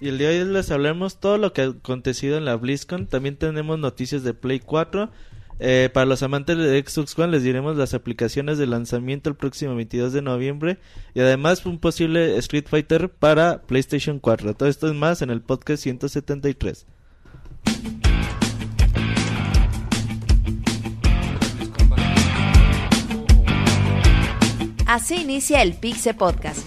Y el día de hoy les hablaremos todo lo que ha acontecido en la BlizzCon. También tenemos noticias de Play 4. Eh, para los amantes de Xbox One les diremos las aplicaciones de lanzamiento el próximo 22 de noviembre. Y además un posible Street Fighter para PlayStation 4. Todo esto es más en el podcast 173. Así inicia el Pixe Podcast,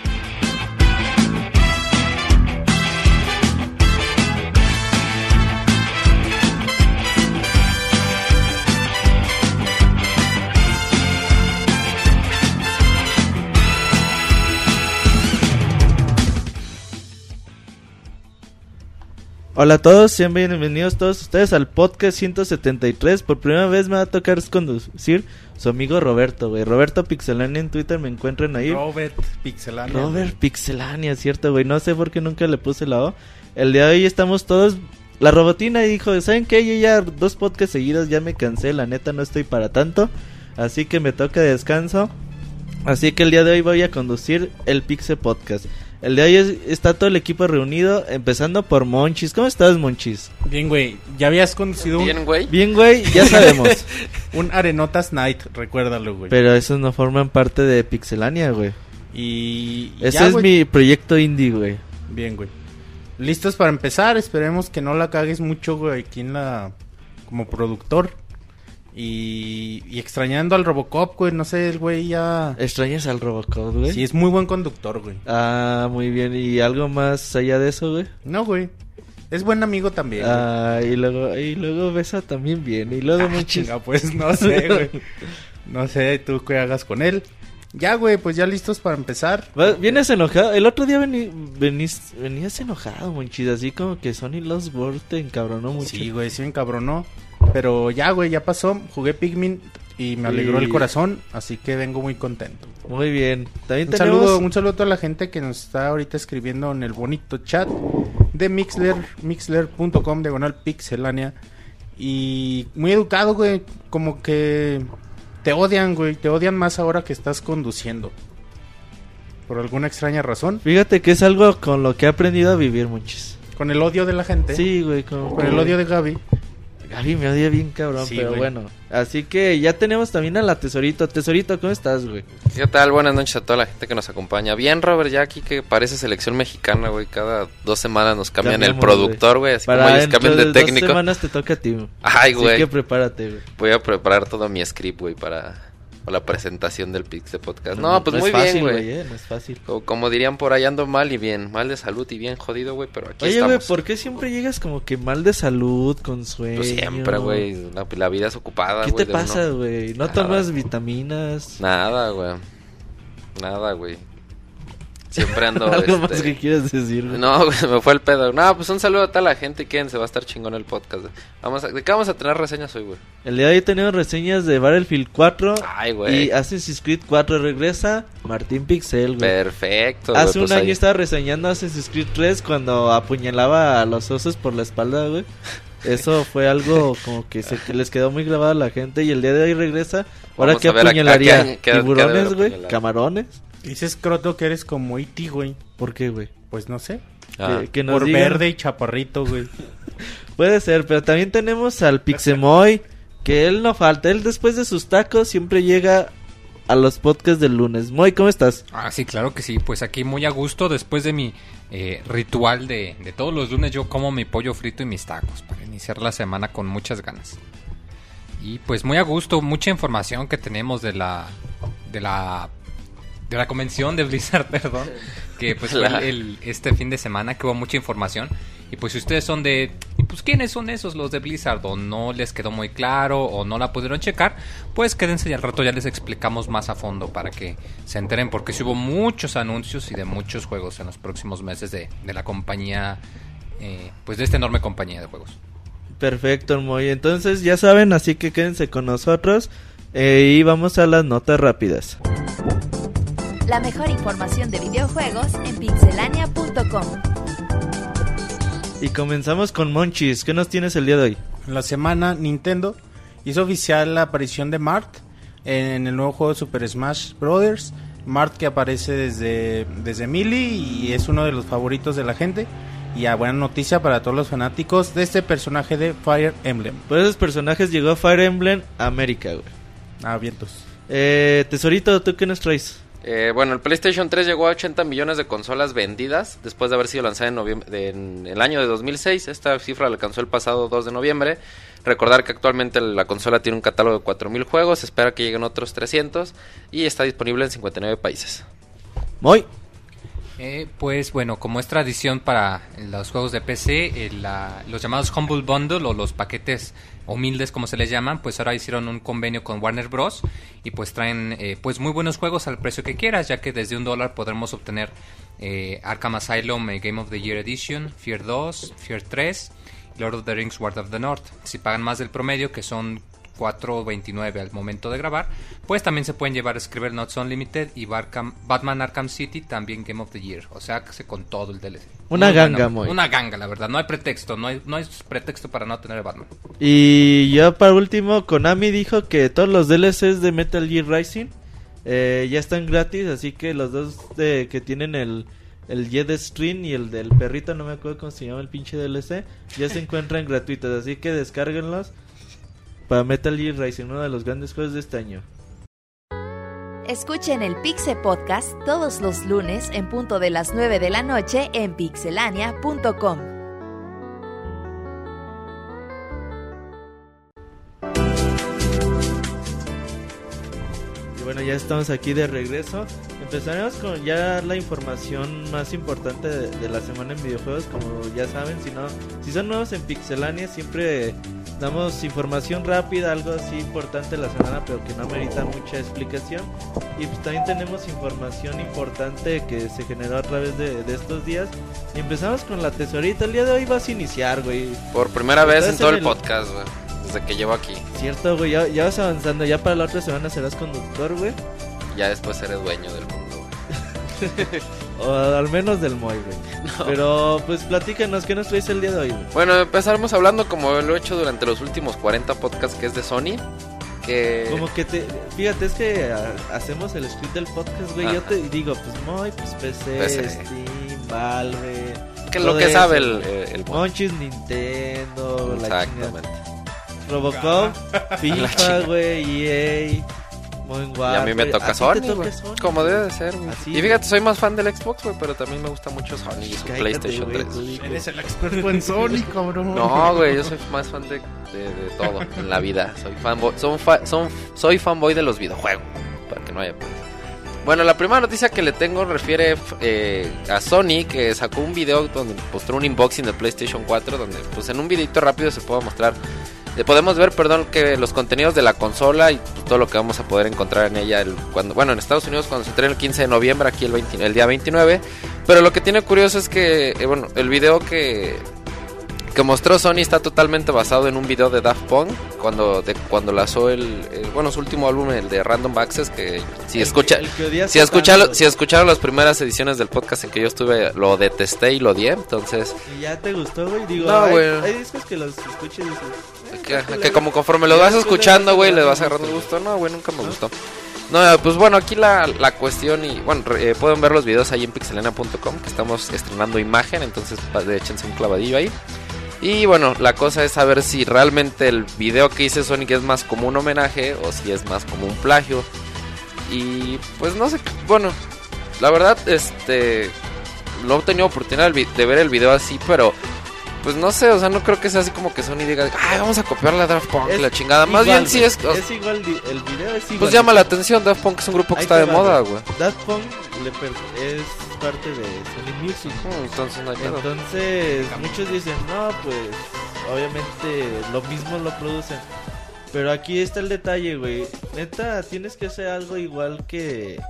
Hola a todos, sean bienvenidos todos ustedes al podcast 173. Por primera vez me va a tocar conducir su amigo Roberto, güey. Roberto Pixelania en Twitter, me encuentran ahí. Robert Pixelania. Robert Pixelania, cierto, güey. No sé por qué nunca le puse la O. El día de hoy estamos todos... La robotina dijo, ¿saben qué? Yo ya dos podcasts seguidos ya me cansé, la neta no estoy para tanto. Así que me toca descanso. Así que el día de hoy voy a conducir el Pixel Podcast. El de hoy es- está todo el equipo reunido, empezando por Monchis. ¿Cómo estás, Monchis? Bien, güey. Ya habías conducido un, Bien, güey. Bien, güey, ya sabemos. un Arenotas Night, recuérdalo, güey. Pero esos no forman parte de Pixelania, güey. Y. y Ese ya, es güey. mi proyecto indie, güey. Bien, güey. Listos para empezar. Esperemos que no la cagues mucho, güey, aquí en la. como productor. Y, y extrañando al Robocop, güey. No sé, el güey ya. ¿Extrañas al Robocop, güey? Sí, es muy buen conductor, güey. Ah, muy bien. ¿Y algo más allá de eso, güey? No, güey. Es buen amigo también. güey. Ah, y luego, y luego Besa también bien. Y luego Ah, chinga, pues no sé, güey. No sé tú qué hagas con él. Ya, güey, pues ya listos para empezar. Vienes enojado. El otro día veni- venís- venías enojado, Monchis. Así como que Sony Lost World te encabronó mucho. Sí, güey, sí me encabronó. Pero ya, güey, ya pasó. Jugué Pikmin y me alegró el corazón. Así que vengo muy contento. Muy bien. También Un tenemos... saludo, un saludo a toda la gente que nos está ahorita escribiendo en el bonito chat de Mixler, mixler.com, diagonal pixelania. Y muy educado, güey. Como que te odian, güey. Te odian más ahora que estás conduciendo. Por alguna extraña razón. Fíjate que es algo con lo que he aprendido a vivir, Monchis. Con el odio de la gente. Sí, güey. Como Con el odio de Gaby. Gaby me odia bien cabrón, Sí, pero güey. bueno. Así que ya tenemos también a la Tesorito. Tesorito, ¿cómo estás, güey? ¿Qué tal? Buenas noches a toda la gente que nos acompaña. Bien, Robert, ya aquí que parece selección mexicana, güey. Cada dos semanas nos cambian el productor, güey. Así como ellos cambian de dos técnico. semanas te toca a ti, güey. Ay, Así güey. que prepárate, güey. Voy a preparar todo mi script, güey, para, para la presentación del Pix de Podcast. No, pues es muy fácil, bien, güey. eh, No es fácil. Como, como dirían por ahí, ando mal y bien. Mal de salud y bien jodido, güey, pero aquí Oye, güey, estamos. ¿por qué siempre llegas como que mal de salud, con sueño? Pues siempre, güey. La, la vida es ocupada, ¿Qué güey. te pasa, güey? ¿No Nada. tomas vitaminas? Nada, güey. Nada, güey. Siempre ando. Algo este, más que quieras decir? No, me fue el pedo. No, pues un saludo a toda la gente. Quédense, va a estar chingón el podcast. Vamos a, ¿De qué vamos a tener reseñas hoy, güey? El día de hoy tenemos reseñas de Battlefield 4 Ay, güey. y Assassin's Creed 4 regresa Martín Pixel, güey. Perfecto. Hace güey, un pues año ahí- estaba reseñando Assassin's Creed 3 cuando apuñalaba a los osos por la espalda, güey. Eso fue algo como que se que les quedó muy grabado a la gente y el día de hoy regresa. Ahora que a ver a- a apuñalaría tiburones, güey, camarones. Dices, Croto, que eres como E.T., güey. ¿Por qué, güey? Pues no sé. Ah, Que, que nos Por digan. verde y chaparrito, güey. Puede ser, pero también tenemos al Pixemoy, que él no falta. Él después de sus tacos siempre llega a los podcasts del lunes. Moy, ¿cómo estás? Ah, sí, claro que sí. Pues aquí muy a gusto después de mi eh, ritual de, de todos los lunes yo como mi pollo frito y mis tacos para iniciar la semana con muchas ganas. Y pues muy a gusto, mucha información que tenemos de la de la de la convención de Blizzard, perdón, que pues fue el, este fin de semana que hubo mucha información y pues si ustedes son de y pues quiénes son esos los de Blizzard o no les quedó muy claro o no la pudieron checar, pues quédense y al rato ya les explicamos más a fondo para que se enteren porque sí hubo muchos anuncios y de muchos juegos en los próximos meses de, de la compañía eh, pues de esta enorme compañía de juegos. Perfecto, Moy. Entonces ya saben, así que quédense con nosotros. eh, y vamos a las notas rápidas. La mejor información de videojuegos en pixelania.com. Y comenzamos con Monchis. ¿Qué nos tienes el día de hoy? En la semana, Nintendo hizo oficial la aparición de Mart, en el nuevo juego de Super Smash Brothers. Mart que aparece desde, desde Melee y es uno de los favoritos de la gente. Y a buena noticia para todos los fanáticos de este personaje de Fire Emblem. Por esos personajes llegó Fire Emblem a América, güey. Ah, vientos. Eh, tesorito, ¿tú qué nos traes? Eh, bueno, el PlayStation 3 llegó a 80 millones de consolas vendidas después de haber sido lanzada en, el año de 2006. Esta cifra la alcanzó el pasado 2 de noviembre. Recordar que actualmente la consola tiene un catálogo de 4.000 juegos, se espera que lleguen otros 300 y está disponible en 59 países. Muy. Eh, pues bueno, como es tradición para los juegos de PC, eh, la- los llamados Humble Bundle o los paquetes humildes como se les llaman, pues ahora hicieron un convenio con Warner Bros. y pues traen eh, pues muy buenos juegos al precio que quieras, ya que desde un dólar podremos obtener eh, Arkham Asylum eh, Game of the Year Edition, Fear 2, Fear 3, Lord of the Rings Ward of the North. Si pagan más del promedio, que son 4.29 al momento de grabar, pues también se pueden llevar Scriber Notes Unlimited y Batman Arkham City también Game of the Year, o sea que se con todo el DLC. Una Muy ganga, bueno, muy. Una ganga, la verdad, no hay pretexto, no hay, no hay pretexto para no tener Batman. Y ya para último, Konami dijo que todos los DLCs de Metal Gear Rising eh, ya están gratis, así que los dos de, que tienen el, el Jet Stream y el del perrito, no me acuerdo cómo se llama el pinche DLC, ya se encuentran gratuitos, así que descárguenlos para Metal Gear Rising, uno de los grandes juegos de este año. Escuchen el Pixe Podcast todos los lunes en punto de las 9 de la noche en pixelania.com. Y bueno, ya estamos aquí de regreso. Empezaremos con ya la información más importante de, de la semana en videojuegos. Como ya saben, si no, si son nuevos en Pixelania, siempre damos información rápida, algo así importante la semana, pero que no amerita mucha explicación. Y pues también tenemos información importante que se generó a través de, de estos días. Y empezamos con la tesorita. El día de hoy vas a iniciar, güey. Por primera vez en todo en el el- podcast, güey. Desde que llevo aquí. Cierto, güey. Ya, ya vas avanzando. Ya para la otra semana serás conductor, güey. Ya después seré dueño del mundo, güey. O al menos del Moy, güey. Pero pues platícanos, ¿qué nos traes el día de hoy, güey? Bueno, empezaremos hablando como lo he hecho durante los últimos 40 podcasts que es de Sony. Que... Como que te... Fíjate, es que ah, hacemos el script del podcast, güey. Yo Ajá. te digo, pues Moy, pues PC, PC. Steam, Valve... que lo que eso, sabe el, el, el- Monchis, Nintendo, la. Exactamente. Robocop, FIFA, güey, EA, Modern Y a mí me toca Sony, toca güey. Sony, Como debe de ser, güey. Así, Y fíjate, soy más fan del Xbox, güey, pero también me gusta mucho Sony y su Cállate, PlayStation güey, 3. tú di- Eres el experto en Sony, cabrón. No, güey, yo soy más fan de, de, de todo en la vida. Soy fanboy, son fa- son, soy fanboy de los videojuegos, para que no haya pedo. Bueno, la primera noticia que le tengo refiere eh, a Sony, que sacó un video donde mostró un unboxing de PlayStation 4, donde pues en un videito rápido se puede mostrar, podemos ver, perdón, que los contenidos de la consola y pues, todo lo que vamos a poder encontrar en ella, el, cuando, bueno, en Estados Unidos cuando se entrega el 15 de noviembre, aquí el, 20 el día 29, pero lo que tiene curioso es que, eh, bueno, el video que, que mostró Sony está totalmente basado en un video de Daft Punk cuando de, cuando lanzó el, el- bueno su último álbum el de Random Access que si El escucha que- si escucharon si escucharon las primeras ediciones del podcast en que yo estuve lo detesté y lo odié entonces ¿Y ya te gustó, güey? Digo, No, hay, hay discos que los escuches y eh, que, como conforme lo vas escuchando güey le vas agarrando gusto. no güey nunca me gustó. No pues bueno aquí la, la cuestión y bueno eh, pueden ver los videos ahí en pixelena.com que estamos estrenando imagen entonces échense un clavadillo ahí. Y bueno, la cosa es saber si realmente el video que hice Sonic es más como un homenaje o si es más como un plagio. Y pues no sé, bueno, la verdad, este, no he tenido oportunidad de ver el video así, pero pues no sé, o sea, no creo que sea así como que Sony diga, ay, vamos a copiar la Daft Punk, Es la chingada. Más igual, bien sí es, o- Es igual, el video es igual. pues llama la atención, Daft Punk es un grupo que Ahí está de va, moda, güey. Daft Punk le per- es parte de Sony Music. Mm, Entonces no hay pedo. Entonces, muchos dicen, no, pues, obviamente lo mismo lo producen. Pero aquí está el detalle, güey. Neta, tienes que hacer algo igual que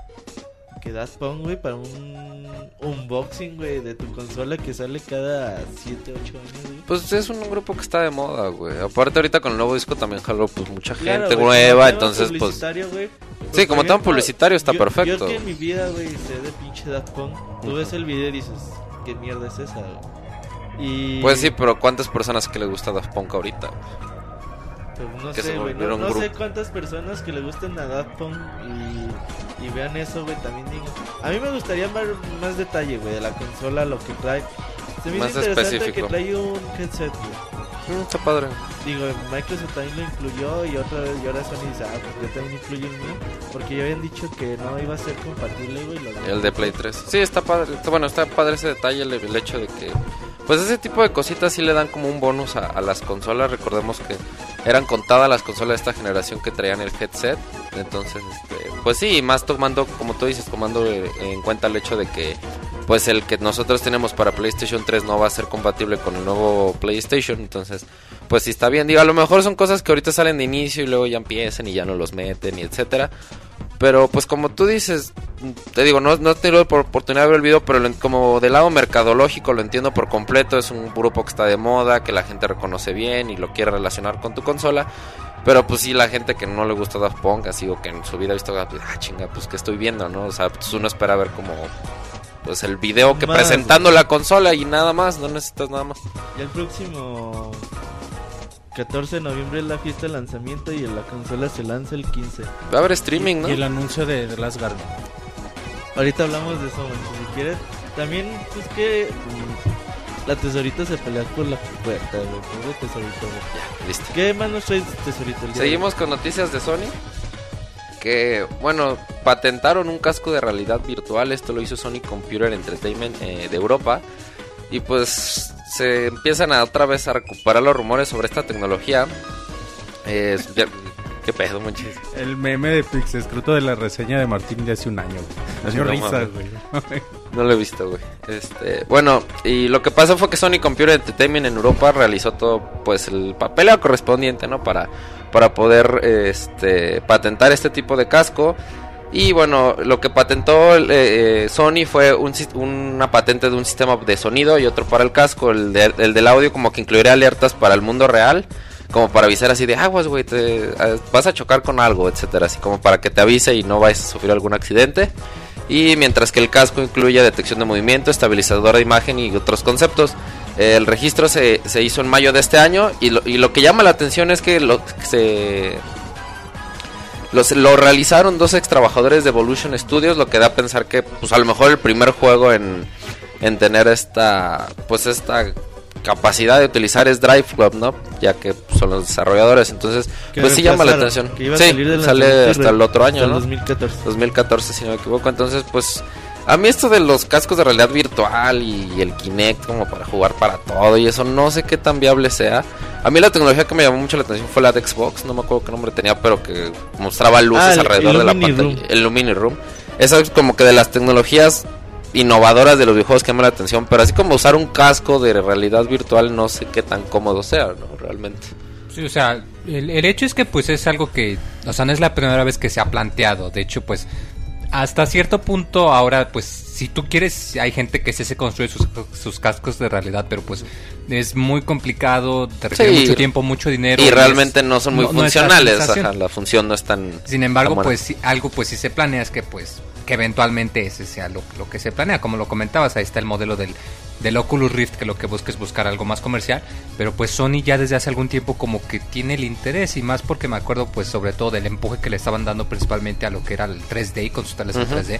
que Daft Punk, güey, para un unboxing, güey, de tu consola que sale cada 7, 8 años, güey. Pues es un grupo que está de moda, güey. Aparte ahorita con el nuevo disco también jaló pues mucha Claro, gente nueva, entonces pues publicitario, güey, pues, Sí, como tema publicitario está yo- perfecto. Yo que en mi vida, güey, sé de pinche Daft Punk. Tú ves el video y dices, ¿qué mierda es esa? güey? Y... Pues sí, pero ¿cuántas personas que les gusta Daft Punk ahorita? Exacto, no Que sé, güey. No, sé cuántas personas que le gusten a Daft Punk y, y vean eso, güey, también digan. A mí me gustaría ver más detalle, güey, de la consola, lo que trae. Se me hizo Más interesante específico. que trae un headset, güey. Está padre. Digo, Microsoft también lo incluyó y otra vez, y ahora Sony dice, ah, pues yo también incluyo el mío. Porque ya habían dicho que no iba a ser compatible, güey. lo El de Play 3. Sí, está padre. bueno, está padre ese detalle, el, el hecho de que... Pues ese tipo de cositas sí le dan como un bonus a, las consolas. Recordemos que eran contadas las consolas de esta generación que traían el headset. Entonces, este, pues sí, más tomando, como tú dices, tomando eh, en cuenta el hecho de que pues el que nosotros tenemos para PlayStation 3 no va a ser compatible con el nuevo PlayStation. Entonces, pues sí está bien. Digo, a lo mejor son cosas que ahorita salen de inicio y luego ya empiezan y ya no los meten y etcétera. Pero pues como tú dices, te digo, no, no he tenido por oportunidad de ver el video, pero lo- como del lado mercadológico lo entiendo por completo. Es un grupo que está de moda, que la gente reconoce bien y lo quiere relacionar con tu consola. Pero pues sí, la gente que no le gusta Daft Punk, así o que en su vida ha visto, Daft Punk, ah, chinga, pues que estoy viendo, ¿no? O sea, pues uno espera ver como pues el video que Más, presentando güey. la consola y nada más, no necesitas nada más. Ya el próximo 14 de noviembre es la fiesta de lanzamiento y la consola se lanza el 15. Va a haber streaming, ¿no? Y el anuncio de, de Last Guardian. Ahorita hablamos de eso, si quieres. También, pues que mm, la tesorita se pelea por la puerta, güey. Pobre tesorito, güey. Listo. ¿Qué más nos traes, tesorito? el día de Seguimos con noticias de Sony. Que, bueno, patentaron un casco de realidad virtual. Esto lo hizo Sony Computer Entertainment eh, de Europa. Y pues se empiezan a otra vez a recuperar los rumores sobre esta tecnología. Eh, ya- ¿Qué pedo, muchis? El meme de Pixescruto de la reseña de Martín de hace un año. güey. No risa, güey. No lo he visto, güey. Este, bueno, y lo que pasó fue que Sony Computer Entertainment en Europa realizó todo, pues, el papeleo correspondiente, ¿no? Para, para poder, este, patentar este tipo de casco. Y bueno, lo que patentó eh, eh, Sony fue una patente de un sistema de sonido y otro para el casco. El, de- el del audio como que incluiría alertas para el mundo real, como para avisar así de aguas, güey, vas a chocar con algo, etcétera, así como para que te avise y no vayas a sufrir algún accidente. Y mientras que el casco incluye detección de movimiento, estabilizador de imagen y otros conceptos. El registro se, se hizo en mayo de este año y lo, y lo que llama la atención es que lo, se, los, lo realizaron dos ex trabajadores de Evolution Studios, lo que da a pensar que pues a lo mejor el primer juego en, en tener esta pues esta capacidad de utilizar es Drive Club, ¿no? Ya que son los desarrolladores, entonces pues sí llama la atención. sí, sale hasta el otro año, ¿no? 2014. 2014 si no me equivoco, entonces pues a mí esto de los cascos de realidad virtual y, el Kinect como para jugar para todo y eso no sé qué tan viable sea. A mí la tecnología que me llamó mucho la atención fue la de Xbox, no me acuerdo qué nombre tenía, pero que mostraba luces Ah, el- alrededor el de la pantalla, el Lumini Room. Esa es como que de las tecnologías innovadoras de los videojuegos que llaman la atención, pero así como usar un casco de realidad virtual no sé qué tan cómodo sea, ¿no? Realmente. Sí, o sea, el, el hecho es que pues es algo que, o sea, no es la primera vez que se ha planteado. De hecho, pues hasta cierto punto ahora, pues si tú quieres, hay gente que sí se construye sus, sus cascos de realidad, pero pues es muy complicado, te requiere Sí, mucho tiempo, mucho dinero. Y realmente no son muy no- funcionales, ajá, la función no es tan Sin embargo, tan pues sí, algo pues si se planea es que pues que eventualmente ese sea lo, lo que se planea, como lo comentabas, ahí está el modelo del, del Oculus Rift que lo que busca es buscar algo más comercial, pero pues Sony ya desde hace algún tiempo como que tiene el interés y más porque me acuerdo pues sobre todo del empuje que le estaban dando principalmente a lo que era el 3D con sus teles en Ujú. 3D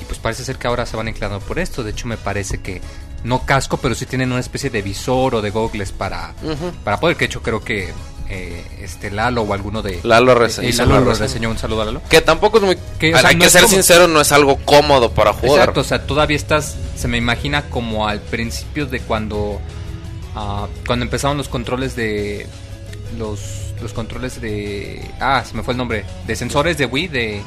y pues parece ser que ahora se van inclinando por esto, de hecho me parece que no casco, pero sí tienen una especie de visor o de goggles para, para poder, que de hecho creo que eh, este Lalo o alguno de... Lalo reseñó. Eh, Lalo reseñó, un saludo a Lalo. Que tampoco es muy. Que, o sea, hay no que ser como- sincero, no es algo cómodo para jugar. Exacto, o sea, todavía estás, se me imagina como al principio de cuando, ah, cuando empezaron los controles de, los, los controles de, ah, se me fue el nombre, de sensores de Wii, de,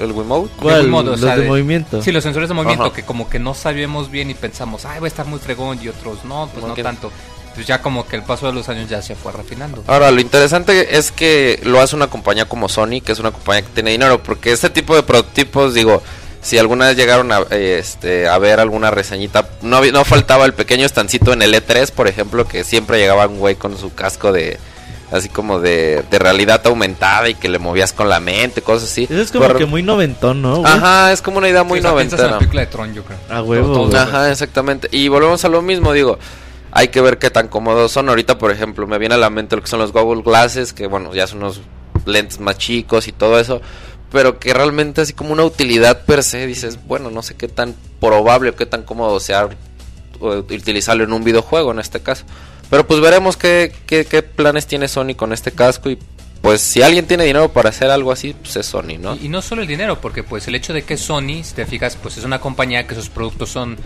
El Wiimote. ¿Cuál? los sea, de de- movimiento. sí, los sensores de movimiento, Ajá. que como que no sabíamos bien y pensamos, ay, va a estar muy fregón y otros, no, pues Como no que- tanto. Pues ya como que el paso de los años ya se fue refinando. Ahora, lo interesante es que lo hace una compañía como Sony, que es una compañía que tiene dinero, porque este tipo de prototipos, digo, si alguna vez llegaron a, este, a ver alguna reseñita, no, había- no faltaba el pequeño estancito en el E3, por ejemplo, que siempre llegaba un güey con su casco de, así como de, de realidad aumentada y que le movías con la mente, cosas así. Eso es como Por- que muy noventón, ¿no? güey? Ajá, es como una idea muy Sí, piensas en la película de Tron, yo creo. A huevo, Todo- todo- güey. Ajá, exactamente. Y volvemos a lo mismo, digo. Hay que ver qué tan cómodos son. Ahorita, por ejemplo, me viene a la mente lo que son los Google Glasses, que bueno, ya son unos lentes más chicos y todo eso. Pero que realmente así como una utilidad per se, dices, bueno, no sé qué tan probable o qué tan cómodo sea utilizarlo en un videojuego en este caso. Pero pues veremos qué, qué, qué planes tiene Sony con este casco y pues si alguien tiene dinero para hacer algo así, pues es Sony, ¿no? Y, y no solo el dinero, porque pues el hecho de que Sony, si te fijas, pues es una compañía que sus productos son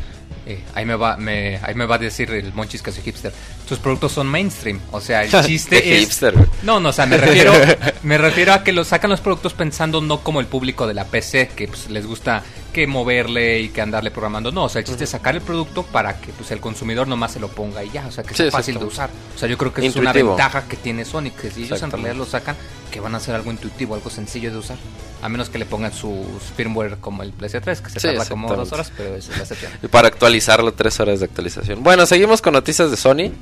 eh, ahí me va me, ahí me va a decir el Monchis que soy hipster. Sus productos son mainstream, o sea, el chiste es hipster. No, no, o sea, me refiero me refiero a que los sacan los productos pensando no como el público de la PC que pues, les gusta que moverle y que andarle programando. No, o sea, el chiste es sacar el producto para que pues el consumidor nomás se lo ponga y ya, o sea, que Sí, sea fácil de usar. O sea, yo creo que es una ventaja que tiene Sony, que si ellos en realidad lo sacan, que van a hacer algo intuitivo, algo sencillo de usar. A menos que le pongan sus firmware como el PlayStation 3, que se Sí, tarda como dos horas, pero es la excepción. Y para actualizarlo, tres horas de actualización. Bueno, seguimos con noticias de Sony.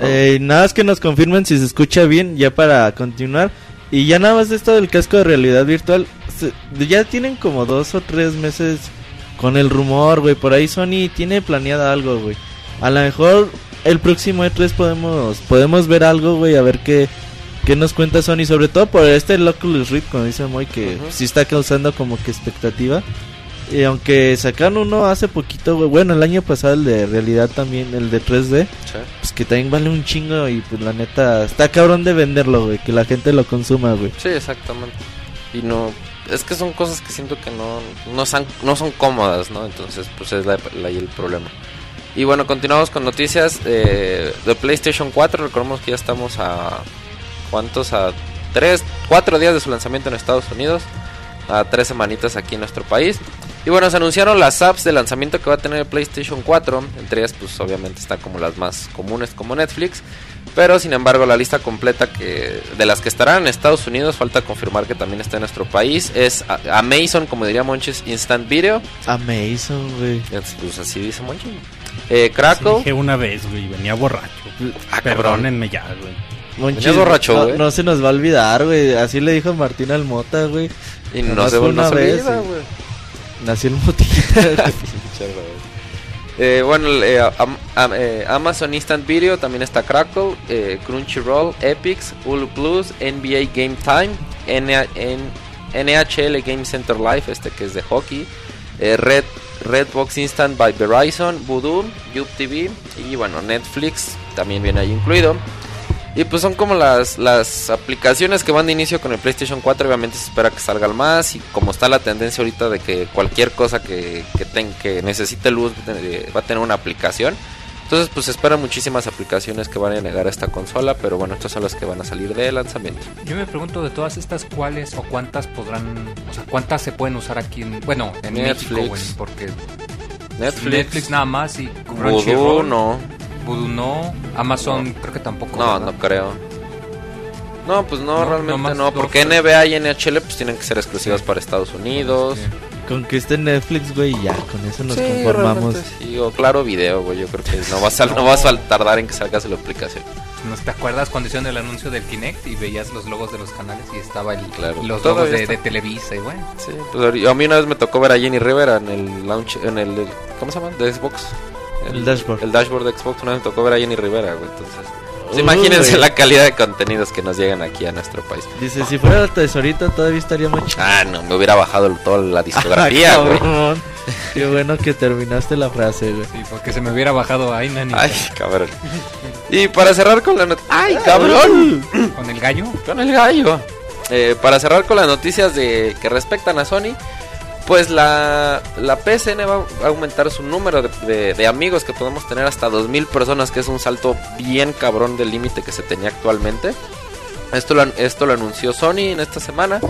Eh, nada más que nos confirmen si se escucha bien ya para continuar. Y ya nada más de esto del casco de realidad virtual. ya tienen como dos o tres meses con el rumor, güey. Por ahí Sony tiene planeada algo, güey. A lo mejor el próximo E3 podemos, podemos ver algo, güey. A ver qué, qué nos cuenta Sony. Sobre todo por este Oculus Rift, como dice Moy, que sí está causando como que expectativa. Y aunque sacaron uno hace poquito. Bueno, el año pasado el de realidad también, el de 3D pues que también vale un chingo y pues la neta está cabrón de venderlo, güey, que la gente lo consuma, güey. Sí, exactamente. Y no, es que son cosas que siento que no, no, son, no son cómodas, ¿no? Entonces, pues es la- el problema. Y bueno, continuamos con noticias eh, de PlayStation 4. Recordemos que ya estamos a. ¿Cuántos? A 3, 4 días de su lanzamiento en Estados Unidos. A 3 semanitas aquí en nuestro país. Y bueno, se anunciaron las apps de lanzamiento que va a tener el PlayStation 4. Entre ellas, pues obviamente están como las más comunes, como Netflix. Pero sin embargo, la lista completa que de las que estarán en Estados Unidos, falta confirmar que también está en nuestro país, es Amazon, como diría Monches, Instant Video. Amazon, güey. Es, Pues así dice Monches. Eh, Crackle. Dije una vez, güey, venía borracho. Ah, cabrón. Perdónenme ya, güey. Monchis, borracho, no, se nos va a olvidar, güey. Así le dijo Martín al Mota, güey. Y no se no olvida, sí. güey. Nació el Motita. Eh, bueno, eh, am- am- eh, Amazon Instant Video, también está Crackle, Crunchyroll, Epix, Hulu Plus, NBA Game Time, N- N- NHL Game Center Live, este que es de hockey, Red, Redbox Instant by Verizon, Voodoo, YouTube y bueno, Netflix también viene ahí incluido. Y pues son como las, las aplicaciones que van de inicio con el PlayStation 4. Obviamente se espera que salgan más. Y como está la tendencia ahorita de que cualquier cosa que, que, ten- que necesite luz eh, va a tener una aplicación. Entonces pues se esperan muchísimas aplicaciones que van a llegar a esta consola. Pero bueno, estas son las que van a salir de lanzamiento. Yo me pregunto de todas estas cuáles o cuántas podrán, o sea, cuántas se pueden usar aquí en, bueno, en Netflix. México, porque Netflix, Netflix, nada más y Crunchyroll, no. Voodoo no, Amazon creo que tampoco. No, ¿verdad? no creo. No, pues no, No, realmente no. Porque. NBA y NHL pues tienen que ser exclusivas para Estados Unidos. Sí. con que esté Netflix, güey, ya, con eso nos Sí, conformamos. realmente sí, o claro video, güey. Yo creo que no vas a, no vas a tardar en que salga su aplicación. ¿No te acuerdas cuando hicieron el anuncio del Kinect y veías los logos de los canales y estaba el, Claro. los logos de, Televisa y bueno? Sí, pues a mí una vez me tocó ver a Jenny Rivera en el launch, en el- ¿cómo se llama? De Xbox. El dashboard. El dashboard de Xbox, una vez me tocó ver a Jenny Rivera, güey. Entonces, pues imagínense la calidad de contenidos que nos llegan aquí a nuestro país. Dice, si fuera el tesorito todavía estaría muy chido. Ah, no, me hubiera bajado toda la discografía, güey. Cabrón. Qué bueno que terminaste la frase, güey. Sí, porque se me hubiera bajado ahí, Nani, Ay, cabrón. Y para cerrar con la not- ¡Ay, cabrón! con el gallo. Con el gallo. Eh, para cerrar con las noticias de que respectan a Sony, pues la, la PSN va a aumentar su número de, de- amigos que podemos tener hasta 2000 personas, que es un salto bien cabrón del límite que se tenía actualmente. Esto lo, esto lo anunció Sony en esta semana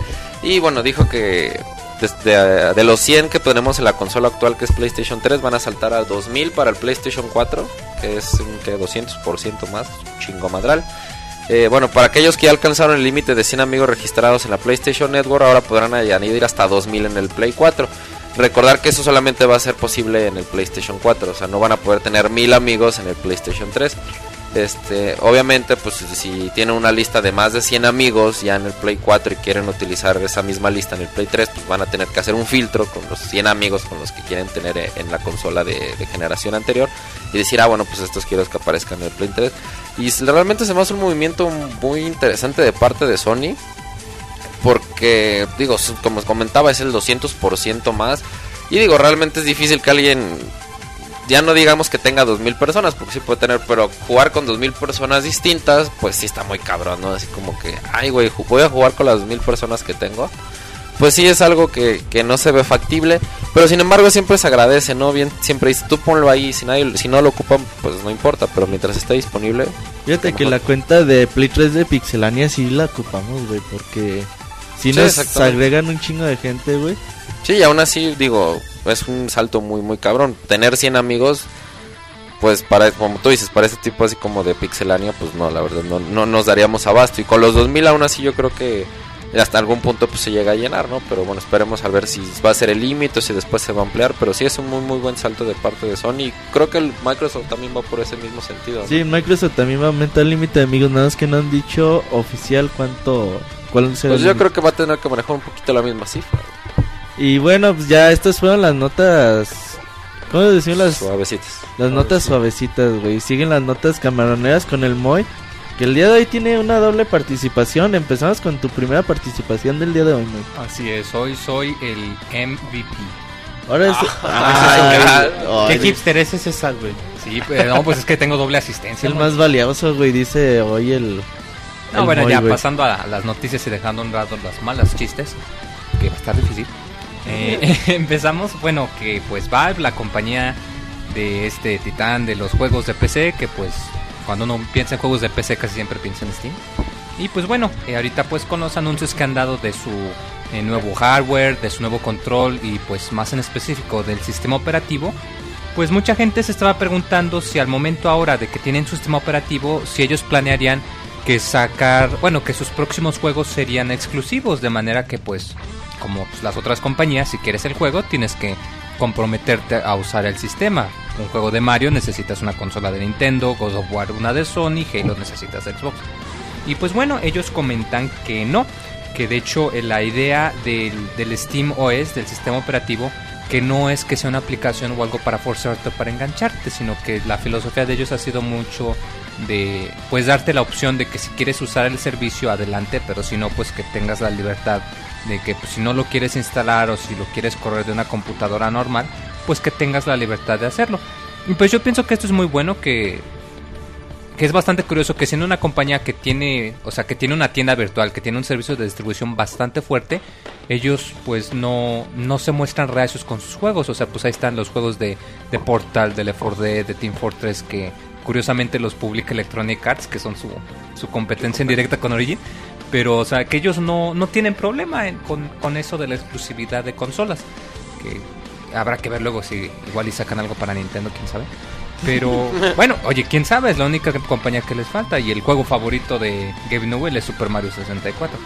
y bueno, dijo que desde, de los 100 que tenemos en la consola actual que es PlayStation 3 van a saltar a 2000 para el PlayStation 4, que es un que 200% más, chingo madral. Eh, bueno, para aquellos que ya alcanzaron el límite de 100 amigos registrados en la PlayStation Network, ahora podrán añadir hasta 2000 en el Play 4. Recordar que eso solamente va a ser posible en el PlayStation 4, o sea, no van a poder tener 1000 amigos en el PlayStation 3. Este, obviamente, pues si tienen una lista de más de 100 amigos ya en el Play 4 y quieren utilizar esa misma lista en el Play 3, pues van a tener que hacer un filtro con los 100 amigos con los que quieren tener eh, en la consola de, generación anterior y decir, ah, bueno, pues estos quiero que aparezcan en el Play 3. Y realmente se me hace un movimiento muy interesante de parte de Sony. Porque, digo, como comentaba, es el 200% más. Y digo, realmente es difícil que alguien, ya no digamos que tenga 2000 personas, porque sí puede tener, pero jugar con 2000 personas distintas, pues sí está muy cabrón, ¿no? Así como que, ay, güey, voy a jugar con las 2000 personas que tengo. Pues sí es algo que, que no se ve factible, pero sin embargo siempre se agradece, ¿no? Bien, siempre dice, tú ponlo ahí, si, nadie, si no lo ocupan, pues no importa, pero mientras esté disponible, Fíjate Está que la cuenta de Play 3 de Pixelania sí la ocupamos, güey, porque si Sí, nos exactamente. agregan un chingo de gente, güey. Sí, y aún así, digo, es un salto muy, muy cabrón. Tener 100 amigos, pues para, como tú dices, para ese tipo así como de pixelania, pues no, la verdad, no, no nos daríamos abasto. Y con los 2000 aún así yo creo que hasta algún punto pues se llega a llenar, ¿no? Pero bueno, esperemos a ver si va a ser el límite o si después se va a ampliar. Pero sí es un muy, muy buen salto de parte de Sony. Y creo que el Microsoft también va por ese mismo sentido. ¿no? Sí, Microsoft también va a aumentar el límite de amigos, nada más que no han dicho oficial cuánto... ¿Cuál será Pues el yo creo que va a tener que manejar un poquito la misma cifra. Y bueno, pues ya estas fueron las notas... ¿Cómo decían las, Suavecitas. las notas suavecitas, güey? Siguen las notas camaroneras con el Moy. Que el día de hoy tiene una doble participación. Empezamos con tu primera participación del día de hoy, Moy. Así es, hoy soy el MVP. Ahora es... Ay, Ay, ¿Qué ay, hipster es ese sal, güey? Sí, pero no, pues es que tengo doble es asistencia. el más valioso, güey, dice hoy el... No, el bueno, Moy, ya güey. pasando a, a las noticias y dejando un rato las malas chistes, que va a estar difícil. Eh, empezamos, bueno, que pues Valve, la compañía de este titán de los juegos de PC, que pues cuando uno piensa en juegos de PC casi siempre piensa en Steam. Y pues bueno, eh, ahorita pues con los anuncios que han dado de su eh, nuevo hardware, de su nuevo control y pues más en específico del sistema operativo, pues mucha gente se estaba preguntando si al momento ahora de que tienen su sistema operativo, si ellos planearían que sacar, bueno, que sus próximos juegos serían exclusivos, de manera que pues, como pues, las otras compañías, si quieres el juego, tienes que comprometerte a usar el sistema. Un juego de Mario necesitas una consola de Nintendo, God of War una de Sony, Halo necesitas Xbox. Y pues bueno, ellos comentan que no, que de hecho eh, la idea del, del Steam OS, del sistema operativo, que no es que sea una aplicación o algo para forzarte o para engancharte, sino que la filosofía de ellos ha sido mucho de pues darte la opción de que si quieres usar el servicio adelante, pero si no pues que tengas la libertad de que pues, si no lo quieres instalar o si lo quieres correr de una computadora normal, pues que tengas la libertad de hacerlo. Y pues yo pienso que esto es muy bueno que que es bastante curioso que siendo una compañía que tiene, o sea, que tiene una tienda virtual, que tiene un servicio de distribución bastante fuerte, ellos pues no, no se muestran reacios con sus juegos, o sea, pues ahí están los juegos de, de Portal, de Left 4 Dead, de Team Fortress, que curiosamente los publica Electronic Arts, que son su, su competencia en directa con Origin, pero o sea, que ellos no, no tienen problema en- con, con eso de la exclusividad de consolas, que habrá que ver luego si igual y sacan algo para Nintendo, quién sabe. Pero bueno, oye, quién sabe, es la única compañía que les falta. Y el juego favorito de Gabe Newell es Super Mario 64.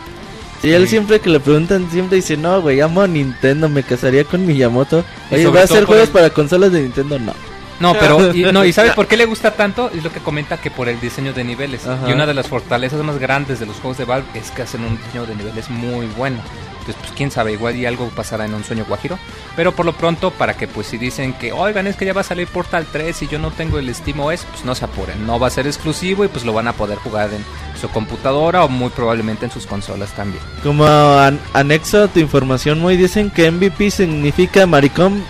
Y él siempre que le preguntan, siempre dice, no, güey, amo a Nintendo, me casaría con Miyamoto. Oye, ¿va a hacer juegos el- para consolas de Nintendo? No. No, pero y, no, ¿y sabe por qué le gusta tanto? Es lo que comenta que por el diseño de niveles. Ajá. Y una de las fortalezas más grandes de los juegos de Valve es que hacen un diseño de niveles muy bueno. Entonces, pues quién sabe, igual y algo pasará en un sueño guajiro. Pero por lo pronto, para que pues si dicen que, oigan, es que ya va a salir Portal 3 y yo no tengo el Steam OS, pues no se apuren. No va a ser exclusivo y pues lo van a poder jugar en su computadora o muy probablemente en sus consolas también. Como an- anexo a tu información, muy dicen que MVP significa maricón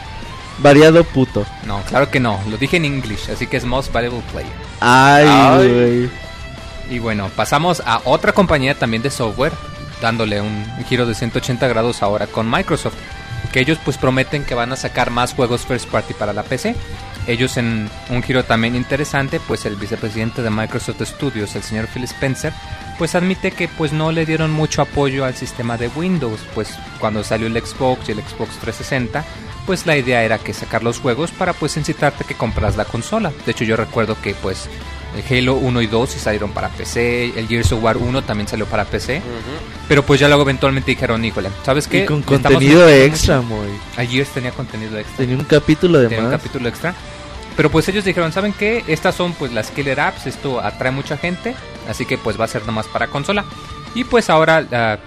variado puto. No, claro que no. Lo dije en English, así que es Most Valuable Player. Ay, Ay. güey. Y bueno, pasamos a otra compañía también de software, dándole un giro de 180 grados ahora con Microsoft, que ellos pues prometen que van a sacar más juegos first party para la PC. Ellos en un giro también interesante, pues el vicepresidente de Microsoft Studios, el señor Phil Spencer, pues admite que pues no le dieron mucho apoyo al sistema de Windows, pues cuando salió el Xbox y el Xbox 360, pues la idea era que sacar los juegos para pues incitarte que compras la consola. De hecho yo recuerdo que pues el Halo 1 y 2 sí salieron para PC, el Gears of War 1 también salió para PC, pero pues ya luego eventualmente dijeron, híjole, ¿sabes qué? Y con estamos contenido extra, mucho". muy. El Gears tenía contenido extra Tenía un capítulo de tenía un capítulo extra. pero pues ellos dijeron, ¿saben qué? Estas son pues las killer apps, esto atrae mucha gente, así que pues va a ser nomás para consola. Y pues ahora, ah,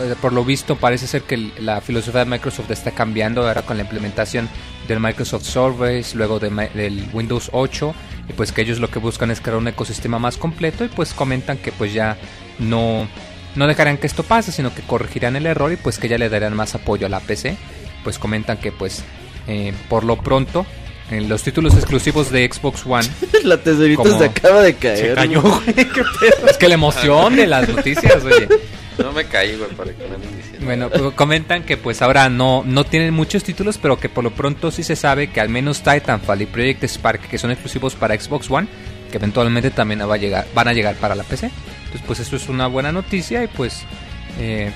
eh, por lo visto, parece ser que la filosofía de Microsoft está cambiando ahora con la implementación del Microsoft Surface, luego de del Windows 8, y pues que ellos lo que buscan es crear un ecosistema más completo y pues comentan que pues ya no, no dejarán que esto pase, sino que corregirán el error y pues que ya le darán más apoyo a la PC. Pues comentan que pues eh, por lo pronto en los títulos exclusivos de Xbox One La tesorita Como- se acaba de caer. Se cayó, güey. güey. qué pedo. es que la emoción de las noticias, oye. No me caí, güey, para que me diciendo. Bueno, pues, comentan que pues ahora no, no tienen muchos títulos, pero que por lo pronto sí se sabe que al menos Titanfall y Project Spark, que son exclusivos para Xbox One, que eventualmente también va a llegar, van a llegar para la PC. Entonces pues eso es una buena noticia y pues... eh,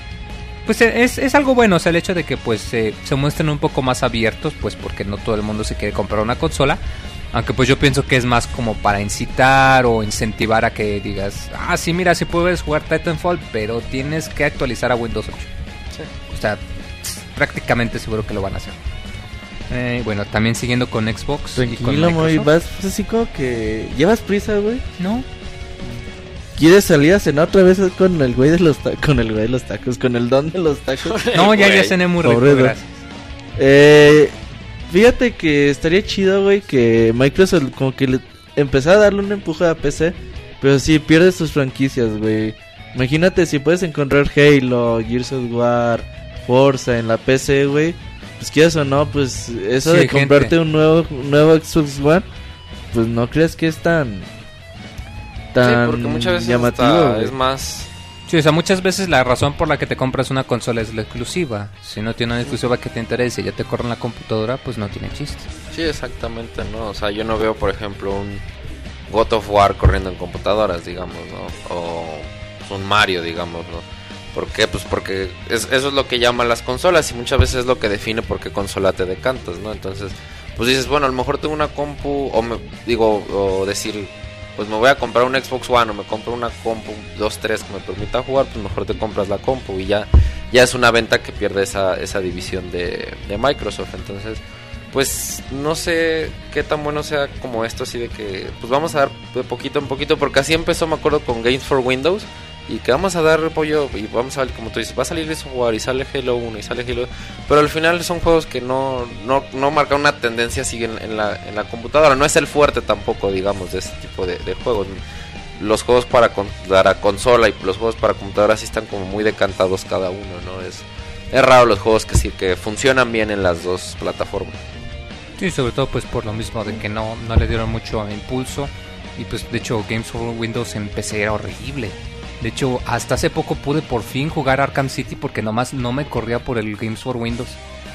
pues es, es algo bueno, o sea, el hecho de que pues se muestren un poco más abiertos, pues porque no todo el mundo se quiere comprar una consola. Aunque pues yo pienso que es más como para incitar o incentivar a que digas, ah, sí, mira, sí puedes jugar Titanfall, pero tienes que actualizar a Windows 8. O sea, prácticamente seguro que lo van a hacer. Eh, bueno, también siguiendo con Xbox. y con Tranquilo, muy Microsoft. vas pues, así como que llevas prisa, güey. No, ¿Quieres salir a cenar otra vez con el güey de los ta- con el güey de los tacos, con el don de los tacos? no, ya, ya cené muy rico, gracias. Eh, fíjate que estaría chido, güey, que Microsoft como que le empezara a darle un empuje a PC, pero sí pierde sus franquicias, güey. Imagínate si puedes encontrar Halo, Gears of War, Forza en la PC, güey. Pues quieras o no, pues eso Sí, de gente. comprarte un nuevo un nuevo Xbox One, pues no crees que es tan tan sí, porque muchas veces llamativo, es más... Sí, o sea, muchas veces la razón por la que te compras una consola es la exclusiva. Si no tiene una exclusiva que te interese y ya te corre en la computadora, pues no tiene chiste. Sí, exactamente, ¿no? O sea, yo no veo, por ejemplo, un God of War corriendo en computadoras, digamos, ¿no? O un Mario, digamos, ¿no? ¿Por qué? Pues porque es- eso es lo que llaman las consolas y muchas veces es lo que define por qué consola te decantas, ¿no? Entonces, pues dices, bueno, a lo mejor tengo una compu, o me, digo, o decir, pues me voy a comprar un Xbox One o me compro una compu 2-3 que me permita jugar, pues mejor te compras la compu y ya, ya es una venta que pierde esa, esa división de, de Microsoft. Entonces, pues no sé qué tan bueno sea como esto, así de que pues vamos a dar de poquito en poquito, porque así empezó, me acuerdo, con Games for Windows. Y que vamos a dar apoyo y vamos a ver, como tú dices, va a salir eso jugar y sale Halo 1 y sale Halo Pero al final son juegos que no, no, no marcan una tendencia así en, la, en la computadora. No es el fuerte tampoco, digamos, de este tipo de, juegos. Los juegos para, para consola y los juegos para computadora sí están como muy decantados cada uno, ¿no? Es, es raro los juegos que sí que funcionan bien en las dos plataformas. Sí, sobre todo pues por lo mismo de que no, no le dieron mucho impulso. Y pues de hecho Games for Windows en PC era horrible. De hecho, hasta hace poco pude por fin jugar Arkham City porque nomás no me corría por el Games for Windows.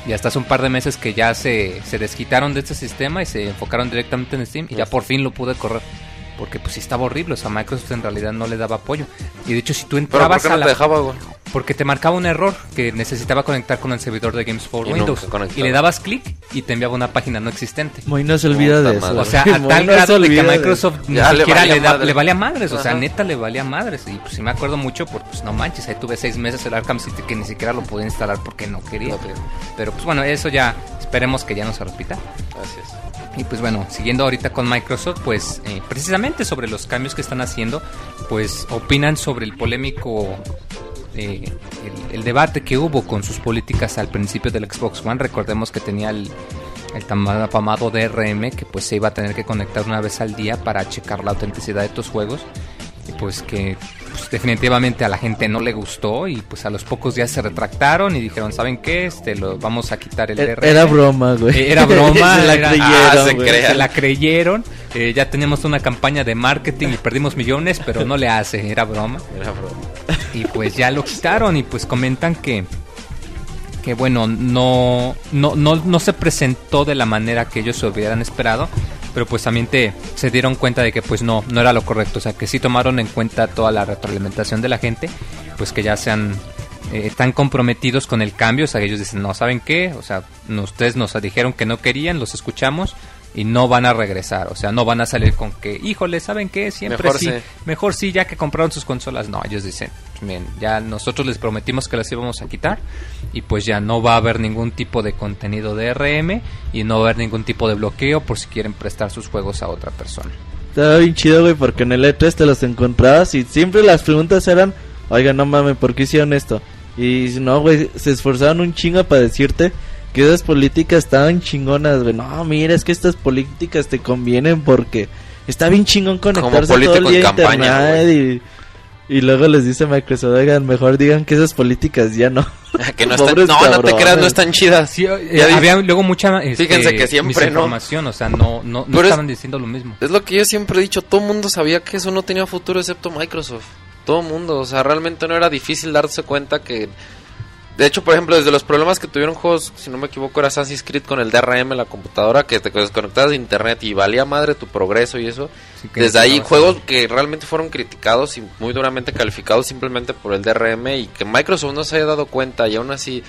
Y hasta hace un par de meses que ya se, se desquitaron de este sistema y se enfocaron directamente en Steam y ya por fin lo pude correr. Porque pues sí estaba horrible, o sea, Microsoft en realidad no le daba apoyo. Y de hecho si tú Pero ¿por entrabas qué a no la... te dejaba, güey? Porque te marcaba un error que necesitaba conectar con el servidor de Games for Y Windows. Y le dabas clic y te enviaba una página no existente. Moy no se olvida de eso. madre. O sea, a Moy tal no grado de que a de Microsoft ni Ya le siquiera valía le, da- le valía madres. O sea, Ajá. neta le valía madres. Y pues sí me acuerdo mucho porque, pues no manches, ahí tuve seis meses el Arkham City que ni siquiera lo pude instalar porque no quería. No quería. Pero pues bueno, eso ya esperemos que ya no se repita. Así es. Y pues bueno, siguiendo ahorita con Microsoft, pues eh, precisamente sobre los cambios que están haciendo, pues opinan sobre el polémico, eh, el, debate que hubo con sus políticas al principio del Xbox One. Recordemos que tenía el, el tan afamado DRM que pues se iba a tener que conectar una vez al día para checar la autenticidad de tus juegos. Y pues que pues, definitivamente a la gente no le gustó y pues a los pocos días se retractaron y dijeron, ¿saben qué? Este, lo, vamos a quitar el Era-. Era broma, güey. Eh, Era broma, se la era- creyeron, Ah, se se la creyeron. eh, ya teníamos una campaña de marketing y perdimos millones, pero no le hace, era broma. Era broma. Y pues ya lo quitaron y pues comentan que que bueno, no no no no se presentó de la manera que ellos se hubieran esperado, pero pues también te se dieron cuenta de que pues no no era lo correcto, o sea, que sí tomaron en cuenta toda la retroalimentación de la gente, pues que ya sean eh, están comprometidos con el cambio, o sea, ellos dicen, no, ¿saben qué? O sea, no- ustedes nos dijeron que no querían, los escuchamos, y no van a regresar, o sea, no van a salir con que, híjole, ¿saben qué? Siempre Mejor sí, sí. mejor sí, ya que compraron sus consolas. No, ellos dicen, bien, ya nosotros les prometimos que las íbamos a quitar y pues ya no va a haber ningún tipo de contenido de RM y no va a haber ningún tipo de bloqueo por si quieren prestar sus juegos a otra persona. Estaba bien chido, güey, porque en el E3 te los encontrabas y siempre las preguntas eran, oiga, no mames, ¿por qué hicieron esto? Y no, güey, se esforzaron un chingo para decirte que esas políticas estaban chingonas, güey. No, mira, es que estas políticas te convienen porque está bien chingón conectarse todo el día en a campaña, internet y, y luego les dice Microsoft, oigan, mejor digan que esas políticas ya no. que no, están, no, no te creas, no están chidas. Sí, eh, había luego mucha este, Fíjense que siempre, ¿no? o sea, no, no, no es- estaban diciendo lo mismo. Es lo que yo siempre he dicho, todo el mundo sabía que eso no tenía futuro excepto Microsoft. Todo el mundo, o sea, realmente no era difícil darse cuenta que... De hecho, por ejemplo, desde los problemas que tuvieron juegos, si no me equivoco, era Assassin's Creed con el DRM en la computadora, que te desconectabas de internet y valía madre tu progreso y eso. Desde ahí, juegos que realmente fueron criticados y muy duramente calificados simplemente por el DRM y que Microsoft no se haya dado cuenta y aún así...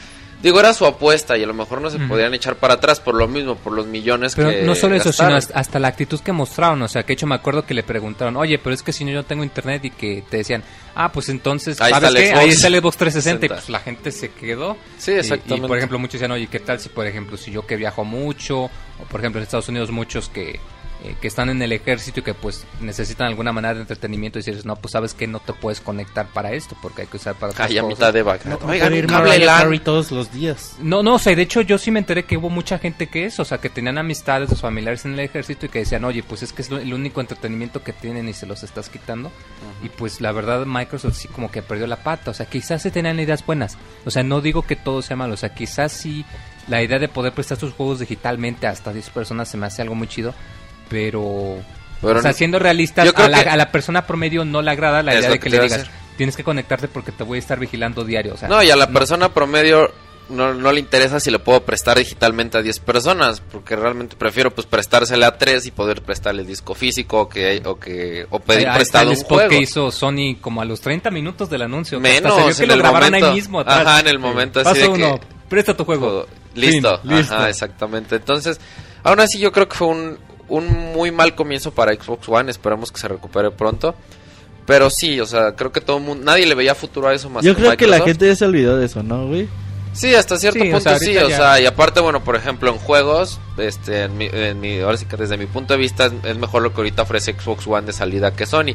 Digo, era su apuesta y a lo mejor no se podían echar para atrás por lo mismo, por los millones Pero que no solo eso, gastaron. sino hasta, la actitud que mostraron. O sea, que hecho me acuerdo que le preguntaron, oye, pero es que si no yo tengo internet y que te decían, ah, pues entonces, Ahí ¿sabes está qué? Xbox Ahí está el Xbox 360 y 60. pues la gente se quedó. Sí, Y- exactamente. Y, por ejemplo, muchos decían, oye, ¿qué tal si, por ejemplo, si yo que viajo mucho, o por ejemplo en Estados Unidos muchos que, eh, que están en el ejército y que pues necesitan alguna manera de entretenimiento y dices, no, pues sabes que no te puedes conectar para esto porque hay que usar para otras Ay, a cosas". mitad de vaca. No, Oigan, puede un cable LAN. Todos los días. No, no, o sea, de hecho yo sí me enteré que hubo mucha gente que eso, o sea, que tenían amistades, sus familiares en el ejército y que decían, oye, pues es que es lo- el único entretenimiento que tienen y se los estás quitando. Y pues la verdad Microsoft sí como que perdió la pata, o sea, quizás se tenían ideas buenas, o sea, no digo que todo sea malo, o sea, quizás sí la idea de poder prestar sus juegos digitalmente hasta 10 personas se me hace algo muy chido, pero... Pero o sea, no- siendo realistas, a la, que- a la persona promedio no le agrada la Es idea de que que le digas, tienes que conectarte porque te voy a estar vigilando diario, o sea... No, y a la no- persona promedio no, no le interesa si le puedo prestar digitalmente a 10 personas, porque realmente prefiero pues prestársela a 3 y poder prestarle el disco físico o que o que o pedir está prestado un juego. que hizo Sony como a los 30 minutos del anuncio. que Menos, que en lo grabaron momento. ahí mismo. atrás. Ajá, en el momento así Paso de uno, que- presta tu juego. Listo, Fin, listo. Ajá, exactamente. Entonces, aún así yo creo que fue un, un muy mal comienzo para Xbox One, esperamos que se recupere pronto. Pero sí, o sea, creo que todo el mundo, nadie le veía futuro a eso más Yo creo que la gente ya se olvidó de eso, ¿no, güey? Sí, hasta cierto Sí, o punto sea, sí, o ya- sea, y aparte, bueno, por ejemplo, en juegos, este, en mi, en mi- ahora sí que desde mi punto de vista es, es mejor lo que ahorita ofrece Xbox One de salida que Sony.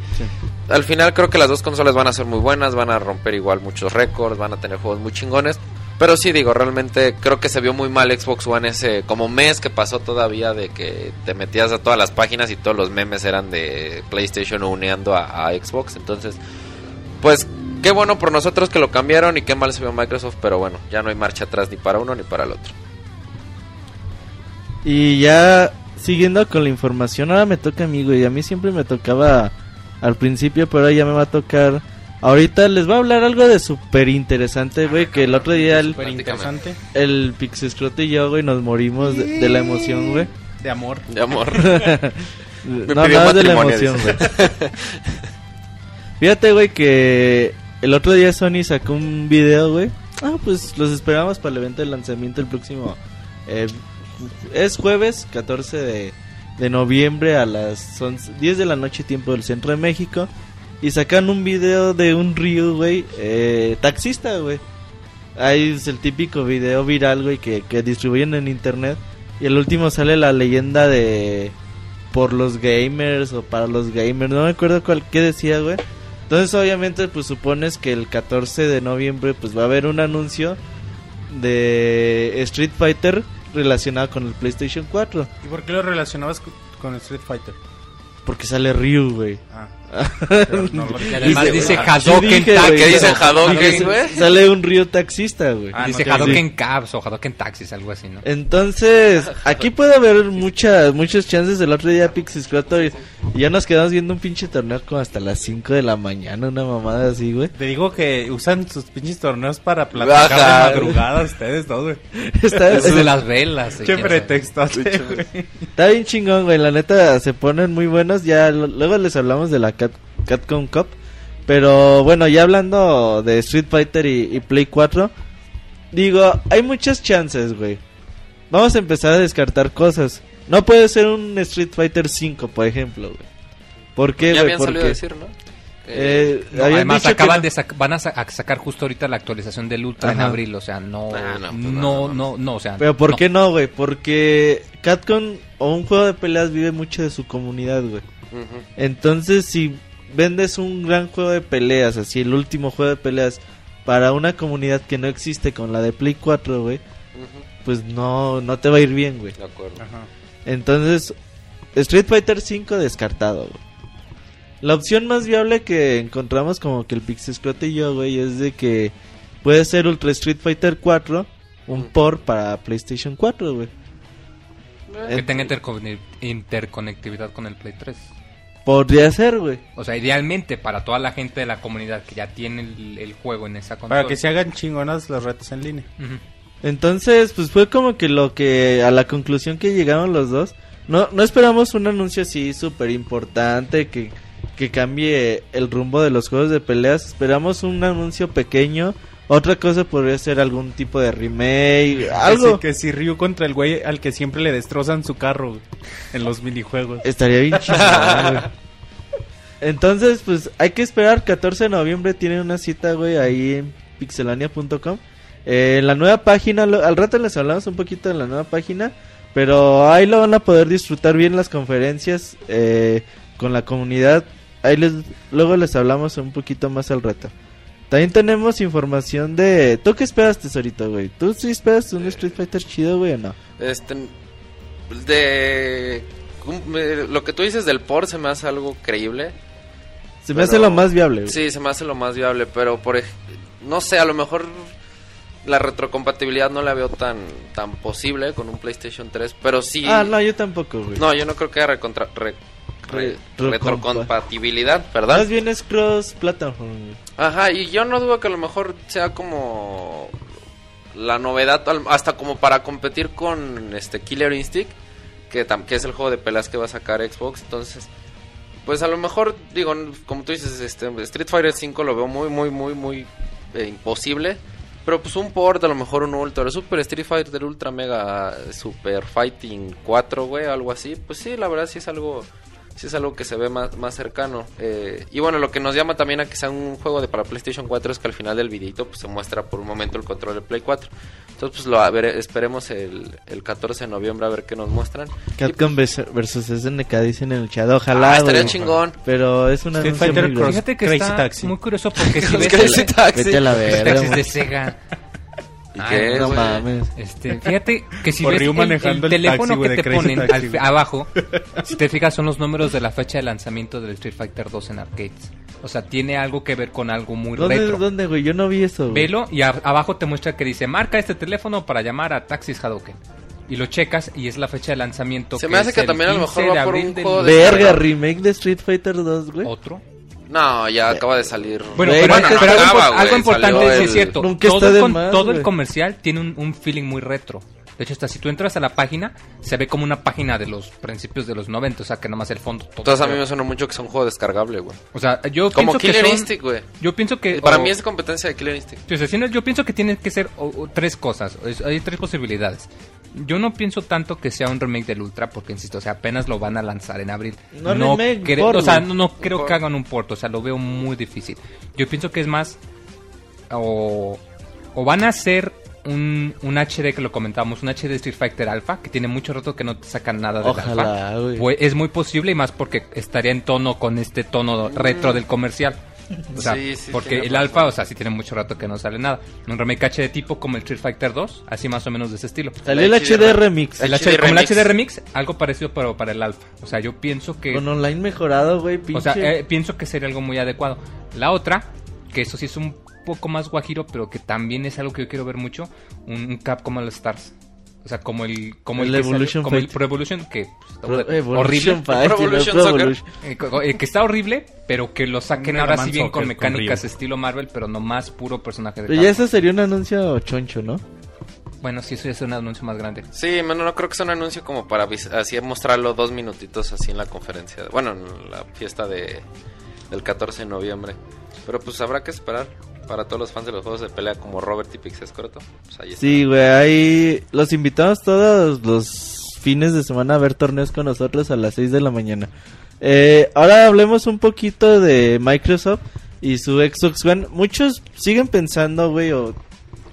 Al final creo que las dos consolas van a ser muy buenas, van a romper igual muchos récords, van a tener juegos muy chingones. Pero sí, digo, realmente creo que se vio muy mal Xbox One ese como mes que pasó todavía de que te metías a todas las páginas y todos los memes eran de PlayStation uneando a, a Xbox. Entonces, pues qué bueno por nosotros que lo cambiaron y qué mal se vio Microsoft, pero bueno, ya no hay marcha atrás ni para uno ni para el otro. Y ya siguiendo con la información, ahora me toca a mí, güey. A mí siempre me tocaba al principio, pero ahora ya me va a tocar. Ahorita les voy a hablar algo de súper interesante, güey. Que el otro día el, interesante. el Pixescrote y yo, güey, nos morimos de, de la emoción, güey. De amor. De amor. no, es de la emoción, güey. Fíjate, güey, que el otro día Sony sacó un video, güey. Ah, pues los esperamos para el evento de lanzamiento el próximo. eh, es jueves 14 de, de noviembre a las 11 10 de la noche, tiempo del centro de México. Y sacan un video de un Ryu, güey, eh, taxista, güey. Ahí es el típico video viral, güey, que, que distribuyen en internet. Y el último sale la leyenda de por los gamers o para los gamers, no me acuerdo cuál qué decía, güey. Entonces, obviamente, pues supones que el 14 de noviembre pues va a haber un anuncio de Street Fighter relacionado con el PlayStation 4, ¿Y por qué lo relacionabas con, con Street Fighter? porque sale Ryu, güey. Ah, no además Dice- Sí Hadoken Taxi. ¿Qué dice Hadouken, Dije, güey? Sale un Ryu taxista, güey. Ah, dice no Hadoken Cabs o Hadoken Taxis, algo así, ¿no? Entonces, aquí puede haber muchas muchas chances. El otro día Pixis Croto y y ya nos quedamos viendo un pinche torneo como hasta las 5 de la mañana, una mamada así, güey. Te digo que usan sus pinches torneos para platicar Ajá. de madrugada ustedes, ¿no, güey? Está, Es de las velas. Qué pretexto, güey. está bien chingón, güey. La neta se ponen muy buenos. Ya luego les hablamos de la Cat, Catcom Cup. Pero bueno, ya hablando de Street Fighter y, y Play 4, digo, hay muchas chances, güey. Vamos a empezar a descartar cosas. No puede ser un Street Fighter 5, por ejemplo, güey. ¿Por qué, ya güey? habían salido a decir, ¿no? eh, No, habían además acaban no. de sac- van a, sa- a sacar justo ahorita la actualización del Ultra en abril, o sea, no Ah, no, no, pues no, no, no, o sea, Pero ¿por no. qué no, güey? Porque Capcom o un juego de peleas vive mucho de su comunidad, güey. Entonces, si vendes un gran juego de peleas, así el último juego de peleas, para una comunidad que no existe con la de Play 4, güey, pues no, no te va a ir bien, güey. De acuerdo. Ajá. Entonces, Street Fighter 5 descartado, güey. La opción más viable que encontramos como que el Pixescrote y yo, güey, es de que puede ser Ultra Street Fighter 4, un Mm. port para PlayStation 4, güey. que tenga intercone- interconectividad con el Play 3. Podría ser, güey. O sea, idealmente para toda la gente de la comunidad que ya tiene el, el juego en esa consola. Para que se hagan chingonas las retas en línea. Entonces, pues fue como que lo que a la conclusión que llegaron los dos. No, no esperamos un anuncio así súper importante que, que cambie el rumbo de los juegos de peleas. Esperamos un anuncio pequeño. Otra cosa podría ser algún tipo de remake, algo. Que si, que si Ryu contra el güey al que siempre le destrozan su carro güey, en los minijuegos. Estaría bien chido. güey. Entonces, pues hay que esperar. 14 de noviembre tienen una cita, güey, ahí en pixelania.com. Eh, la nueva página, lo- al rato les hablamos un poquito de la nueva página. Pero ahí lo van a poder disfrutar bien las conferencias eh, con la comunidad. Ahí les, luego les hablamos un poquito más al rato. También tenemos información de... ¿Tú qué esperas, tesorito, güey? ¿Tú sí esperas un Street Fighter chido, güey, o no? Este. De. eh, Lo que tú dices del port se me hace algo creíble. Se me Pero- hace lo más viable, güey. Sí, se me hace lo más viable, pero por no sé, a lo mejor la retrocompatibilidad no la veo tan tan posible con un PlayStation 3, pero sí Ah, no, yo tampoco, güey. No, yo no creo que haya recontra- re- re- Re- retrocompatibilidad, ¿verdad? Más bien es cross platform. Ajá, y yo no dudo que a lo mejor sea como la novedad, hasta como para competir con este Killer Instinct, que, tam- que es el juego de peleas que va a sacar Xbox, entonces, pues a lo mejor, digo, como tú dices, este Street Fighter 5 lo veo muy, muy, muy, muy eh, imposible, pero pues un port, a lo mejor un Ultra, Super Street Fighter Ultra Mega Super Fighting 4, güey, algo así, pues sí, la verdad sí es algo sí es algo que se ve más, más cercano. Eh, y bueno, lo que nos llama también a que sea un juego de para PlayStation 4 es que al final del videito pues, se muestra por un momento el control de Play 4. Entonces, pues lo a ver, esperemos el, el 14 de noviembre a ver qué nos muestran. Capcom vers- versus SNK dicen en el chat. Ojalá, Ah, estaría güey. chingón. Pero es una. Fíjate que Crazy está Taxi. muy curioso porque si ves Crazy el- Taxi. Vete a la verga. de Sega. ¿Y Ay, qué es, No mames. Este, fíjate que si ves el, manejando el el teléfono taxi, que te ponen al- abajo, si te fijas son los números de la fecha de lanzamiento del Street Fighter 2 en arcades. O sea, tiene algo que ver con algo muy ¿Dónde, retro. ¿Dónde, güey? Yo no vi eso, güey. Velo y a- abajo te muestra que dice marca este teléfono para llamar a Taxis Hadouken. Y lo checas y es la fecha de lanzamiento. Se me hace es que también a lo 15 mejor va por un juego de- Verga, remake de Street Fighter 2, güey. ¿Otro? No, ya acaba de salir. Bueno, pero, no pero algo, importante es, cierto. Todo está el, de más, todo el comercial tiene un, un feeling muy retro. De hecho, hasta si tú entras a la página, se ve como una página de los principios de los 90, o sea, que nomás el fondo todo. Entonces a mí me suena mucho que es un juego descargable, güey. O sea, yo Como pienso que Killer son- Instinct, güey. Yo pienso que... Para o- mí es competencia de Killer Instinct. No, yo pienso que tiene que ser o- o tres cosas. Es- hay tres posibilidades. Yo no pienso tanto que sea un remake del Ultra, porque insisto, o sea, apenas lo van a lanzar en abril. No remake, creo- port, o sea, no, no creo port. que hagan un porto, o sea, lo veo muy difícil. Yo pienso que es más o, o van a hacer un, un HD que lo comentábamos, un HD Street Fighter Alpha, que tiene mucho rato que no te sacan nada del Ojalá, Alpha. Pues es muy posible y más porque estaría en tono con este tono retro del comercial. O sea, Sí, sí, porque el razón. Alpha, o sea, sí tiene mucho rato que no sale nada. Un remake HD tipo como el Street Fighter 2, así más o menos de ese estilo. Salió el El HD HD remix. El HD HD, como el Remix. HD Remix, algo parecido pero para el Alpha. O sea, yo pienso que... Con online mejorado, güey, pinche. O sea, eh, pienso que sería algo muy adecuado. La otra, que eso sí es un poco más guajiro, pero que también es algo que yo quiero ver mucho, un, un cap como el Stars. O sea, como el como El el, que salió- Evolution como el Fight. Pro Evolution que pues, está Pro- horrible, Evolution Fight, Pro y Evolution Pro Soccer. Evolution. Eh, eh, que está horrible, pero que lo saquen Mega ahora Man sí bien con Soccer con mecánicas Ryu. estilo Marvel, pero no más puro personaje de Pero ya Capcom. ese sería un anuncio choncho, ¿no? Bueno, sí, eso ya es un anuncio más grande. Sí, bueno, no creo que sea un anuncio como para así mostrarlo dos minutitos así en la conferencia. Bueno, en la fiesta de del 14 de noviembre. Pero pues habrá que esperar para todos los fans de los juegos de pelea como Robert y Pixes Corto. Pues ahí. Sí, güey, ahí los invitamos todos los fines de semana a ver torneos con nosotros a las 6 de la mañana. Eh, ahora hablemos un poquito de Microsoft y su Xbox One. Muchos siguen pensando, güey, o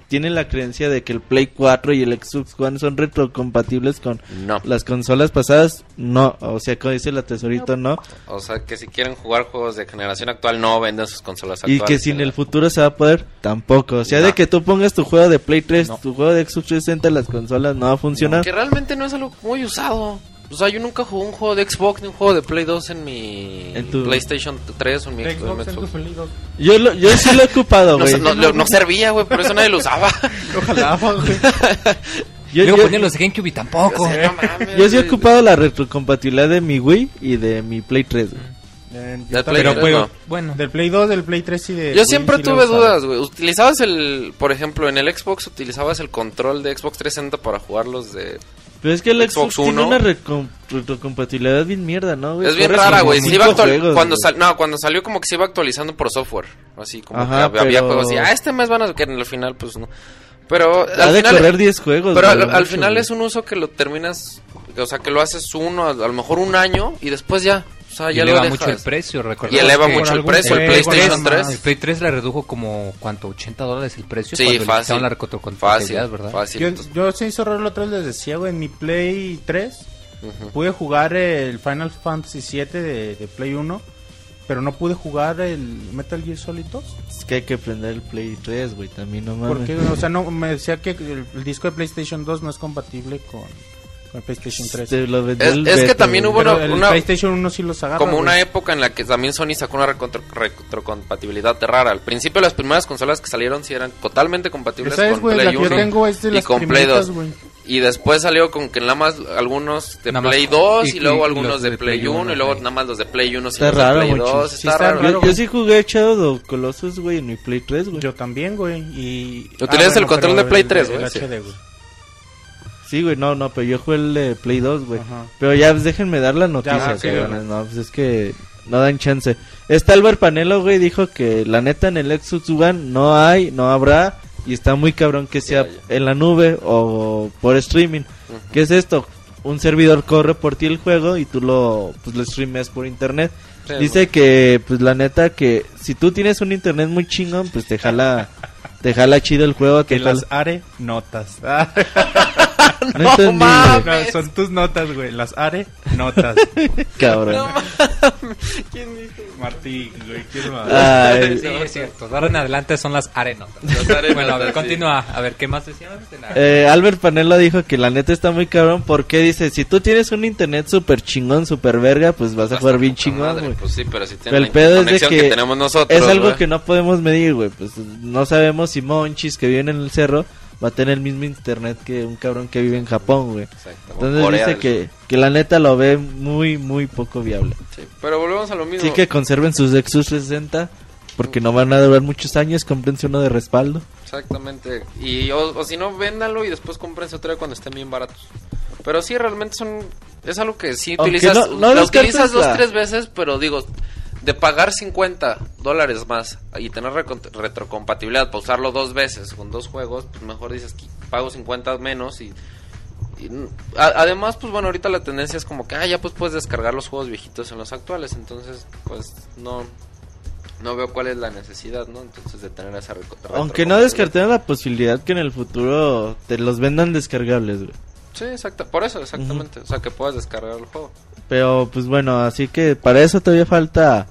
tienen la creencia de que el Play 4 y el Xbox One son retrocompatibles con No. las consolas pasadas. No, o sea, como dice la tesorito, no. O sea, que si quieren jugar juegos de generación actual, no venden sus consolas Y actuales. que si en el futuro se va a poder, tampoco. O sea, de que tú pongas tu juego de Play 3, No. tu juego de Xbox 360 en las consolas, no va a funcionar. Que realmente no es algo muy usado. O sea, yo nunca jugué un juego de Xbox ni un juego de Play 2 en mi En tu- PlayStation 3 o en mi Xbox. Xbox, en. Yo, lo- yo sí lo he ocupado, güey. no, no- no servía, güey, por eso nadie lo usaba. Ojalá, güey. Yo, yo- los de GameCube y tampoco. No mames, yo sí he ocupado la retrocompatibilidad de mi Wii y de mi Play 3. güey. Eh, yo Del. Play Pero juego, no. bueno. Del Play 2, del Play 3 y de. Yo Wii siempre tuve dudas, güey. Utilizabas el, por ejemplo, en el Xbox utilizabas el control de Xbox 360 para jugar los de... Pero es que el Xbox Xbox tiene una retrocompatibilidad bien mierda, ¿no? güey? Es bien Corre rara, güey. Se iba juegos, cuando güey. sal- no, cuando salió como que se iba actualizando por software. Así como Ajá, que había pero- juegos y ah, este mes van a que en el final pues no. Pero Ha al de final correr 10 juegos. Pero al, final es un uso que lo terminas, o sea, que lo haces uno, a, a lo mejor un año y después ya, o sea, Y ya eleva lo mucho el precio, recordemos Y eleva mucho el precio, el PlayStation nada más. 3. El Play 3 le redujo como, ¿cuánto? ¿80 dólares el precio? Sí, fácil. la Fácil, ¿verdad? fácil. Yo, yo se hizo raro la otra vez, les decía, güey, en mi Play 3 Ujú. pude jugar el Final Fantasy 7 de, de Play 1, pero no pude jugar el Metal Gear Solid 2. Es que hay que prender el Play 3, güey, también no mames. Porque, o sea, no, me decía que el, el disco de PlayStation 2 no es compatible con, con el PlayStation 3. Te lo vendió Es- el es que también hubo una- el una- PlayStation 1 sí los agarra. Como una época en la que también Sony sacó una retrocompatibilidad rara. Al principio las primeras consolas que salieron sí eran totalmente compatibles ¿Sabes, con? La Play que yo 1 tengo es de y las con Play primeritas, 2. güey. Y después salió con que nada más algunos de Nada Play 2 y, y- luego y algunos de, de Play Play 1 uno, y luego nada más los de Play 1 y Está los de raro, Play muchis. 2. Sí está, está raro. raro. Yo, yo sí jugué Shadow of Colossus, güey, en mi Play 3, güey. Yo también, güey. Y... ¿Utilizas el control de Play el- 3, el güey? Sí. Güey. No, no, pero yo jugué el de Play 2, güey. Ajá. Pero ya, pues, déjenme dar la noticia, Ya, sí, güey. No, pues es que no dan chance. Este Albert Panelo, güey, dijo que la neta en el Xbox One no hay, no habrá. Y está muy cabrón que sea Ya, ya. en la nube o por streaming. ¿Qué es esto? Un servidor corre por ti el juego y tú lo, pues, lo streames por internet. Sí, Dice que, pues la neta, que si tú tienes un internet muy chingón, pues te jala, te jala chido el juego. Que jala... las are notas. No entendí, mames. güey, No, son tus notas, güey. Las are notas. cabrón. Martí, güey. ¿quién más? Ay, Sí, es cierto. Ahora en adelante son las. Las arenotas, bueno, a ver, sí. continúa. A ver, ¿qué más decíamos? De la- Eh, Albert Panelo dijo que la neta está muy cabrón porque dice, si tú tienes un internet súper chingón, súper verga, pues vas a jugar bien chingón, madre, güey. Pues sí, pero si tiene el pedo es de que, tenemos nosotros. es algo güey. que no podemos medir, güey. Pues no sabemos si Monchis que vive en el cerro va a tener el mismo internet que un cabrón que vive en Japón, güey. Exacto, Entonces Corea dice que, que la neta lo ve muy, muy poco viable. Sí, pero volvemos a lo mismo. Sí que conserven sus Xbox 360 porque no van a durar muchos años, cómprense uno de respaldo. Exactamente. Y o, o si no, véndanlo y después cómprense otra cuando estén bien baratos. Pero sí, realmente son... Es algo que sí Aunque utilizas... no- no lo utilizas dos, la- tres veces, pero digo... De pagar 50 dólares más y tener retrocompatibilidad para usarlo dos veces con dos juegos, pues mejor dices que pago 50 menos y... y a- además, pues bueno, ahorita la tendencia es como que, ah, ya pues puedes descargar los juegos viejitos en los actuales, entonces pues no... No veo cuál es la necesidad, ¿no? Entonces de tener esa Aunque no descartemos la posibilidad que en el futuro te los vendan descargables, güey. Sí, exacto. Por eso, exactamente. O sea, que puedas descargar el juego. Pero pues bueno, así que para eso todavía falta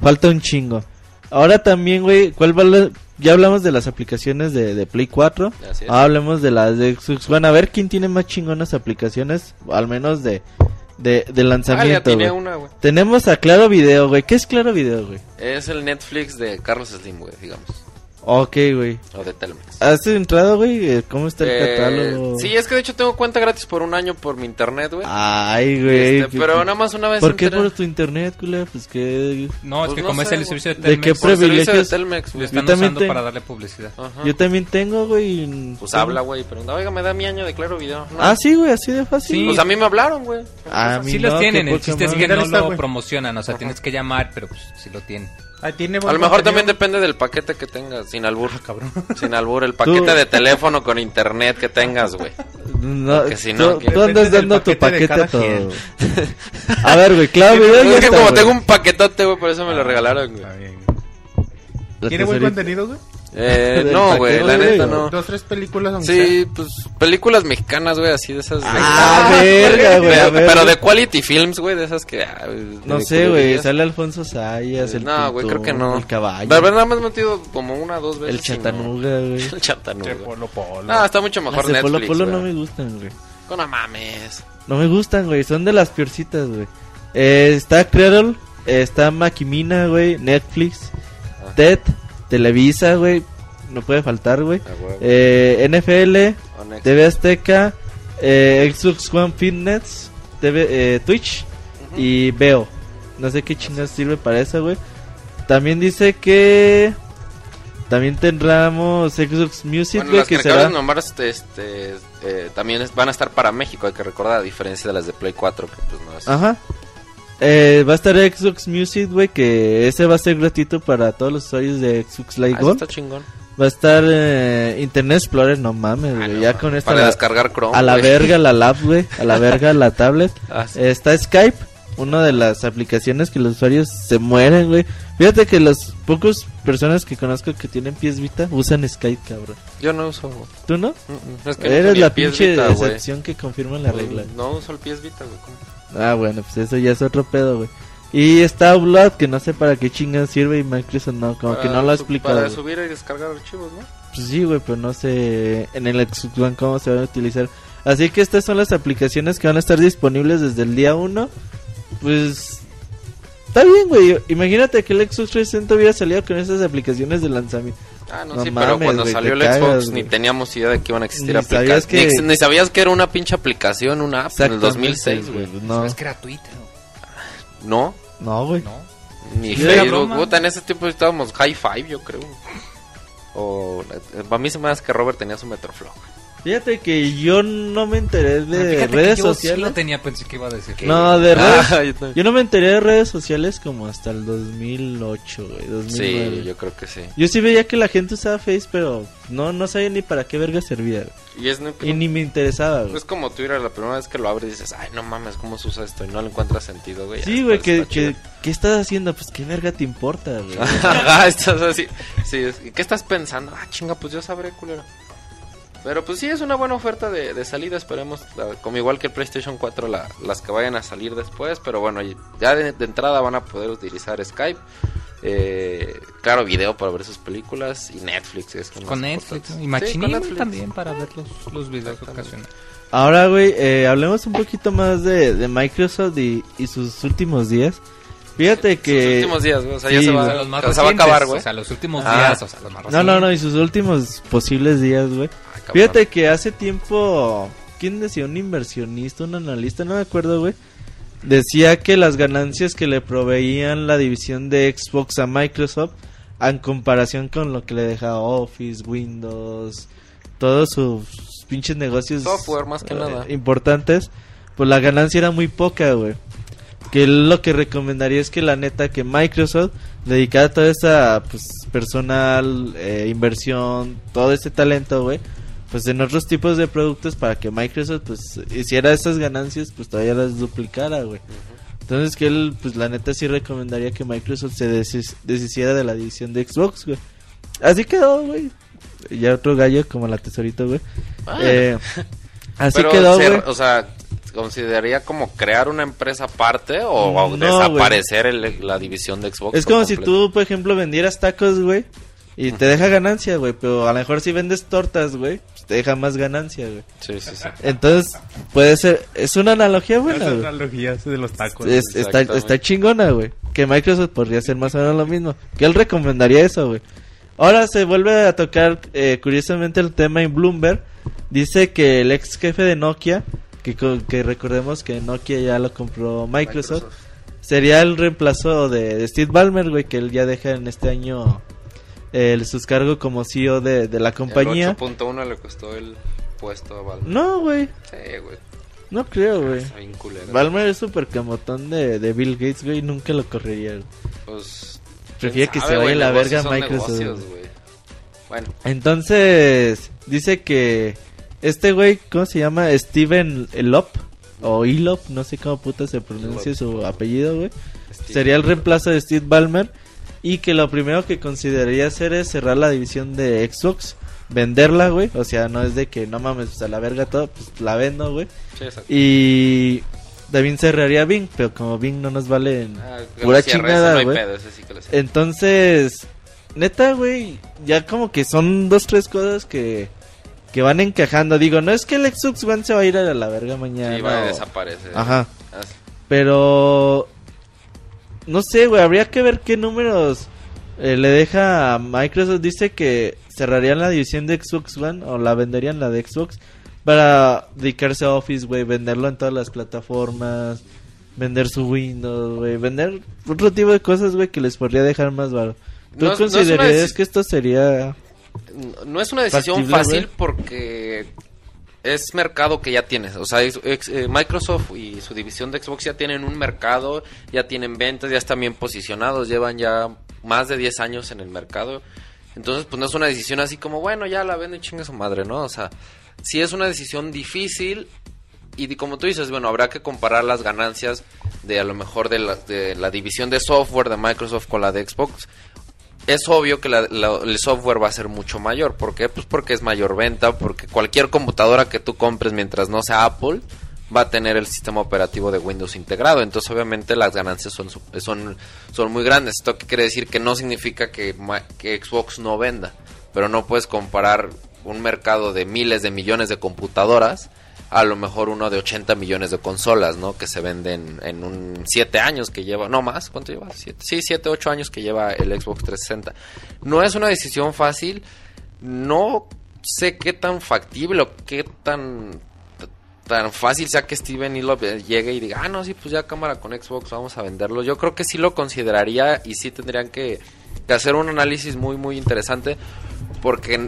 falta un chingo. Ahora también, güey, ¿cuál va la- ya hablamos de las aplicaciones de, de Play 4. Así es. Ahora hablemos de las de Xbox One. A ver quién tiene más chingonas aplicaciones, al menos de de, de Ah, ya lanzamiento, tiene güey. una, güey. Tenemos a Claro Video, güey. ¿Qué es Claro Video, güey? Es el Netflix de Carlos Slim, güey, digamos. Ok, güey. O de Telmex. ¿Has entrado, güey? Eh, ¿Cómo está el Eh, catálogo? Sí, es que de hecho tengo cuenta gratis por un año por mi internet, güey. Ay, güey. Este, pero nada más una vez ¿Por qué entré. por tu internet, culera? Pues que... No, es Pues que no como es sé, el servicio de ¿De qué Telmex, Por el servicio de privilegios? Telmex, lo están Yo también usando te- para darle publicidad. Ajá. Yo también tengo, güey. Pues habla, güey, pero oiga, me da mi año de claro video. No. Ah, sí, güey, así de fácil. Sí. Pues a mí me hablaron, güey. A mí Sí no, los tienen, qué el chiste es que no ¿Dónde está, lo promocionan, o sea, tienes que llamar, pero pues sí lo tienen. Ahí tiene A lo mejor también contenido. depende del paquete que tengas, sin albur. Cabrón. Sin albur, el paquete Tú- de teléfono con internet que tengas, güey. No, si no, tú, ¿quién- tú andas dando tu paquete de paquete todo. A ver, güey, claro, ya es que está, como güey. tengo un paquetote, güey, por eso me lo regalaron, güey. Está bien. La ¿Tiene buen contenido, güey? Eh, no, güey, la neta no. Dos, tres películas, aunque Sí, pues películas mexicanas, güey, así de esas. de- Ah, verga, güey, Pero, de quality films, güey, de esas que. ah, No de sé, güey, sale Alfonso Sayas, el No, güey, creo que no. El caballo, La verdad, me has metido como una o dos veces. el no. chatanuga, güey. El chatanuga. sea. Polo Polo. No, está mucho mejor Las de Netflix. Polo Polo no güey. me gustan, güey. No mames. No me gustan, güey, son de las peorcitas, güey. Eh, está Cradle, eh, está Makimina, güey, Netflix, Ah. TED, Televisa, güey, no puede faltar, güey. Eh, NFL. TV Azteca, eh, Xbox One Fitness, TV, eh, Twitch y Veo. No sé qué chingas sirve para eso, güey. También dice que también tendremos Xbox Music, Bueno, güey, las que que será este, este, eh, también van a estar para México, hay que recordar, a diferencia de las de Play 4, que pues no es. Ajá. Eh, va a estar Xbox Music, güey, que ese va a ser gratuito para todos los usuarios de Xbox Live Ah, eso Gold. está chingón. Va a estar eh, Internet Explorer, no mames, Ah, güey. no, ya con esta Para la- descargar Chrome. a la verga la lap, güey, a la verga la tablet. Ah, sí. Está Skype, una de las aplicaciones que los usuarios se mueren, güey. Fíjate que las pocas personas que conozco que tienen pies Vita usan Skype, cabrón. Yo no uso. ¿Tú no? Mm, mm. Es que Eres la pinche Vita, excepción que confirma la regla. No uso el PS Vita, güey. Ah, bueno, pues eso ya es otro pedo, güey. Y está Blood, que no sé para qué chingas sirve y Microsoft no, como que no lo explicado. Para güey. subir y descargar archivos, ¿no? Pues sí, güey, pero no sé en el Xbox One cómo se van a utilizar. Así que estas son las aplicaciones que van a estar disponibles desde el día 1. Pues está bien, güey. Imagínate que el Xbox 360 hubiera salido con esas aplicaciones de lanzamiento. Ah, no, No sí, mames, pero cuando salió el Xbox cagas, ni teníamos idea de que iban a existir aplicaciones. que- Ni, ni sabías que era una pinche aplicación, una app en el Exactamente, 2006, güey. No, Es que era Twitter, No, no, güey. ¿no? ni Facebook. Puta, en ese tiempo estábamos High Five, yo creo. O para mí se me hace que Robert tenía su Metroflow. Fíjate que yo no me enteré de Ah, que redes yo sí sociales. lo tenía, pensé que iba a decir. No, de redes. Ah, yo también. Yo no me enteré de redes sociales como hasta el 2008, güey. 2009. Sí, yo creo que sí. Yo sí veía que la gente usaba Face, pero no, no sabía ni para qué verga servía. Y es, no- Y ni me interesaba, güey. es como Twitter, la primera vez que lo abres dices, ay, no mames, ¿cómo se usa esto? Y no le encuentras sentido, güey. Sí, güey, que, que. ¿qué estás haciendo? Pues qué verga te importa, güey. Ajá, estás así. Sí, es- ¿qué estás pensando? Ah, chinga, pues yo sabré, culero. Pero pues sí, es una buena oferta de, de salida. Esperemos, la- como igual que el PlayStation 4, la- las que vayan a salir después. Pero bueno, ya de, de entrada van a poder utilizar Skype. Eh, claro, video para ver sus películas. Y Netflix. Es Con Netflix importante. y Sí, Machinima con Netflix. también para ver los, los videos ocasionales. Ahora, güey, eh, hablemos un poquito más de, de Microsoft y, y sus últimos días. Fíjate que... Sus últimos días, güey. O sea, sí, ya se va, O sea, los más o sea, se va a recientes, acabar, güey. O sea, los últimos Ah. días, o sea, los más No, no, no, recientes. y sus últimos posibles días, güey. Fíjate que hace tiempo, ¿quién decía? Un inversionista, un analista, no me acuerdo, güey. Decía que las ganancias que le proveían la división de Xbox a Microsoft, en comparación con lo que le dejaba Office, Windows, todos sus pinches negocios Software, más que eh, nada. importantes, pues la ganancia era muy poca, güey. Que él lo que recomendaría es que la neta que Microsoft dedicara toda esa pues personal, eh, inversión, todo ese talento, güey, pues en otros tipos de productos para que Microsoft pues hiciera esas ganancias, pues todavía las duplicara, güey. Entonces que él pues la neta sí recomendaría que Microsoft se deshic- deshiciera de la división de Xbox, güey. Así quedó, güey. Ya otro gallo como la tesorito, güey. Ah. Eh, así Pero quedó, güey. O sea, ¿consideraría como crear una empresa aparte o, o No, desaparecer el- la división de Xbox? Es como si tú, por ejemplo, vendieras tacos, güey. Y te deja ganancia, güey. Pero a lo mejor si vendes tortas, güey, pues te deja más ganancia, güey. Sí, sí, sí. Entonces, puede ser. Es una analogía buena, Esa güey. analogía de los tacos. Es- está chingona, güey. Que Microsoft podría hacer más o menos lo mismo. Que él recomendaría eso, güey. Ahora se vuelve a tocar, eh, curiosamente, el tema en Bloomberg. Dice que el ex jefe de Nokia, que, que recordemos que Nokia ya lo compró Microsoft, sería el reemplazo de, de Steve Ballmer, güey, que él ya deja en este año el sus cargos como CEO de, de la compañía. El 8.1 le costó el puesto a Valve. No, güey, Sí, güey. no creo, güey. Ballmer es súper camotón de, de Bill Gates, güey, nunca lo correría. Pues. Prefiere que se vaya la verga Microsoft. negocios, güey. Bueno, Entonces, dice que Este güey, ¿cómo se llama? Steven Elop. O Elop, no sé cómo puta se pronuncia su apellido, güey. Sería el reemplazo de Steve Ballmer. Y que lo primero que consideraría hacer es cerrar la división de Xbox. Venderla, güey. O sea, no es de que no mames, pues a la verga todo. Pues la vendo, güey. Sí, exacto. Y también cerraría Bing. Pero como Bing no nos vale en Ah, pura chingada, güey. sí. Entonces, neta, güey, ya como que son dos, tres cosas que, que van encajando. Digo, no es que el Xbox One se va a ir a la verga mañana. Sí, va a o- desaparecer. Ajá. Pero, no sé, güey, habría que ver qué números eh, le deja a Microsoft. Dice que cerrarían la división de Xbox One o la venderían la de Xbox para dedicarse a Office, güey, venderlo en todas las plataformas, vender su Windows, güey, vender otro tipo de cosas, güey, que les podría dejar más barato. ¿Tú No considerarías que esto sería... No es una decisión fácil porque es mercado que ya tienes. O sea, eh, Microsoft y su división de Xbox ya tienen un mercado, ya tienen ventas, ya están bien posicionados, llevan ya más de 10 años en el mercado. Entonces, pues no es una decisión así como, bueno, ya la venden chingue su madre, ¿no? O sea, sí es una decisión difícil y como tú dices, bueno, habrá que comparar las ganancias de a lo mejor de la, de la división de software de Microsoft con la de Xbox es obvio que la- el software va a ser mucho mayor. ¿Por qué? Pues porque es mayor venta, porque cualquier computadora que tú compres mientras no sea Apple va a tener el sistema operativo de Windows integrado. Entonces obviamente las ganancias son, son, son muy grandes. Esto quiere decir que no significa que, que Xbox no venda, pero no puedes comparar un mercado de miles de millones de computadoras a lo mejor uno de 80 millones de consolas, ¿no? Que se venden en un 7 años que lleva, no más, ¿cuánto lleva? Siete- sí, 7, 8 años que lleva el Xbox 360. No es una decisión fácil, no sé qué tan factible o qué tan tan fácil sea que Steven Hilo llegue y diga, ah, no, sí, pues ya cámara con Xbox, vamos a venderlo. Yo creo que sí lo consideraría y sí tendrían que hacer un análisis muy, muy interesante. Porque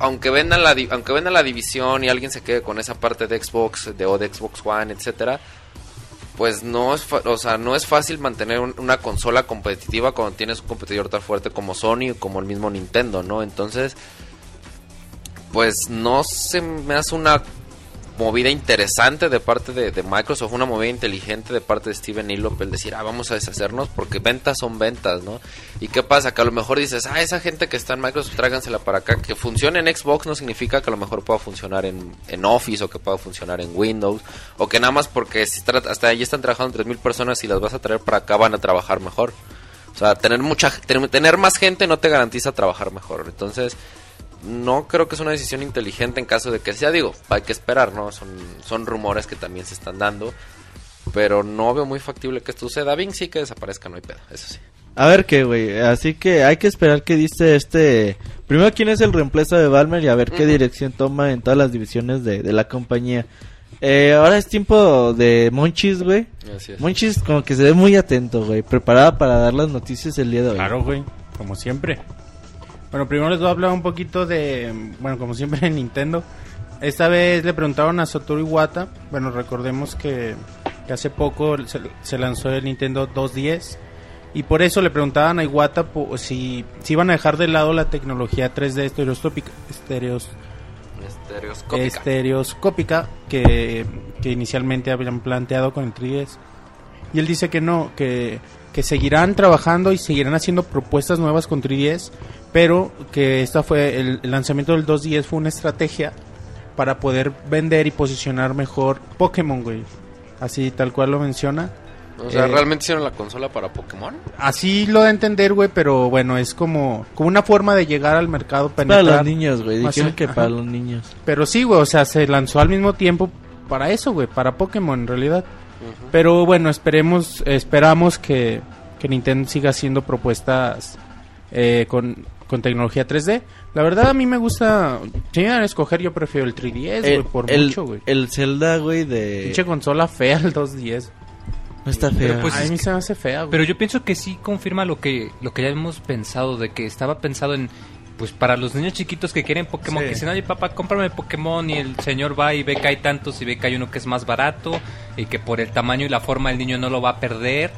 aunque vendan la aunque vendan la división y alguien se quede con esa parte de Xbox de o de Xbox One, etcétera, pues no es o sea, no es fácil mantener un- una consola competitiva cuando tienes un competidor tan fuerte como Sony o como el mismo Nintendo, ¿no? Entonces, pues no se me hace una movida interesante de parte de, de Microsoft, una movida inteligente de parte de Steven Ilop el decir, ah, vamos a deshacernos porque ventas son ventas, ¿no? ¿Y qué pasa? Que a lo mejor dices, ah, esa gente que está en Microsoft, tráigansela para acá. Que funcione en Xbox no significa que a lo mejor pueda funcionar en, en Office o que pueda funcionar en Windows o que nada más porque si hasta allí están trabajando 3.000 personas y las vas a traer para acá van a trabajar mejor. O sea, tener mucha tener más gente no te garantiza trabajar mejor. Entonces, no creo que es una decisión inteligente en caso de que sea, digo, hay que esperar, ¿no? Son, son rumores que también se están dando, pero no veo muy factible que esto suceda. Bing sí que desaparezca, no hay pedo, eso sí. A ver qué, güey. Así que hay que esperar que dice este... Primero, quién es el reemplazo de Balmer y a ver qué dirección toma en todas las divisiones de, de la compañía. Eh, ahora es tiempo de Monchis, güey. Monchis como que se ve muy atento, güey. Preparada para dar las noticias el día de hoy. Claro, güey, como siempre. Bueno, primero les voy a hablar un poquito de, bueno, como siempre en Nintendo. Esta vez le preguntaron a Satoru Iwata, bueno, recordemos que, que hace poco se, se lanzó el Nintendo 2DS y por eso le preguntaban a Iwata po- si, si iban a dejar de lado la tecnología 3D estereoscópica, estereos, Estereoscópica. estereoscópica que, que inicialmente habían planteado con el 3DS. Y él dice que no, que, que seguirán trabajando y seguirán haciendo propuestas nuevas con 3DS, pero que esta fue el, el lanzamiento del 2DS fue una estrategia para poder vender y posicionar mejor Pokémon, güey. Así tal cual lo menciona. O sea, Eh, ¿realmente hicieron la consola para Pokémon? Así lo da a entender, güey, pero bueno, es como, como una forma de llegar al mercado Para penetrar. los niños, güey. Más Dijeron que ajá. para los niños. Pero sí, güey, o sea, se lanzó al mismo tiempo para eso, güey, para Pokémon en realidad. Pero bueno, esperemos, esperamos que, que Nintendo siga haciendo propuestas eh, con, con tecnología 3D. La verdad a mí me gusta, si me van a escoger yo prefiero el 3DS, güey, por el, mucho, güey. el Zelda, güey, de... Pinche consola fea el 2DS. No está feo. Pero pues a es mí que- se me hace fea, güey. Pero yo pienso que sí confirma lo que lo que ya hemos pensado de que estaba pensado en pues para los niños chiquitos que quieren Pokémon, Sí. que dicen, oye papá, cómprame Pokémon y el señor va y ve que hay tantos y ve que hay uno que es más barato y que por el tamaño y la forma el niño no lo va a perder,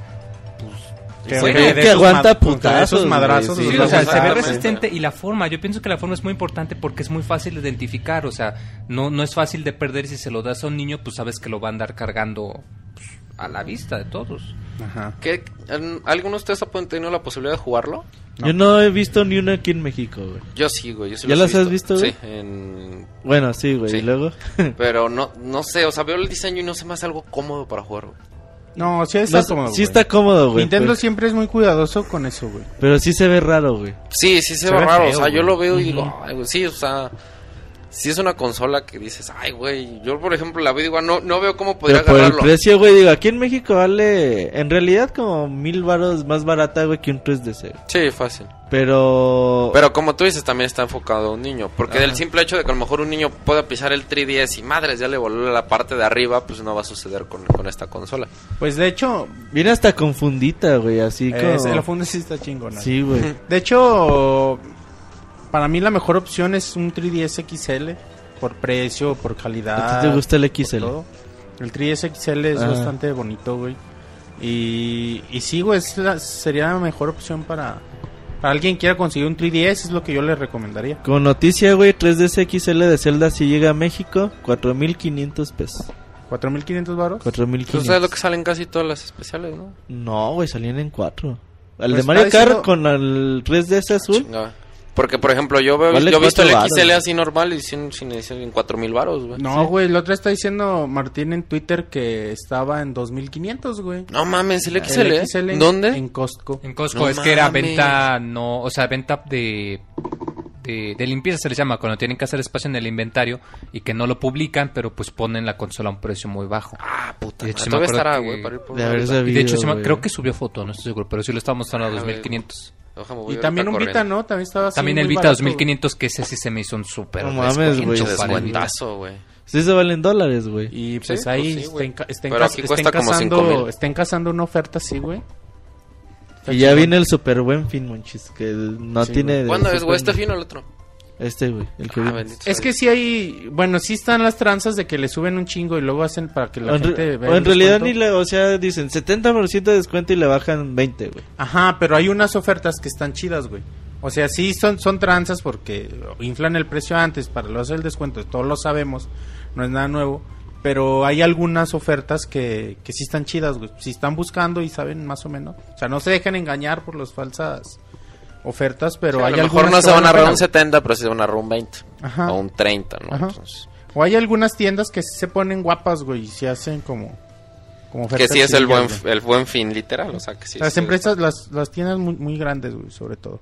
Que, Bueno, que de que esos aguanta putazos, esos madrazos. güey, Sí, Sí, o sea, se ve resistente y la forma, yo pienso que la forma es muy importante porque es muy fácil de identificar, o sea, no, no es fácil de perder y si se lo das a un niño, pues sabes que lo va a andar cargando pues, a la vista de todos. Ajá. ¿Qué, en- ¿Alguno de ustedes ha tenido la posibilidad de jugarlo? Yo no he visto ni una aquí en México, güey. Yo sí, güey. Yo sí ¿Ya las has visto, güey? Sí, en... Bueno, sí, güey. Sí. Y luego. pero no, no sé, o sea, veo el diseño y no se me hace algo cómodo para jugar, güey. No, sí No, está cómodo. sí está cómodo, güey. Nintendo pues, siempre es muy cuidadoso con eso, güey. Pero sí se ve raro, güey. Sí, sí se, Se ve ve raro, feo, o sea, yo lo veo y digo, sí, o sea, sí es una consola que dices, ay, güey, yo por ejemplo la veo digo, no, no veo cómo podría Pero por el agarrarlo. precio, güey, digo, aquí en México vale en realidad como mil varos más barata, güey, que un 3DS. Sí, fácil. Pero... Pero como tú dices, también está enfocado a un niño. Porque del simple hecho de que a lo mejor un niño pueda pisar el 3DS y madres, ya le voló la parte de arriba, pues no va a suceder con, con esta consola. Pues de hecho, Viene hasta confundita, güey, así como... eh, la funda sí está chingona. Sí, güey. De hecho, para mí la mejor opción es un 3DS XL. Por precio, por calidad. ¿A ti te gusta el XL? todo. El 3DS XL es Ah. bastante bonito, güey. Y, y sí, güey, es la- sería la mejor opción para, para alguien que quiera conseguir un 3DS, es lo que yo le recomendaría. Como noticia, güey, 3DS XL de Zelda si llega a México, 4.500 pesos. 4.500 baros. 4.500. Tú sabes lo que salen casi todas las especiales, ¿no? No, güey, salían en 4. El Pues de Mario Kart diciendo- con el 3DS azul. Chinga. Porque, por ejemplo, yo veo, Vale yo he visto el varos, XL así normal y sin, sin, sin- en 4000 baros, güey. No, güey, el otro está diciendo Martín en Twitter que estaba en 2.500, güey. No mames, el XL, El ¿eh? XL en- ¿Dónde? En Costco. En Costco No es que era venta, no, o sea, venta de, de, de limpieza se les llama, cuando tienen que hacer espacio en el inventario y que no lo publican, pero pues ponen la consola a un precio muy bajo. Ah, puta. De hecho, sí me estará, que- güey, para ir por De una haber ahorita. sabido. Y de hecho, se me- güey. creo que subió foto, no estoy seguro, pero sí lo estaba mostrando a güey. 2500. Y también un. Vita, ¿no? También estaba así También el Vita barato, 2500, que ese sí se me hizo un súper No mames, güey. Descuentazo, güey. Sí se valen dólares, güey. Y pues Sí, ahí pues sí, estén, estén Pero cas- aquí estén cazando, 5,000. estén cazando una oferta así, güey. Y ya viene el super buen fin, monchis, que no Sí, tiene... ¿Cuándo es, güey? ¿Este fin o el otro? Este, güey, el que Ah, bendito Es que sí hay, bueno, sí están las tranzas de que le suben un chingo y luego hacen para que la O gente vea o en realidad ni le, o sea, dicen 70% de descuento y le bajan 20, güey. Ajá, pero hay unas ofertas que están chidas, güey. O sea, sí son, son tranzas porque inflan el precio antes para luego hacer el descuento, todos lo sabemos, no es nada nuevo. Pero hay algunas ofertas que, que sí están chidas, güey. Si están buscando y saben más o menos. O sea, no se dejen engañar por las falsas ofertas, pero Sí, a hay lo mejor no se van a ahorrar un 70, pero sí se van a ahorrar un 20. Ajá. O un 30, ¿no? Ajá. Entonces, O hay algunas tiendas que sí se ponen guapas, güey, y se hacen como, como que sí es el buen, el buen fin, literal. O sea, que sí. las sí. empresas, las, las tiendas muy, muy grandes, güey, sobre todo.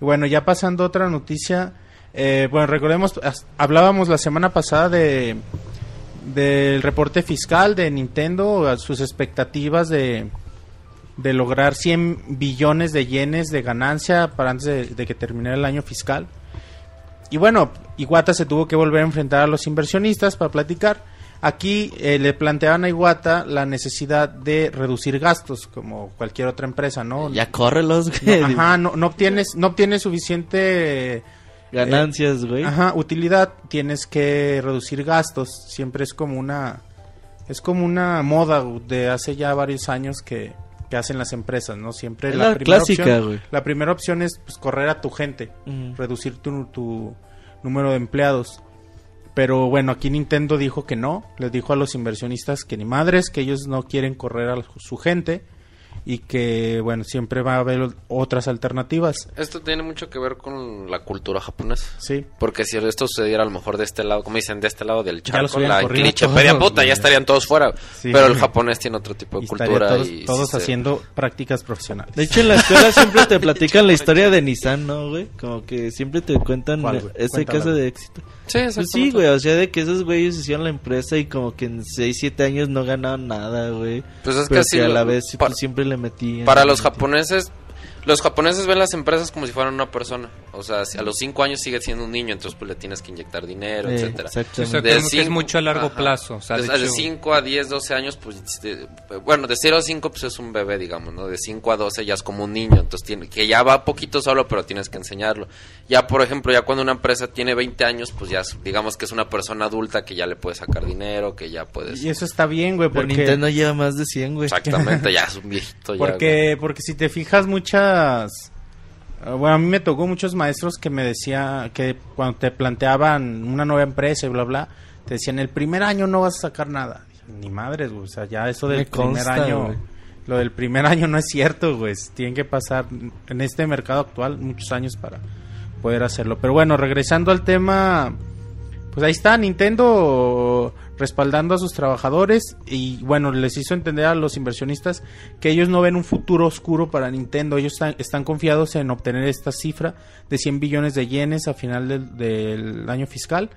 Y bueno, ya pasando a otra noticia. eh, bueno, recordemos, hablábamos la semana pasada de del reporte fiscal de Nintendo, a sus expectativas de, de lograr 100 billones de yenes de ganancia para antes de, de que terminara el año fiscal. Y bueno, Iwata se tuvo que volver a enfrentar a los inversionistas para platicar. Aquí eh, le planteaban a Iwata la necesidad de reducir gastos, como cualquier otra empresa, ¿no? Ya córrelos, No, güey. ajá, no, no obtienes, no obtienes suficiente Ganancias, güey. ajá, utilidad, tienes que reducir gastos. Siempre es como una, es como una moda de hace ya varios años que, que hacen las empresas, ¿no? Siempre Es la, la primera clásica, opción, la primera opción es pues, correr a tu gente reducir tu, tu número de empleados. Pero bueno, aquí Nintendo dijo que no, les dijo a los inversionistas que ni madres, que ellos no quieren correr a su gente y que bueno, siempre va a haber otras alternativas. Esto tiene mucho que ver con la cultura japonesa. Sí. Porque si esto sucediera a lo mejor de este lado, como dicen, de este lado del charco, la clichepedia puta, ya estarían todos fuera. Sí. Pero el japonés tiene otro tipo de Y cultura. todos, y todos sí haciendo prácticas profesionales. De hecho, en la escuela siempre te platican la historia de Nissan, ¿no, güey? Como que siempre te cuentan ese caso de éxito. Sí, Pues sí, güey, o sea, de que esos güeyes hicieron la empresa y como que en 6, 7 años no ganaban nada, güey. Pues es que así que a lo- la vez pa- pues, siempre le metían. Para los japoneses, Los japoneses ven las empresas como si fueran una persona. O sea, si a los 5 años sigue siendo un niño, entonces pues le tienes que inyectar dinero, Eh, etcétera. O sea, exactamente. que es cinco- mucho a largo ajá. plazo. O sea, de de, hecho- 5 a 10, 12 años, pues, de- bueno, de 0 a 5, pues es un bebé, digamos, ¿no? De 5 a 12 ya es como un niño, entonces tiene, que ya va poquito solo, pero tienes que enseñarlo. Ya, por ejemplo, ya cuando una empresa tiene 20 años, pues ya, es- digamos que es una persona adulta que ya le puede sacar dinero, que ya puedes... Y eso está bien, güey, Pero porque... Nintendo lleva más de 100, güey. Exactamente, ya es un viejito. ya, güey. Porque, porque si te fijas muchas... eh, Bueno, a mí me tocó muchos maestros que me decía que cuando te planteaban una nueva empresa y bla, bla, te decían, el primer año no vas a sacar nada. Ni madres, güey. O sea, ya eso del Me primer consta, año... güey. Lo del primer año no es cierto, güey. Tienen que pasar en este mercado actual muchos años para poder hacerlo. Pero bueno, regresando al tema... Pues ahí está Nintendo respaldando a sus trabajadores y bueno, les hizo entender a los inversionistas que ellos no ven un futuro oscuro para Nintendo, ellos están, están confiados en obtener esta cifra de 100 billones de yenes a final del, año fiscal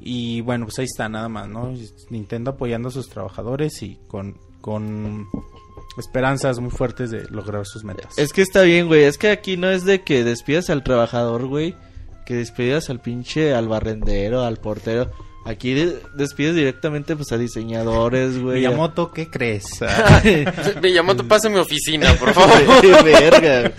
y bueno, pues ahí está nada más, ¿no? Nintendo apoyando a sus trabajadores y con, con esperanzas muy fuertes de lograr sus metas. Es que está bien, güey. Es que aquí no es de que despidas al trabajador, güey. Que despidas al pinche, al barrendero, al portero. Aquí de- despides directamente pues a diseñadores, güey. Miyamoto, ¿qué crees? Miyamoto, pasa a mi oficina, por favor. Verga.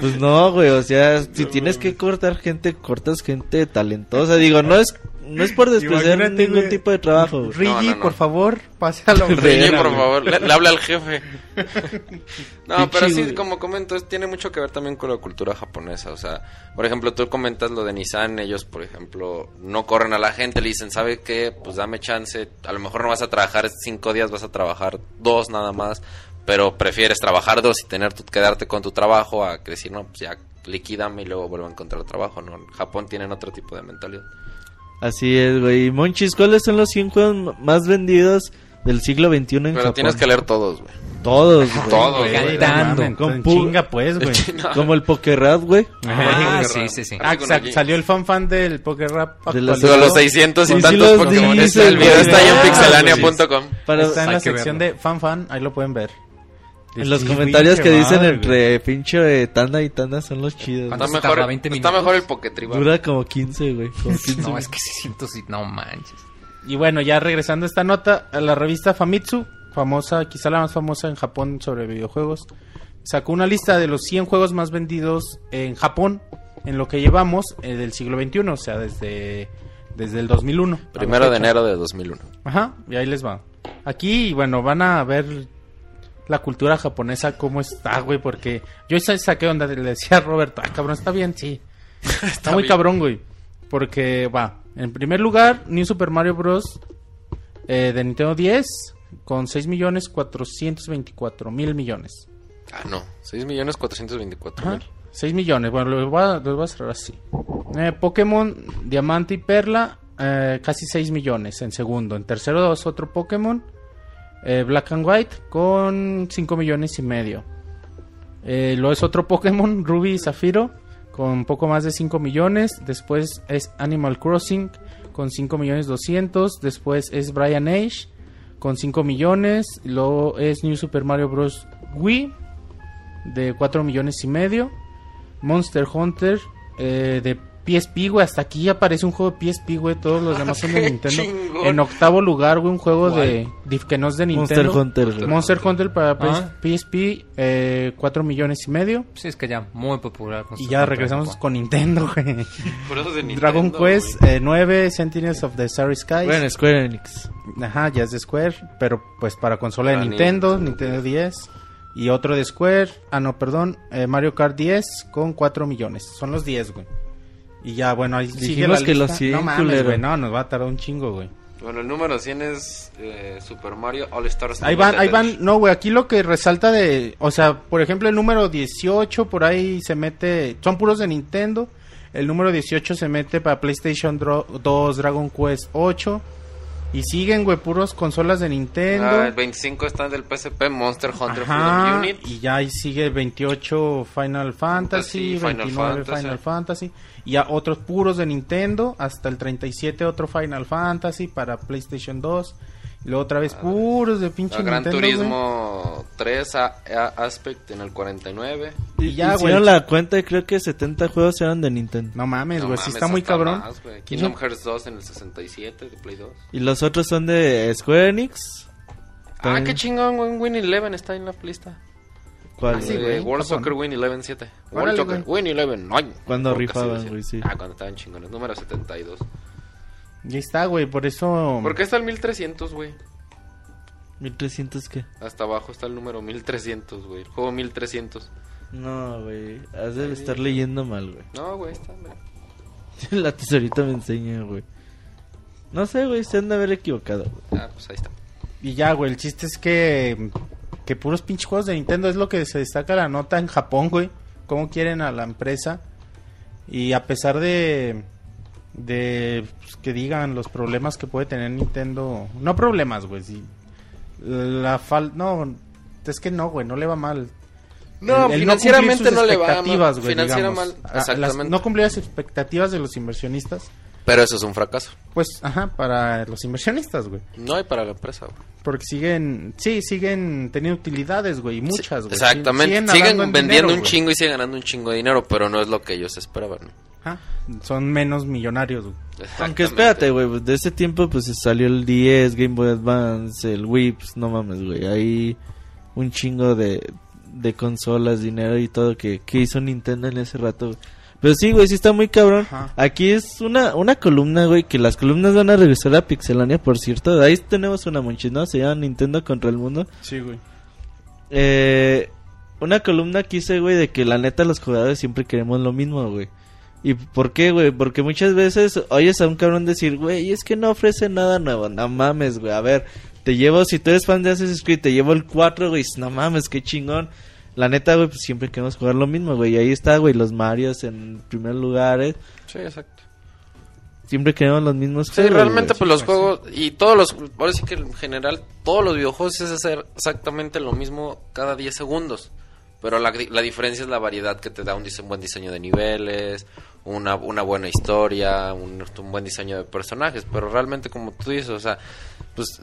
Pues no, güey, o sea, si tienes que cortar gente, cortas gente talentosa. Digo, no es no es por despreciar Imagínate, ningún güey. tipo de trabajo. Rigi, No, no, no. por favor, pase a la Verga, por favor, le, le habla al jefe. no, pero sí, como comento, es- tiene mucho que ver también con la cultura japonesa. O sea, por ejemplo, tú comentas lo de Nissan, ellos, por ejemplo, no corren a la gente, le dicen, ¿sabe qué? Pues dame chance, a lo mejor no vas a trabajar cinco días, vas a trabajar dos nada más, pero prefieres trabajar dos y tener tu, quedarte con tu trabajo a decir, no, pues ya liquídame y luego vuelvo a encontrar trabajo, ¿no? En Japón tienen otro tipo de mentalidad. Así es, güey. Monchis, ¿cuáles son los 100 juegos más vendidos del siglo XXI en Pero Japón? tienes que leer todos, güey. Todos, güey. Todos, Cantando. Con chinga pues, güey. Como el Pokerrap, güey. Ah, Ajá. sí, sí, sí. Ah, aquí. salió el fan fan del Poker Rap De actualizado. los 600 y Sí, tantos los Pokémon. dice, el video está ahí en Ah, pixelania.com. Para, Está en la sección verlo. de fan fan, ahí lo pueden ver. En los Sí, comentarios que dicen madre, entre pinche eh, tanda y tanda son los chidos. ¿Cuánto Está mejor, tarda? 20 está mejor el Poketribal. Dura como 15, güey. Como 15 No, es que 600 y no manches. Y bueno, ya regresando a esta nota, a la revista Famitsu, famosa, quizá la más famosa en Japón sobre videojuegos, sacó una lista de los 100 juegos más vendidos en Japón en lo que llevamos eh, del siglo XXI, o sea, desde, desde el 2001. a la Primero de enero de 2001. Ajá, y ahí les va. Aquí, bueno, van a ver la cultura japonesa cómo está, güey, porque yo sa- saqué onda, le decía a Roberto, ah, cabrón, está bien, sí. Está, muy bien. cabrón, güey. Porque va, en primer lugar, New Super Mario Bros. eh, de Nintendo 10 con 6 millones 424 mil millones. Ah, no. 6 millones 424 Ajá. mil. 6 millones, bueno, los voy a, los voy a cerrar así. Eh, Pokémon Diamante y Perla, eh, casi 6 millones en segundo. En tercero es otro Pokémon, eh, Black and White, con 5 millones y medio. Eh, luego es otro Pokémon, Ruby y Zafiro, con poco más de 5 millones. Después es Animal Crossing, con 5 millones 200. Después es Brian Age, con 5 millones. Luego es New Super Mario Bros. Wii, de 4 millones y medio. Monster Hunter eh, de PSP, güey. Hasta aquí aparece un juego de PSP, güey. Todos los demás son de ¡Qué Nintendo. chingón! En octavo lugar, güey, un juego de, de- que no es de Monster Nintendo. Hunter, güey. Monster Hunter para Ah. PSP, eh, 4 millones y medio. Sí, es que ya muy popular. con Y ya Hunter regresamos con Nintendo, güey. Por eso de Nintendo, Dragon Quest eh, 9, Sentinels of the Starry Skies. Bueno, Square Enix. Ajá, ya es de Square, pero pues para consola de Nintendo, Nintendo. Nintendo 10. Y otro de Square, ah no, perdón, eh, Mario Kart 10 con 4 millones. Son los 10, güey. Y ya, bueno, ahí sigue la que lista. los 100, No mames, culero. güey, no, nos va a tardar un chingo, güey. Bueno, el número 100 es eh, Super Mario All Stars. Ahí van, ahí van, no, güey, aquí lo que resalta de, o sea, por ejemplo, el número 18 por ahí se mete, son puros de Nintendo. El número 18 se mete para PlayStation Dro- 2, Dragon Quest 8. Y siguen, güey, puros consolas de Nintendo. Ah, el 25 está del PSP, Monster Hunter Ajá, Freedom Unit. y ya ahí sigue el 28 Final Fantasy, Fantasy, Final 29 Fantasy. Final Fantasy, y ya otros puros de Nintendo, hasta el 37 otro Final Fantasy para PlayStation 2. Y luego otra vez puros de pinche A Gran Nintendo. Turismo 3 a, a- Aspect en el 49. Y ya, Hicieron güey. la cuenta y creo que 70 juegos eran de Nintendo. No mames, No güey, sí mames, está muy cabrón. más. Kingdom Hearts 2 en el 67 de Play 2. Y los otros son de Square Enix. Ah, qué chingón, güey. Win Eleven está en la lista. ¿Cuál? Ah, sí, güey, World Japón. Soccer Win Eleven 7. World Soccer. Win Eleven. Ay, Cuando rifaban, güey, sí. Ah, cuando estaban chingones. Número 72. Y ahí está, güey, por eso... ¿Por qué está el 1300, güey? 1300 qué? Hasta abajo está el número 1300, güey. El juego 1300. No, güey. Has de estar leyendo mal, güey. No, güey, está. güey. La tesorita me enseña, güey. No sé, güey, se han de haber equivocado, güey. Ah, pues ahí está. Y ya, güey, el chiste es que... Que puros pinches juegos de Nintendo es lo que se destaca la nota en Japón, güey. Cómo quieren a la empresa. Y a pesar de... De pues, que digan los problemas que puede tener Nintendo... No problemas, güey. La fal... No, es que no, güey, no le va mal. No, El- el financieramente no le va mal. expectativas, güey, Financiera digamos. mal, A- las- exactamente. no cumplir las expectativas de los inversionistas. Pero eso es un fracaso. Pues, ajá, para los inversionistas, güey. No hay para la empresa, güey. Porque siguen, sí, siguen teniendo utilidades, güey, y muchas, güey. Exactamente. Siguen vendiendo dinero, un güey. chingo y siguen ganando un chingo de dinero, pero no es lo que ellos esperaban. ¿no? Ajá, Son menos millonarios, güey. Aunque espérate, güey, pues, de ese tiempo pues salió el 10, Game Boy Advance, el Wii, pues no mames, güey, hay un chingo de, de consolas, dinero y todo que, que hizo Nintendo en ese rato. güey. Pero sí, güey, sí está muy cabrón. Ajá. Aquí es una, una columna, güey, que las columnas van a regresar a Pixelania, por cierto. Ahí tenemos una monchis, ¿no? Se llama Nintendo contra el mundo. Sí, güey. Eh, una columna que hice, güey, de que la neta los jugadores siempre queremos lo mismo, güey. ¿Y por qué, güey? Porque muchas veces oyes a un cabrón decir, güey, es que no ofrece nada nuevo. No mames, güey. A ver, te llevo, si tú eres fan de Assassin's Creed, te llevo el 4, güey. No mames, qué chingón. La neta, güey, pues siempre queremos jugar lo mismo, güey. Y ahí está, güey, los Marios en primer lugar, eh. Sí, exacto. Siempre queremos los mismos Sí, juegos, realmente güey. pues los juegos y todos los, ahora sí que en general todos los videojuegos es hacer exactamente lo mismo cada 10 segundos. Pero la, la diferencia es la variedad que te da un, dise- un buen diseño de niveles, una, una buena historia, un, un buen diseño de personajes. Pero realmente como tú dices, o sea, pues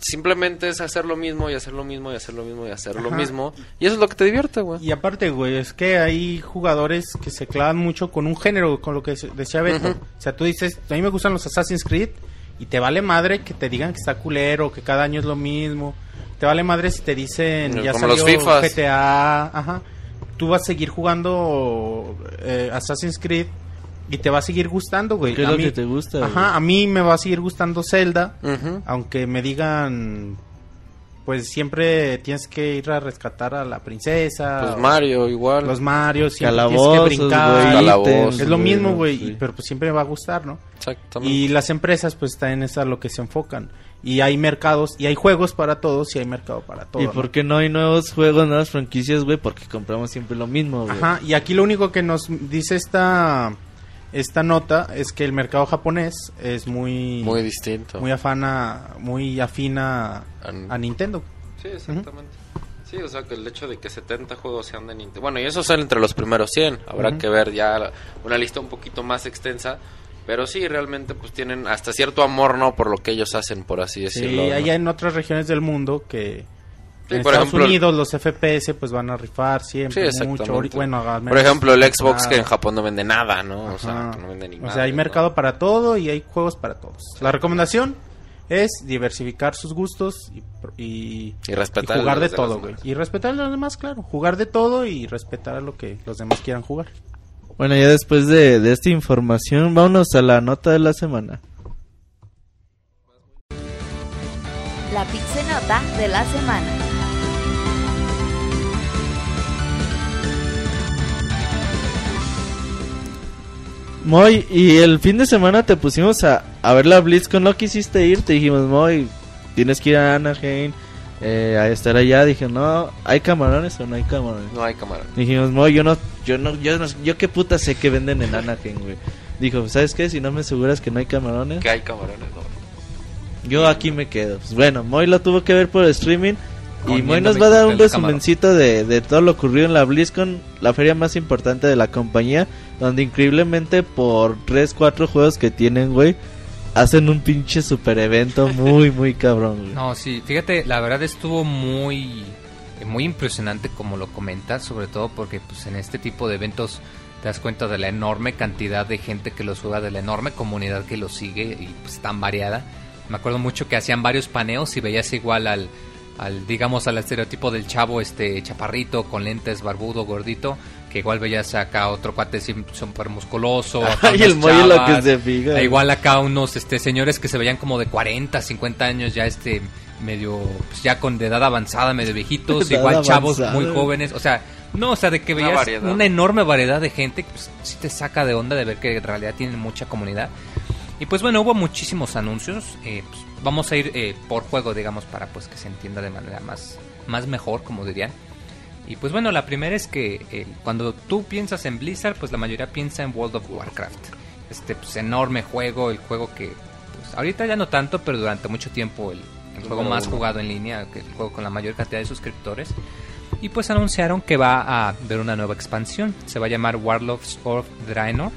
simplemente es hacer lo mismo y hacer lo mismo y hacer lo mismo y hacer lo Ajá. mismo. Y eso es lo que te divierte, güey. Y aparte, güey, es que hay jugadores que se clavan mucho con un género, con lo que decía Beto. O sea, tú dices, a mí me gustan los Assassin's Creed y te vale madre que te digan que está culero, que cada año es lo mismo. Te vale madre si te dicen, Como ya los salió Fifas. GTA, ajá. Tú vas a seguir jugando eh, Assassin's Creed y te va a seguir gustando, güey. ¿Qué es A lo mí- que te gusta, Ajá, güey? a mí me va a seguir gustando Zelda. Ujú. Aunque me digan, pues siempre tienes que ir a rescatar a la princesa. Pues o Mario igual. Los Mario, siempre Calabozos, tienes que brincar. Calabozos. Es lo mismo, güey, sí. pero pues siempre va a gustar, ¿no? Exactamente. Y las empresas pues están en esa lo que se enfocan. Y hay mercados, y hay juegos para todos, y hay mercado para todos. ¿Y por qué no hay nuevos juegos, nuevas franquicias, güey? Porque compramos siempre lo mismo, güey. Ajá, y aquí lo único que nos dice esta esta nota es que el mercado japonés es muy Muy distinto. muy afana, muy afina An- a Nintendo. Sí, exactamente. Sí, o sea, que el hecho de que 70 juegos sean de Nintendo. Bueno, y eso sale entre los primeros 100. Habrá que ver ya una lista un poquito más extensa. Pero sí, realmente pues tienen hasta cierto amor, ¿no? Por lo que ellos hacen, por así Sí, decirlo. ¿no? hay en otras regiones del mundo que Sí, en por Estados ejemplo, Unidos los FPS pues van a rifar Sí, siempre exactamente. mucho. Bueno, al por ejemplo, el Xbox nada. que en Japón no vende nada, ¿no? O sea, Ajá. que no vende ni O nada, sea, hay ¿no? mercado para todo y hay juegos para todos. La recomendación es diversificar sus gustos y, y, Y respetar y jugar de todo, güey. Y respetar a los demás, claro. Jugar de todo y respetar a lo que los demás quieran jugar. Bueno, ya después de, de esta información, vámonos a la nota de la semana. La Pixenota de la semana. Moy, y el fin de semana te pusimos a, a ver la BlizzCon, no quisiste ir, te dijimos, Moy, tienes que ir a Anaheim, eh, a estar allá, dije, no, ¿hay camarones o no hay camarones? No hay cámara. Dijimos, Moy, yo no, yo no, yo no, yo qué puta sé que venden en Anaheim, güey. Dijo, ¿sabes qué? Si no me aseguras que no hay camarones, Que hay camarones, no. yo aquí me quedo. Pues bueno, Moy lo tuvo que ver por streaming. Y Moy nos va a dar un resumencito de, de todo lo ocurrido en la BlizzCon, la feria más importante de la compañía, donde increíblemente por 3, 4 juegos que tienen, güey, hacen un pinche super evento muy, muy cabrón, güey. No, sí, fíjate, la verdad estuvo muy muy impresionante como lo comentas, sobre todo porque pues en este tipo de eventos te das cuenta de la enorme cantidad de gente que los juega, de la enorme comunidad que los sigue y pues tan variada. Me acuerdo mucho que hacían varios paneos y veías igual al, al digamos al estereotipo del chavo este chaparrito con lentes barbudo gordito que igual veías acá otro cuate súper musculoso acá Ay, el chavas, que se fija. e igual acá unos este señores que se veían como de 40 50 años ya este medio pues ya con de edad avanzada medio viejitos Edad igual chavos muy jóvenes o sea no o sea de que Una veías variedad. una enorme variedad de gente que pues, sí te saca de onda de ver que en realidad tienen mucha comunidad y pues bueno, hubo muchísimos anuncios. eh, pues, vamos a ir eh, por juego, digamos, para pues que se entienda de manera más, más mejor, como dirían. Y pues bueno, la primera es que eh, cuando tú piensas en Blizzard, pues la mayoría piensa en World of Warcraft. Este pues, enorme juego, el juego que pues, ahorita ya no tanto, pero durante mucho tiempo el, el juego más jugado en línea, el juego con la mayor cantidad de suscriptores. Y pues anunciaron que va a haber una nueva expansión. Se va a llamar Warlords of Draenor.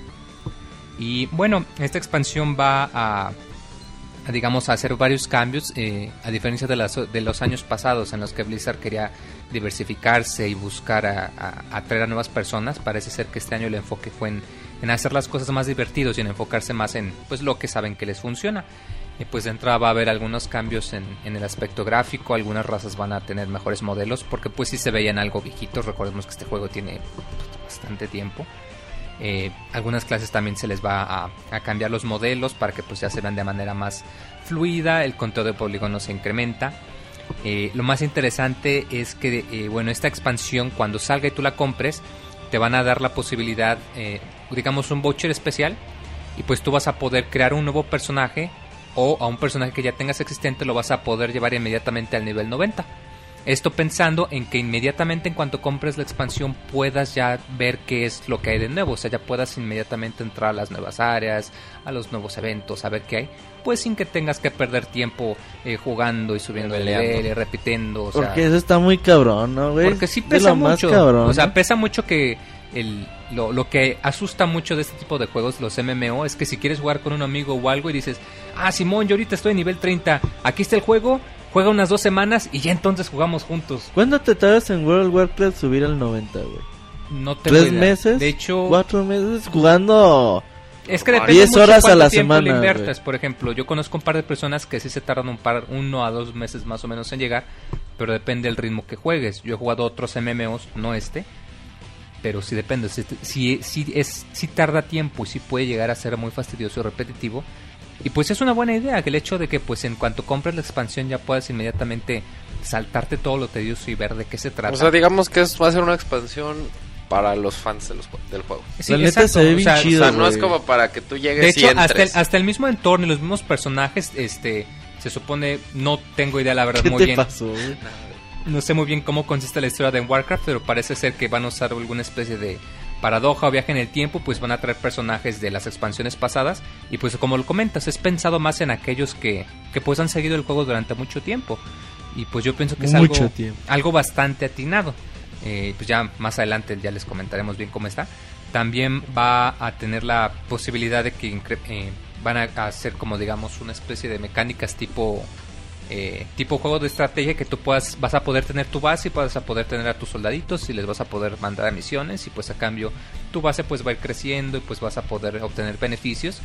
Y bueno, esta expansión va a, digamos, a hacer varios cambios, eh, a diferencia de, las- de los años pasados en los que Blizzard quería diversificarse y buscar atraer a nuevas personas. Parece ser que este año el enfoque fue en, en hacer las cosas más divertidos y en enfocarse más en pues lo que saben que les funciona. Y pues de entrada va a haber algunos cambios en, en el aspecto gráfico, algunas razas van a tener mejores modelos, porque pues sí se veían algo viejitos, recordemos que este juego tiene bastante tiempo. Eh, algunas clases también se les va a, cambiar los modelos para que pues ya se vean de manera más fluida, el conteo de polígonos se incrementa. Eh, lo más interesante es que eh, bueno esta expansión cuando salga y tú la compres te van a dar la posibilidad, eh, digamos un voucher especial y pues tú vas a poder crear un nuevo personaje o a un personaje que ya tengas existente lo vas a poder llevar inmediatamente al nivel 90. Esto pensando en que inmediatamente en cuanto compres la expansión puedas ya ver qué es lo que hay de nuevo, o sea, ya puedas inmediatamente entrar a las nuevas áreas, a los nuevos eventos, a ver qué hay, pues sin que tengas que perder tiempo eh, jugando y subiendo el nivel y repitiendo, o sea, Porque eso está muy cabrón, ¿no, güey? porque sí pesa mucho. cabrón, o sea, ¿no? pesa mucho que el, lo, lo que asusta mucho de este tipo de juegos, los MMO, es que si quieres jugar con un amigo o algo y dices, ah, Simón, yo ahorita estoy en nivel 30, aquí está el juego, juega unas dos semanas y ya entonces jugamos juntos. ¿Cuándo te tardas en World of Warcraft subir al 90, güey? No tengo ¿Tres meses? De hecho, ¿Cuatro meses jugando? es que depende 10 mucho horas a la tiempo le semana, inviertas. güey. Por ejemplo, yo conozco un par de personas que sí se tardan un par, uno a dos meses más o menos en llegar, pero depende del ritmo que juegues. Yo he jugado otros MMOs, no este, pero sí depende. Si, si, si es, si tarda tiempo y si puede llegar a ser muy fastidioso y repetitivo. Y pues es una buena idea que el hecho de que pues en cuanto compres la expansión ya puedas inmediatamente saltarte todo lo tedioso y ver de qué se trata. O sea, digamos que es, va a ser una expansión para los fans de los del juego. Sí, La neta se ve bien sea, chido. o sea, no es como para que tú llegues De y hecho, hasta el, hasta el mismo entorno y los mismos personajes, este, se supone, no tengo idea la verdad ¿Qué muy te bien. pasó? No sé muy bien cómo consiste la historia de Warcraft, pero parece ser que van a usar alguna especie de paradoja o viaje en el tiempo, pues van a traer personajes de las expansiones pasadas y pues como lo comentas, es pensado más en aquellos que, que pues han seguido el juego durante mucho tiempo y pues yo pienso que es Mucho algo, tiempo. algo bastante atinado. Eh, pues ya más adelante ya les comentaremos bien cómo está. También va a tener la posibilidad de que eh, van a hacer como digamos una especie de mecánicas tipo eh, tipo juego de estrategia que tú puedas vas a poder tener tu base y vas a poder tener a tus soldaditos y les vas a poder mandar a misiones y pues a cambio tu base pues va a ir creciendo y pues vas a poder obtener beneficios.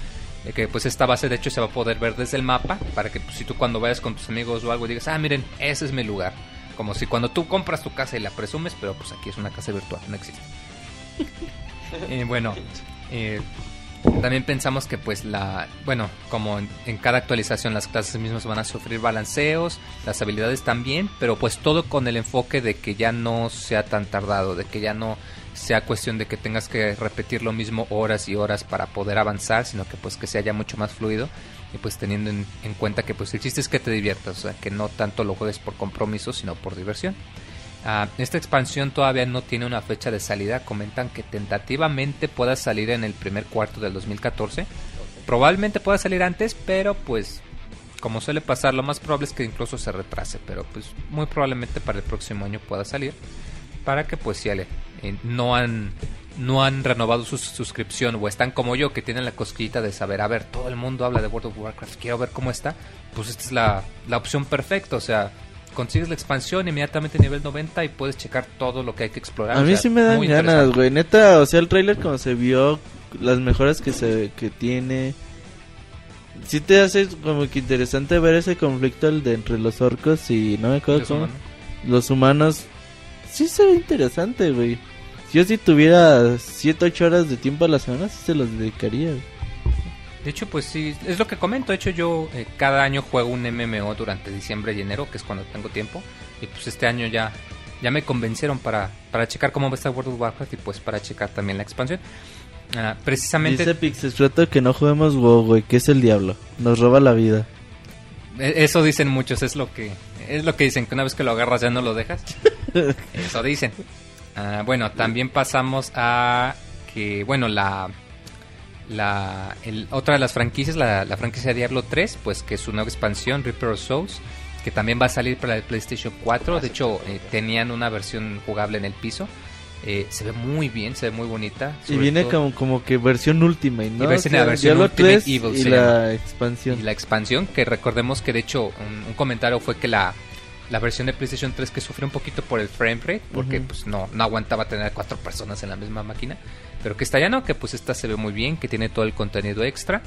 Que pues esta base de hecho se va a poder ver desde el mapa para que pues, si tú cuando vayas con tus amigos o algo digas ah miren ese es mi lugar como si cuando tú compras tu casa y la presumes pero pues aquí es una casa virtual no existe. Eh, bueno eh, también pensamos que pues la bueno como en, cada actualización las clases mismas van a sufrir balanceos las habilidades también pero pues todo con el enfoque de que ya no sea tan tardado de que ya no sea cuestión de que tengas que repetir lo mismo horas y horas para poder avanzar sino que pues que sea ya mucho más fluido. Y pues teniendo en, en cuenta que pues el chiste es que te diviertas o sea que no tanto lo juegues por compromiso sino por diversión Ah, esta expansión todavía no tiene una fecha de salida. Comentan que tentativamente pueda salir en el primer cuarto del 2014. Probablemente pueda salir antes, pero pues como suele pasar, lo más probable es que incluso se retrase. Pero pues muy probablemente para el próximo año pueda salir. Para que pues si eh, no han no han renovado su suscripción o están como yo que tienen la cosquillita de saber, a ver, todo el mundo habla de World of Warcraft, quiero ver cómo está, pues esta es la, la opción perfecta, o sea, consigues la expansión inmediatamente nivel 90 y puedes checar todo lo que hay que explorar. A o mí sea, sí me dan ganas, güey. Neta, o sea, el trailer como se vio, las mejoras que se que tiene. Sí te hace como que interesante ver ese conflicto el de entre los orcos y no me acuerdo Los cómo. humanos. Los humanos. Sí se ve interesante, güey. Si yo si tuviera 7, 8 horas de tiempo a la semana, sí se los dedicaría. güey. De hecho, pues sí, es lo que comento. De hecho, yo eh, cada año juego un MMO durante diciembre y enero, que es cuando tengo tiempo. Y pues este año ya, ya me convencieron para, para checar cómo va a estar World of Warcraft y pues para checar también la expansión. Ah, precisamente Dice Pixestrato que no juguemos WoW, güey, que es el diablo. Nos roba la vida. e- eso dicen muchos, es lo que es lo que dicen, que una vez que lo agarras ya no lo dejas. eso dicen. Ah, bueno, también pasamos a que, bueno, la la el- otra de las franquicias, la, la franquicia Diablo 3, pues que es su nueva expansión, Reaper of Souls, que también va a salir para el PlayStation 4. De hecho, eh, tenían una versión jugable en el piso. Eh, se ve muy bien, se ve muy bonita. Y viene todo- como, como que versión Ultimate, ¿no? Y versión- O sea, la versión Diablo Ultimate 3 Evil y la expansión. y la expansión, que recordemos que de hecho un, un comentario fue que la, la versión de PlayStation 3 que sufrió un poquito por el frame rate, porque pues no, no aguantaba tener cuatro personas en la misma máquina, pero que esta ya no, que pues esta se ve muy bien, que tiene todo el contenido extra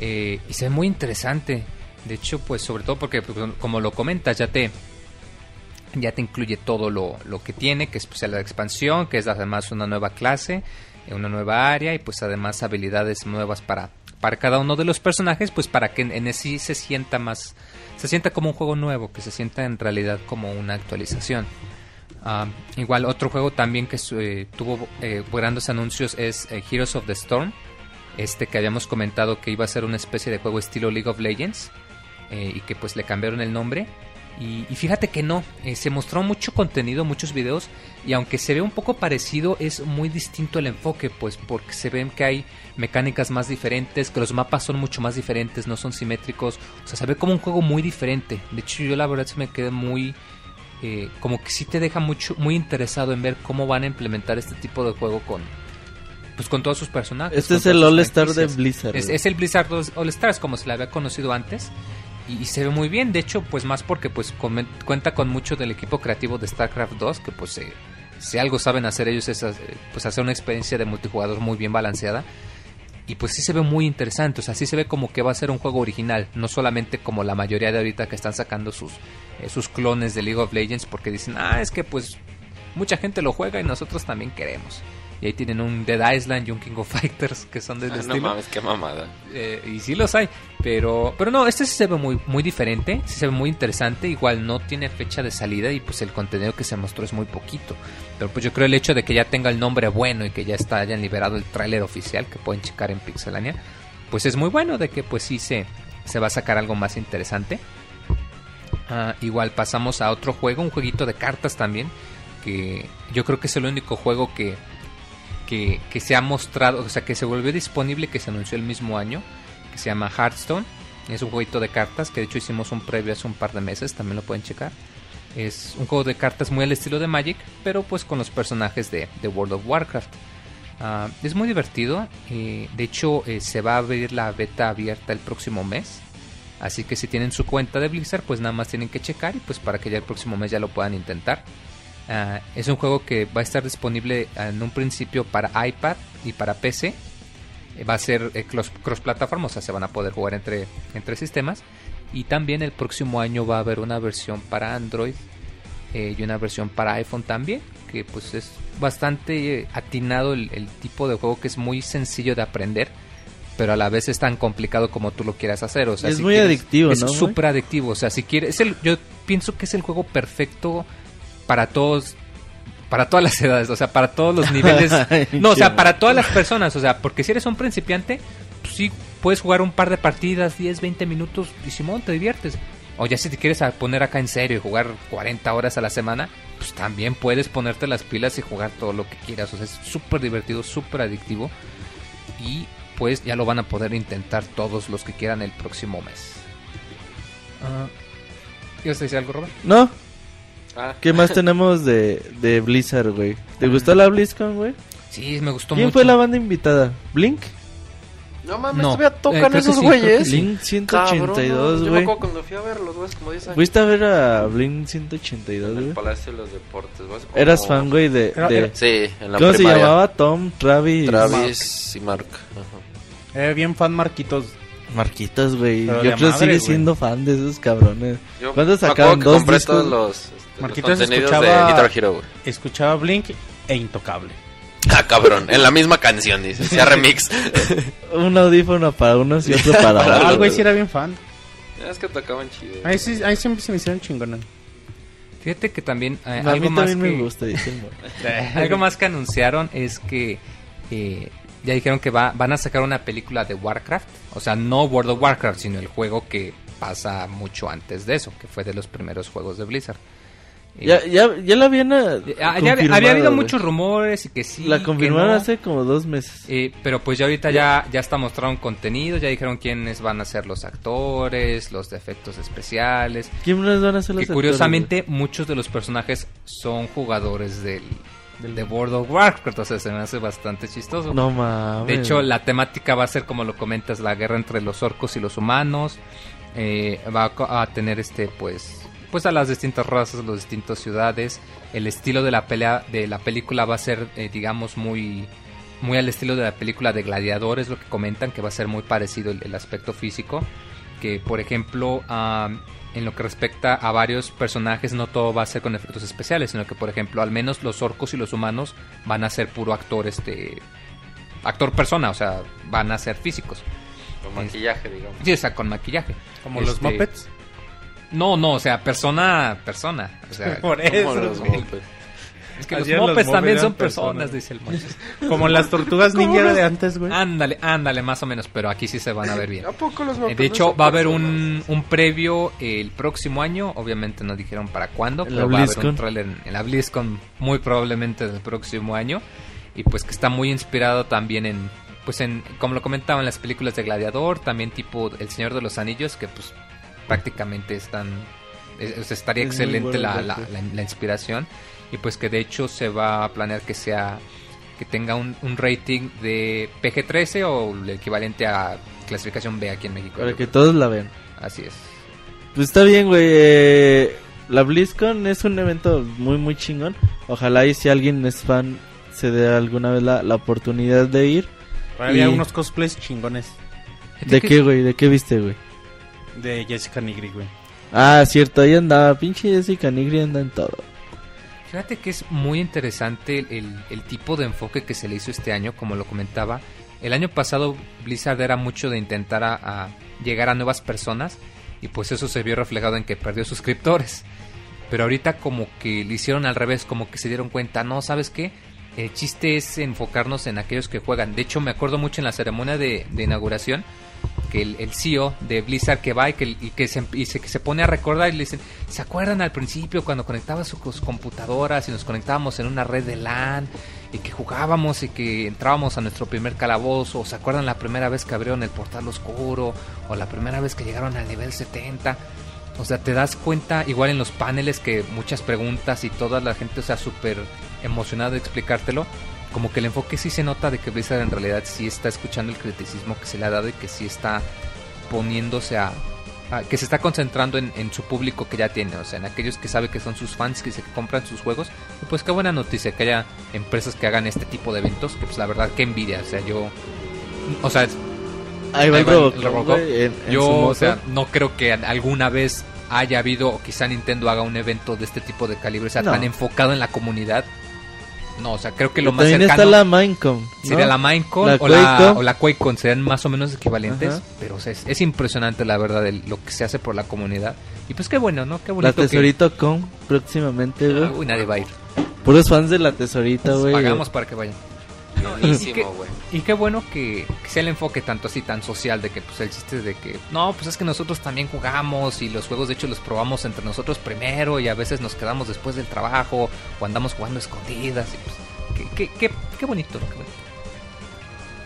eh, y se ve muy interesante. De hecho, pues sobre todo porque pues, como lo comentas, ya te ya te incluye todo lo, lo que tiene, que es pues, la expansión, que es además una nueva clase, eh, una nueva área y pues además habilidades nuevas para, para cada uno de los personajes, pues para que en, en sí se sienta más, se sienta como un juego nuevo, que se sienta en realidad como una actualización. Ah, igual otro juego también que eh, tuvo eh, grandes anuncios es eh, Heroes of the Storm, este que habíamos comentado que iba a ser una especie de juego estilo League of Legends y que pues le cambiaron el nombre. Y, fíjate que no, se mostró mucho contenido, muchos videos, y aunque se ve un poco parecido, es muy distinto el enfoque, pues porque se ven que hay mecánicas más diferentes, que los mapas son mucho más diferentes, no son simétricos, o sea, se ve como un juego muy diferente. De hecho, yo la verdad se me quedé muy, eh, como que sí te deja mucho, muy interesado en ver cómo van a implementar este tipo de juego con, pues con todos sus personajes. Este es el All Star de. Blizzard. Es, el Blizzard All Stars como se le había conocido antes y, y se ve muy bien. De hecho, pues más porque pues comen- cuenta con mucho del equipo creativo de StarCraft 2 que pues eh, si algo saben hacer ellos es eh, pues hacer una experiencia de multijugador muy bien balanceada. Y pues sí se ve muy interesante, o sea, sí se ve como que va a ser un juego original, no solamente como la mayoría de ahorita que están sacando sus, eh, sus clones de League of Legends porque dicen, ah, es que pues mucha gente lo juega y nosotros también queremos. Y ahí tienen un Dead Island y un King of Fighters que son del Ah, no estilo. mames, qué mamada. Eh, y sí los hay, pero pero no, este sí se ve muy muy diferente, sí se ve muy interesante, igual no tiene fecha de salida y pues el contenido que se mostró es muy poquito. Pero pues yo creo el hecho de que ya tenga el nombre bueno y que ya está hayan liberado el tráiler oficial que pueden checar en Pixelania, pues es muy bueno de que pues sí se se va a sacar algo más interesante. Ah, igual pasamos a otro juego, un jueguito de cartas también, que yo creo que es el único juego que que, se ha mostrado, o sea, que se volvió disponible, que se anunció el mismo año, que se llama Hearthstone. Es un jueguito de cartas que de hecho hicimos un previo hace un par de meses, también lo pueden checar. Es un juego de cartas muy al estilo de Magic, pero pues con los personajes de, de World of Warcraft. Ah, es muy divertido, eh, de hecho eh, se va a abrir la beta abierta el próximo mes. Así que si tienen su cuenta de Blizzard, pues nada más tienen que checar y pues para que ya el próximo mes ya lo puedan intentar. Ah, es un juego que va a estar disponible en un principio para iPad y para PC. Eh, Va a ser eh, cross, cross plataforma, o sea, se van a poder jugar entre, entre sistemas. Y también el próximo año va a haber una versión para Android eh, y una versión para iPhone también. Que pues es bastante eh, atinado el, el tipo de juego que es muy sencillo de aprender. Pero a la vez es tan complicado como tú lo quieras hacer. O sea, Es si muy quieres- adictivo, es ¿no, súper adictivo. O sea, si quieres. es el- yo pienso que es el juego perfecto para todos. Para todas las edades, o sea, para todos los niveles. no, o sea, para todas las personas, o sea, porque si eres un principiante, pues sí puedes jugar un par de partidas, 10, 20 minutos y Simón, te diviertes. O ya si te quieres a poner acá en serio y jugar 40 horas a la semana, pues también puedes ponerte las pilas y jugar todo lo que quieras. O sea, es súper divertido, súper adictivo. Y pues ya lo van a poder intentar todos los que quieran el próximo mes. ¿Ibas a decir algo, Robert? No, Ah, ¿qué más tenemos de, de Blizzard, güey? ¿Te gustó la BlizzCon, güey? Sí, me gustó ¿Quién mucho. fue la banda invitada? ¿Blink? No mames, No, todavía eh, tocan que esos güeyes. sí. Blink Cabrón, 182, no, Yo me güey. acuerdo cuando fui a verlos, güey, hace como 10 años. ¿Fuiste a ver a Blink 182, En el güey? Palacio de los Deportes, güey. como- Eras fan, güey, de... De- Sí, en la ¿Cómo se primaria. llamaba? Tom, Travis... Travis y Mark. Ajá. Era bien fan Marquitos. Marquitos, güey. Yo creo que sigue güey. siendo fan de esos cabrones. Yo ¿Cuándo sacaron dos compré discos? todos los Marquitos escuchaba- de Guitar Hero. Escuchaba Blink e Intocable. Ah, cabrón, en la misma canción, dice. Sea remix. Un audífono para unos y otro para otros. Ah, güey sí era bien fan. es que tocaban chido. Ahí, sí, ahí siempre se me hicieron chingonas. Fíjate que también eh, A mí algo más también que... me gusta, dice el morro. Algo más que anunciaron es que eh, ya dijeron que va, van a sacar una película de Warcraft. O sea, no World of Warcraft, sino el juego que pasa mucho antes de eso, que fue de los primeros juegos de Blizzard. Ya, ya, ya la habían ah, eh, ah, ya había habido muchos rumores y que sí. La confirmaron no. hace como dos meses. Eh, pero pues ya ahorita ya, ya está mostrado un contenido, ya dijeron quiénes van a ser los actores, los de efectos especiales. ¿Quién nos van a hacer los Que actores, curiosamente muchos de los personajes son jugadores del, de World of Warcraft, o sea, se me hace bastante chistoso. No mames. De hecho, la temática va a ser, como lo comentas, la guerra entre los orcos y los humanos. Eh, va a tener este, pues, pues a las distintas razas, las distintas ciudades. El estilo de la pelea, de la película va a ser, eh, digamos, muy, muy al estilo de la película de Gladiadores, lo que comentan, que va a ser muy parecido el, el aspecto físico. Que, por ejemplo, en lo que respecta a varios personajes, no todo va a ser con efectos especiales, sino que, por ejemplo, al menos los orcos y los humanos van a ser puro actor, este, actor persona, o sea, van a ser físicos. Con maquillaje, digamos. Sí, o sea, con maquillaje. Como los Este, Muppets. No, no, o sea, persona, persona. O sea, Por eso. los es que los mopes también son personas, personas. dice el Moisés. Como las tortugas ninja de antes, güey. Ándale, ándale, más o menos, pero aquí sí se van a ver bien. ¿A poco los Muppets De hecho, va a haber un, un previo el próximo año. Obviamente no dijeron para cuándo, pero va a haber BlizzCon. un trailer en, en la BlizzCon muy probablemente del próximo año. Y pues que está muy inspirado también en, pues en, como lo comentaba en las películas de Gladiador, también tipo El Señor de los Anillos, que pues prácticamente están, estaría Es excelente la, la, arte. la- la inspiración. Y pues que de hecho se va a planear que sea que tenga un, un rating de PG-13 o el equivalente a clasificación B aquí en México. Para que todos la vean. Así es. Pues está bien, güey. eh, la BlizzCon es un evento muy, muy chingón. Ojalá y si alguien es fan se dé alguna vez la, la oportunidad de ir. Había y- unos cosplays chingones ¿De qué, güey? ¿De qué viste, güey? De Jessica Nigri, güey. Ah, cierto, ahí andaba. Pinche Jessica Nigri anda en todo. Fíjate que es muy interesante el, el tipo de enfoque que se le hizo este año, como lo comentaba. El año pasado Blizzard era mucho de intentar a, a llegar a nuevas personas y pues eso se vio reflejado en que perdió suscriptores. Pero ahorita como que le hicieron al revés, como que se dieron cuenta, no, ¿sabes qué? El chiste es enfocarnos en aquellos que juegan. De hecho, me acuerdo mucho en la ceremonia de, de inauguración que el, el CEO de Blizzard que va y que, se pone a recordar y le dicen, ¿se acuerdan al principio cuando conectaba sus computadoras y nos conectábamos en una red de LAN y que jugábamos y que entrábamos a nuestro primer calabozo? ¿O ¿Se acuerdan la primera vez que abrieron el portal oscuro? ¿O la primera vez que llegaron al nivel 70? O sea, te das cuenta, igual en los paneles, que muchas preguntas y toda la gente, o sea, súper emocionada de explicártelo. Como que el enfoque sí se nota de que Blizzard en realidad sí está escuchando el criticismo que se le ha dado y que sí está poniéndose a. a- que se está concentrando en, en su público que ya tiene, o sea, en aquellos que sabe que son sus fans, que se compran sus juegos. Y pues qué buena noticia que haya empresas que hagan este tipo de eventos, que pues la verdad, que envidia, o sea, yo. O sea, Ahí va el Robocop, en- en yo, o sea, no creo que alguna vez haya habido, o quizá Nintendo haga un evento de este tipo de calibre, o sea, No. tan enfocado en la comunidad. No, o sea, creo que lo más También cercano está la Minecon. ¿no? sería la Minecon La o, la, o la QuakeCon, serían más o menos equivalentes, Ajá. pero o sea, es, es impresionante la verdad el- lo que se hace por la comunidad. Y pues qué bueno, ¿no? Qué La bonito que... Tesorito Con próximamente, güey. Ah, Uy, nadie va a ir. Puros fans de la Tesorita, güey. Pagamos para que vayan. Y que- Buenísimo, güey. Y qué bueno que, que sea el enfoque tanto así, tan social, de que pues el chiste es de que, no, pues es que nosotros también jugamos y los juegos de hecho los probamos entre nosotros primero y a veces nos quedamos después del trabajo o andamos jugando escondidas y pues, qué, qué, qué, qué bonito, qué bonito.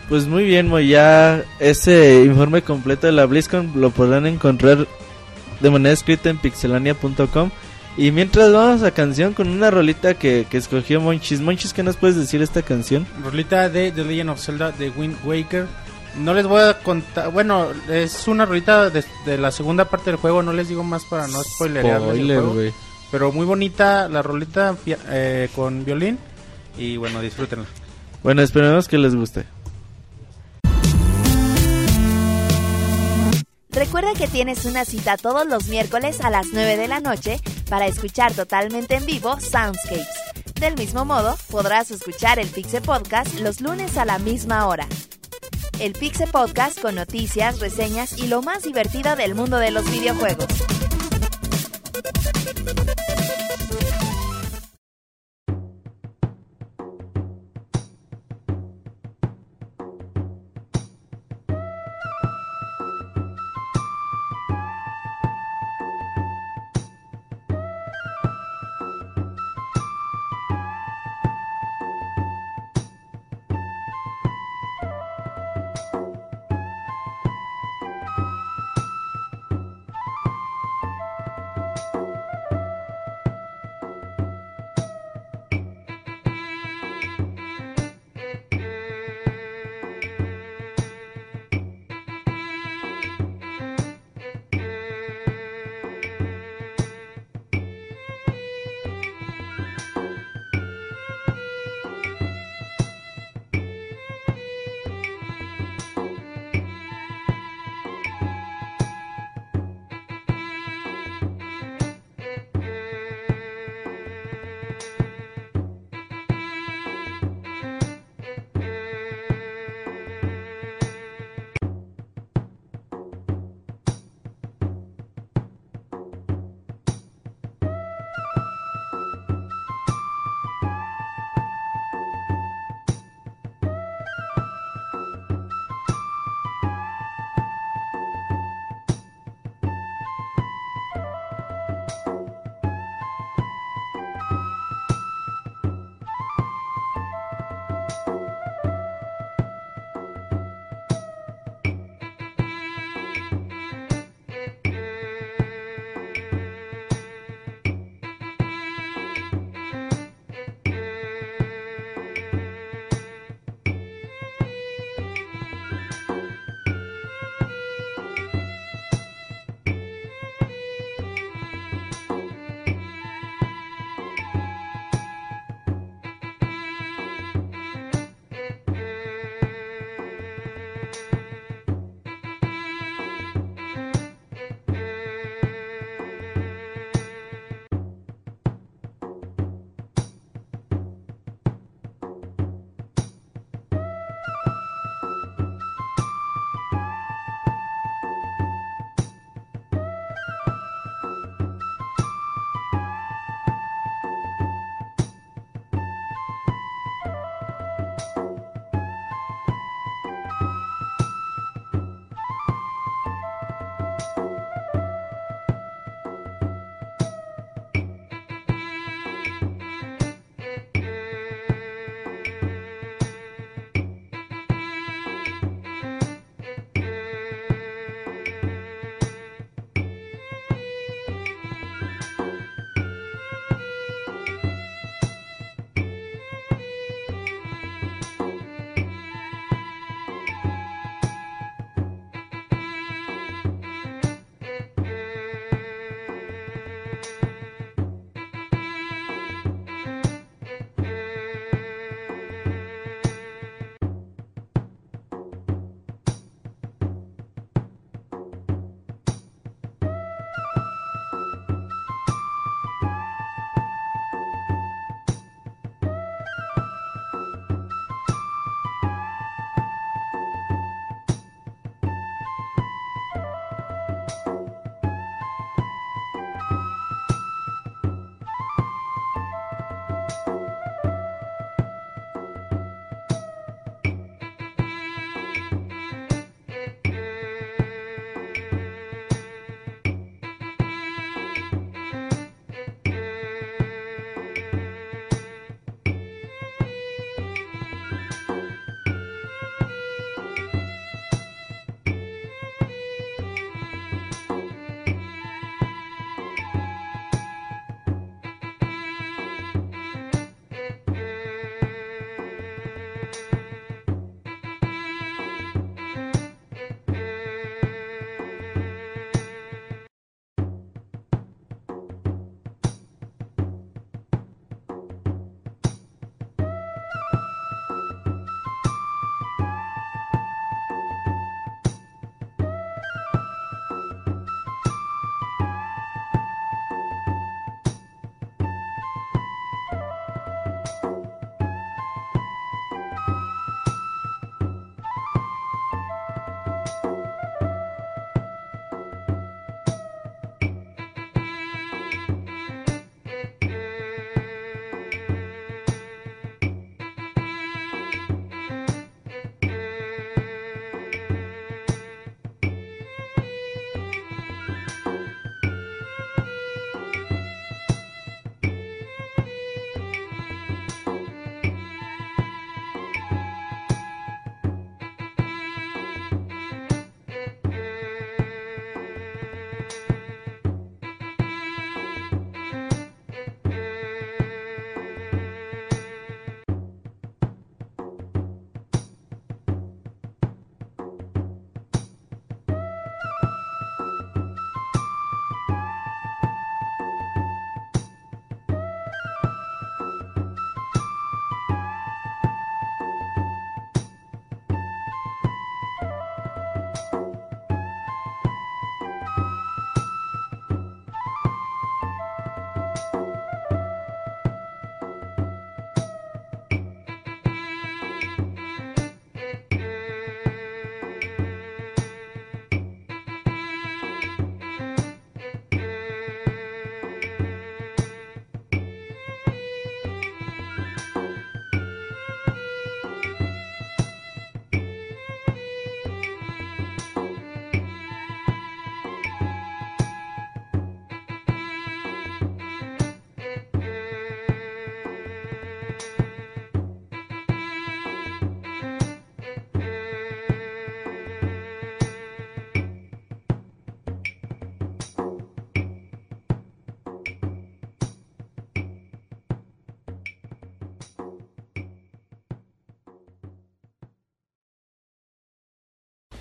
Pues muy bien, Moy, ya ese informe completo de la BlizzCon lo podrán encontrar de manera escrita en pixelania.com Y mientras vamos a canción con una rolita que, que escogió Monchis. Monchis, ¿qué nos puedes decir de esta canción? Rolita de The Legend of Zelda de Wind Waker. No les voy a contar, bueno, es una rolita de, de la segunda parte del juego, no les digo más para no spoilerearles el Spoiler, juego. güey. Pero muy bonita la rolita eh, con violín y bueno, disfrútenla. Bueno, esperemos que les guste. Recuerda que tienes una cita todos los miércoles a las 9 de la noche para escuchar totalmente en vivo Soundscapes. Del mismo modo, podrás escuchar el Pixe Podcast los lunes a la misma hora. El Pixe Podcast con noticias, reseñas y lo más divertido del mundo de los videojuegos.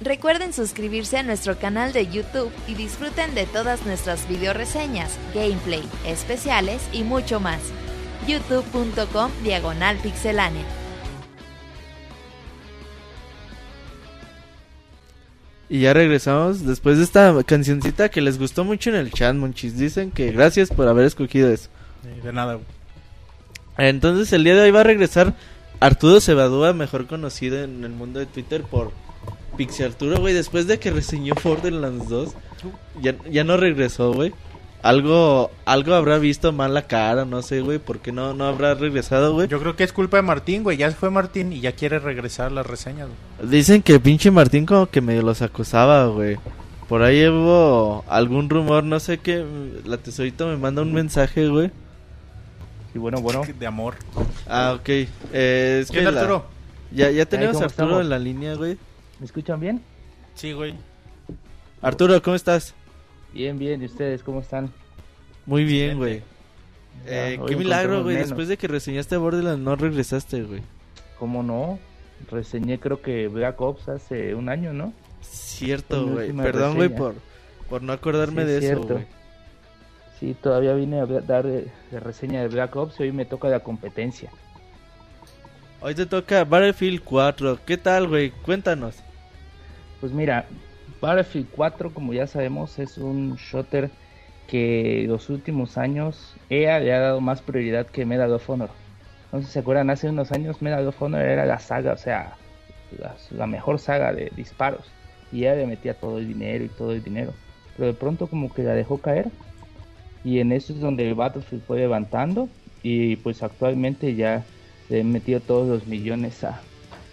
Recuerden suscribirse a nuestro canal de YouTube y disfruten de todas nuestras video reseñas, gameplay, especiales y mucho más. youtube.com diagonal pixelánea. Y ya regresamos después de esta cancioncita que les gustó mucho en el chat, monchis. Dicen que gracias por haber escogido eso. De nada. Entonces el día de hoy va a regresar Arturo Cebadúa, mejor conocido en el mundo de Twitter por Pixie Arturo, güey. Después de que reseñó Borderlands 2, ya, ya no regresó, güey. Algo, algo habrá visto mal la cara, no sé, güey. ¿Por qué no, no habrá regresado, güey? Yo creo que es culpa de Martín, güey. Ya fue Martín y ya quiere regresar las reseñas, güey. Dicen que pinche Martín como que medio los acusaba, güey. Por ahí hubo algún rumor, no sé qué. La tesorita me manda un mensaje, güey. Y bueno, bueno. De amor. Ah, ok. Eh, es ¿Qué que la- Arturo? Ya, ya tenemos ¿cómo a Arturo estamos? en la línea, güey. ¿Me escuchan bien? Sí, güey. Arturo, ¿cómo estás? Bien, bien. ¿Y ustedes cómo están? Muy bien, güey. Eh, qué milagro, güey. Después de que reseñaste Borderlands, no regresaste, güey. ¿Cómo no? Reseñé creo que Black Ops hace un año, ¿no? Cierto, güey. Perdón, güey, por, por no acordarme Sí, de eso, cierto. güey. Sí, todavía vine a dar de, de reseña de Black Ops y hoy me toca la competencia. Hoy te toca Battlefield 4. ¿Qué tal, güey? Cuéntanos. Pues mira, Battlefield 4, como ya sabemos, es un shooter que los últimos años EA le ha dado más prioridad que Medal of Honor. No sé si se acuerdan, hace unos años Medal of Honor era la saga, o sea, la, mejor saga de disparos. Y EA le metía todo el dinero y todo el dinero. Pero de pronto como que la dejó caer. Y en eso es donde el Battlefield fue levantando. Y pues actualmente ya le han metido todos los millones a,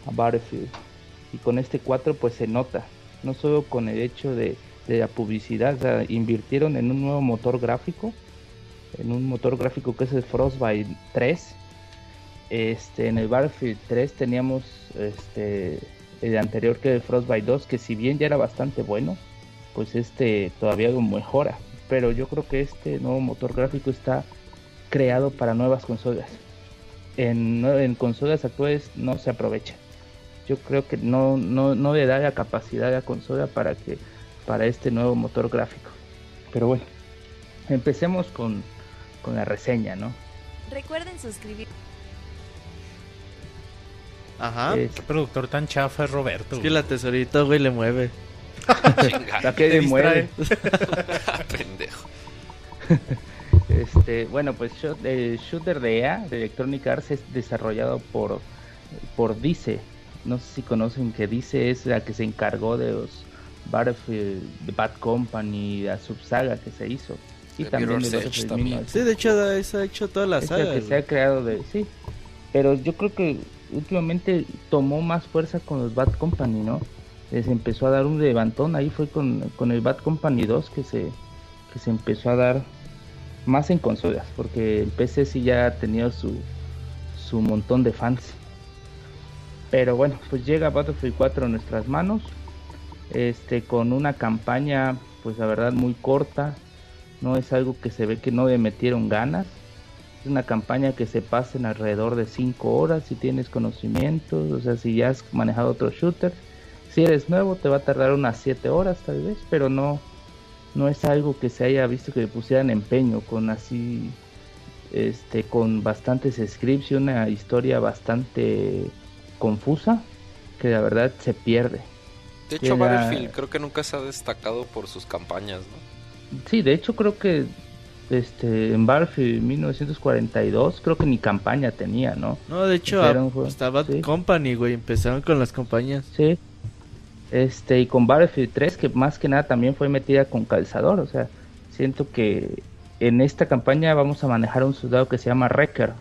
a Battlefield y con este 4 pues se nota, no solo con el hecho de, la publicidad, invirtieron en un nuevo motor gráfico, en un motor gráfico que es el Frostbite 3. Este, en el Battlefield 3 teníamos este, el anterior que el Frostbite 2, que si bien ya era bastante bueno, pues este todavía lo mejora. Pero yo creo que este nuevo motor gráfico está creado para nuevas consolas. En, en consolas actuales no se aprovecha yo creo que no, no, no le da la capacidad a la consola para que para este nuevo motor gráfico. Pero bueno, empecemos con, con la reseña, ¿no? Recuerden suscribir. Ajá. Es- Qué productor tan chafa es Roberto. Es que la tesorita, güey, le mueve. Que te le mueve. pendejo. Este, bueno, pues el shooter de EA, de Electronic Arts, es desarrollado por, por Dice. No sé si conocen que Dice es la que se encargó de los Battlefield, de Bad Company, la subsaga que se hizo. Y De también de Mirror's Edge también. 19. Sí, de hecho, esa ha hecho toda la es la saga. que se ha creado de sí pero yo creo que últimamente tomó más fuerza con los Bad Company no les empezó a dar un levantón ahí fue con, con el Bad Company 2 que se que se empezó a dar más en consolas porque el PC sí ya ha tenido su su montón de fans pero bueno pues llega Battlefield 4 a nuestras manos. Este con una campaña pues la verdad muy corta. No es algo que se ve que no le metieron ganas. Es una campaña que se pasa en alrededor de 5 horas si tienes conocimientos, o sea, si ya has manejado otros shooters. Si eres nuevo te va a tardar unas 7 horas tal vez, pero no no es algo que se haya visto que le pusieran empeño con así este con bastantes scripts y una historia bastante confusa que la verdad se pierde. De hecho, Era- Battlefield creo que nunca se ha destacado por sus campañas, ¿no? Sí, de hecho creo que este en Battlefield 1942 creo que ni campaña tenía, ¿no? No, de hecho, a- estaba Sí. Company, güey. Empezaron con las compañías. Sí. Este, y con Battlefield 3, que más que nada también fue metida con calzador. O sea, siento que en esta campaña vamos a manejar un soldado que se llama Wrecker,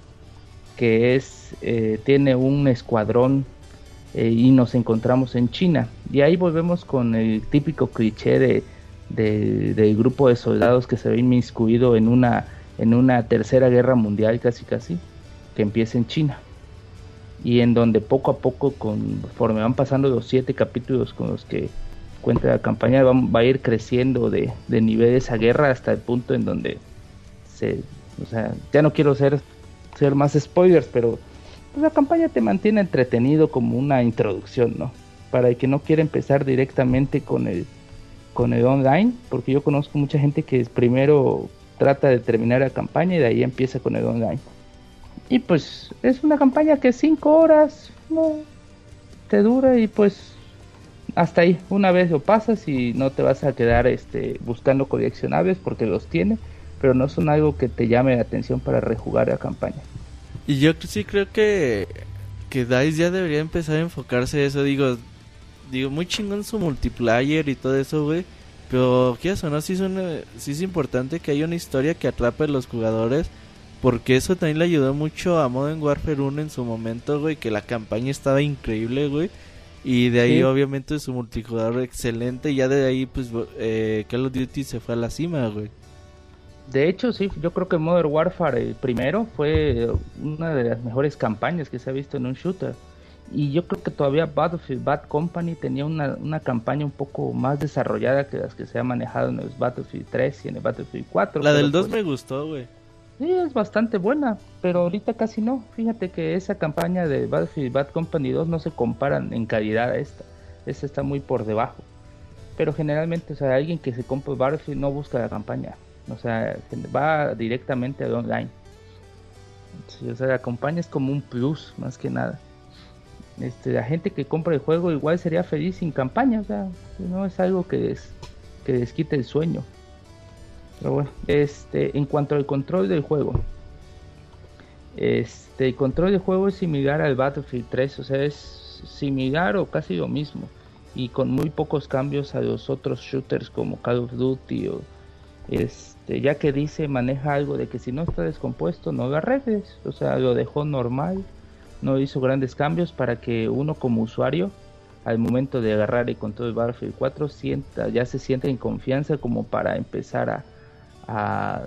que es, eh, tiene un escuadrón eh, y nos encontramos en China. Y ahí volvemos con el típico cliché de, de- del grupo de soldados que se ve inmiscuido en una, en una tercera guerra mundial casi casi, que empieza en China y en donde poco a poco, conforme van pasando los siete capítulos con los que cuenta la campaña, va, va a ir creciendo de, de nivel esa guerra hasta el punto en donde se, o sea, ya no quiero ser, ser más spoilers, pero pues, la campaña te mantiene entretenido como una introducción, ¿no? para el que no quiere empezar directamente con el con el online, porque yo conozco mucha gente que primero trata de terminar la campaña y de ahí empieza con el online. Y pues es una campaña que 5 horas no te dura y pues hasta ahí, una vez lo pasas y no te vas a quedar este buscando coleccionables porque los tiene, pero no son algo que te llame la atención para rejugar la campaña. Y yo sí creo que que DICE ya debería empezar a enfocarse en eso, digo, digo, muy chingón su multiplayer y todo eso, güey. Pero, ¿qué eso? ¿No? Sí es, sí es importante que haya una historia que atrape a los jugadores. Porque eso también le ayudó mucho a Modern Warfare 1 en su momento, güey. Que la campaña estaba increíble, güey. Y de ahí, obviamente, su multijugador excelente. Y ya de ahí, pues, eh, Call of Duty se fue a la cima, güey. De hecho, sí, yo creo que Modern Warfare primero fue una de las mejores campañas que se ha visto en un shooter. Y yo creo que todavía Battlefield Bad Company tenía una, una, campaña un poco más desarrollada que las que se ha manejado en el Battlefield 3 y en el Battlefield 4. La del 2 pues me gustó, güey. Sí, es bastante buena, pero ahorita casi no. Fíjate que esa campaña de Battlefield Bad Company 2 no se comparan en calidad a esta. Esta está muy por debajo. Pero generalmente, o sea, alguien que se compra Battlefield no busca la campaña. O sea, va directamente a online. o sea, la campaña es como un plus, más que nada este, la gente que compra el juego igual sería feliz sin campaña, o sea, no es algo que, es, que les quite el sueño. Pero bueno, este, en cuanto al control del juego, este, el control del juego es similar al Battlefield 3, o sea, es similar o casi lo mismo, y con muy pocos cambios a los otros shooters como Call of Duty o este, ya que dice maneja algo de que si no está descompuesto no lo arregles, o sea, lo dejó normal no hizo grandes cambios para que uno como usuario al momento de agarrar el control de Battlefield 4 sienta, ya se sienta en confianza como para empezar a,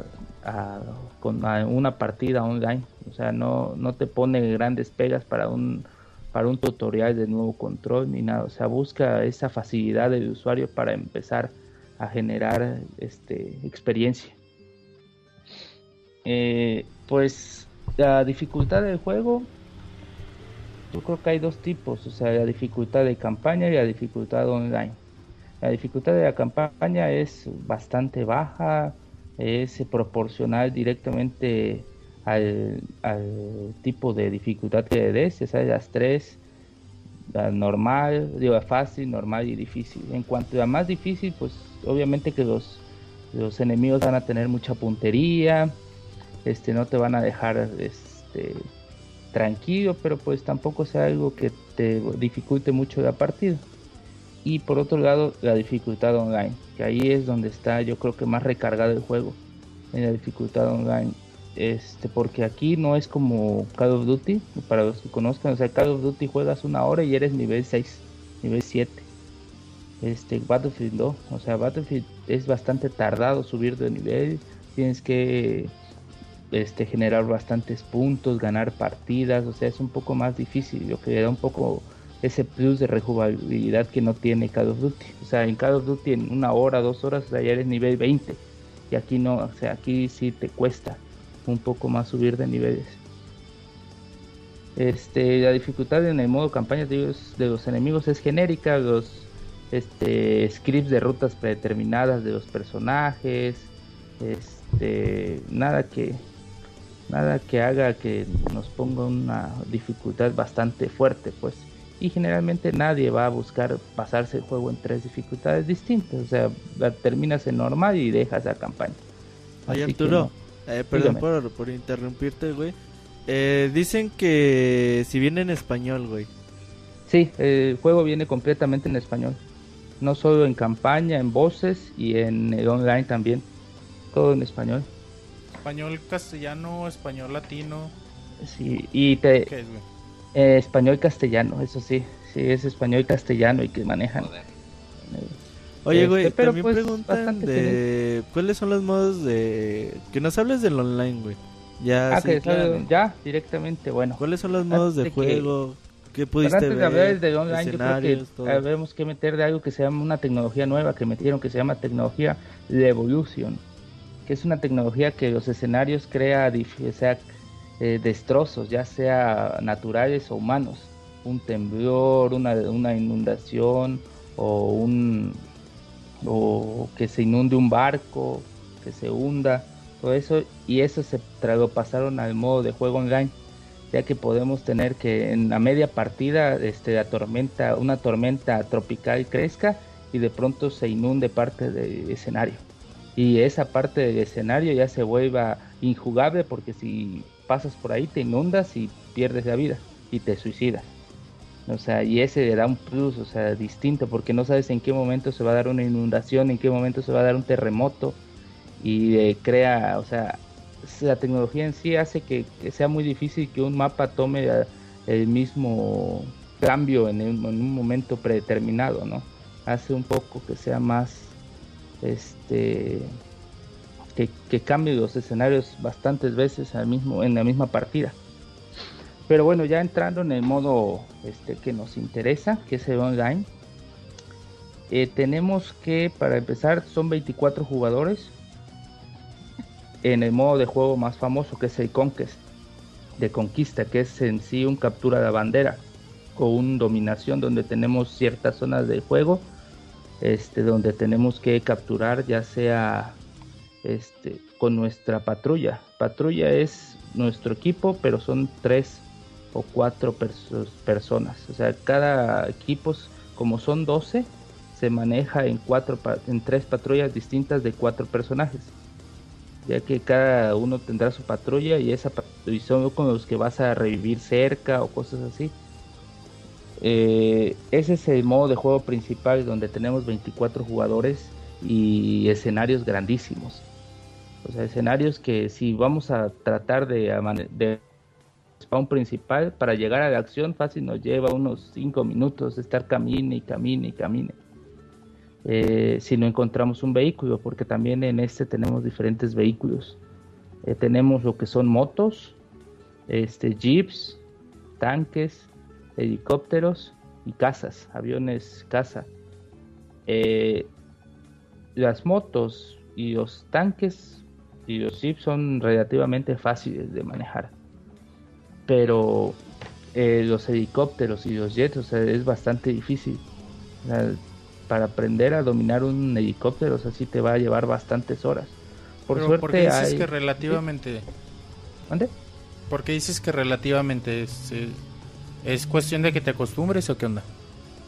con una partida online. O sea, no, no te pone grandes pegas para un, para un tutorial de nuevo control ni nada. O sea, busca esa facilidad del usuario para empezar a generar este, experiencia. Eh, pues la dificultad del juego yo creo que hay dos tipos, o sea, la dificultad de campaña y la dificultad online. La dificultad de la campaña es bastante baja, es proporcional directamente al, tipo de dificultad que le des, es las tres, la normal, digo, fácil, normal y difícil. En cuanto a más difícil, pues obviamente que los, los enemigos van a tener mucha puntería, este, no te van a dejar este, tranquilo, pero pues tampoco sea algo que te dificulte mucho la partida. Y por otro lado, la dificultad online, que ahí es donde está yo creo que más recargado el juego, en la dificultad online. Este, porque aquí no es como Call of Duty, para los que conozcan, o sea, Call of Duty juegas una hora y eres nivel 6, nivel 7. Este, Battlefield no, o sea, Battlefield es bastante tardado subir de nivel, tienes que este, generar bastantes puntos, ganar partidas, o sea, es un poco más difícil, lo que da un poco ese plus de rejugabilidad que no tiene Call of Duty. O sea, en Call of Duty en una hora, dos horas, ya eres nivel 20. Y aquí no, o sea, aquí sí te cuesta un poco más subir de niveles. Este, la dificultad en el modo campaña de los enemigos es genérica, los este, scripts de rutas predeterminadas de los personajes, este, nada que, nada que haga que nos ponga una dificultad bastante fuerte, pues. Y generalmente nadie va a buscar pasarse el juego en tres dificultades distintas. O sea, terminas en normal y dejas la campaña. Oye, Arturo, eh, perdón por, interrumpirte, güey. Eh, dicen que si viene en español, güey. Sí, el juego viene completamente en español. No solo en campaña, en voces y en el online también. Todo en español español castellano, español latino. Sí, y te... Eh, español castellano, eso sí. Sí, es español castellano y que manejan. Oye, güey, este, pero también pues, preguntan de cuáles son los modos de... Que nos hables del online, güey. Ya, ah, que ya, directamente, bueno. ¿Cuáles son los modos de juego? ¿Qué pudiste antes de hablar de online, yo creo que tenemos que meter de algo que se llama una tecnología nueva que metieron, que se llama tecnología de Evolution que es una tecnología que los escenarios crea sea, eh, destrozos, ya sea naturales o humanos. un temblor, una, una inundación o un o que se inunde un barco, que se hunda, todo eso y eso se lo pasaron al modo de juego online, ya que podemos tener que en la media partida este la tormenta, una tormenta tropical crezca y de pronto se inunde parte del escenario. Y esa parte del escenario ya se vuelva injugable porque si pasas por ahí te inundas y pierdes la vida y te suicidas. O sea, y ese le da un plus, o sea, distinto, porque no sabes en qué momento se va a dar una inundación, en qué momento se va a dar un terremoto, y eh, crea, o sea, la tecnología en sí hace que, sea muy difícil que un mapa tome el mismo cambio en un, momento predeterminado, ¿no? Hace un poco que sea más, este, que, cambie los escenarios bastantes veces al mismo, en la misma partida. Pero bueno, ya entrando en el modo este, que nos interesa, que es el online, eh, tenemos que, para empezar, son 24 jugadores en el modo de juego más famoso, que es el Conquest, de conquista, que es en sí un captura de bandera o un dominación donde tenemos ciertas zonas de juego, este, donde tenemos que capturar ya sea este, con nuestra patrulla. Patrulla es nuestro equipo, pero son tres o cuatro personas. O sea, cada equipo, como son 12, se maneja en, cuatro, en tres patrullas distintas de cuatro personajes. Ya que cada uno tendrá su patrulla y esa y son con los que vas a revivir cerca o cosas así. Eh, ese es el modo de juego principal donde tenemos 24 jugadores y escenarios grandísimos. O sea, escenarios que si vamos a tratar de, de spawn principal, para llegar a la acción fácil nos lleva unos 5 minutos estar camine y camine y camine. Eh, si no encontramos un vehículo, porque también en este tenemos diferentes vehículos. Eh, tenemos lo que son motos, este, jeeps, tanques, helicópteros y casas, aviones casa. Eh, las motos y los tanques y los jeeps son relativamente fáciles de manejar pero los helicópteros y los jets, o sea, es bastante difícil. Para aprender a dominar un helicóptero, o sea, sí te va a llevar bastantes horas. Por suerte ¿por qué dices que relativamente... ¿Dónde? ¿Por qué dices que relativamente es, eh, es cuestión de que te acostumbres o qué onda?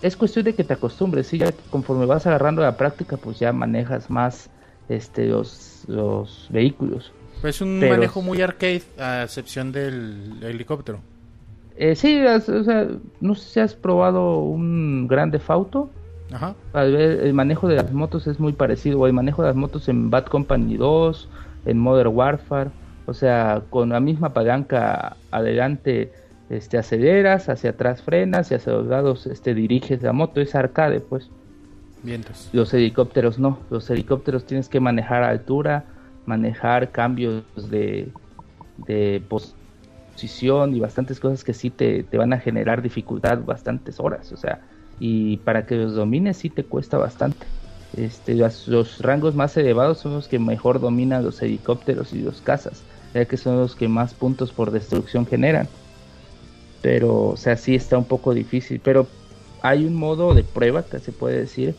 Es cuestión de que te acostumbres, sí, ya conforme vas agarrando la práctica, pues ya manejas más este los, los vehículos. Es un manejo muy arcade, a excepción del helicóptero. Eh, sí, o sea, no sé si has probado un grande Auto. Ajá. El manejo de las motos es muy parecido. O el manejo de las motos en Bad Company 2, en Modern Warfare. O sea, con la misma palanca adelante este, aceleras, hacia atrás frenas y hacia los lados este, diriges la moto. Es arcade, pues. Vientos. Los helicópteros no. Los helicópteros tienes que manejar altura manejar cambios de, de posición y bastantes cosas que sí te, van a generar dificultad bastantes horas, o sea, y para que los domines sí te cuesta bastante. Este, los, rangos más elevados son los que mejor dominan los helicópteros y los cazas, ya que son los que más puntos por destrucción generan. Pero, o sea, sí está un poco difícil, pero hay un modo de prueba que se puede decir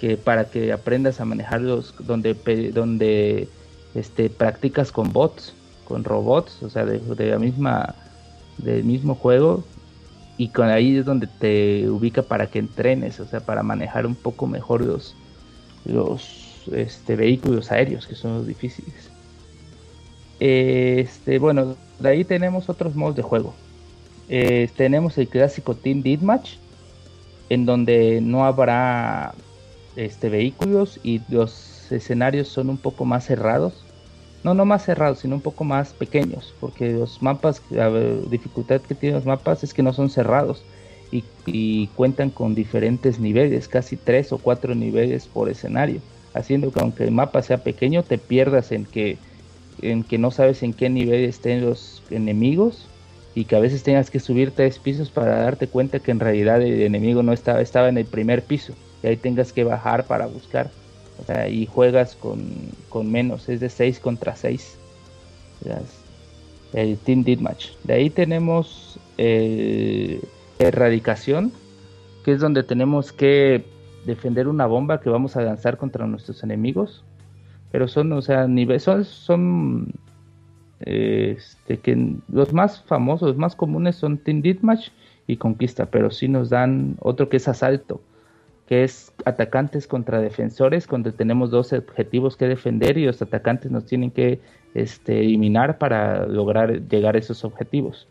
que para que aprendas a manejarlos donde donde este, practicas con bots, con robots, o sea, de, la misma, del mismo juego, y con ahí es donde te ubica para que entrenes, o sea, para manejar un poco mejor los, los este, vehículos aéreos, que son los difíciles. Este, bueno, de ahí tenemos otros modos de juego. Eh, tenemos el clásico Team Deathmatch, en donde no habrá este, vehículos y los escenarios son un poco más cerrados no, no más cerrados, sino un poco más pequeños, porque los mapas, la dificultad que tienen los mapas es que no son cerrados y, cuentan con diferentes niveles, casi tres o cuatro niveles por escenario, haciendo que aunque el mapa sea pequeño te pierdas en que, en que no sabes en qué nivel estén los enemigos y que a veces tengas que subir tres pisos para darte cuenta que en realidad el enemigo no estaba, estaba en el primer piso y ahí tengas que bajar para buscar y juegas con, menos, es de 6 contra 6. El Team Deathmatch. De ahí tenemos el, erradicación, que es donde tenemos que defender una bomba que vamos a lanzar contra nuestros enemigos. Pero son, o sea, niveles, son, este, los más famosos, los más comunes son Team Deathmatch y Conquista, pero sí nos dan otro que es Asalto, que es atacantes contra defensores, donde tenemos dos objetivos que defender y los atacantes nos tienen que este, eliminar para lograr llegar a esos objetivos.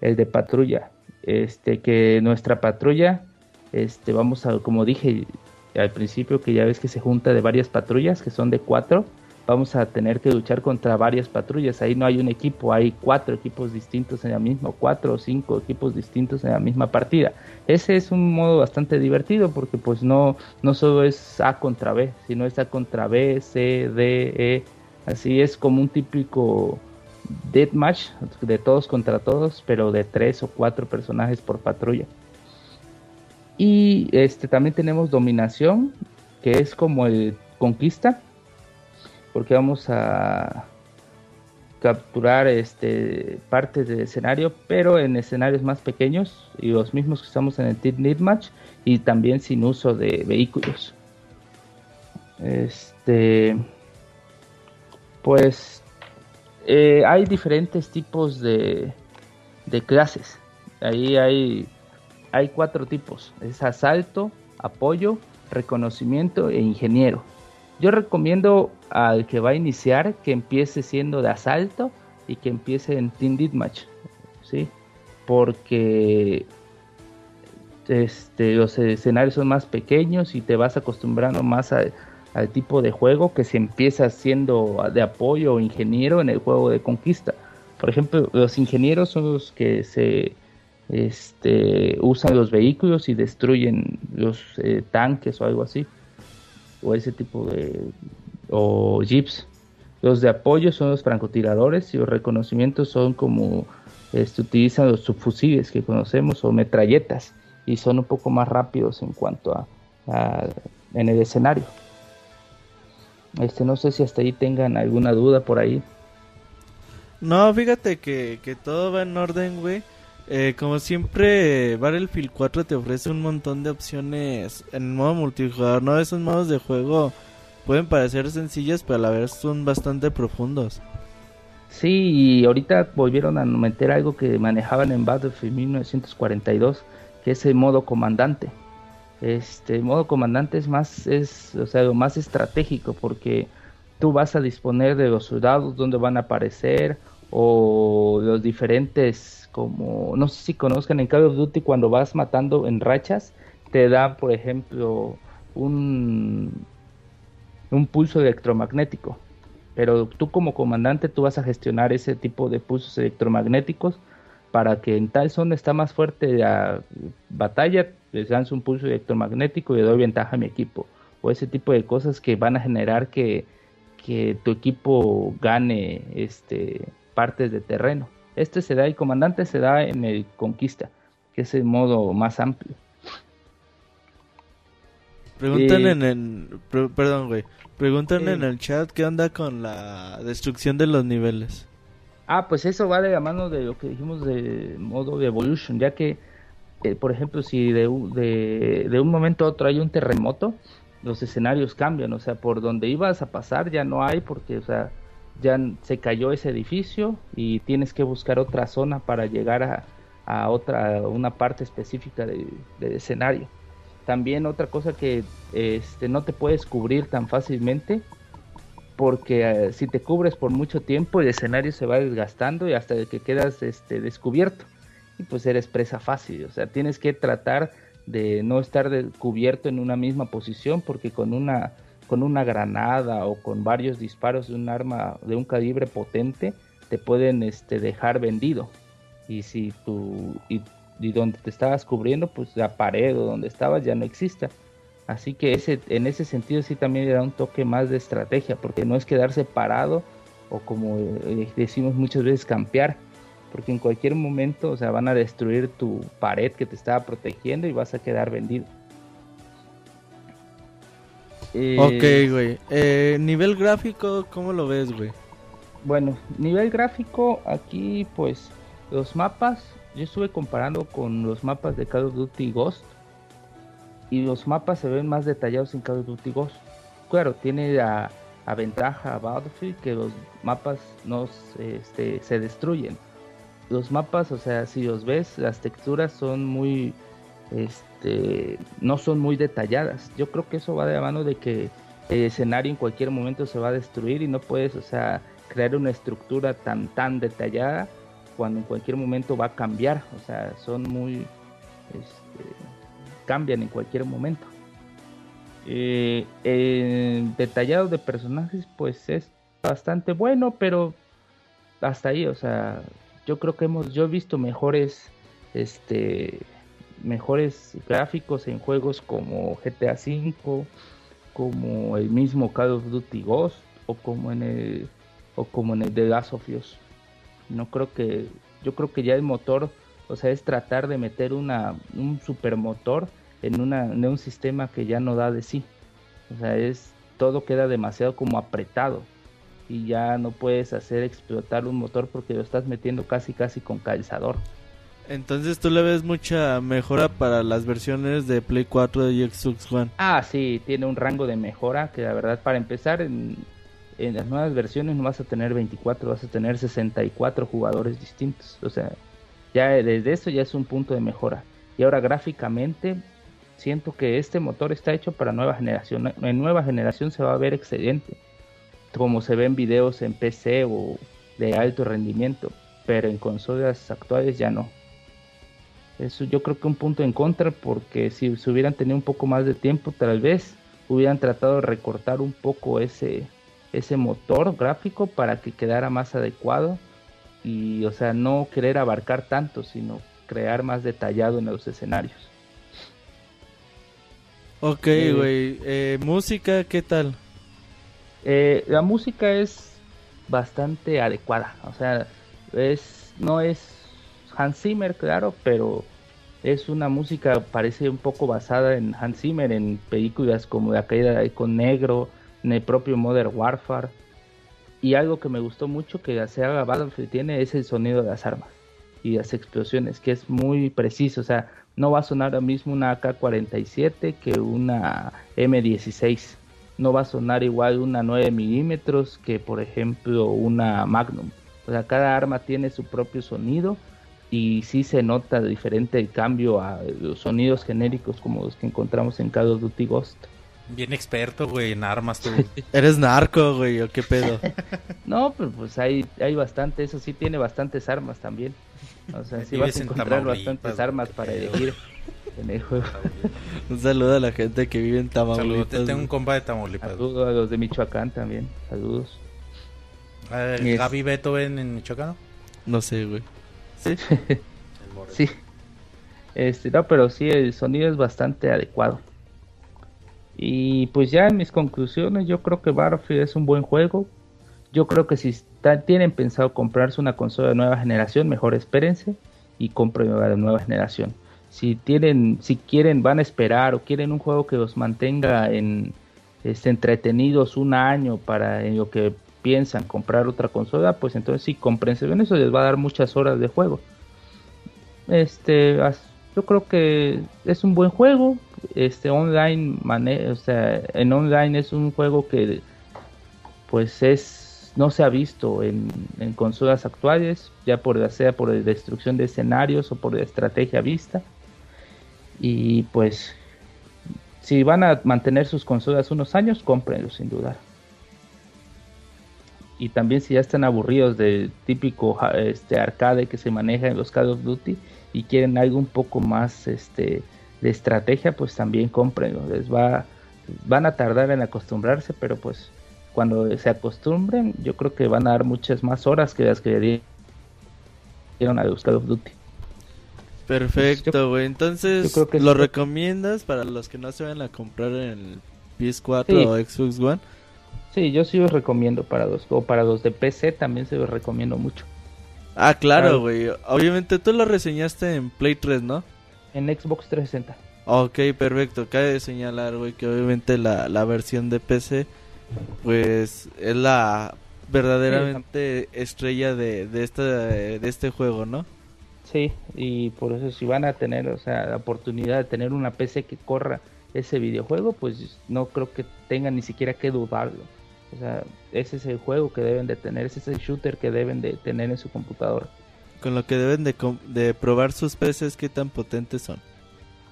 El de patrulla, este, que nuestra patrulla, este, vamos a, como dije al principio, que ya ves que se junta de varias patrullas, que son de cuatro, vamos a tener que luchar contra varias patrullas. Ahí no hay un equipo, hay cuatro equipos distintos en la misma, cuatro o cinco equipos distintos en la misma partida. Ese es un modo bastante divertido porque pues no, no solo es A contra B, sino es A contra B, C, D, E. Así es como un típico deathmatch de todos contra todos, pero de tres o cuatro personajes por patrulla. Y este también tenemos dominación, que es como el conquista, porque vamos a capturar este partes del escenario, pero en escenarios más pequeños y los mismos que estamos en el Team Match y también sin uso de vehículos. Este pues eh, hay diferentes tipos de, de clases. Ahí hay, hay cuatro tipos. Es asalto, apoyo, reconocimiento e ingeniero. Yo recomiendo al que va a iniciar que empiece siendo de asalto y que empiece en Team Deathmatch, ¿sí? Porque este, los escenarios son más pequeños y te vas acostumbrando más al tipo de juego que se empieza siendo de apoyo o ingeniero en el juego de conquista. Por ejemplo, los ingenieros son los que se este, usan los vehículos y destruyen los eh, tanques o algo así. O ese tipo de... o jeeps. Los de apoyo son los francotiradores y los reconocimientos son como este, utilizan los subfusiles que conocemos o metralletas y son un poco más rápidos en cuanto a, a en el escenario. Este, no sé si hasta ahí tengan alguna duda por ahí. No, fíjate que, que todo va en orden, güey. Eh, como siempre, Battlefield 4 te ofrece un montón de opciones en modo multijugador, ¿no? Esos modos de juego pueden parecer sencillos, pero a la vez son bastante profundos. Sí, y ahorita volvieron a meter algo que manejaban en Battlefield 1942, que es el modo comandante este modo comandante es más es o sea más estratégico porque tú vas a disponer de los soldados donde van a aparecer o los diferentes como no sé si conozcan en Call of Duty cuando vas matando en rachas te da por ejemplo un un pulso electromagnético pero tú como comandante tú vas a gestionar ese tipo de pulsos electromagnéticos para que en tal zona está más fuerte la batalla, les lanzo un pulso electromagnético y le doy ventaja a mi equipo. O ese tipo de cosas que van a generar que, tu equipo gane este, partes de terreno. Este se da, el comandante se da en el conquista, que es el modo más amplio. Preguntan en el... perdón, güey. Preguntan en el chat qué onda con la destrucción de los niveles. Ah, pues eso va de la mano de lo que dijimos de modo de evolution, ya que, eh, por ejemplo, si de, de, de, un momento a otro hay un terremoto, los escenarios cambian, o sea, por donde ibas a pasar ya no hay, porque, o sea, ya se cayó ese edificio y tienes que buscar otra zona para llegar a, a otra, una parte específica de escenario. También otra cosa que este, no te puedes cubrir tan fácilmente porque eh, si te cubres por mucho tiempo el escenario se va desgastando y hasta que quedas este, descubierto y pues eres presa fácil, o sea, tienes que tratar de no estar cubierto en una misma posición porque con una con una granada o con varios disparos de un arma de un calibre potente te pueden este, dejar vendido. Y si tú y, donde te estabas cubriendo pues la pared o donde estabas ya no exista. Así que ese, en ese sentido sí también le da un toque más de estrategia, porque no es quedarse parado o como eh, decimos muchas veces campear, porque en cualquier momento o sea, van a destruir tu pared que te estaba protegiendo y vas a quedar vendido. Ok, güey. Eh, nivel gráfico, ¿cómo lo ves, güey? Bueno, nivel gráfico, aquí pues los mapas yo estuve comparando con los mapas de Call of Duty Ghost y los mapas se ven más detallados en Call of Duty Ghost. Claro, tiene la, la ventaja a Battlefield que los mapas no se- este, se destruyen. Los mapas, o sea, si los ves, las texturas son muy, este, no son muy detalladas. Yo creo que eso va de la mano de que el escenario en cualquier momento se va a destruir y no puedes, o sea, crear una estructura tan tan detallada cuando en cualquier momento va a cambiar. O sea, son muy, este, cambian en cualquier momento. Eh, detallado de personajes, pues es bastante bueno, pero hasta ahí, o sea, yo creo que hemos, yo he visto mejores, este, mejores gráficos en juegos como GTA V, como el mismo Call of Duty Ghost o como en el, o como en el The Last of Us. No creo que, yo creo que ya el motor, o sea, es tratar de meter una, un supermotor en, una, en un sistema que ya no da de sí. O sea, es todo queda demasiado como apretado y ya no puedes hacer explotar un motor porque lo estás metiendo casi casi con calzador. Entonces tú le ves mucha mejora para las versiones de Play 4 y Xbox One. Ah, sí, tiene un rango de mejora que la verdad para empezar en, en las nuevas versiones no vas a tener 24, vas a tener 64 jugadores distintos. O sea, ya desde eso ya es un punto de mejora. Y ahora gráficamente siento que este motor está hecho para nueva generación. En nueva generación se va a ver excelente, como se ven videos en PC o de alto rendimiento, pero en consolas actuales ya no. Eso yo creo que un punto en contra porque si se hubieran tenido un poco más de tiempo tal vez hubieran tratado de recortar un poco ese ese motor gráfico para que quedara más adecuado y o sea no querer abarcar tanto sino crear más detallado en los escenarios. Ok, Eh. güey. Eh, música, ¿qué tal? Eh, la música es bastante adecuada, o sea, es no es Hans Zimmer, claro, pero es una música parece un poco basada en Hans Zimmer en películas como La caída de Halcón Negro, en el propio Modern Warfare. Y algo que me gustó mucho que la saga Battlefield tiene es el sonido de las armas y las explosiones, que es muy preciso, o sea, no va a sonar lo mismo una AK-47 que una M16 no va a sonar igual una 9 milímetros que por ejemplo una Magnum. O sea, cada arma tiene su propio sonido y sí se nota diferente el cambio a los sonidos genéricos como los que encontramos en Call of Duty Ghost. Bien experto, güey, en armas tú. ¿Eres narco, güey, o qué pedo? No, pero pues hay, hay bastante, eso sí tiene bastantes armas también. O sea, sí vas a en encontrar bastantes armas para elegir en el juego. Un saludo a la gente que vive en Saludos, Tamaulipas. tengo un compa de Tamaulipas. Saludos a los de Michoacán también. Saludos. Gaby Beethoven en Michoacán. No sé, güey. ¿Sí? Este, no, pero sí, el sonido es bastante adecuado. Y pues ya en mis conclusiones, yo creo que Battlefield es un buen juego. Yo creo que si tienen pensado comprarse una consola de nueva generación, mejor espérense y compren una de nueva generación. Si tienen, si quieren, van a esperar o quieren un juego que los mantenga en este, entretenidos un año para lo que piensan comprar otra consola, pues entonces sí, cómprense. Bien, eso les va a dar muchas horas de juego este yo creo que es un buen juego este online o sea en online es un juego que pues es no se ha visto en, consolas actuales ya por ya sea por destrucción de escenarios o por estrategia vista y pues si van a mantener sus consolas unos años cómprenlo sin dudar y también si ya están aburridos del típico este arcade que se maneja en los Call of Duty y quieren algo un poco más este de estrategia pues también cómprenlo les va van a tardar en acostumbrarse pero pues cuando se acostumbren yo creo que van a dar muchas más horas que las que dieron a los Call of Duty Perfecto, güey. Entonces, yo creo que ¿lo recomiendas para los que no se van a comprar en el PS4 Sí. o Xbox One? Sí yo sí los recomiendo para los o para los de PC también se los recomiendo mucho Ah, claro, Claro. güey. Obviamente tú lo reseñaste en Play 3, ¿no? en Xbox 360 Ok, perfecto. Cabe señalar, güey, que obviamente la, la versión de PC, pues es la verdaderamente estrella de, de, este, de este juego, ¿no? Sí, y por eso si van a tener, o sea, la oportunidad de tener una PC que corra ese videojuego, pues no creo que tengan ni siquiera que dudarlo. O sea, ese es el juego que deben de tener, ese es el shooter que deben de tener en su computadora. Con lo que deben de, probar sus PCs qué tan potentes son.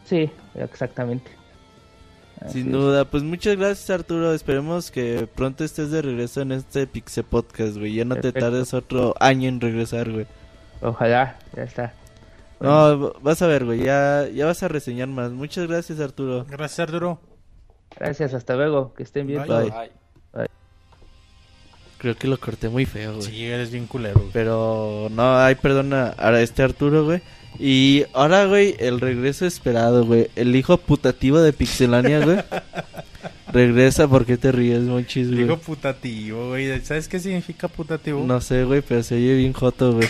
Sí, exactamente. Así Sin es. duda, pues muchas gracias Arturo, esperemos que pronto estés de regreso en este Pixe Podcast, güey. Ya no te tardes otro año en regresar, güey. Ojalá, ya está. Bueno, No, vas a ver, güey, ya, ya vas a reseñar más. Muchas gracias Arturo. Gracias, Arturo. gracias, hasta luego, que estén bien. Bye. Bye. Creo que lo corté muy feo, güey. Sí, eres bien culero. güey. Pero no, ay, perdona a este Arturo, güey. Y ahora, güey, el regreso esperado, güey. El hijo putativo de Pixelania, güey. Regresa, ¿por qué te ríes, monchis, güey? Digo putativo, güey. ¿Sabes qué significa putativo? No sé, güey, pero se oye bien joto, güey.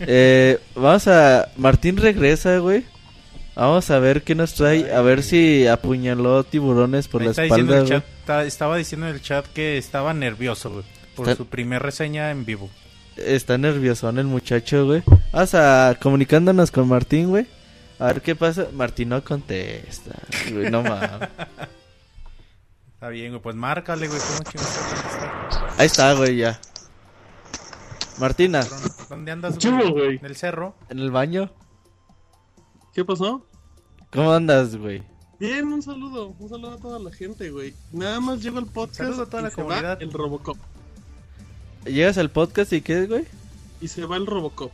Eh, vamos a... Martín regresa, güey. Vamos a ver qué nos trae. A ver si apuñaló tiburones por Ahí la está diciendo espalda, el güey. chat, está- estaba diciendo en el chat que estaba nervioso, güey. Por Está- su primer reseña en vivo. Está nerviosón el muchacho, güey. Vamos a... Comunicándonos con Martín, güey. A ver qué pasa. Martín no contesta. Güey, no mames. Está bien, güey. Pues márcale, güey. ¿Cómo? Ahí está, güey, ya. Martina, ¿Dónde andas, ¿Qué hubo, güey? ¿En el cerro? ¿en el baño? ¿Qué pasó? ¿Cómo andas, güey? Bien, un saludo, un saludo a toda la gente, güey. Nada más llego al podcast Saludo a toda y la va comunidad. el Robocop. ¿Llegas al podcast y qué, güey? Y se va el Robocop.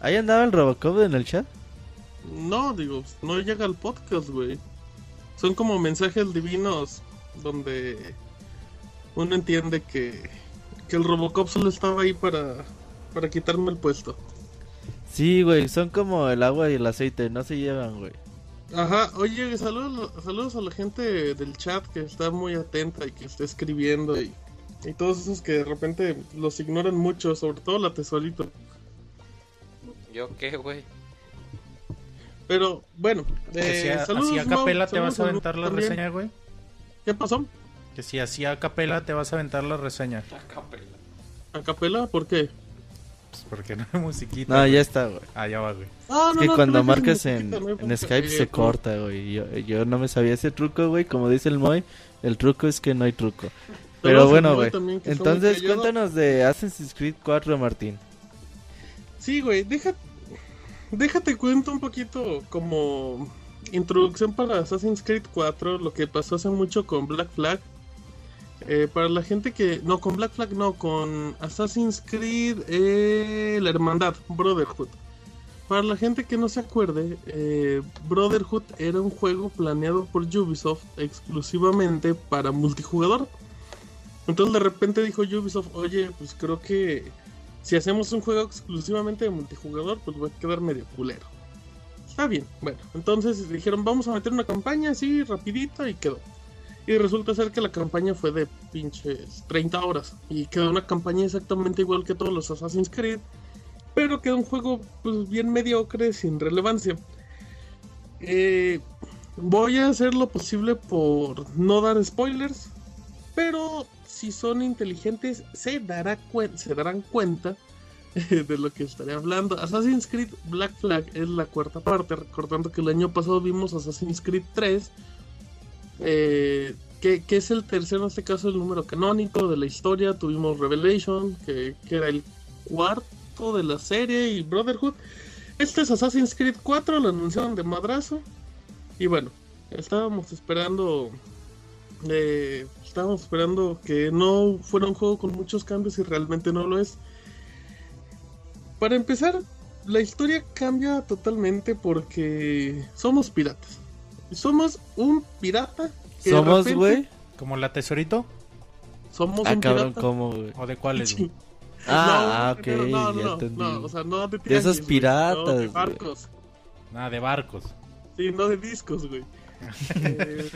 ¿Ahí andaba el Robocop en el chat? No, digo, no llega al podcast, güey. Son como mensajes divinos donde uno entiende que, que el Robocop solo estaba ahí para, para quitarme el puesto. Sí, güey, son como el agua y el aceite, no se llevan, güey. Ajá, oye, saludos, saludos a la gente del chat que está muy atenta y que está escribiendo y, y todos esos que de repente los ignoran mucho, sobre todo la tesorito. ¿Yo qué, güey? Pero bueno, si eh, a, saludos, así a Mau, capela te saludos vas a aventar la también. reseña, güey. ¿Qué pasó? Que si así a capela te vas a aventar la reseña. ¿A capela? ¿Por qué? Pues porque no hay musiquita. No, güey. ya está, güey. Ah, ya va, güey. Ah, Es no, que no, cuando marcas en, en. Skype Eh, se corta, güey. Yo, yo no me sabía ese truco, güey. Como dice el Moy, el truco es que no hay truco. Pero bueno, güey. Entonces, cuéntanos de Assassin's Creed 4, Martín. Sí, güey, deja, déjate cuento un poquito como introducción para Assassin's Creed 4, lo que pasó hace mucho con Black Flag. Eh, para la gente que... No, con Black Flag no, con Assassin's Creed, eh, la Hermandad, Brotherhood. Para la gente que no se acuerde, eh, Brotherhood era un juego planeado por Ubisoft exclusivamente para multijugador. Entonces de repente dijo Ubisoft, oye, pues creo que si hacemos un juego exclusivamente de multijugador, pues va a quedar medio culero. Está bien, bueno, entonces dijeron, vamos a meter una campaña así, rapidito, y quedó. Y resulta ser que la campaña fue de pinches 30 horas. Y quedó una campaña exactamente igual que todos los Assassin's Creed. Pero quedó un juego pues bien mediocre, sin relevancia. Eh, voy a hacer lo posible por no dar spoilers. Pero si son inteligentes, se, dará se darán cuenta de lo que estaré hablando. Assassin's Creed Black Flag es la cuarta parte. Recordando que el año pasado vimos Assassin's Creed 3. eh, que, que es el tercero, en este caso, el número canónico de la historia. Tuvimos Revelation, que, que era el cuarto de la serie, y Brotherhood. Este es Assassin's Creed 4, lo anunciaron de madrazo. Y bueno, estábamos esperando. eh, estábamos esperando que no fuera un juego con muchos cambios y realmente no lo es. Para empezar, la historia cambia totalmente porque somos piratas. Somos un pirata. que ¿Somos, repente- güey? ¿Como la tesorito? Somos Ah, un cabrón, pirata. ¿cómo, güey? ¿O de cuáles, Sí. Ah, No, ok, pero no, no, ya no, entendí. no, o sea, no de, De esos tianguis, piratas, no, de barcos. Nada, de barcos. Sí, no de discos, güey. Eh,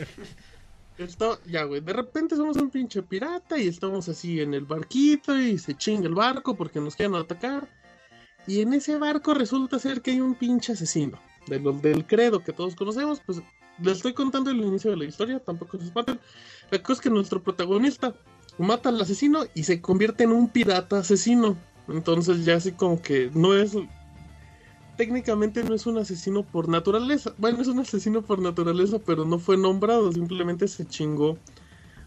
esto, ya, güey. De repente somos un pinche pirata y estamos así en el barquito y se chinga el barco porque nos quieren atacar. Y en ese barco resulta ser que hay un pinche asesino. De los del credo que todos conocemos, pues les estoy contando el inicio de la historia, tampoco se espanten. La cosa es que nuestro protagonista mata al asesino y se convierte en un pirata asesino. Entonces ya así como que no es técnicamente no es un asesino por naturaleza. Bueno, es un asesino por naturaleza, pero no fue nombrado. Simplemente se chingó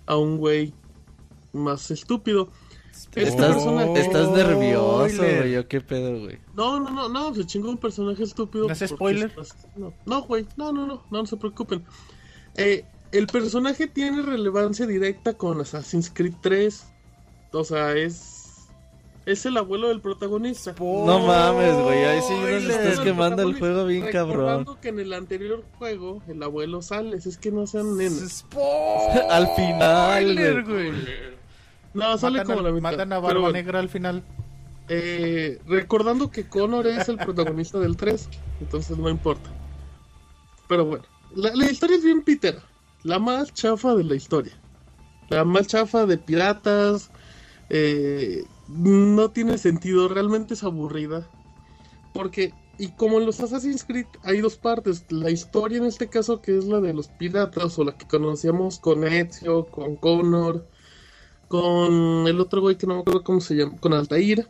a un güey más estúpido. Este Estás, nervioso, güey. ¿o ¿Qué pedo, güey? No, no, no, no, se chingó un personaje estúpido. ¿No es spoiler? es. No, güey, no, no, no, no, no se preocupen. Eh, el personaje tiene relevancia directa con Assassin's Creed 3. O sea, es. Es el abuelo del protagonista. No mames, güey. Ahí sí nos estás quemando el juego bien cabrón. Recordando que en el anterior juego el abuelo sale, es que no sean nenes. Al final, Spoiler, güey. No, sale Matan, como la mitad. matan a Barba bueno, Negra al final. eh, recordando que Connor es el protagonista del 3, entonces no importa. Pero bueno, la, la historia es bien pitera. La más chafa de la historia. La más chafa de piratas. eh, no tiene sentido, realmente es aburrida. Porque, y como en los Assassin's Creed hay dos partes. La historia en este caso que es la de los piratas o la que conocíamos con Ezio, con Connor, con el otro güey que no me acuerdo cómo se llama, con Altair.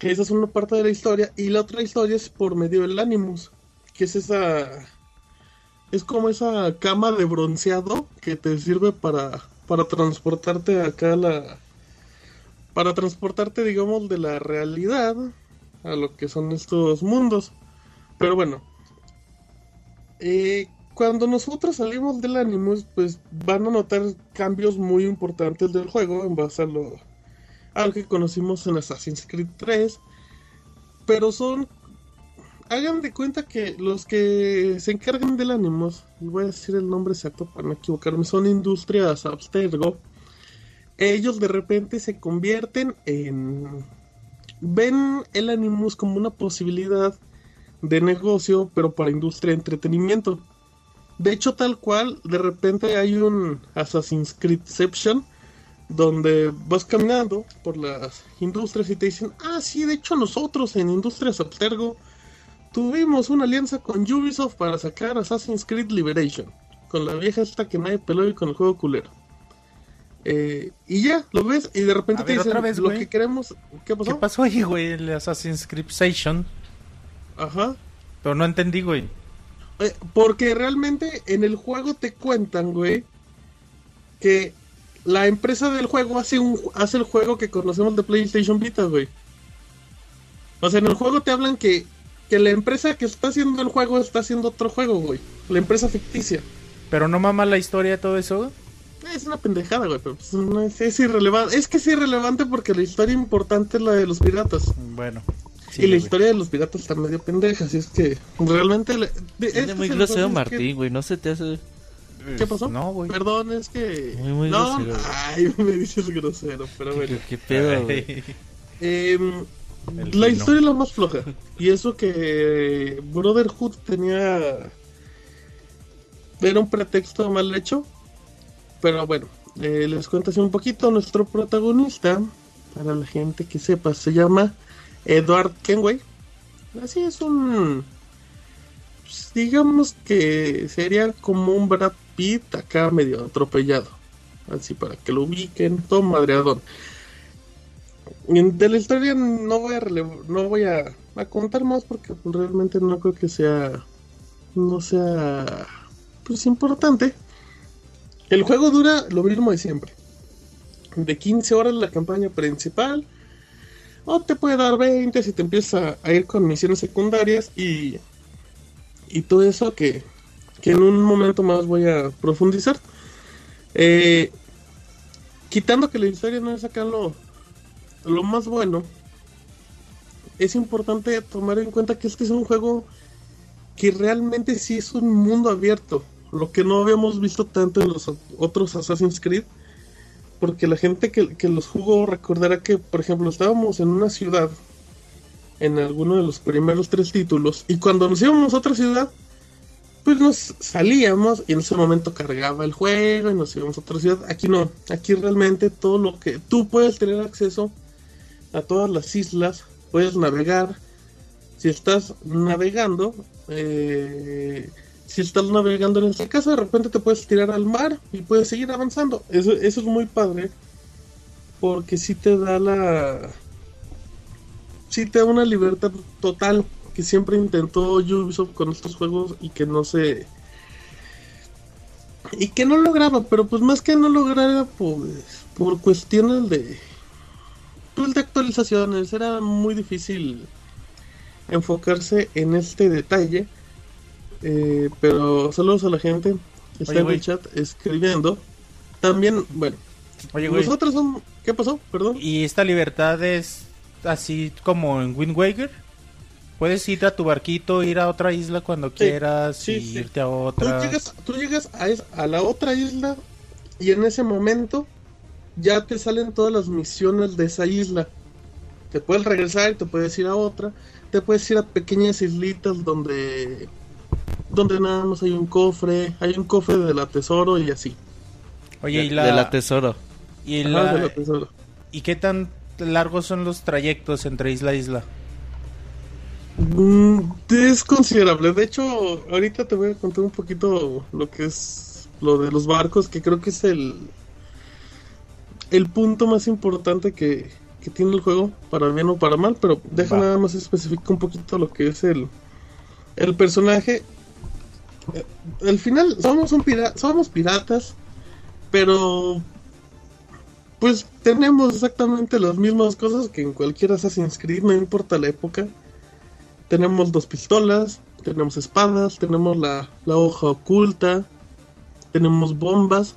Esa es una parte de la historia. Y la otra historia es por medio del Animus. Que es esa. Es como esa cama de bronceado que te sirve para, para transportarte acá a la. Para transportarte, digamos, de la realidad a lo que son estos mundos. Pero bueno. Eh, cuando nosotros salimos del Animus, pues van a notar cambios muy importantes del juego en base a lo, a que conocimos en Assassin's Creed 3. Pero son. Hagan de cuenta que los que se encargan del Animus, voy a decir el nombre exacto para no equivocarme, son Industrias Abstergo. Ellos de repente se convierten en. Ven el Animus como una posibilidad de negocio, pero para industria de entretenimiento. De hecho, tal cual, de repente hay un Assassin's Creedception donde vas caminando por las industrias y te dicen, ah, sí, de hecho nosotros en Industrias Abstergo tuvimos una alianza con Ubisoft para sacar Assassin's Creed Liberation, con la vieja esta que nadie peló y con el juego culero. Eh, y ya, lo ves y de repente te ver, dicen, otra vez, lo güey. que queremos, ¿qué pasó? ¿Qué pasó ahí, güey? El Assassin's Creed Station. Ajá. Pero no entendí, güey. Eh, porque realmente en el juego te cuentan, güey, que la empresa del juego hace un hace el juego que conocemos de PlayStation Vita, güey. O sea, en el juego te hablan que, que la empresa que está haciendo el juego está haciendo otro juego, güey. La empresa ficticia. Pero no mama la historia de todo eso. Es una pendejada, güey, pero pues, no es, es irrelevante. Es que es irrelevante porque la historia importante es la de los piratas. Bueno. y la güey. historia de los piratas está medio pendeja, así es que realmente... le- de- este es muy el grosero Martín, güey. No se te hace. ¿Qué pasó? No, güey. Perdón, es que. Muy, muy no, grosero. ay, me dices grosero, pero bueno. ¿Qué, pedo, güey? Em, la historia es la más floja. Y eso que Brotherhood tenía. Era un pretexto mal hecho. Pero bueno, eh, les cuento así un poquito. Nuestro protagonista, para la gente que sepa, se llama Edward Kenway. Así es un. pues, digamos que sería como un Brad Pitt acá medio atropellado. Así para que lo ubiquen, todo madreadón. De la historia no voy a no voy a, contar más porque realmente no creo que sea no sea pues importante. El juego dura lo mismo de siempre. De 15 horas la campaña principal. O te puede dar 20 si te empiezas a ir con misiones secundarias y y todo eso que, que en un momento más voy a profundizar. Eh, quitando que la historia no es acá lo, lo más bueno, es importante tomar en cuenta que este es un juego que realmente sí es un mundo abierto, lo que no habíamos visto tanto en los otros Assassin's Creed, porque la gente que, que los jugó recordará que, por ejemplo, estábamos en una ciudad, en alguno de los primeros tres títulos, y cuando nos íbamos a otra ciudad, pues nos salíamos y en ese momento cargaba el juego y nos íbamos a otra ciudad. Aquí no, aquí realmente todo lo que tú puedes tener acceso a todas las islas, puedes navegar. Si estás navegando, eh, si estás navegando en este caso, de repente te puedes tirar al mar y puedes seguir avanzando. Eso, eso es muy padre porque sí te da la. Sí te da una libertad total que siempre intentó Ubisoft con estos juegos y que no se y que no lograba, pero pues más que no lograra pues por cuestiones de pues de actualizaciones, era muy difícil enfocarse en este detalle. Eh, pero saludos a la gente que está Oye, en el chat escribiendo. También, bueno, Oye, nosotros son ¿Qué pasó? Perdón. ¿Y esta libertad es así como en Wind Waker? Puedes ir a tu barquito, ir a otra isla cuando quieras sí, y sí. irte a Tú otra. llegas, tú llegas a, es- a la otra isla y en ese momento ya te salen todas las misiones de esa isla. Te puedes regresar y te puedes ir a otra. Te puedes ir a pequeñas islitas donde donde nada más hay un cofre, hay un cofre de la tesoro y así. Oye, y la, de la tesoro. y, Ajá, la- de la tesoro. ¿y qué tan largos son los trayectos entre isla a isla? Mm, es considerable. De hecho, ahorita te voy a contar un poquito lo que es lo de los barcos, que creo que es el el punto más importante que, que tiene el juego, para bien o para mal, pero deja Va. nada más especificar un poquito lo que es el el personaje. Eh, Al final somos un pira- somos piratas, pero pues tenemos exactamente las mismas cosas que en cualquier Assassin's Creed, no importa la época. Tenemos dos pistolas, tenemos espadas, tenemos la, la hoja oculta, tenemos bombas.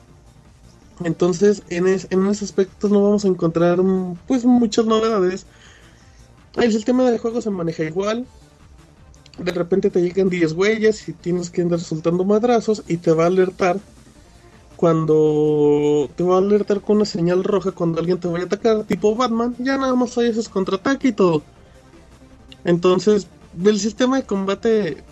Entonces, en, es- en ese aspecto no vamos a encontrar pues muchas novedades. El sistema de juego se maneja igual. De repente te llegan 10 huellas y tienes que andar soltando madrazos y te va a alertar cuando te va a alertar con una señal roja cuando alguien te vaya a atacar, tipo Batman, ya nada más hay esos contraataque y todo. Entonces, del sistema de combate,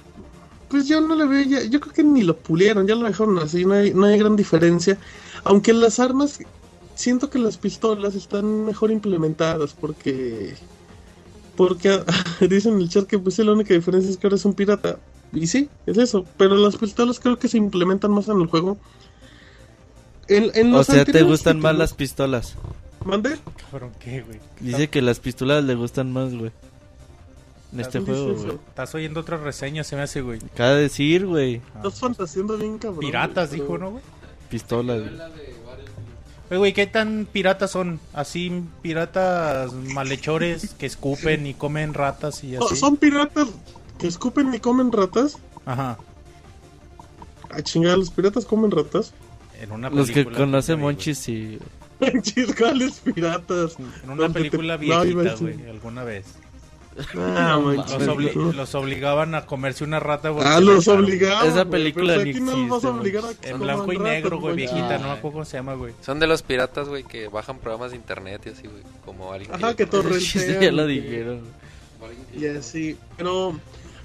pues yo no le veo, ya- yo creo que ni lo pulieron, ya lo dejaron así, no hay, no hay gran diferencia. Aunque las armas, siento que las pistolas están mejor implementadas porque... Porque dicen en el chat que pues la única diferencia es que ahora es un pirata. Y sí, es eso. Pero las pistolas creo que se implementan más en el juego. En, en O sea, ¿te gustan más las pistolas? ¿Mande? Cabrón, ¿qué, güey? Dice que las pistolas le gustan más, güey. En este juego, güey. Estás oyendo otra reseña, se me hace, güey. De decir, güey. Estás fantaseando bien, cabrón. Piratas, güey, dijo, pero- ¿no, güey? Pistolas, güey. Oye, güey, ¿qué tan piratas son? Así, piratas malhechores que escupen y comen ratas y No, así. Son piratas que escupen y comen ratas. Ajá. A chingar, los piratas comen ratas. En una Los que película conocen. Monchis y... Chiscales piratas. En una te- película a viejita, güey, alguna vez. Ah, Los, obli- no. los obligaban a comerse una rata, güey. Ah, que los obligaban. Esa película pero ni vas a a que En blanco y negro, güey, viejita, Ah. no me acuerdo cómo se llama, güey. Son de los piratas, güey, que bajan programas de internet y así, güey. Como alguien Ajá, que torrentean. ya lo güey. dijeron. Y así, pero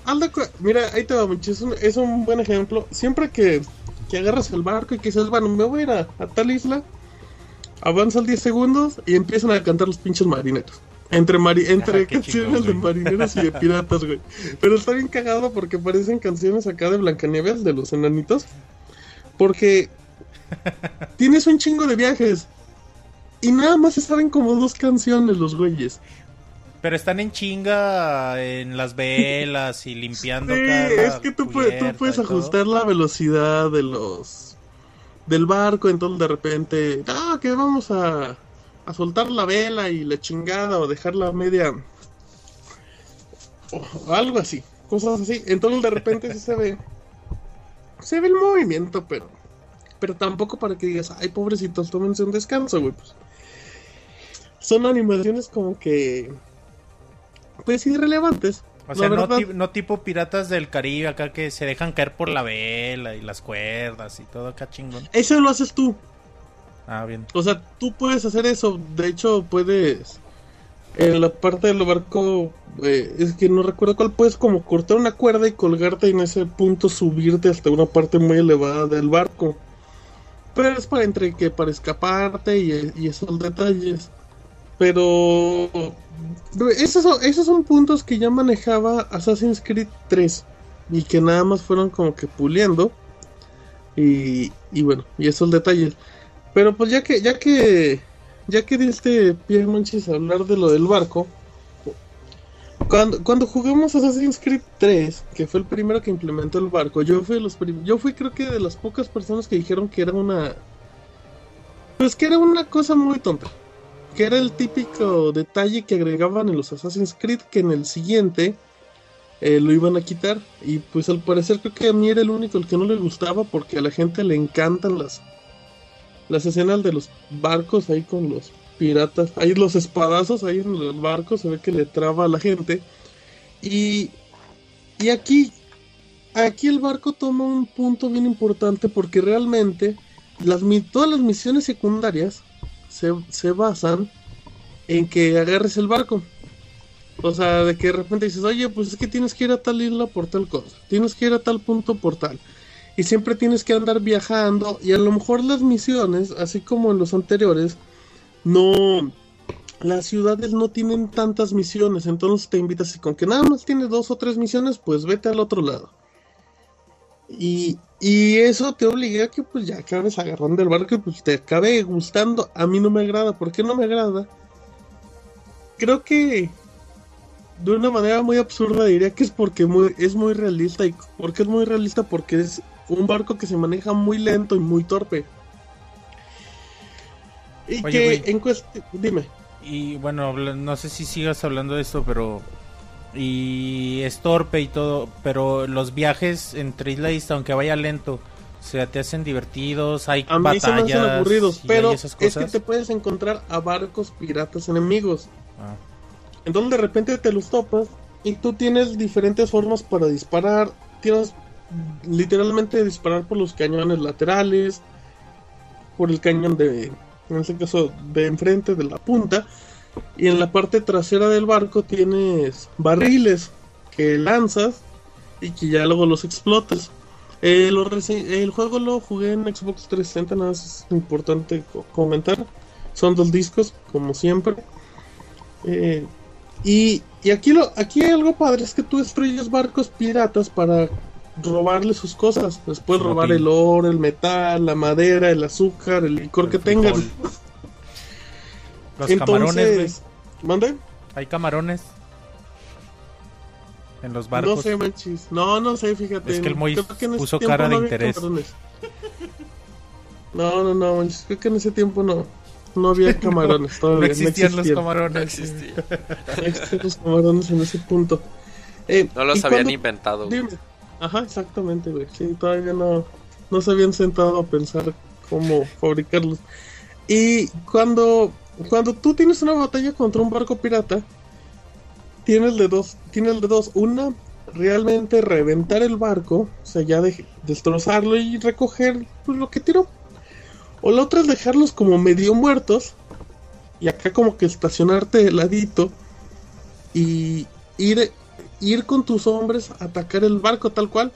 anda, mira, ahí te va, es un, es un buen ejemplo. Siempre que, que agarras el barco y que dices, bueno, me voy a ir a, a tal isla, avanzan 10 segundos y empiezan a cantar los pinches marineros. Entre, mari entre canciones de marineros y de piratas, güey. Pero está bien cagado porque parecen canciones acá de Blancanieves, de los enanitos. Porque tienes un chingo de viajes. Y nada más se saben como dos canciones los güeyes. Pero están en chinga en las velas y limpiando Sí, cada es que tú puedes, tú cubierta puedes y todo. ajustar la velocidad de los del barco, entonces de repente, ah, que vamos a, a soltar la vela y la chingada o dejarla media o algo así, cosas así. Entonces de repente sí se ve se ve el movimiento, pero pero tampoco para que digas, ay, pobrecitos, tómense un descanso, güey, pues. Son animaciones como que pues irrelevantes. O sea, no, no tipo piratas del Caribe acá que se dejan caer por la vela y las cuerdas y todo acá chingón. Eso lo haces tú. Ah, bien. O sea, tú puedes hacer eso. De hecho, puedes. En la parte del barco, eh, es que no recuerdo cuál, puedes como cortar una cuerda y colgarte y en ese punto subirte hasta una parte muy elevada del barco. Pero es para entre que para escaparte y, y esos detalles. Pero esos son, esos son puntos que ya manejaba Assassin's Creed 3 y que nada más fueron como que puliendo. Y, y bueno, y esos detalles. Pero pues ya que, ya que, ya que diste pie manches a hablar de lo del barco, Cuando, cuando jugamos Assassin's Creed 3, que fue el primero que implementó el barco, yo fui los yo fui creo que de las pocas personas que dijeron que era una pues que era una cosa muy tonta. Que era el típico detalle que agregaban en los Assassin's Creed que en el siguiente eh, lo iban a quitar. Y pues al parecer creo que a mí era el único el que no le gustaba porque a la gente le encantan las, las escenas de los barcos ahí con los piratas. Ahí los espadazos ahí en los barcos se ve que le traba a la gente. Y, y aquí, aquí el barco toma un punto bien importante porque realmente las, todas las misiones secundarias se, se basan en que agarres el barco. O sea, de que de repente dices, oye, pues es que tienes que ir a tal isla por tal cosa, tienes que ir a tal punto por tal. Y siempre tienes que andar viajando y a lo mejor las misiones, así como en los anteriores, no... Las ciudades no tienen tantas misiones, entonces te invitas y con que nada más tienes dos o tres misiones, pues vete al otro lado. Y, y eso te obliga a que pues ya acabes agarrando el barco y pues te acabe gustando. A mí no me agrada. ¿Por qué no me agrada? Creo que de una manera muy absurda diría que es porque es muy realista. ¿Y por qué es muy realista? Porque es un barco que se maneja muy lento y muy torpe. Y Oye, que güey. en cuestión... Dime. Y bueno, no sé si sigas hablando de esto, pero... Y es torpe y todo, pero los viajes entre isla y isla, aunque vaya lento, o sea, te hacen divertidos, hay A mí se me batallas hacen aburridos, pero es que te puedes encontrar a barcos piratas enemigos. Ah. Entonces de repente te los topas y tú tienes diferentes formas para disparar. Tienes literalmente disparar por los cañones laterales, por el cañón de, en este caso, de enfrente de la punta. Y en la parte trasera del barco tienes barriles que lanzas y que ya luego los explotas. Eh, el juego lo jugué en Xbox 360, nada más es importante co- comentar. Son dos discos, como siempre. Eh, y, y aquí, lo, aquí hay algo padre, es que tú destruyes barcos piratas para robarle sus cosas. Les puedes robar el oro, el metal, la madera, el azúcar, el licor que tengan. Los camarones, güey. Entonces, ¿mande? Hay camarones. En los barcos. No sé, manchis. No, no sé, fíjate. Es que el Mois que puso cara de interés. camarones. No, no, no, manchis. Creo que en ese tiempo no. No había camarones No todavía. existían los existían. camarones. No existía. No existían los camarones en ese punto. Eh, No los habían cuando- inventado. Dime. Ajá, exactamente, güey. Sí, todavía no, no se habían sentado a pensar cómo fabricarlos. Y cuando, cuando tú tienes una batalla contra un barco pirata, tienes de dos, tienes de dos. Una, realmente reventar el barco, o sea, ya de, destrozarlo y recoger pues, lo que tiró. O la otra es dejarlos como medio muertos. Y acá como que estacionarte de ladito. Y ir, ir con tus hombres a atacar el barco tal cual.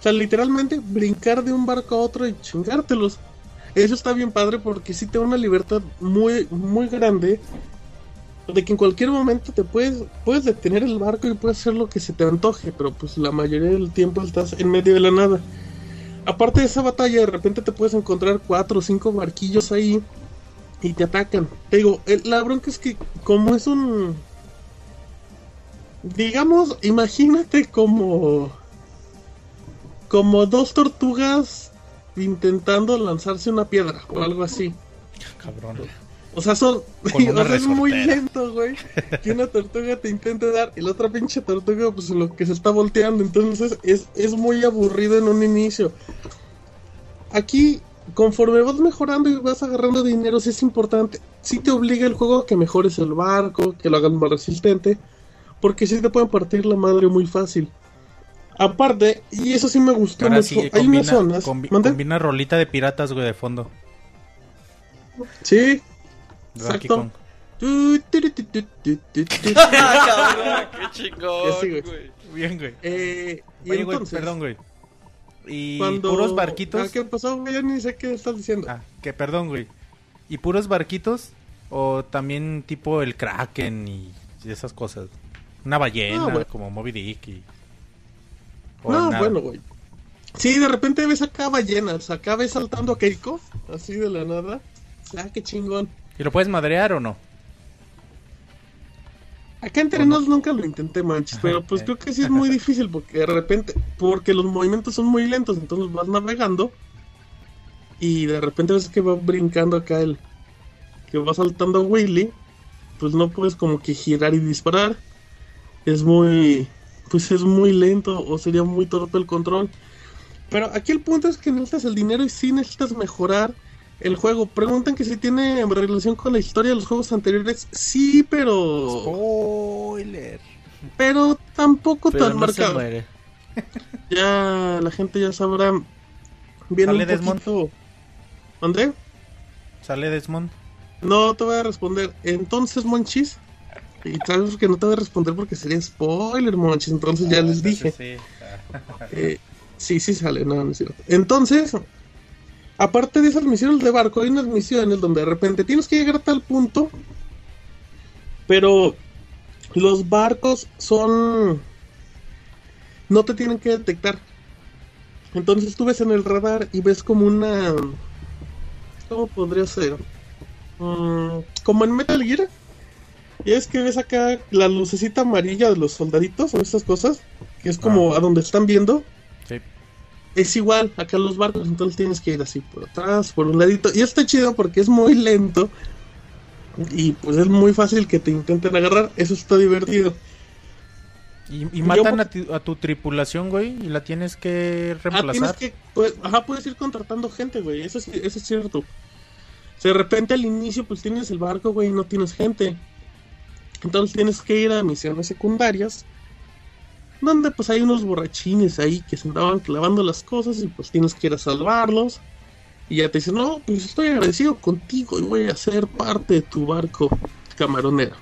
O sea, literalmente brincar de un barco a otro y chingártelos. Eso está bien padre porque sí te da una libertad muy, muy grande. De que en cualquier momento te puedes, puedes detener el barco y puedes hacer lo que se te antoje. Pero pues la mayoría del tiempo estás en medio de la nada. Aparte de esa batalla, de repente te puedes encontrar cuatro o cinco barquillos ahí y te atacan. Te digo, el- la bronca es que como es un... Digamos, imagínate como... Como dos tortugas intentando lanzarse una piedra o algo así. Cabrón. O sea, son. O sea, es muy lento, güey. Que una tortuga te intente dar y la otra pinche tortuga, pues lo que se está volteando. Entonces es, es muy aburrido en un inicio. Aquí, conforme vas mejorando y vas agarrando dinero, sí es importante. Sí te obliga el juego a que mejores el barco, que lo hagas más resistente. Porque sí te pueden partir la madre muy fácil. Aparte, y eso sí me gustó Ahora mucho. sí, hay combina, unas zonas. combi- ¿Mande? combina rolita de piratas, güey, de fondo. Sí, Donkey Exacto. Kong. ¡Ah, cabrón! ¡Qué chingón, Ya sí, güey. güey! Bien, güey. Eh, y Oye, güey, entonces, perdón, güey. Y cuando... puros barquitos. Ah, ¿Qué pasó, güey? Ya ni sé qué estás diciendo. Ah, que perdón, güey. ¿Y puros barquitos? ¿O también tipo el Kraken y esas cosas? Una ballena, bueno. como Moby Dick y... no, nada. bueno, güey. Sí, de repente ves acá ballenas, acá ves saltando a Keiko, así de la nada. Ah, qué chingón. ¿Y lo puedes madrear o no? Acá entre nos nunca lo intenté, manches, pero pues creo que sí es muy difícil porque de repente, porque los movimientos son muy lentos, entonces vas navegando y de repente ves que va brincando acá el que va saltando Willy, pues no puedes como que girar y disparar. Es muy pues es muy lento o sería muy torpe el control. Pero aquí el punto es que necesitas el dinero y sí necesitas mejorar el juego. Preguntan que si tiene relación con la historia de los juegos anteriores. Sí, pero. Spoiler. Pero tampoco Pero tan no se marcado. muere. Ya la gente ya sabrá. Viene ¿Sale un Desmond? poquito. ¿Dónde? ¿Sale Desmond? No te voy a responder. Entonces, Monchis. Y sabes que no te voy a responder porque sería spoiler, Monchis. Entonces ya les dije. Eh, sí, sí sale, no, no es cierto. Entonces, aparte de esas misiones de barco, hay unas misiones donde de repente tienes que llegar a tal punto, pero los barcos son... no te tienen que detectar. Entonces tú ves en el radar y ves como una... ¿Cómo podría ser? Mm, como en Metal Gear. Y es que ves acá la lucecita amarilla de los soldaditos o esas cosas, que es como a donde están viendo. Sí. Es igual acá los barcos, entonces tienes que ir así por atrás, por un ladito. Y está chido porque es muy lento. Y pues es muy fácil que te intenten agarrar. Eso está divertido. Y, y Yo- matan a, ti- a tu tripulación, güey, y la tienes que Ah, tienes reemplazar. que. pues, ajá, puedes ir contratando gente, güey. Eso, es- eso es cierto. O sea, de repente al inicio, pues tienes el barco, güey, y no tienes gente. Entonces tienes que ir a misiones secundarias. Donde pues hay unos borrachines ahí que se andaban clavando las cosas y pues tienes que ir a salvarlos. Y ya te dicen, no, pues estoy agradecido contigo y voy a ser parte de tu barco camaronero.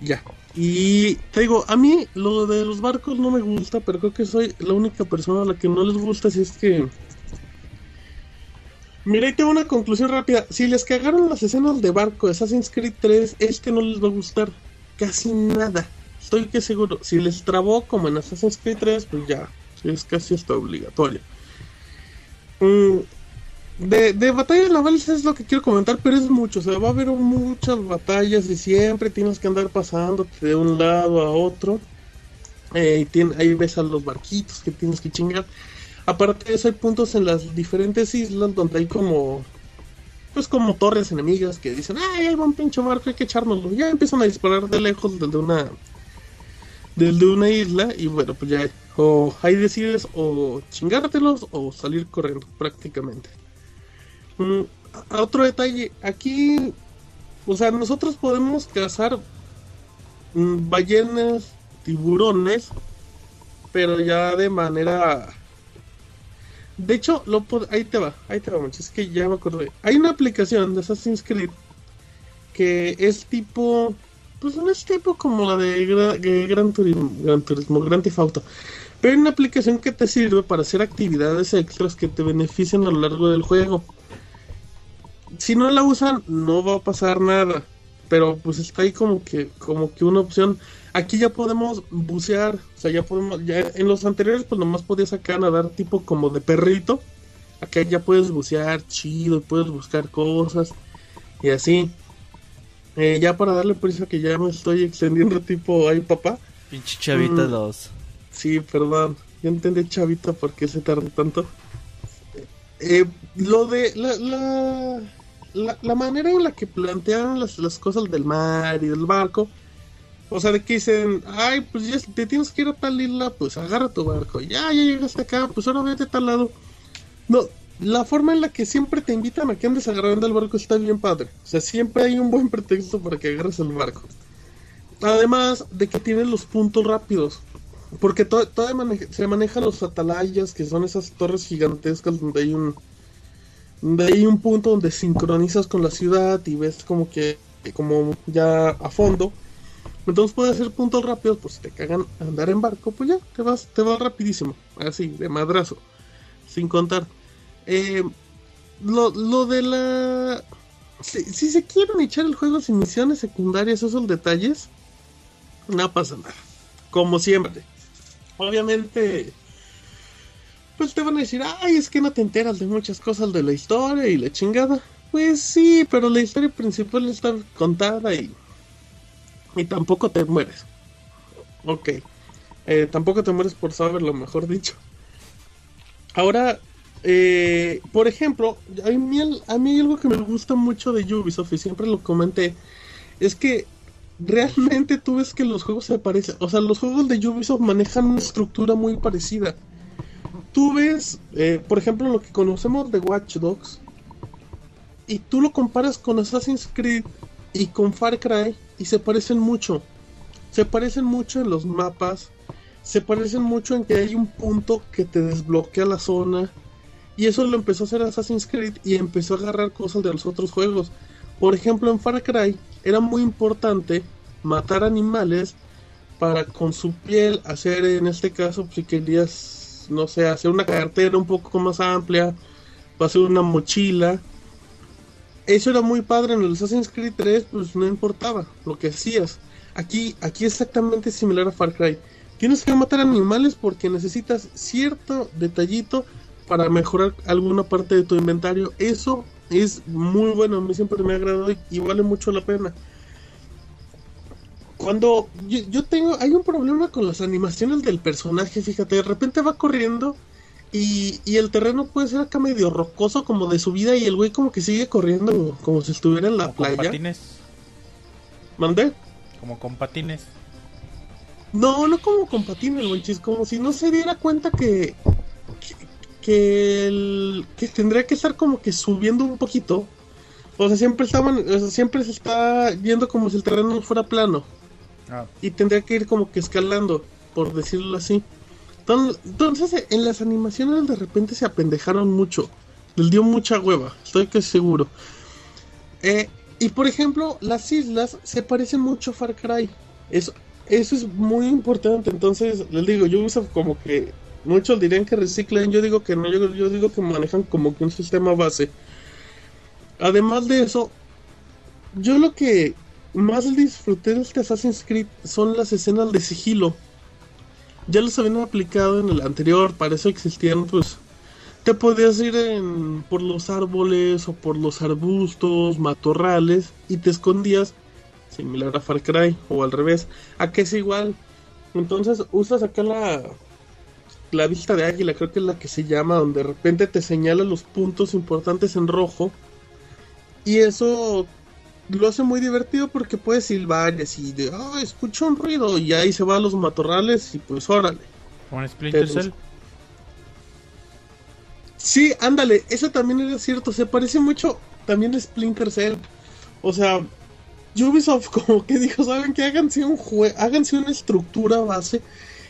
Ya. Y te digo, a mí lo de los barcos no me gusta, pero creo que soy la única persona a la que no les gusta, si es que... Mira, ahí tengo una conclusión rápida. Si les cagaron las escenas de barco de Assassin's Creed 3, este no les va a gustar casi nada. Estoy que seguro. Si les trabó como en Assassin's Creed 3, pues ya, es casi hasta obligatorio. Mm, de, de batallas navales es lo que quiero comentar, pero es mucho. O sea, va a haber muchas batallas y siempre tienes que andar pasando de un lado a otro. Eh, y tien- ahí ves a los barquitos que tienes que chingar. Aparte de eso, hay puntos en las diferentes islas donde hay como. Pues como torres enemigas que dicen, ay, hay un pinche barco, hay que echárnoslo. Ya empiezan a disparar de lejos desde una. Desde una isla. Y bueno, pues ya. O ahí decides o chingártelos o salir corriendo, prácticamente. Mm, otro detalle, aquí. O sea, nosotros podemos cazar mm, ballenas, tiburones, pero ya de manera de hecho, lo pod- ahí te va, ahí te va, manches, es que ya me acordé. Hay una aplicación de Assassin's Creed que es tipo, pues no es tipo como la de Gra- de Gran Turismo, Gran Turismo, Gran Theft Auto. Pero hay una aplicación que te sirve para hacer actividades extras que te beneficien a lo largo del juego. Si no la usan, no va a pasar nada. Pero pues está ahí como que, como que una opción. Aquí ya podemos bucear, o sea, ya podemos, ya en los anteriores pues nomás podías acá nadar tipo como de perrito. Acá ya puedes bucear chido, puedes buscar cosas y así. Eh, ya para darle prisa que ya me estoy extendiendo tipo ay papá. Pinche chavita Mm. 2. Sí, perdón. Ya entendí chavita por qué se tarda tanto. Eh, lo de la, la, la, la manera en la que plantean las, las cosas del mar y del barco. O sea, de que dicen, ay, pues ya te tienes que ir a tal isla, pues agarra tu barco. Ya, ya llegaste acá, pues ahora vete a tal lado. No, la forma en la que siempre te invitan a que andes agarrando el barco está bien padre. O sea, siempre hay un buen pretexto para que agarres el barco. Además de que tienen los puntos rápidos. Porque to- todavía maneja- se manejan los atalayas, que son esas torres gigantescas donde hay un donde hay un punto donde sincronizas con la ciudad y ves como que como ya a fondo. Entonces puedes hacer puntos rápidos, pues si te cagan andar en barco, pues ya te vas te vas rapidísimo, así de madrazo, sin contar. Eh, lo, lo de la si, si se quieren echar el juego sin misiones secundarias, esos detalles, no pasa nada. Como siempre. Obviamente, pues te van a decir, ay, es que no te enteras de muchas cosas de la historia y la chingada. Pues sí, pero la historia principal está contada y Y tampoco te mueres. Ok. Eh, tampoco te mueres por saber lo mejor dicho. Ahora, eh, por ejemplo, a mí, a algo que me gusta mucho de Ubisoft y siempre lo comenté, es que realmente tú ves que los juegos se parecen, o sea, los juegos de Ubisoft manejan una estructura muy parecida. Tú ves, eh, por ejemplo, lo que conocemos de Watch Dogs, y tú lo comparas con Assassin's Creed y con Far Cry, y se parecen mucho. Se parecen mucho en los mapas, se parecen mucho en que hay un punto que te desbloquea la zona. Y eso lo empezó a hacer Assassin's Creed y empezó a agarrar cosas de los otros juegos. Por ejemplo, en Far Cry era muy importante matar animales para con su piel hacer, en este caso, si querías, no sé, hacer una cartera un poco más amplia, hacer una mochila. Eso era muy padre en el Assassin's Creed 3, pues no importaba lo que hacías. Aquí, aquí es exactamente similar a Far Cry. Tienes que matar animales porque necesitas cierto detallito para mejorar alguna parte de tu inventario. Eso es muy bueno, a mí siempre me ha agradado y, vale mucho la pena. Cuando yo, tengo, hay un problema con las animaciones del personaje, fíjate, de repente va corriendo y, y, el terreno puede ser acá medio rocoso como de subida y el güey como que sigue corriendo como si estuviera en la playa. ¿Con patines? ¿Mandé? Como con patines. No, no como con patines, monchis, como si no se diera cuenta que, que, el, que tendría que estar como que subiendo un poquito. O sea, siempre estaban, siempre se está viendo como si el terreno fuera plano. Ah. Y tendría que ir como que escalando, por decirlo así. Entonces, en las animaciones de repente se apendejaron mucho. Les dio mucha hueva, estoy que seguro. Eh, y por ejemplo, las islas se parecen mucho a Far Cry. Eso, eso es muy importante. Entonces, les digo, yo uso como que muchos dirían que reciclan. Yo digo que no, yo, yo digo que manejan como que un sistema base. Además de eso, yo lo que más disfruté de este Assassin's Creed son las escenas de sigilo. Ya los habían aplicado en el anterior, para eso existían, pues. Te podías ir en, por los árboles o por los arbustos, matorrales y te escondías similar a Far Cry o al revés. Aquí es igual. Entonces usas acá la la vista de águila, creo que es la que se llama, donde de repente te señala los puntos importantes en rojo. Y eso lo hace muy divertido porque puedes silbar y así de, ah, escucho un ruido y ahí se va a los matorrales y pues órale. ¿Con Splinter Cell? Sí, ándale, eso también es cierto, se parece mucho también a Splinter Cell. O sea, Ubisoft como que dijo, ¿saben que Háganse, un háganse una estructura base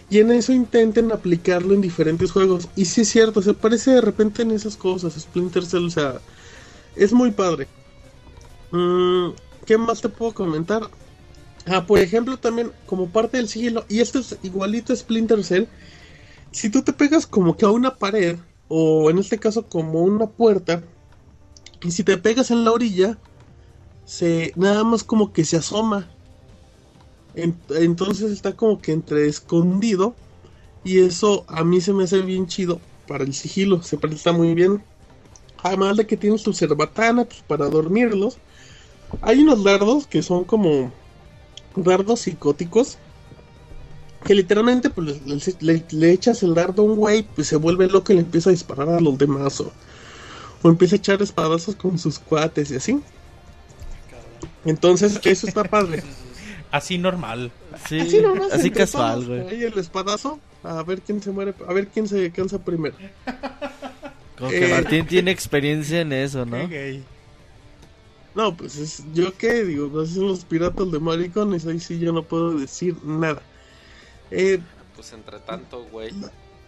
y en eso intenten aplicarlo en diferentes juegos. Y sí es cierto, se parece de repente en esas cosas, Splinter Cell, o sea, es muy padre. Mm, ¿Qué más te puedo comentar? Ah, por ejemplo, también como parte del sigilo, y esto es igualito a Splinter Cell, si tú te pegas como que a una pared, o en este caso como una puerta, y si te pegas en la orilla, se nada más como que se asoma. entonces está como que entre escondido y eso a mí se me hace bien chido para el sigilo, se presta muy bien. Además de que tienes tu cerbatana pues, para dormirlos. Hay unos dardos que son como dardos psicóticos. Que literalmente pues, le, echas el dardo a un güey, pues se vuelve loco y le empieza a disparar a los demás. O, o empieza a echar espadazos con sus cuates y así. Entonces, eso está padre. Así normal. Sí, así, casual, güey. Ahí el espadazo, a ver quién se muere, a ver quién se cansa primero. Como que eh, Martín tiene experiencia en eso, ¿no? No, pues es, yo qué digo, pues son los piratas de maricones, ahí sí yo no puedo decir nada. Eh, pues entre tanto, güey.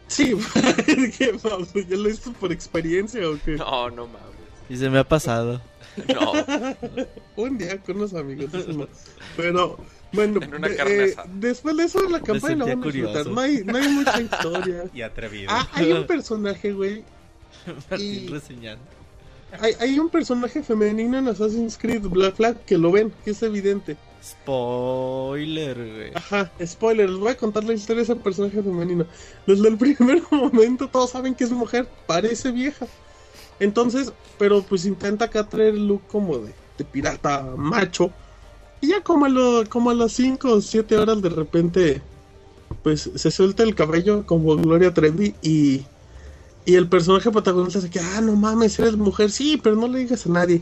Sí, ¿qué, ¿Ya lo hizo por experiencia o qué? No, no mames. Y se me ha pasado. No. Un día con los amigos. Pero, bueno, eh, después de eso la campaña la No hay, no hay mucha historia. Y atrevido. Ah, hay un personaje, güey. y... reseñando. Hay, hay, un personaje femenino en Assassin's Creed Black Flag que lo ven, que es evidente. Spoiler, güey. Ajá, spoiler. Les voy a contar la historia de ese personaje femenino. Desde el primer momento todos saben que es mujer, parece vieja. Entonces, pero pues intenta acá traer el look como de, pirata macho. Y ya como a, lo, como a las 5 o 7 horas de repente, pues se suelta el cabello como Gloria Trevi y, y el personaje protagonista se queda, ah, no mames, eres mujer, sí, pero no le digas a nadie.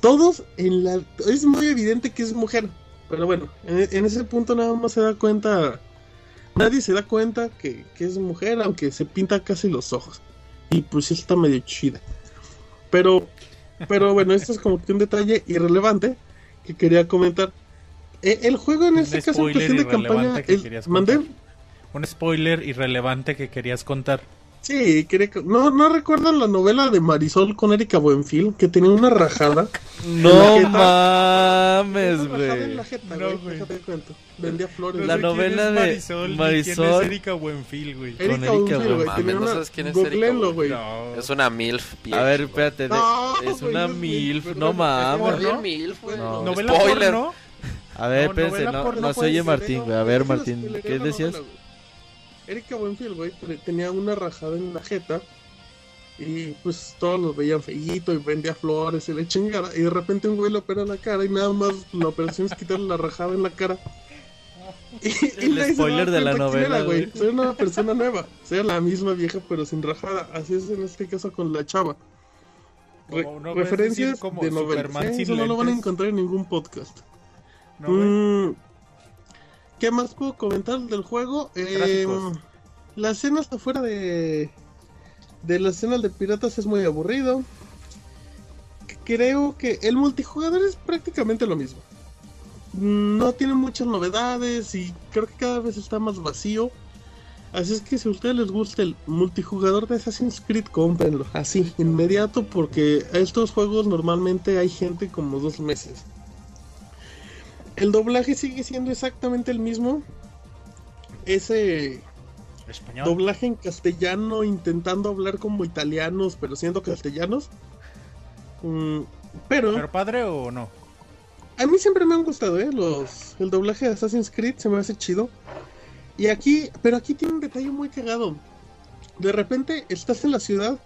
Todos en la... Es muy evidente que es mujer, pero bueno, en, en ese punto nada más se da cuenta... Nadie se da cuenta que, que es mujer, aunque se pinta casi los ojos. Y pues sí está medio chida. Pero, pero bueno, esto es como que un detalle irrelevante que quería comentar. Eh, el juego en Un este caso en cuestión de campaña... que el- ¿Mandé? Un spoiler irrelevante que querías contar. Sí, quería que- ¿No, ¿No recuerdan la novela de Marisol con Erika Buenfil? Que tenía una rajada. No mames, güey. No. Vendía flores. La novela de Marisol, Marisol. es Erika Buenfil, güey. Erika Erika Buenfil, güey. Mames, tenía no una- sabes quién es Erika Googleenlo, güey. No. Es una MILF. A ver, espérate. No, es una no MILF, no mames. es Bien MILF, güey. No, ¿Novela Spoiler. A ver, No, espérense, no, no se oye Martín, No, güey. A ver, Martín, ¿qué decías? Erika Buenfil, güey, te- tenía una rajada en la jeta. Y pues todos los veían feíto y vendía flores y le chingada. Y de repente un güey le opera la cara y nada más la operación es quitarle la rajada en la cara. Y, El spoiler de la novela, güey. Soy una persona nueva. Sea la misma vieja pero sin rajada. Así es en este caso con la chava. Re- no referencias como de novelas. Eso no lo van a encontrar en ningún podcast. ¿No? Mm, ¿Qué más puedo comentar del juego? Eh, Gráficos. las escenas afuera de de las escenas de piratas es muy aburrido. Creo que el multijugador es prácticamente lo mismo. No tiene muchas novedades y creo que cada vez está más vacío. Así es que si a ustedes les gusta el multijugador de Assassin's Creed, cómprenlo. Así, inmediato, porque a estos juegos normalmente hay gente como dos meses. El doblaje sigue siendo exactamente el mismo. Ese Español. doblaje en castellano intentando hablar como italianos, pero siendo castellanos. Mm, pero, ¿Pero padre o no? a mí siempre me han gustado, ¿eh? Los, el doblaje de Assassin's Creed se me hace chido. Y aquí, pero aquí tiene un detalle muy cagado. De repente estás en la ciudad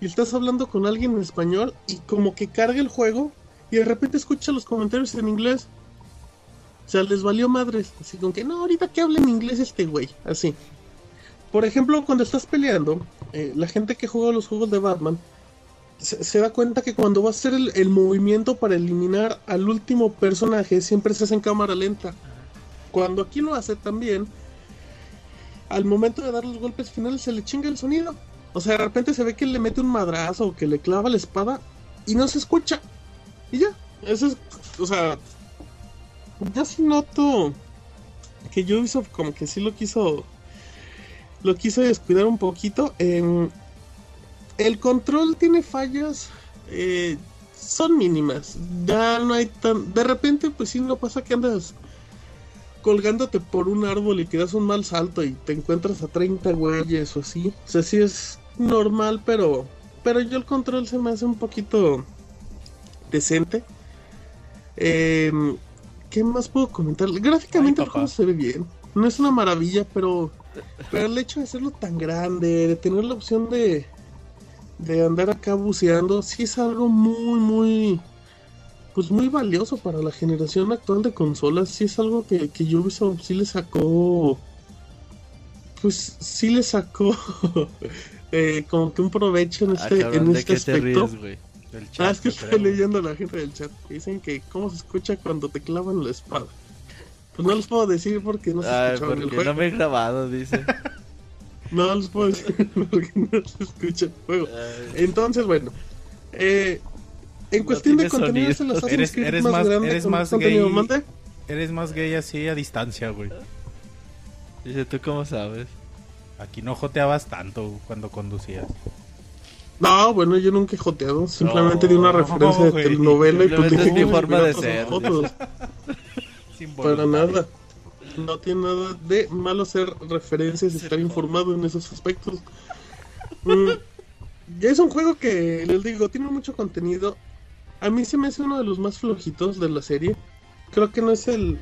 y estás hablando con alguien en español y como que carga el juego y de repente escucha los comentarios en inglés. O sea, les valió madres. Así con que, no, ahorita que hable en inglés este güey. Así. Por ejemplo, cuando estás peleando, eh, la gente que juega los juegos de Batman se, da cuenta que cuando va a hacer el, el movimiento para eliminar al último personaje, siempre se hace en cámara lenta. Cuando aquí lo hace también, al momento de dar los golpes finales se le chinga el sonido. O sea, de repente se ve que le mete un madrazo o que le clava la espada y no se escucha. Y ya. Eso es. O sea. Yo sí noto que Ubisoft como que sí lo quiso. Lo quiso descuidar un poquito. Em, el control tiene fallas. eh, son mínimas. Ya no hay tan. De repente, pues sí, no pasa que andas colgándote por un árbol y que das un mal salto y te encuentras a 30 güeyes o así. O sea, sí es normal, pero. Pero yo el control se me hace un poquito decente. Em, ¿Qué más puedo comentar? Gráficamente Ay, el juego se ve bien. No es una maravilla, pero. Pero el hecho de hacerlo tan grande, de tener la opción de. De andar acá buceando, sí es algo muy, muy. Pues muy valioso para la generación actual de consolas. Sí es algo que, que Ubisoft sí le sacó. Pues sí le sacó. eh, como que un provecho en Ah, este, cabrón, en ¿de este aspecto. ríes? Del chat, Ah, es que estoy creo. leyendo a la gente del chat. Dicen que cómo se escucha cuando te clavan la espada. Pues no les puedo decir porque no se Ay, escuchaba en el juego. no me he grabado, dice. No les puedo decir porque no se escucha el juego. Ay, Cuestión bueno. Eh, en No cuestión de contenido sonido. Assassin's Eres- eres más, más- grande eres más contenido. gay. ¿Mande? Eres más gay así a distancia, güey. Dice, ¿tú cómo sabes? Aquí no joteabas tanto cuando conducías. No, bueno, yo nunca he joteado. Simplemente No, di una referencia de güey. telenovela y Simplemente dije es mi forma de ser. Sin Para nada. No tiene nada de malo hacer referencias y estar informado en esos aspectos. Mm, es un juego que, les digo, tiene mucho contenido. A mí se me hace uno de los más flojitos de la serie. Creo que no es el...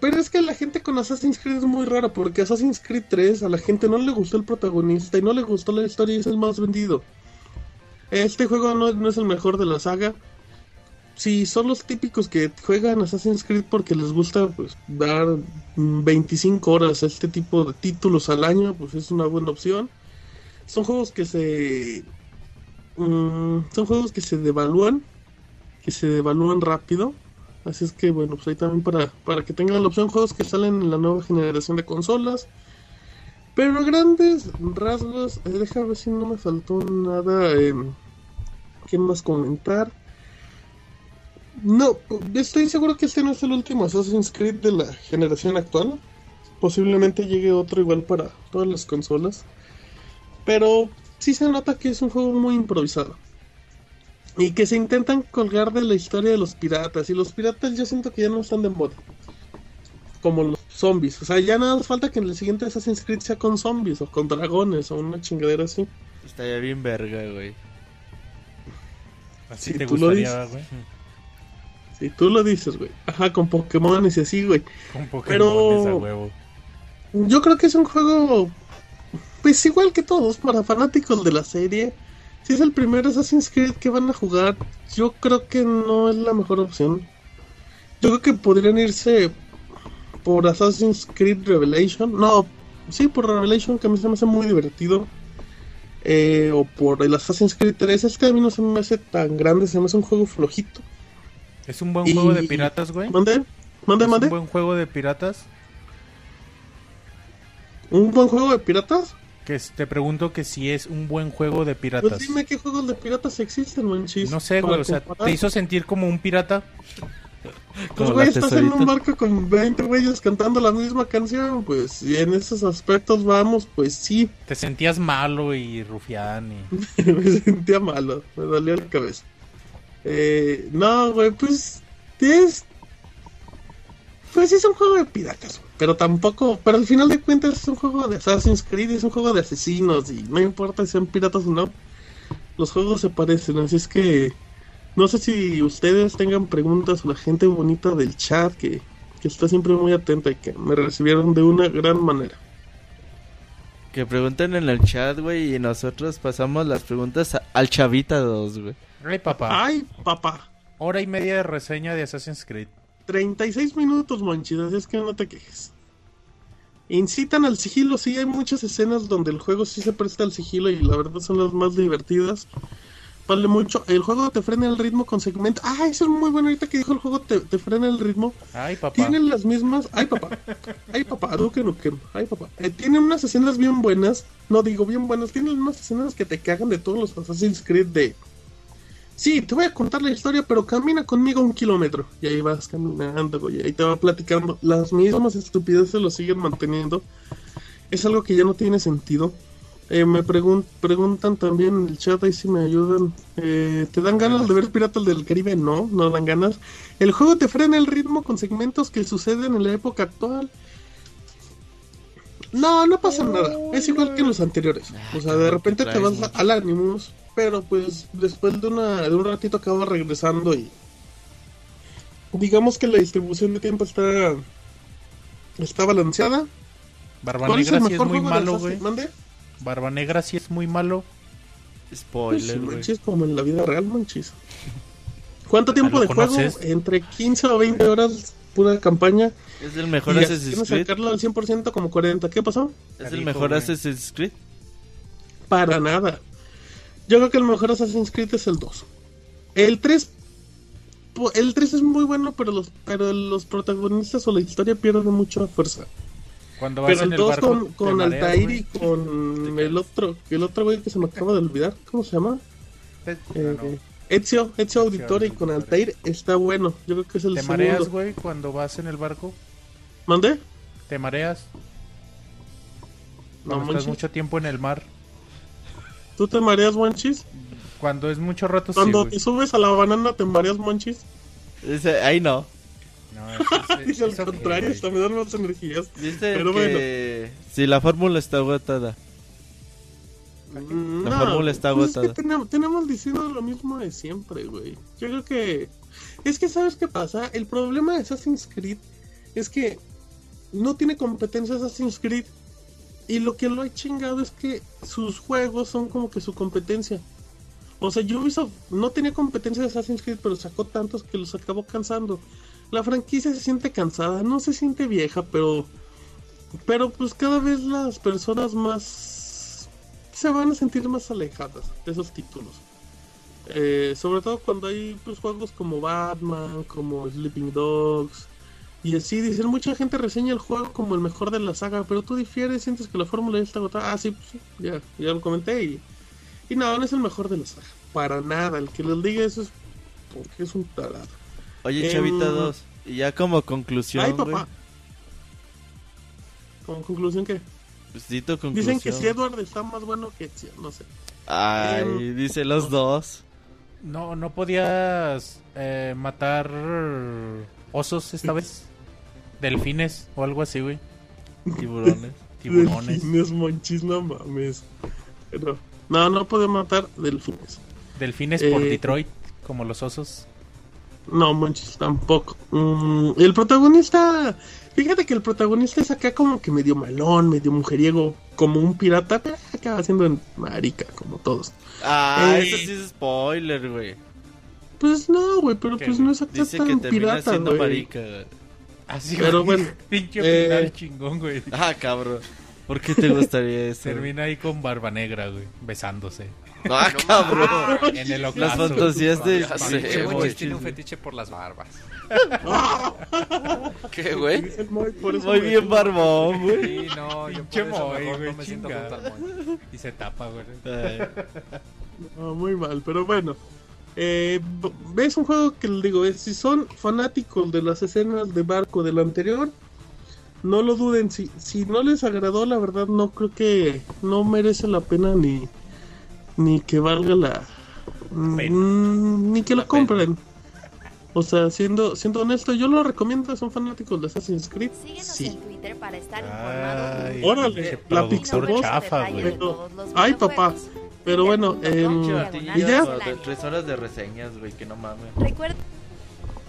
Pero, es que la gente con Assassin's Creed es muy rara porque Assassin's Creed 3 a la gente no le gustó el protagonista y no le gustó la historia y es el más vendido. Este juego no, es el mejor de la saga. si son los típicos que juegan Assassin's Creed porque les gusta pues dar mm, 25 horas a este tipo de títulos al año, pues es una buena opción. Son juegos que se mm, son juegos que se devalúan, que se devalúan rápido. Así es que bueno, pues ahí también para, para que tengan la opción juegos que salen en la nueva generación de consolas. Pero grandes rasgos, eh, déjame ver si no me faltó nada eh, que más comentar. No, estoy seguro que este no es el último Assassin's Creed de la generación actual. Posiblemente llegue otro igual para todas las consolas. Pero sí se nota que es un juego muy improvisado. Y que se intentan colgar de la historia de los piratas. Y los piratas yo siento que ya no están de moda. Como los zombies. O sea, ya nada más falta que en el siguiente Assassin's Creed sea con zombies o con dragones o una chingadera así. Estaría bien verga, güey. Así Sí, te gustaría, güey. Si tú lo dices, güey. Ajá, con Pokémon y así, güey. Con Pokémon Pero- a huevo. Yo creo que es un juego, pues igual que todos, para fanáticos de la serie. Si es el primer Assassin's Creed que van a jugar, yo creo que no es la mejor opción. Yo creo que podrían irse por Assassin's Creed Revelation. No, sí, por Revelation, que a mí se me hace muy divertido. Eh, o por el Assassin's Creed 3. Es que a mí no se me hace tan grande, se me hace un juego flojito. ¿Es un buen Y- juego de piratas, güey? ¿Mande? ¿Mande, ¿Es mande? un buen juego de piratas? ¿Un buen juego de piratas? Que te pregunto que si es un buen juego de piratas. Pues dime qué juegos de piratas existen, manchis. No sé, güey, o sea, comparar. ¿te hizo sentir como un pirata? Pues, güey, estás en un barco con 20 güeyes cantando la misma canción, pues, y en esos aspectos vamos, pues sí, ¿Te sentías malo y rufián? Y... me sentía malo, me dolía la cabeza. Eh, no, güey, pues, es... Pues sí es un juego de piratas, güey, pero tampoco, pero al final de cuentas es un juego de Assassin's Creed, es un juego de asesinos, y no importa si sean piratas o no, los juegos se parecen, así es que... No sé si ustedes tengan preguntas o la gente bonita del chat que, que está siempre muy atenta y que me recibieron de una gran manera. Que pregunten en el chat, güey, y nosotros pasamos las preguntas a- al Chavita 2, güey. Ay, papá. Ay, papá. Hora y media de reseña de Assassin's Creed. 36 minutos, manchis, así es que no te quejes. Incitan al sigilo, sí, hay muchas escenas donde el juego sí se presta al sigilo y la verdad son las más divertidas. Vale mucho. El juego te frena el ritmo con segmentos. Ah, eso es muy bueno. Ahorita que dijo el juego te, te frena el ritmo. Ay, papá. Tienen las mismas. Ay, papá. Ay, papá. Duque. Ay, papá. Eh, tienen unas escenas bien buenas. No digo bien buenas. Tienen unas escenas que te cagan de todos los Assassin's Creed de. Sí, te voy a contar la historia, pero camina conmigo un kilómetro. Y ahí vas caminando, güey. Ahí te va platicando. Las mismas estupideces lo siguen manteniendo. Es algo que ya no tiene sentido. Eh, me pregun- preguntan también en el chat ahí si me ayudan. Eh, ¿Te dan ganas de ver Piratas del Caribe? No, no dan ganas. El juego te frena el ritmo con segmentos que suceden en la época actual. No, no pasa nada. Es igual que en los anteriores. O sea, de repente te vas al Animus, pero pues después de, una, de un ratito acabas regresando y... Digamos que la distribución de tiempo está... Está balanceada. Barba ¿Cuál es Negra el sí es mejor muy juego malo, güey. ¿Mande? Barba Negra sí es muy malo. Pues, Spoiler, güey. manchis, como en la vida real, manchis. ¿Cuánto tiempo ¿lo de juego? conoces? Entre 15 o 20 horas, pura campaña. Es el mejor y Assassin's Creed. sacarlo al 100% como 40. ¿Qué pasó? Es el mejor. Assassin's Creed. Para nada. Yo creo que el mejor Assassin's Creed es el 2. El 3 po- el 3 es muy bueno, pero los pero los protagonistas o la historia pierden mucha fuerza. Cuando vas Pero en el el 2 barco. con, te con Altair y con el otro, el otro güey que se me acaba de olvidar, ¿cómo se llama? Te, Eh, ah. Ezio, Ezio Auditore y con Altair está bueno. Yo creo que es el ¿Te segundo. mareas, güey, cuando vas en el barco? ¿Mandé? ¿Te mareas? No estás mucho tiempo en el mar. ¿Tú te mareas, Monchis? Cuando es mucho rato, sí, Cuando te subes a la banana, ¿te mareas, Monchis? Ese- ahí no. No, eso- eso- Dice al eso- contrario, hasta me dan más energías. Dice Pero que si la fórmula está agotada. Mm, La fórmula está pues es que agotada. tenemos, tenemos diciendo lo mismo de siempre, güey. Yo creo que... Es que, ¿sabes qué pasa? El problema de Assassin's Creed es que no tiene competencia Assassin's Creed. Y lo que lo ha chingado es que sus juegos son como que su competencia. O sea, Ubisoft no tenía competencia de Assassin's Creed, pero sacó tantos que los acabó cansando. La franquicia se siente cansada, no se siente vieja, pero pero pues cada vez las personas más se van a sentir más alejadas de esos títulos. Eh, sobre todo cuando hay pues juegos como Batman, como Sleeping Dogs y así dicen mucha gente reseña el juego como el mejor de la saga, pero tú difieres, sientes que la fórmula ya está agotada. Ah, sí, pues, sí, ya, ya lo comenté y y no, no es el mejor de la saga, para nada. El que les diga eso es porque es un tarado. Oye, Em, Chavita 2, y ya como conclusión, Ay, papá. Como conclusión que pues, conclusión. dicen que si Edward está más bueno que Ezio, no sé. Ay, Em, dice los dos. No, no podías eh, matar osos esta vez. Delfines o algo así, güey. Tiburones. Tiburones. Delfines, monchis, no mames. Pero, no, no puede matar delfines. Delfines por Eh, Detroit, como los osos. No, monchis, tampoco. Mm, el protagonista, fíjate que el protagonista es acá como que medio malón, medio mujeriego, como un pirata, pero acaba siendo en marica, como todos. Ah, Eh, eso sí es spoiler, güey. Pues no, güey, pero ¿Qué, pues no es acá Dice tan pirata, siendo marica. güey. Así, Pero bueno, Pinche eh, final chingón, güey. Ah, cabrón. ¿Por qué te gustaría eso? Termina ahí con barba negra, güey. Besándose. Ah, cabrón. En el Las ocaso. fantasías de... Ya sé, de Che, güey, tiene un güey. fetiche por las barbas. ¿Qué, güey? Muy bien barbón, güey. Sí, no, yo por Pinche eso mejor güey, no me siento junto al. Y se tapa, güey. No, muy mal, pero bueno. Eh, es un juego que les digo, es, si son fanáticos de las escenas de barco del anterior, no lo duden. Si, si no les agradó, la verdad, no creo que no merece la pena ni, ni que valga la. Pena. mm, ni que La lo compren. O sea, siendo, siendo honesto, yo lo recomiendo. Son fanáticos de Assassin's Creed. Síguenos Sí. en Twitter para estar Órale, la Pixar chafa, güey. ay, papá. Pero bueno, diagonal ¿y ya? Tres horas de reseñas, güey, que no mames. Recuerda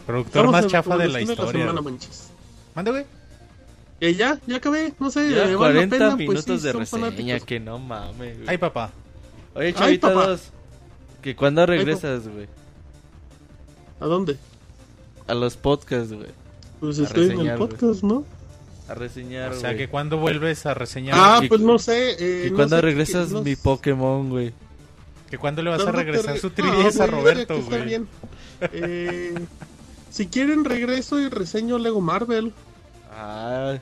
Productor más chafa de la historia. Mande, güey. Eh, ya, ya acabé, no sé, Ya, eh, vale la 40 pena, pues minutos sí, de reseña, fanáticos. que no mames, güey. Ay, papá. Oye, Ay, Chavita papá. 2, que cuando regresas, güey, ¿A dónde? a los podcasts, güey, Pues A estoy en el podcast, ¿no? A reseñar, O sea, güey. que cuando vuelves a reseñar. Ah, que- pues no sé. Eh, Que no cuando sé, regresas que- no mi sé. Pokémon, güey. Que cuando le vas a ¿Cuándo te regresar re- su No, 3DS a güey, Roberto, güey. bien. Eh, si quieren regreso y reseño Lego Marvel. Ah,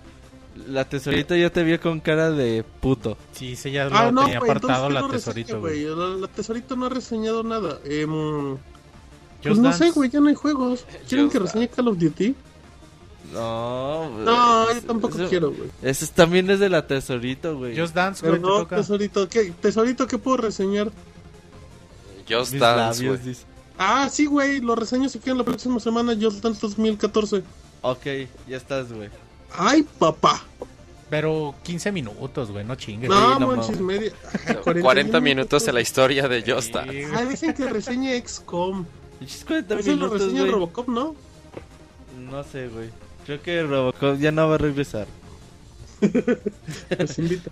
la tesorita ya te vio con cara de puto. Sí, sí, ya lo Ah, no, tenía apartado la ¿qué no tesorito, reseña, güey. La, la tesorito no ha reseñado nada. Em, pues Just no Dance. sé, güey, ya no hay juegos. ¿Quieren Just que reseñe Call of Duty? No, No, pues, yo tampoco eso- quiero, güey. Ese también es de la tesorito, güey. Just Dance, Pero güey, no, toca. tesorito, ¿qué, tesorito, ¿qué puedo reseñar? Just Mis Dance, güey. Ah, sí, güey, lo reseño si quieren la próxima semana, Just Dance 2014. Ok, ya estás, güey. Ay, papá. Pero 15 minutos, güey, no chingues. No, no manches, media. 40, minutos de la historia de Just Sí, Dance. Ah, dicen que reseñe XCOM. 40 Eso lo minutos, reseña güey. Robocop, ¿no? No sé, güey. Creo que Robocop ya no va a regresar. Los invita.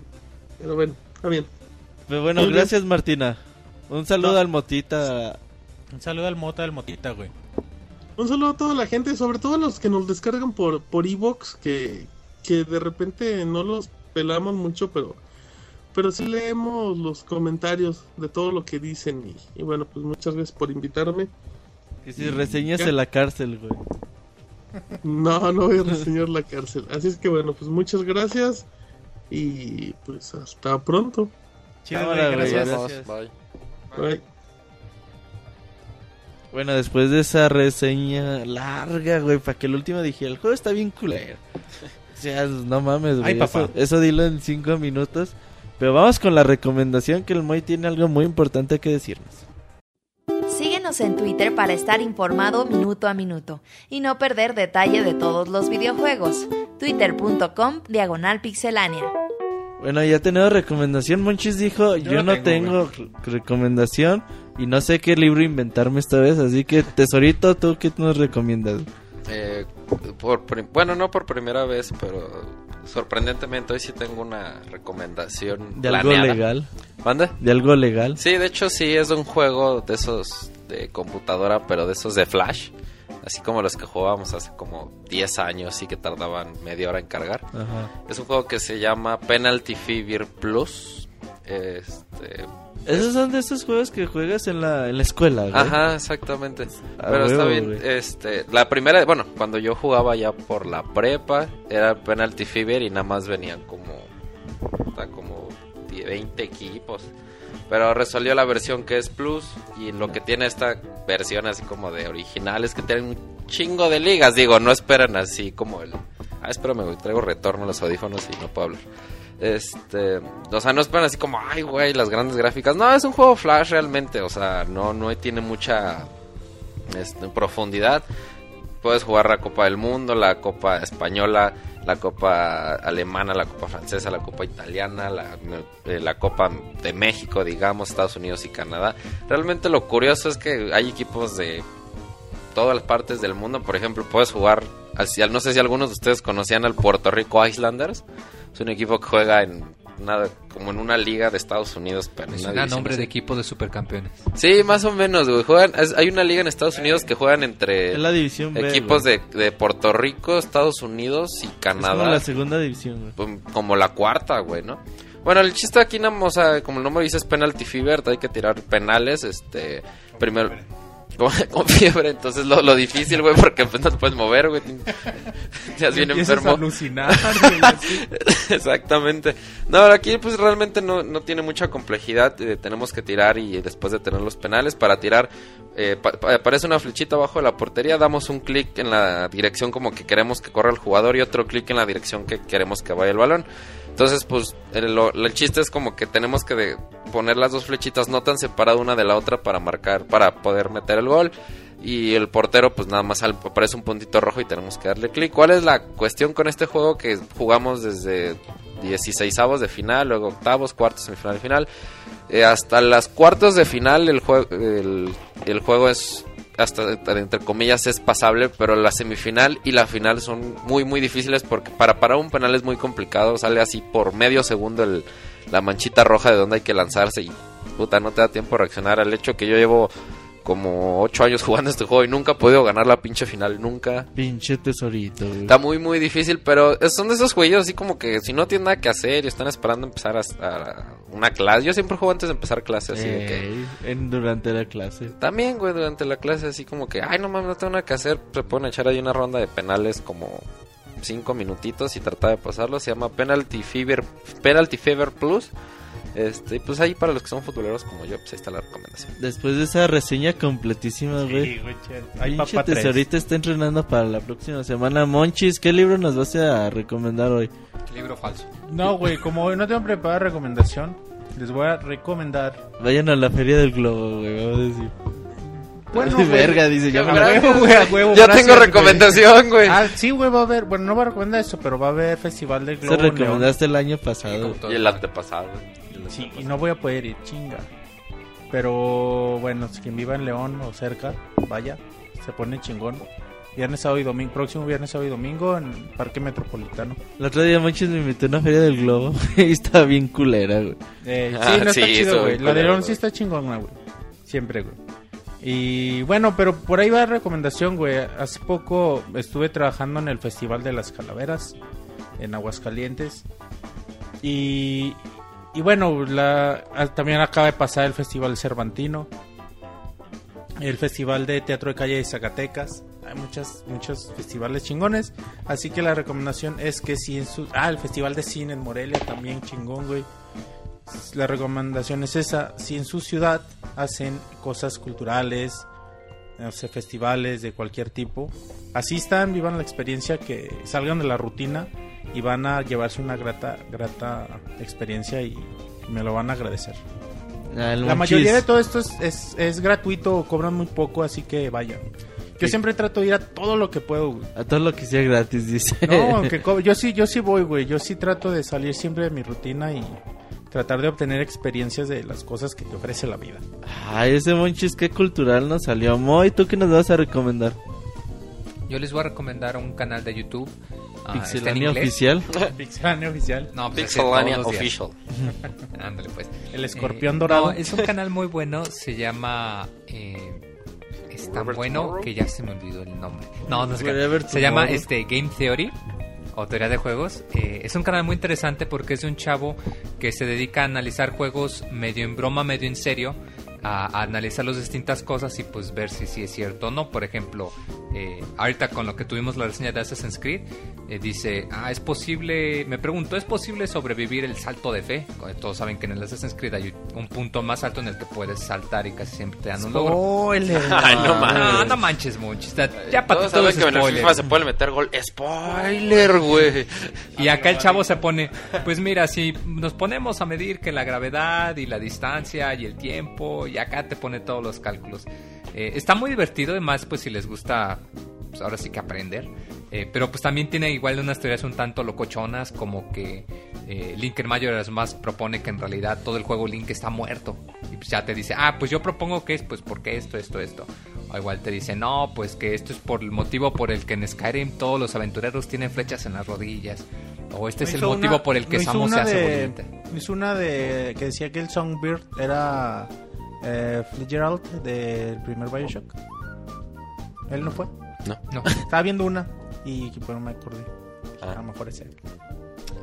Pero bueno, está bien. Pero bueno, Muy bien. gracias, Martina. Un saludo No. al Motita. Un saludo al Mota del Motita, güey. Un saludo a toda la gente, sobre todo a los que nos descargan por por Evox, que, que de repente no los pelamos mucho, pero pero sí leemos los comentarios de todo lo que dicen y, y bueno, pues muchas gracias por invitarme. Que si reseñas en la cárcel, güey. No, no voy a reseñar la cárcel. Así es que bueno, pues muchas gracias y pues hasta pronto. Chido, gracias. Gracias. Bye. Bye. Bueno, después de esa reseña larga, güey, para que el último dije, el juego está bien culero. O sea, no mames, güey. Ay, papá. Eso, eso dilo en cinco minutos. Pero vamos con la recomendación que el Moy tiene algo muy importante que decirnos. Síguenos en Twitter para estar informado minuto a minuto y no perder detalle de todos los videojuegos. Twitter.com Diagonal Pixelánea. Bueno, ya tenemos recomendación. Monchis dijo, yo, no no tengo, tengo, recomendación y no sé qué libro inventarme esta vez. Así que, tesorito, ¿tú qué nos recomiendas? Eh, por, bueno, no por primera vez, pero sorprendentemente hoy sí tengo una recomendación De algo legal. ¿Mande? De algo legal. Sí, de hecho sí es un juego de esos de computadora, pero de esos de Flash. Así como los que jugábamos hace como 10 años y que tardaban media hora en cargar. Ajá. Es un juego que se llama Penalty Fever Plus. Este, Esos son de esos juegos que juegas en la, en la escuela, güey. Ajá, exactamente. Pero está bien, güey. este, la primera, bueno, cuando yo jugaba ya por la prepa, era Penalty Fever y nada más venían como, puta, como 10, 20 equipos. Pero resolvió la versión que es Plus y lo que tiene esta versión así como de original es que tienen un chingo de ligas. Digo, no esperan así como el... Ah, espérame, güey, traigo retorno a los audífonos y no puedo hablar. Este, o sea, no esperan así como, ay, güey, las grandes gráficas. No, es un juego Flash realmente, o sea, no, no tiene mucha este, profundidad. Puedes jugar la Copa del Mundo, la Copa Española, la Copa Alemana, la Copa Francesa, la Copa Italiana, la, eh, la Copa de México, digamos, Estados Unidos y Canadá. Realmente lo curioso es que hay equipos de todas las partes del mundo. Por ejemplo, puedes jugar, no sé si algunos de ustedes conocían al Puerto Rico Islanders. Es un equipo que juega en nada, como en una liga de Estados Unidos, pero en Es una un nombre así. de equipo de supercampeones. Sí, más o menos, güey. Juegan, es- hay una liga en Estados Unidos que juegan entre Es la división B, equipos de, de Puerto Rico, Estados Unidos y Es como Canadá. la segunda división, güey. Como la cuarta, güey, ¿no? Bueno, el chiste aquí, nada más, o sea, como el nombre dice, es penalty fever, hay que tirar penales, este, primero... Con, con fiebre, entonces lo, lo difícil, güey, porque pues, no te puedes mover, güey. Ya es bien enfermo. a alucinar. Exactamente. No, aquí pues realmente no, no tiene mucha complejidad. eh, tenemos que tirar y después de tener los penales, para tirar eh, pa- pa- aparece una flechita abajo de la portería, damos un clic en la dirección como que queremos que corra el jugador y otro clic en la dirección que queremos que vaya el balón. Entonces, pues el, el chiste es como que tenemos que poner las dos flechitas no tan separadas una de la otra para marcar, para poder meter el gol. Y el portero, pues nada más aparece un puntito rojo y tenemos que darle clic. ¿Cuál es la cuestión con este juego? Que jugamos desde 16 avos de final, luego octavos, cuartos, semifinal y final. Eh, hasta las cuartos de final el, jue- el juego es, hasta entre comillas, es pasable, pero la semifinal y la final son muy, muy difíciles porque para parar un penal es muy complicado. Sale así por medio segundo el, la manchita roja de donde hay que lanzarse y puta, no te da tiempo a reaccionar al hecho que yo llevo como 8 años jugando este juego y nunca he podido ganar la pinche final, nunca. Pinche tesorito, güey. Está muy, muy difícil, pero son de esos juegos así como que si no tienen nada que hacer y están esperando empezar a, una clase. Yo siempre juego antes de empezar clase, así de que... En, durante la clase. También, güey, durante la clase así como que, ay, no mames, no tengo nada que hacer. Se pueden echar ahí una ronda de penales como cinco minutitos y tratar de pasarlo. Se llama Penalty Fever, Penalty Fever Plus. Este, y pues ahí para los que son futboleros como yo, pues ahí está la recomendación. Después de esa reseña completísima, güey. Sí, tesorito está entrenando para la próxima semana. Monchis, ¿qué libro nos vas a recomendar hoy? Libro falso. No, güey, como hoy no tengo preparada recomendación, les voy a recomendar. Vayan a la Feria del Globo, güey, vamos a decir. Bueno, güey. verga, dice, ya A me huevo, güey, a huevo, Ya gracias, tengo recomendación, güey. Ah, sí, güey, va a haber. Bueno, no va a recomendar eso, pero va a haber Festival del Se Globo. León. recomendaste el año pasado. Y el antepasado. Sí, y no voy a poder ir, chinga. Pero bueno, si quien viva en León o cerca, vaya, se pone chingón. Viernes, sábado y domingo, próximo viernes, sábado y domingo en Parque Metropolitano. El otro día Monchis me invitó a una Feria del Globo y estaba bien culera, güey. Eh, Ah, sí, no sí, está chido, eso, güey. La de León sí está chingona, güey. Siempre, güey. Y bueno, pero por ahí va la recomendación, güey. Hace poco estuve trabajando en el Festival de las Calaveras en Aguascalientes. Y, y bueno, la, también acaba de pasar el Festival Cervantino. El Festival de Teatro de Calle de Zacatecas. Hay muchas, muchos festivales chingones. Así que la recomendación es que si en su... Ah, el Festival de Cine en Morelia también chingón, güey. La recomendación es esa. Si en su ciudad hacen cosas culturales, no festivales de cualquier tipo, asistan, vivan la experiencia, que salgan de la rutina y van a llevarse una grata, grata experiencia y me lo van a agradecer. El La mayoría de todo esto es, es, es gratuito cobran muy poco, así que vayan. Yo Sí. siempre trato de ir a todo lo que puedo, güey. A todo lo que sea gratis, dice. No, aunque yo sí, yo sí voy, güey. Yo sí trato de salir siempre de mi rutina y tratar de obtener experiencias de las cosas que te ofrece la vida. Ay, ese Monchis, qué cultural nos salió. Moy, ¿tú qué nos vas a recomendar? Yo les voy a recomendar un canal de YouTube Ah, Pixelania oficial. Pixelania oficial. No, Pixelania. Official. Ándale, pues. El escorpión Eh, dorado. no, es un canal muy bueno, se llama... eh, es tan bueno Tomorrow. que ya se me olvidó el nombre. No, no sé. Whatever Se llama este Game Theory o teoría de juegos. Eh, es un canal muy interesante porque es de un chavo que se dedica a analizar juegos medio en broma, medio en serio, a, a analizar las distintas cosas y pues ver si sí es cierto o no. Por ejemplo, eh, ahorita con lo que tuvimos la reseña de Assassin's Creed, eh, dice, ah, es posible, me pregunto, ¿es posible sobrevivir el salto de fe? Todos saben que en el Assassin's Creed hay un punto más alto en el que puedes saltar y casi siempre te dan un logro. Spoiler. Ay, no mames. No, no manches, Monchis. Ya para Todos ti todo saben es que en el. FIFA se puede meter gol. Spoiler, güey. Y acá el chavo se pone, pues mira, si nos ponemos a medir que la gravedad y la distancia y el tiempo, y acá te pone todos los cálculos. Eh, está muy divertido, además, pues si les gusta, pues ahora sí que aprender. Eh, pero pues también tiene igual unas teorías un tanto locochonas, como que eh, Linker Mayor más propone que en realidad todo el juego Link está muerto. Y pues ya te dice, ah, pues yo propongo que es, pues porque esto, esto, esto. O igual te dice, no, pues que esto es por el motivo por el que en Skyrim todos los aventureros tienen flechas en las rodillas. O este es el motivo una- por el que no Samus se hace de- volante. Hizo una de que decía que el Songbird era eh, Fitzgerald del primer Bioshock. ¿Él no fue? No. No. Estaba viendo una y bueno, me acordé. Ah. A lo mejor es él.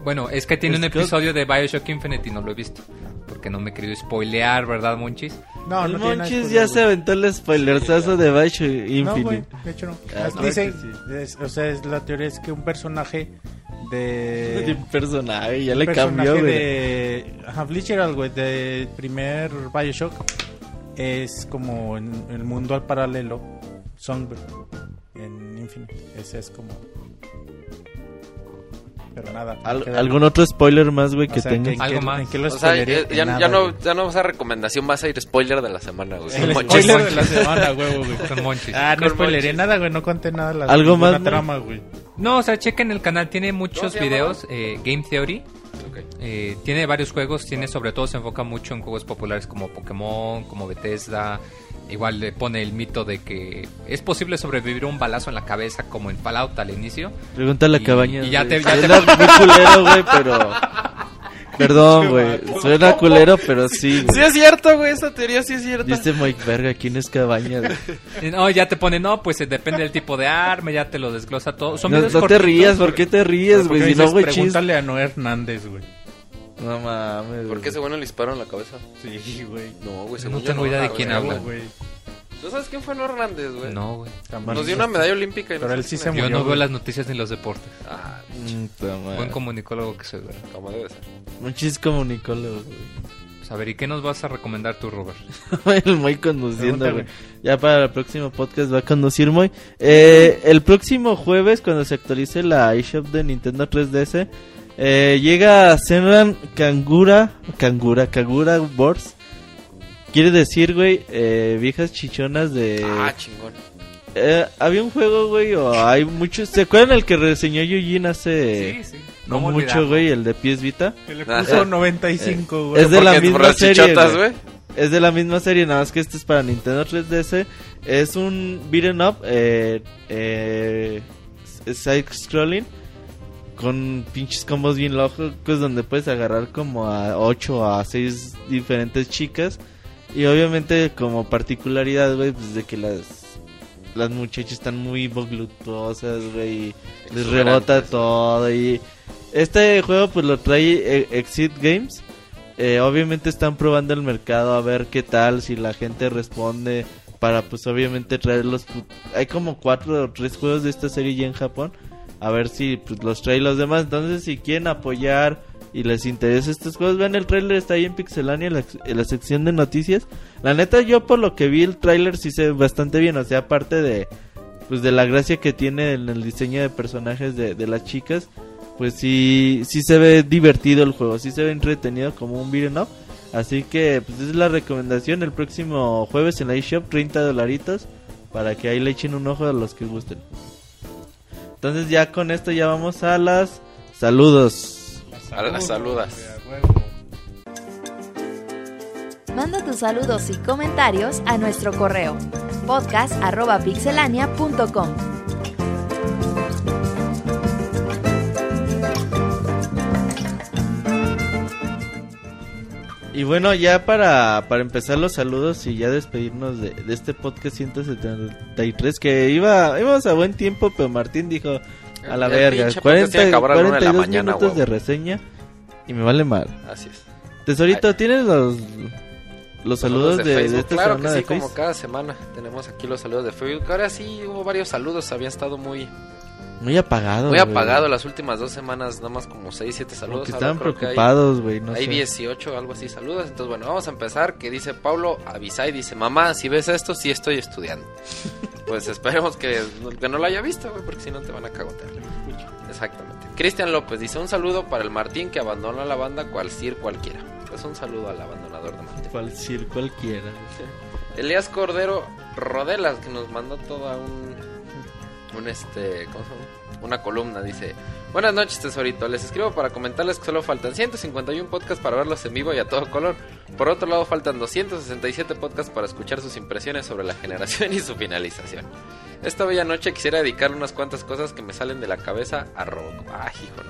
Bueno, es que tiene un Pues episodio de Bioshock Infinite y no lo he visto. Porque no me he querido spoilear, ¿verdad, Monchis? No, el no Monchis ya se aventó el spoilerzazo de Bioshock güey. No, güey, Infinite. de hecho no. Ah, claro Dice, que es- o sea, es, la teoría es que un personaje de de... un personaje, ya le personaje cambió, güey. de... Ajá, güey, del primer Bioshock es como en el mundo al paralelo Songbird en Infinite. Ese es como... Pero nada. Al- ¿Algún otro spoiler más, güey, o que sea, tenga? ¿en Algo qué- más. en qué lo O sea, spoileré? ya, no, ya no vas a recomendación, vas a ir spoiler de la semana, güey. El Monchis. spoiler de la semana, güey, güey. Con Monchis. Ah, no Con spoileré Monchis. nada, güey. No conté nada. La, ¿Algo más, trama, güey. No, o sea, chequen el canal, tiene muchos videos. eh, Game Theory. Eh, tiene varios juegos, tiene sobre todo se enfoca mucho en juegos populares como Pokémon, como Bethesda. Igual le pone el mito de que es posible sobrevivir un balazo en la cabeza como en Fallout al inicio. Pregunta a la Y- cabaña. y ya te- ya te- muy culero, güey, pero... Perdón, güey. Suena culero, pero sí, Sí güey. es cierto, güey, esa teoría sí es cierta. Dice Mike Verga, ¿quién es cabaña, No, ya te pone, no, pues eh, depende del tipo de arma, ya te lo desglosa todo. Son No, no te rías, ¿por qué te ríes, güey? Si no, güey, chis. Pregúntale a Noé Hernández, güey. No mames, ¿Por qué ese güey. güey no le disparó en la cabeza? Sí, güey. No, güey, No yo tengo idea de güey. quién habla. güey. ¿Tú sabes quién fue No Hernández, güey? No, güey. Nos dio una medalla olímpica y no Pero sé él sí quién se es. Yo murió, no veo güey. las noticias ni los deportes. Ah, madre. Buen comunicólogo que soy, güey. como debe ser. Un chis comunicólogo, Pues, a ver, ¿y qué nos vas a recomendar tú, Robert? güey. El Moy conduciendo, Pregunta, güey. Ya para el próximo podcast va a conducir Moy. Eh, el próximo jueves, cuando se actualice la eShop de Nintendo 3DS, eh, llega Senran Kangura, Kangura, Kagura Wars. Quiere decir, güey, eh, viejas chichonas de... Ah, chingón. Eh, había un juego, güey, o hay muchos... ¿Se acuerdan el que reseñó Yujin hace... sí. No ¿Cómo mucho, güey, el de pies Vita. Que le Ah, puso eh, 95, güey. es de la misma serie, güey. güey. Es de la misma serie, nada más que este es para Nintendo 3DS. Es un beat'em up, eh, eh, side scrolling, con pinches combos bien locos, donde puedes agarrar como a 8 a 6 diferentes chicas. Y obviamente como particularidad, güey, pues de que las, las muchachas están muy voluptuosas, güey, les rebota todo. Y este juego pues lo trae eh, Exit Games. Eh, obviamente están probando el mercado a ver qué tal, si la gente responde para pues obviamente traerlos. Hay como cuatro o tres juegos de esta serie ya en Japón. A ver si pues, los trae los demás. Entonces si quieren apoyar y les interesa estos juegos, vean el trailer, está ahí en Pixelania en la, sección de noticias. La neta yo por lo que vi el trailer sí se ve bastante bien, o sea, aparte de pues de la gracia que tiene en el diseño de personajes de, de las chicas, pues sí, sí se ve divertido el juego, sí se ve entretenido como un beat'em up. Así que pues es la recomendación el próximo jueves en la eShop, 30 dolaritos, para que ahí le echen un ojo a los que gusten. Entonces ya con esto ya vamos a las saludos. A las saludas. Manda tus saludos y comentarios a nuestro correo podcast.pixelania.com. Y bueno, ya para, para empezar los saludos y ya despedirnos de, de este podcast 173, que iba, íbamos a buen tiempo, pero Martín dijo, a la El verga, pinche podcast 40, tiene que acabar a la una de la 42 mañana, minutos huevo. de reseña y me vale mal. Así es. Tesorito, ¿tienes los, los saludos, de, de Facebook. esta claro semana que de sí, como cada semana tenemos aquí los saludos de Facebook. Ahora sí hubo varios saludos, había estado muy Muy apagado. muy apagado las últimas dos semanas, nada más como 6, 7 Como saludos. que estaban hay- preocupados, güey, no Hay sé. 18, algo así, saludos. Entonces, bueno, vamos a empezar. Que dice Pablo Avisay, dice, mamá, si ves esto, sí estoy estudiando. pues esperemos que, que no lo haya visto, güey, porque si no te van a cagotear. Exactamente. Cristian López dice, un saludo para el Martín que abandonó la banda cual Sir cualquiera. Pues un saludo al abandonador de Martín. Cual cir- cualquiera. Elías Cordero Rodelas, que nos mandó toda un, un este, ¿cómo se llama? Una columna, dice, buenas noches tesorito, les escribo para comentarles que solo faltan 151 podcasts para verlos en vivo y a todo color. Por otro lado, faltan 267 podcasts para escuchar sus impresiones sobre la generación y su finalización. Esta bella noche quisiera dedicar unas cuantas cosas que me salen de la cabeza a Robocop. Ay, híjole.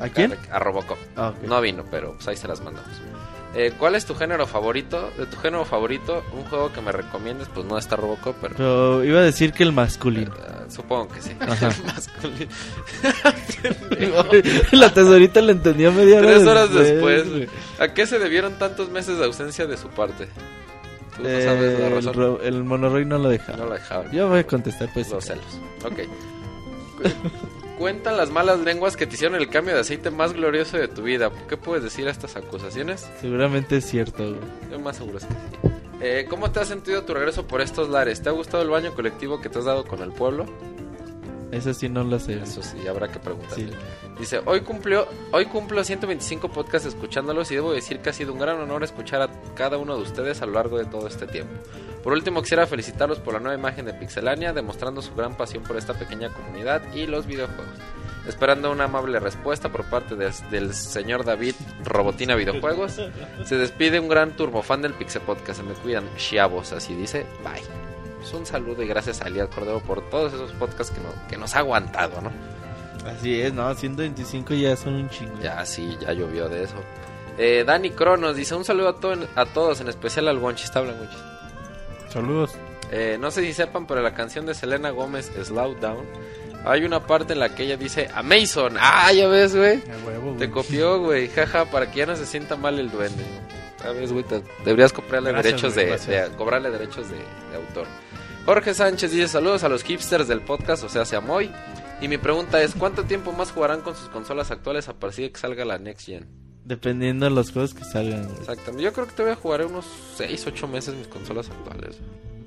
¿A quién? A Robocop. Ah. No vino, pero pues ahí se las mandamos. Eh, ¿Cuál es tu género favorito? De tu género favorito, un juego que me recomiendes, pues no está Robocop, pero... Pero iba a decir que el masculino. eh, supongo que sí. Ajá. Masculino. la tesorita le entendió media hora Tres horas después. ¿A qué se debieron tantos meses de ausencia de su parte? Tú no Eh, sabes la el, razón. ro- el monorroy no lo deja. No lo dejaban. Yo voy a contestar, pues. Los celos. Ok. Cu- Cuentan las malas lenguas que te hicieron el cambio de aceite más glorioso de tu vida. ¿Qué puedes decir a estas acusaciones? Seguramente es cierto, güey. Yo más seguro es que sí. Eh, ¿Cómo te has sentido tu regreso por estos lares? ¿Te ha gustado el baño colectivo que te has dado con el pueblo? Eso sí no lo sé. Eso sí, habrá que preguntarle. Sí. Dice, hoy cumplió, hoy cumplo 125 podcasts escuchándolos y debo decir que ha sido un gran honor escuchar a cada uno de ustedes a lo largo de todo este tiempo. Por último, quisiera felicitarlos por la nueva imagen de Pixelania, demostrando su gran pasión por esta pequeña comunidad y los videojuegos. Esperando una amable respuesta por parte de- del señor David Robotina Videojuegos, se despide un gran turbofan del Pixel Podcast. Se me cuidan, chiavos, así dice. Bye. Pues un saludo y gracias a Elías Cordero por todos esos podcasts que, no- que nos ha aguantado, ¿no? Así es, no, 125 ya son un chingo. Ya, sí, ya llovió de eso. Eh, Dani Cronos dice un saludo a, to- a todos, en especial al Bonchis. Está hablando mucho. Saludos. Eh, no sé si sepan, pero la canción de Selena Gómez, Slow Down, hay una parte en la que ella dice Amazon. Ah, ya ves, güey. Te copió, güey. Jaja, para que ya no se sienta mal el duende. ¿Sabes, güey? Te- deberías cobrarle Gracias, derechos güey, de, cobrarle derechos de, de autor. Jorge Sánchez dice saludos a los hipsters del podcast, o sea, se Moy. Y mi pregunta es, ¿cuánto tiempo más jugarán con sus consolas actuales a partir de que salga la Next Gen? Dependiendo de los juegos que salgan, güey. Exactamente. Yo creo que te voy a jugar unos 6, 8 meses mis consolas actuales.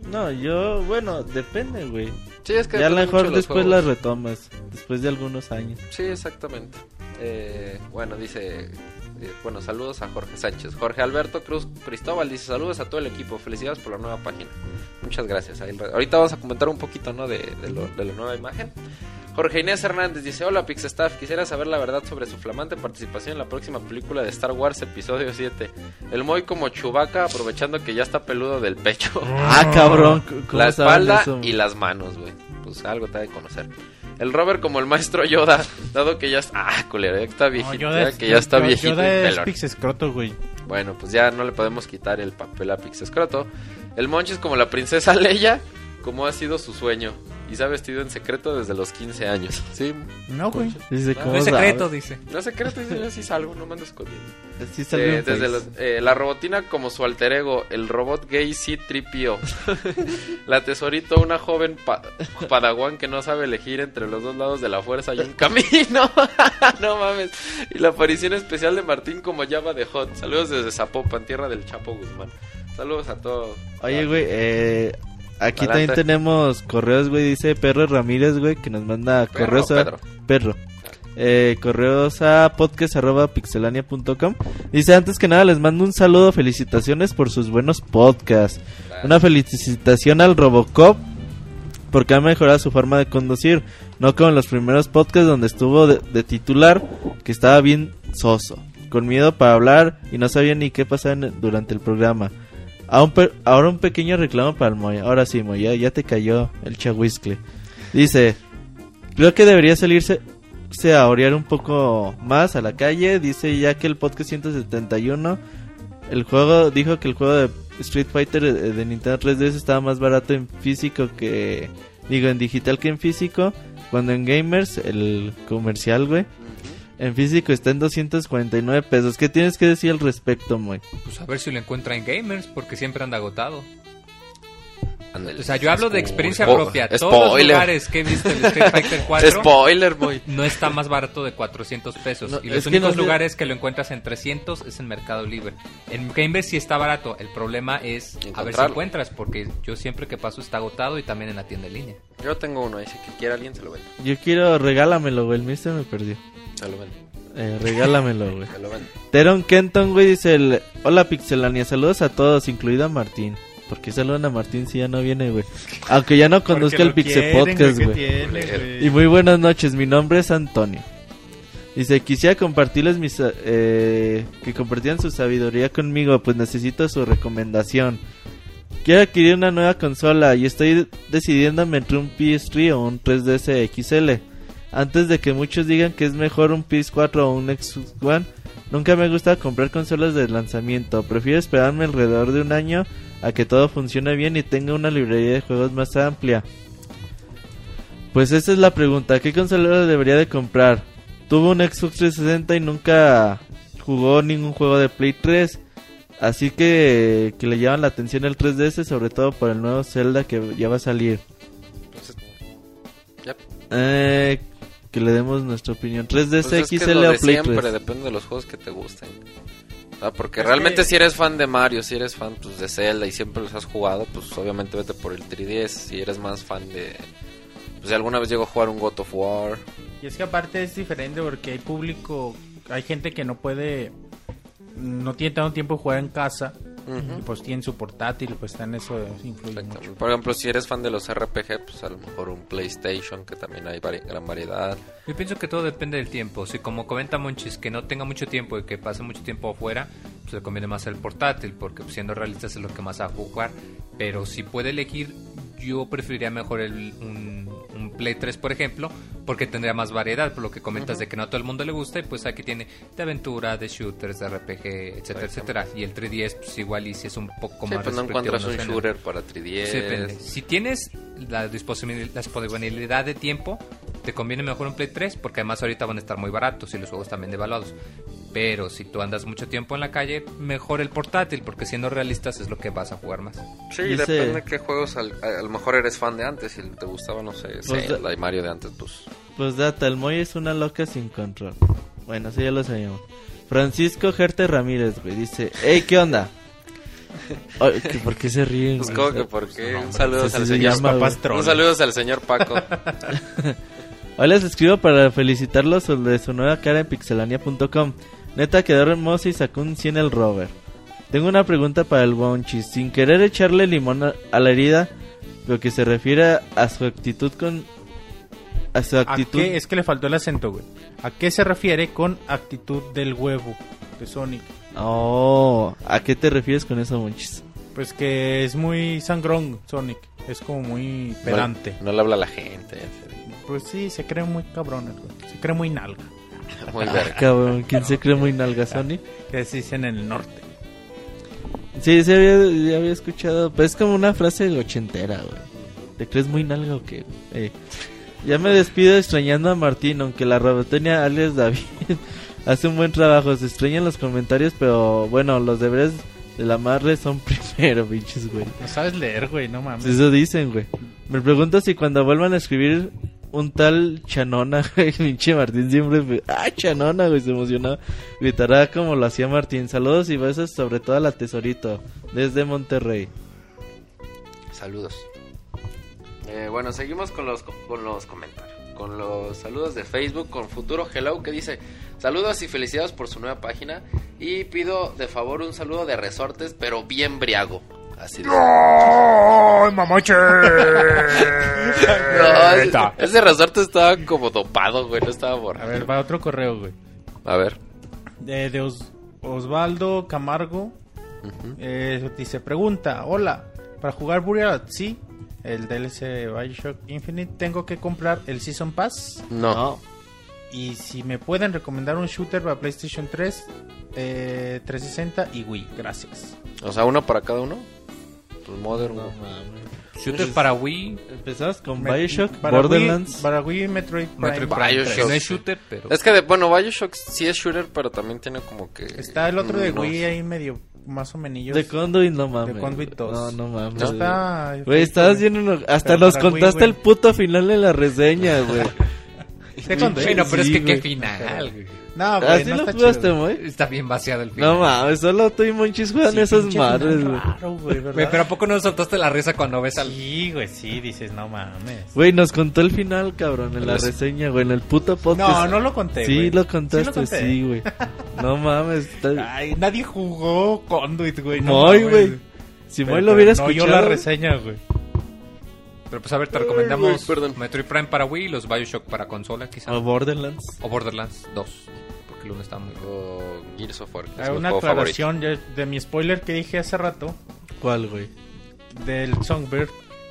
No, yo, bueno, depende, güey. Sí, es que Ya a lo mejor después las retomas. Después de algunos años. Sí, exactamente. Eh, bueno, dice. Eh, bueno, saludos a Jorge Sánchez. Jorge Alberto Cruz Cristóbal dice: Saludos a todo el equipo. Felicidades por la nueva página. Muchas gracias. Ahorita vamos a comentar un poquito ¿no? de, de lo- de la nueva imagen. Jorge Inés Hernández dice: Hola Pixestaff, quisiera saber la verdad sobre su flamante participación en la próxima película de Star Wars, episodio 7. El Moy como Chubaca, aprovechando que ya está peludo del pecho. Ah, cabrón. c- ¿cómo la espalda y las manos, güey. Pues algo te ha de conocer. El Robert como el maestro Yoda, dado que ya está... Ah, culero, ya está viejito, No, es- que ya está viejito Yoda y es. Pixescroto, güey. Bueno, pues ya no le podemos quitar el papel a Pixescroto. El Monchis como la princesa Leia, como ha sido su sueño. Y se ha vestido en secreto desde los 15 años. Sí, No, güey. Dice, No, ¿cómo No es secreto, dice. no es secreto, dice, yo sí salgo, no me ando escondiendo. Sí Eh, desde los- eh, la robotina como su alter ego, el robot gay C-3PO. la tesorito, una joven pa- padawan que no sabe elegir entre los dos lados de la fuerza y un camino. no mames. Y la aparición especial de Martín como Java de Hot. Saludos desde Zapopan, tierra del Chapo Guzmán. Saludos a todos. Oye, güey, eh, aquí Adelante. también tenemos correos, güey. Dice Perro Ramírez, güey, que nos manda correos a... Perro. Eh, correos a podcast.pixelania.com. Dice, antes que nada, les mando un saludo, felicitaciones por sus buenos podcasts. Una felicitación al Robocop porque ha mejorado su forma de conducir. No como en los primeros podcasts donde estuvo de, de titular, que estaba bien soso, con miedo para hablar y no sabía ni qué pasaba en- durante el programa. Un ahora un pequeño reclamo para el Moya. Ahora sí, Moya, ya te cayó el chahuiscle. Dice, creo que debería salirse se a orear un poco más a la calle. Dice ya que el podcast 171 el juego dijo que el juego de Street Fighter eh, de Nintendo 3DS estaba más barato en físico que digo en digital que en físico, cuando en Gamers el comercial, güey, en físico está en 249 pesos. ¿Qué tienes que decir al respecto, Moy? Pues a ver si lo encuentra en gamers, porque siempre anda agotado. O sea, yo hablo de experiencia Spo- propia. Todos los Spoiler. lugares que he visto en Street Fighter 4 Spoiler, boy. no está más barato de 400 pesos. No, y los únicos no sé- lugares que lo encuentras en 300 es en Mercado Libre. En Gamers sí está barato. El problema es a ver si encuentras, porque yo siempre que paso está agotado y también en la tienda en línea. Yo tengo uno, dice que quiera alguien se lo vende. Yo quiero regálamelo, güey, el mister me perdió. Se lo vende. Eh, regálamelo, güey. Se lo vende. Teron Kenton, güey, dice el... Hola Pixelania, saludos a todos, incluido a Martín. ¿Por qué saludan a Martín si ya no viene, güey? Aunque ya no conduzca el Pixel Podcast, güey. Y muy buenas noches, mi nombre es Antonio. Dice, quisiera compartirles mis... eh, que compartieran su sabiduría conmigo, pues necesito su recomendación. Quiero adquirir una nueva consola y estoy decidiéndome entre un PS3 o un 3DS XL. Antes de que muchos digan que es mejor un PS4 o un Xbox One, nunca me gusta comprar consolas de lanzamiento. Prefiero esperarme alrededor de un año a que todo funcione bien y tenga una librería de juegos más amplia. Pues esa es la pregunta, ¿qué consola debería de comprar? Tuvo un Xbox 360 y nunca jugó ningún juego de Play 3. Así que, que le llaman la atención el 3DS, sobre todo por el nuevo Zelda que ya va a salir. Entonces, ya. Eh, que le demos nuestra opinión. 3DS Pues es que XL o Play siempre, 3. depende de los juegos que te gusten. Ah, porque Es realmente que- si eres fan de Mario, si eres fan pues, de Zelda y siempre los has jugado, pues obviamente vete por el 3DS. Si eres más fan de... Pues si alguna vez llegó a jugar un God of War. Y es que aparte es diferente porque hay público, hay gente que no puede, no tiene tanto tiempo de jugar en casa Y pues tiene su portátil, pues está en eso influye mucho. Por ejemplo, si eres fan de los RPG, pues a lo mejor un PlayStation, que también hay vari- gran variedad. Yo pienso que todo depende del tiempo. Si como comenta Monchis, que no tenga mucho tiempo y que pase mucho tiempo afuera, pues le conviene más el portátil, porque pues, siendo realistas es lo que más va a jugar. Pero si puede elegir, yo preferiría mejor el, un, un Play 3, por ejemplo, porque tendría más variedad, por lo que comentas de que no a todo el mundo le gusta, y pues aquí tiene de aventura, de shooters, de RPG, etcétera, etcétera. Y el 3DS, pues igual y si es un poco Sí, más pues no encuentras un shooter para 3DS. Sí, depende. Si tienes la disponibil- la disponibilidad de tiempo, te conviene mejor un Play 3 porque además ahorita van a estar muy baratos y los juegos también devaluados. Pero si tú andas mucho tiempo en la calle, mejor el portátil porque siendo realistas es lo que vas a jugar más. Sí, Dice- depende de qué juegos. al- A, a lo mejor eres fan de antes. Si te gustaba, no sé, Pues Zelda y Mario de antes, pues. Pues data, el Moy es una loca sin control. Bueno, eso ya lo sabíamos. Francisco Gerte Ramírez, güey, dice, hey, ¿qué onda? Ay, ¿que ¿Por qué se ríen? Pues? ¿cómo que por qué? Un saludo al se señor llama. Un saludo al señor Paco. Hoy les escribo para felicitarlos sobre su nueva cara en pixelania.com. Neta quedó hermosa y sacó un 100 el rover. Tengo una pregunta para el Wonchis. Sin querer echarle limón a, la herida, lo que se refiere a su actitud con... A su ¿A actitud... qué? Es que le faltó el acento, güey. ¿A qué se refiere con actitud del huevo de Sonic? Oh, ¿a qué te refieres con eso, Wonchis? Pues que es muy sangrón Sonic, es como muy pedante. No, no le habla a la gente. Pues sí, se cree muy cabrón, el güey. se cree muy nalga. Muy Ah, verga. cabrón, ¿quién se cree muy nalga, Sonic? Que se dicen en el norte. Sí, sí había, ya había escuchado, pero es como una frase ochentera, güey. ¿Te crees muy nalga o qué? Eh, ya me despido extrañando a Martín, aunque la robotonia alias David hace un buen trabajo. Se extrañan los comentarios, pero bueno, los deberes de la madre son primero, pinches, güey. No sabes leer, güey, no mames. Eso dicen, güey. Me pregunto si cuando vuelvan a escribir un tal Chanona, pinche Martín siempre, ah, Chanona, güey, se emocionó. Gritará como lo hacía Martín. Saludos y besos sobre todo a la Tesorito, desde Monterrey. Saludos. Eh, bueno, seguimos con los, con los comentarios. Con los saludos de Facebook, con Futuro Hello, que dice: Saludos y felicidades por su nueva página. Y pido de favor un saludo de resortes, pero bien briago. Así de. ¡Ay, mamache! No, ese, ese resorte estaba como dopado, güey. No estaba A borrado. ver, va otro correo, güey. A ver. De, de Os- Osvaldo Camargo. Ujú. Eh, dice, pregunta, hola, para jugar Burial at Sea, el DLC Bioshock Infinite, ¿tengo que comprar el Season Pass? No. Y si me pueden recomendar un shooter para PlayStation 3, eh, 360 y Wii. Gracias. O sea, uno para cada uno. Pues Modern. No mames. Shooter para Wii, Empezamos con Me- Bioshock, para Borderlands. Wii, para Wii, Metroid Prime. Metroid Prime, Bioshock, no es sí. shooter, pero... Es que, de, bueno, Bioshock sí es shooter, pero también tiene como que. Está el otro de unos- Wii ahí medio más o menos. De Conduit, no mames. De Conduit 2. No, no mames. No está. Güey, estabas bien eno- Hasta Pero nos Wii, contaste güey. el puto final de la reseña, güey. Bueno, pero Sí, es que qué final, güey. No, güey, ¿Así no lo está jugaste, chido. güey? Está bien vaciado el final. No mames, solo tú y Monchis juegan Sí, esas pinche madres, final güey. raro, güey, ¿verdad? Güey, pero ¿a poco no soltaste la risa cuando ves al... Sí, güey, sí, dices, no mames. Güey, nos contó el final, cabrón, en la Los- reseña, güey, en el puto podcast. No, no lo conté, Sí, güey. lo contaste, conté. sí, güey. No mames. está- Ay, nadie jugó Conduit, güey. no Moy, mames. güey. Si Pero- Moy lo hubiera pero escuchado. No, yo la reseña, güey. Pero pues a ver, te Ay, recomendamos perdón. Metroid Prime para Wii y los Bioshock para consola, quizá. O Borderlands. O Borderlands 2, porque el uno está muy... O Gears of War. que es Hay mi una juego aclaración de mi spoiler que dije hace rato ¿Cuál, güey? del Songbird.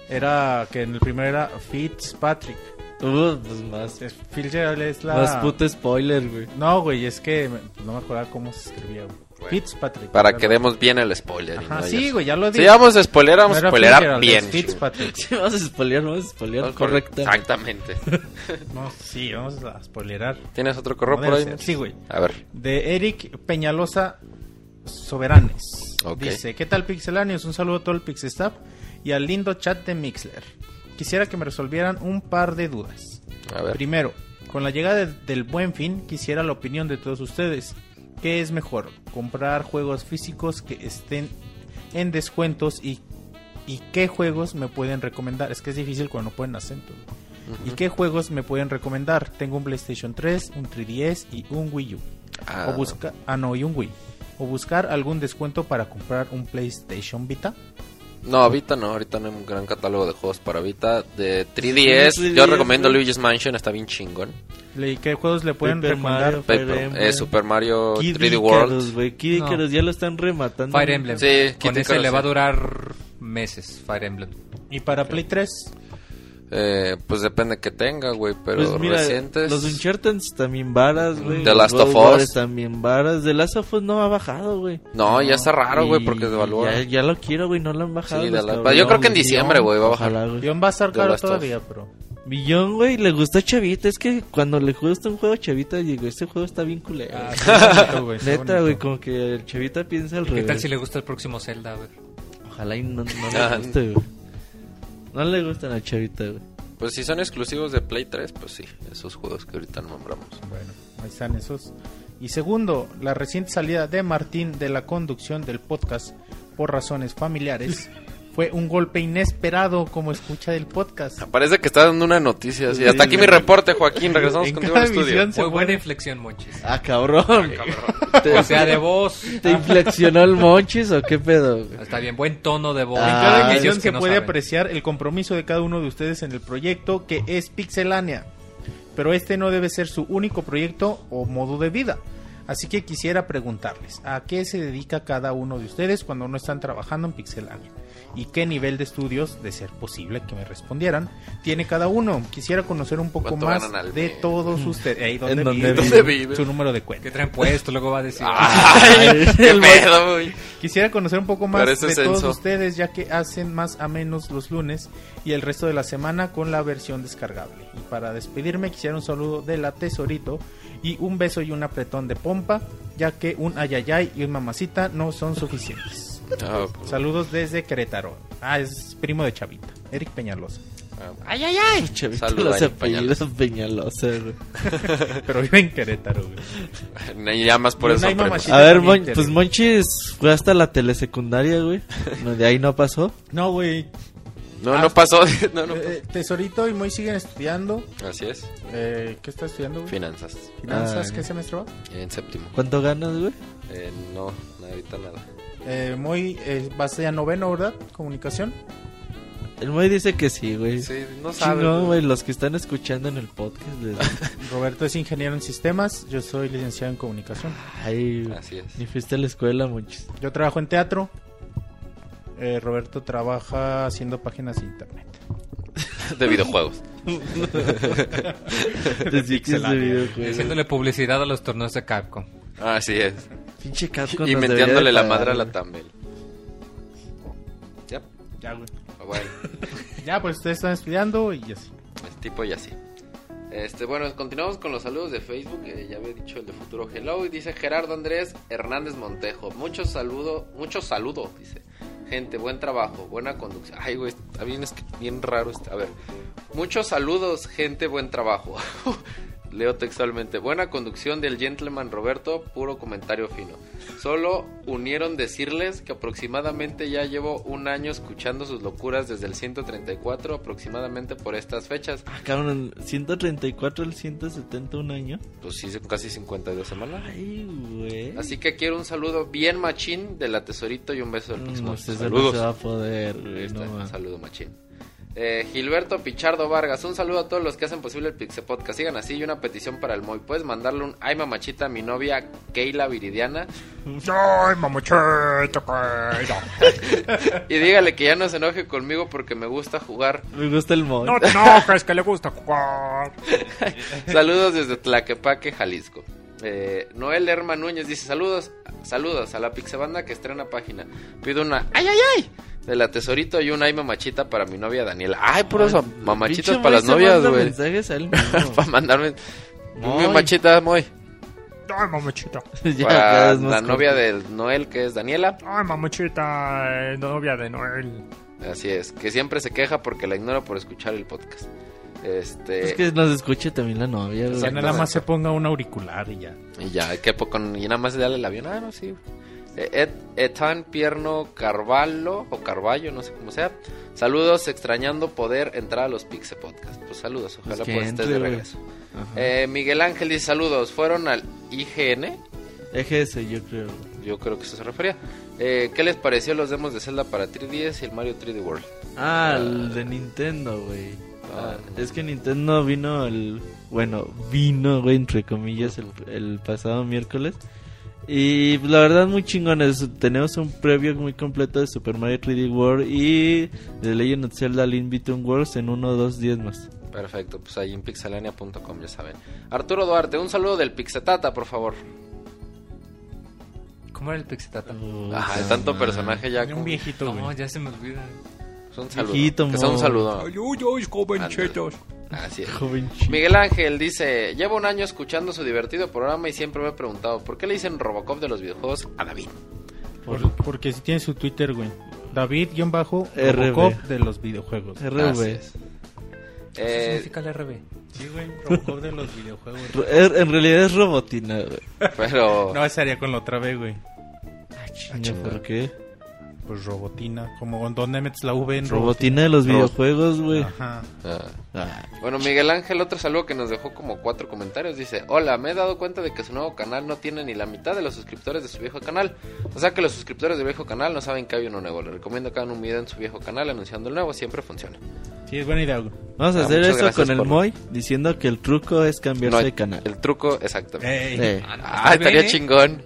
Era que en el primero era Fitzpatrick. Uh, pues más. Es- Fitzgerald es la... Más puto spoiler, güey. No, güey, es que me- no me acordaba cómo se escribía, güey. Bueno, Fitzpatrick. Para que demos bien el spoiler. Ajá, no sí, güey, ya lo Si dije. vamos a spoiler, vamos No a spoilerar Fitzgerald, bien. es Fitzpatrick. Sí, vamos a spoilear, vamos a spoilear chido. correctamente. Exactamente. No, sí, vamos a spoilerar. ¿Tienes otro correo No por ahí? ser. Sí, güey. A ver. De Eric Peñalosa Soberanes. Ok. Dice, ¿qué tal Pixelanios? Un saludo a todo el Pixestaff y al lindo chat de Mixler. Quisiera que me resolvieran un par de dudas. A ver. Primero, con la llegada de- del buen fin, quisiera la opinión de todos ustedes. ¿Qué es mejor? ¿Comprar juegos físicos que estén en descuentos y, y qué juegos me pueden recomendar? Es que es difícil cuando no ponen acento. ¿Y qué juegos me pueden recomendar? Tengo un PlayStation 3, un 3DS y un Wii U. Ah, O busca, ah no, y un Wii. O buscar algún descuento para comprar un PlayStation Vita. No, ahorita no, ahorita no hay un gran catálogo de juegos para Vita. De 3DS, Sí, yo 3DS, recomiendo güey. Luigi's Mansion, está bien chingón. Le- ¿Qué juegos le pueden Paper recomendar? Mario, Paper- Emblem. eh, Super Mario Kid 3D Icarus, World. güey. Kid No. Icarus ya lo están rematando. Fire Emblem. Sí, Con Kid ese Icarus, le va a sí. durar meses, Fire Emblem. Y para Play 3, Eh, pues depende que tenga, güey, pero Pues mira, recientes. los Uncharted también varas, güey. The Last of Us. también varas. The Last of Us no ha bajado, güey. No, ya está raro, güey, porque devalúa. Ya, ya lo quiero, güey, no lo han bajado. Sí, yo creo que en diciembre, güey, va a bajar. Ojalá, güey. Dion va a estar caro todavía, pero... Billón, güey, le gustó a Chavita. Es que cuando le gusta un juego a Chavita, digo, este juego está bien culero. Ah, bonito, güey, Neta, güey, como que el Chavita piensa al ¿Qué revés. tal si le gusta el próximo Zelda? A ver. Ojalá y no, no Ah. le guste, güey. No le gustan a Chavita, güey. Pues si son exclusivos de Play 3, pues sí, esos juegos que ahorita nombramos. Bueno, ahí están esos. Y segundo, la reciente salida de Martín de la conducción del podcast por razones familiares fue un golpe inesperado como escucha del podcast. Parece que está dando una noticia así. Sí, Hasta aquí mi reporte, Joaquín. Regresamos En contigo al cada estudio. Muy buena inflexión, Monchis. Ah, cabrón. ¿Te, O sea, de voz. ¿Te inflexionó el monchis o qué pedo? güey? Está bien, buen tono de voz. En Ah, cada ellos emisión que se no puede saben. apreciar el compromiso de cada uno de ustedes en el proyecto que es Pixelania. Pero este no debe ser su único proyecto o modo de vida. Así que quisiera preguntarles, ¿a qué se dedica cada uno de ustedes cuando no están trabajando en Pixelania? ¿Y qué nivel de estudios, de ser posible que me respondieran, tiene cada uno? Quisiera conocer un poco ¿Cuánto más de mes? todos ustedes. Ahí, ¿dónde ¿En dónde viven? viven? ¿Dónde viven? Su número de cuenta. traen puesto, luego va a decir. Ay, qué pedo, güey. Quisiera conocer un poco más Parece de todos ustedes, ya que hacen más a menos los lunes y el resto de la semana con la versión descargable. Y para despedirme, quisiera un saludo de la Tesorito y un beso y un apretón de pompa, ya que un ayayay y un mamacita no son suficientes. Ah, pues, Saludos desde Querétaro. Ah, es primo de Chavita, Eric Peñalosa. ah, ¡Ay, ay, ay! Chavita, Saluda, los Peñalosa, güey. Pero vive en Querétaro, güey. Ni llamas por eso. A ver, Mon- pues Monchis fue hasta la telesecundaria, güey. No, De ahí no pasó. No, güey. No, no pasó. No, no. Eh, Tesorito y Moy siguen estudiando. Así es. Eh, ¿Qué está estudiando, güey? Finanzas. ¿Finanzas? Ah. ¿Qué semestre va? En séptimo. ¿Cuánto ganas, güey? Eh, no, no, ahorita nada. Eh, muy, eh, vas a noveno, ¿verdad? Comunicación. El Moy dice que sí, güey. Sí, no sabe. Güey. Los que están escuchando en el podcast. les- Roberto es ingeniero en sistemas. Yo soy licenciado en comunicación. Ay, güey. Así es. Ni fuiste a la escuela, Monchis. Yo trabajo en teatro. Eh, Roberto trabaja haciendo páginas de internet. De videojuegos. Decía que ese videojuego. Haciéndole publicidad a los torneos de Capcom. Así es. Pinche Capcom Y metiéndole la madre a la Tambel. Ya, Ya, güey. bueno. Ya, pues ustedes están estudiando y así. Es tipo y así. Este, bueno, continuamos con los saludos de Facebook. que ya había dicho el de Futuro Hello. Y dice Gerardo Andrés Hernández Montejo. Muchos saludos, muchos saludos, dice. Gente, buen trabajo, buena conducción. Ay, güey, está bien, es que bien raro. Este. A ver, muchos saludos, gente, buen trabajo. Leo textualmente. Buena conducción del gentleman Roberto, puro comentario fino. Solo unieron decirles que aproximadamente ya llevo un año escuchando sus locuras desde el 134, aproximadamente por estas fechas. Ah, cabrón, 134 al 170 un año. Pues sí, casi 52 semanas. Ay, güey. Así que quiero un saludo bien machín de la tesorito y un beso del No, Pixmo. pues eso no Saludos. se va a poder, güey. No, saludo machín. Eh, Gilberto Pichardo Vargas, un saludo a todos los que hacen posible el Pixe Podcast. Sigan así y una petición para el Moy. ¿Puedes mandarle un ay mamachita a mi novia Keila Viridiana? ¡Ay, mamuchito, cuida! Y dígale que ya no se enoje conmigo porque me gusta jugar. Me gusta el mod. No te enojes, que le gusta jugar. Saludos desde Tlaquepaque, Jalisco. Eh, Noel Herma Núñez dice saludos, saludos a la Pixebanda que estrena página. Pido una ay ay ay de la tesorito y una ay mamachita para mi novia Daniela. Ay, puros Ay, mamachitas pinche para las novias, güey. para mandarme Moy. mi machita muy ¡Ay! Ya, para más la novia del Noel que es Daniela. ¡Ay, mamuchita! eh, novia de Noel. Así es, que siempre se queja porque la ignoro por escuchar el podcast. Este Es que nos escuche también la novia, nada más se ponga un auricular y ya. Y ya, que poco, y nada más darle el avión. Ah, no, sí. Eh, Ed, Etan Pierno Carvalho, o Carballo, no sé cómo sea. Saludos, extrañando poder entrar a los Pixe Podcast. Pues saludos, ojalá Pues que pues estés entre, de regreso. Eh, Miguel Ángel dice saludos, fueron al IGN. EGS, yo creo. Yo creo que eso se refería. Eh, ¿Qué les pareció los demos de Zelda para 3DS y el Mario 3D World? Ah, el de Nintendo, güey. Ah, Ah, es que Nintendo vino el... Bueno, vino, güey, entre comillas, el, el pasado miércoles. Y pues, la verdad muy chingones. Tenemos un preview muy completo de Super Mario 3D World y de Legend of Zelda Link Between Worlds en uno o dos días más. Perfecto, pues ahí en pixelania.com ya saben. Arturo Duarte, un saludo del Pixetata, por favor. ¿Cómo era el Pixetata? Ajá, de tanto personaje ya. un como- viejito, No, güey. ya se me olvida. Un saludo. Viejito, que sea un saludo. ¡Ay, uy, uy, jovenchetos! Así es. Miguel Ángel dice, llevo un año escuchando su divertido programa y siempre me he preguntado, ¿por qué le dicen Robocop de los videojuegos a David? Por- porque si tiene su Twitter, güey. David-Robocop RB. de los videojuegos. Es. ¿Qué Eh, significa el RB? Sí, güey. Robocop de los videojuegos. Er- En realidad es robotina, güey. pero... No, esa haría con la otra B, güey. Chinga, ¿Por qué? Pues robotina. Como donde metes la V en robotina. De los videojuegos, güey. Ajá. ah. Ah, Bueno, Miguel Ángel, otro saludo que nos dejó como cuatro comentarios. Dice, hola, me he dado cuenta de que su nuevo canal no tiene ni la mitad de los suscriptores de su viejo canal. O sea que los suscriptores del viejo canal no saben que hay uno nuevo. Le recomiendo que hagan un video en su viejo canal anunciando el nuevo, siempre funciona. Sí, es buena idea. Vamos a Ah, hacer eso con el por- Moy, diciendo que el truco es cambiarse No, de canal. El truco, exactamente. Ey. Eh, Ah, estaría chingón.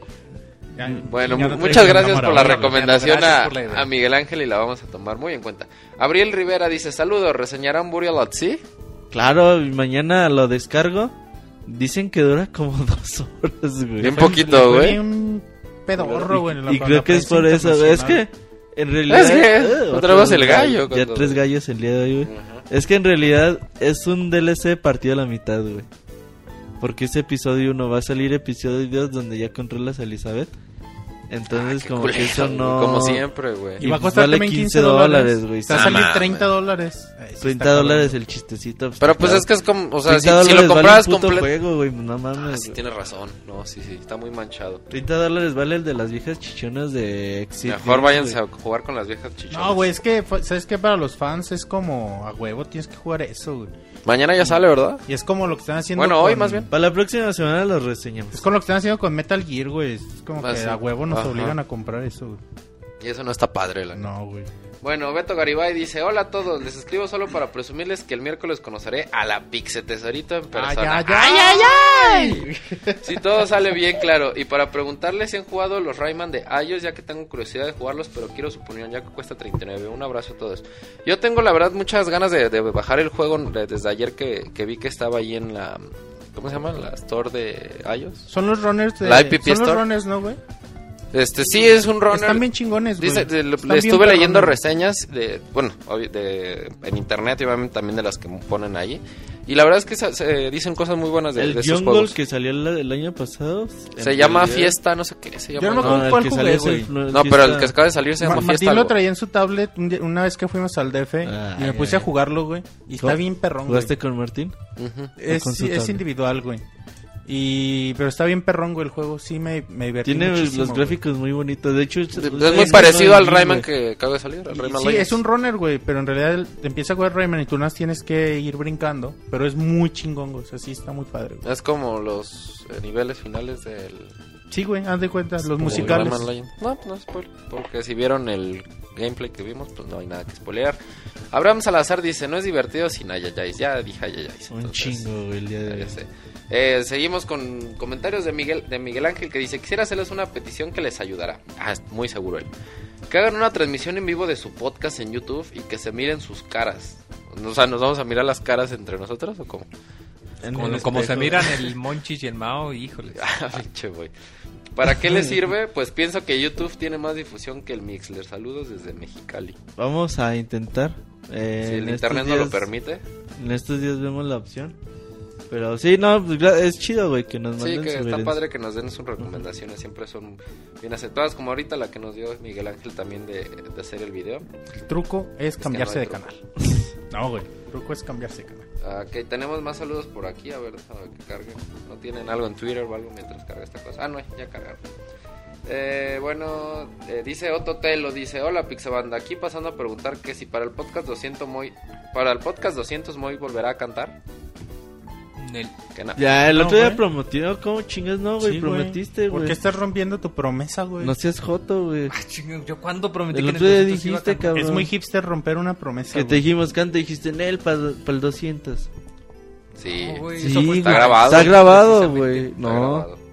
Ya- Bueno, ya muchas gracias por la recomendación a, por la idea. a Miguel Ángel y la vamos a tomar muy en cuenta. Abriel Rivera dice, saludos, ¿reseñarán Burial at Sea? Claro, mañana lo descargo. Dicen que dura como dos horas, güey. Bien Fue- poquito, güey. bien pedorro, güey. Y creo que es por eso, güey. Es que en realidad. Es que eh, otra vez el gallo Ya tres gallos el día de hoy, güey. Es que en realidad es un DLC partido a la mitad, güey. Porque ese episodio 1 va a salir episodio 2 donde ya controlas a Elizabeth. Entonces, Qué como culero, que eso no. Como siempre, güey. Y va a pues costar vale también 15 15 dólares, güey. Va a Ah, salir mames. 30 dólares. Ay, sí 30 está dólares el chistecito. pues, Pero pues claro. es que es como, o sea, 30 si, si dólares lo vale compras un puto completo... juego, güey. No Ah, mames. sí, güey. tienes razón. No, sí, sí, está muy manchado. 30 dólares vale el de las viejas chichonas de Exit. Mejor váyanse a jugar con las viejas chichonas. No, güey, es que, fa- ¿sabes qué? Para los fans es como a huevo, tienes que jugar eso, güey. Mañana ya sale, ¿verdad? Y es como lo que están haciendo. Bueno, hoy más bien. Para la próxima semana los reseñamos. Es con lo que están haciendo con Metal Gear, güey. Es como Ah, que sí. a huevo nos Ajá. obligan a comprar eso, güey. Y eso no está padre, la. No, güey. Bueno, Beto Garibay dice, hola a todos, les escribo solo para presumirles que el miércoles conoceré a la Pixe Tesorito en persona. Ay, ay, ay, ay, Si todo sale bien, claro. Y para preguntarles si han jugado los Rayman de iOS, ya que tengo curiosidad de jugarlos, pero quiero su opinión, ya que cuesta 39. Un abrazo a todos. Yo tengo, la verdad, muchas ganas de, de bajar el juego de- desde ayer que, que vi que estaba ahí en la... ¿Cómo se llama? La store de iOS. Son los runners de... La IPP Son los runners, ¿no, güey? Este, sí, es un runner. Están bien chingones, güey. Dice, de- le- estuve leyendo perrones. reseñas de, bueno, de, en internet y obviamente también de las que ponen ahí. Y la verdad es que se, se dicen cosas muy buenas de, El de esos juegos. que salió el, el año pasado. Se llama realidad- Fiesta, no sé qué se llama. Yo no me ¿no? acuerdo el cuál jugué, salió es güey. el- No, pero el que acaba de salir se llama Ma- Fiesta. Martín lo algo. traía en su tablet una vez que fuimos al DF y me puse ay. a jugarlo, güey. Y está bien perrón, güey. ¿Jugaste con Martín? Ujú. Es, con su sí, es individual, güey. Y pero está bien perrón, güey, el juego. Sí me, me divertí Tiene muchísimo, los güey. gráficos muy bonitos. De hecho, es, Es muy parecido al Rayman que acaba de salir. al Y Rayman sí, Legends. es un runner, güey, pero en realidad te empieza a jugar Rayman y tú nada más tienes que ir brincando, pero es muy chingón, güey, o sea, sí está muy padre, güey. Es como los eh, niveles finales del Sí, güey, haz de cuenta, los musicales. Rayman Legends. No, no es spoiler, porque si vieron el gameplay que vimos, pues no hay nada que spoilear. Abraham Salazar dice, no es divertido sin ayayais. Ya dije ayayais. Un entonces- chingo, güey, el día de Ya hoy. sé. Eh, seguimos con comentarios de Miguel, de Miguel Ángel que dice, quisiera hacerles una petición que les ayudará. Ah, muy seguro él. Que hagan una transmisión en vivo de su podcast en YouTube y que se miren sus caras. O sea, ¿nos vamos a mirar las caras entre nosotros o cómo? En Como, se miran el Monchis y el Mao, híjole. Ah. ¿Para qué les sirve? Pues pienso que YouTube tiene más difusión que el Mixler. Saludos desde Mexicali. Vamos a intentar. eh, si el internet no lo permite. En estos días vemos la opción. Pero sí, no, pues, es chido, güey, que nos Sí, manden que está padre que nos den sus recomendaciones. Siempre son bien aceptadas. Como ahorita la que nos dio Miguel Ángel también de, de hacer el video. El truco es que cambiarse no de truco. canal. No, güey, el truco es cambiarse de canal. Ok, tenemos más saludos por aquí. A ver, déjame que cargue. ¿No tienen algo en Twitter o algo mientras carga esta cosa? Ah, no, ya cargaron. Eh, bueno, eh, dice Otto Telo, dice, hola Pixabanda, aquí pasando a preguntar que si para el podcast 200 Moy, para el podcast 200 Moy volverá a cantar. El-. Ya, el No, otro día güey. prometió, ¿cómo chingas no, güey? Sí, Prometiste, ¿Por güey. qué estás rompiendo tu promesa, güey? No seas joto, güey. Ah, ¿Yo cuándo prometí El que otro día 200 iba a dijiste, cabrón. Es muy hipster romper una promesa, Que te dijimos, canta, dijiste en él para el 200. Sí, güey, está grabado. Está grabado, güey. está No. grabado.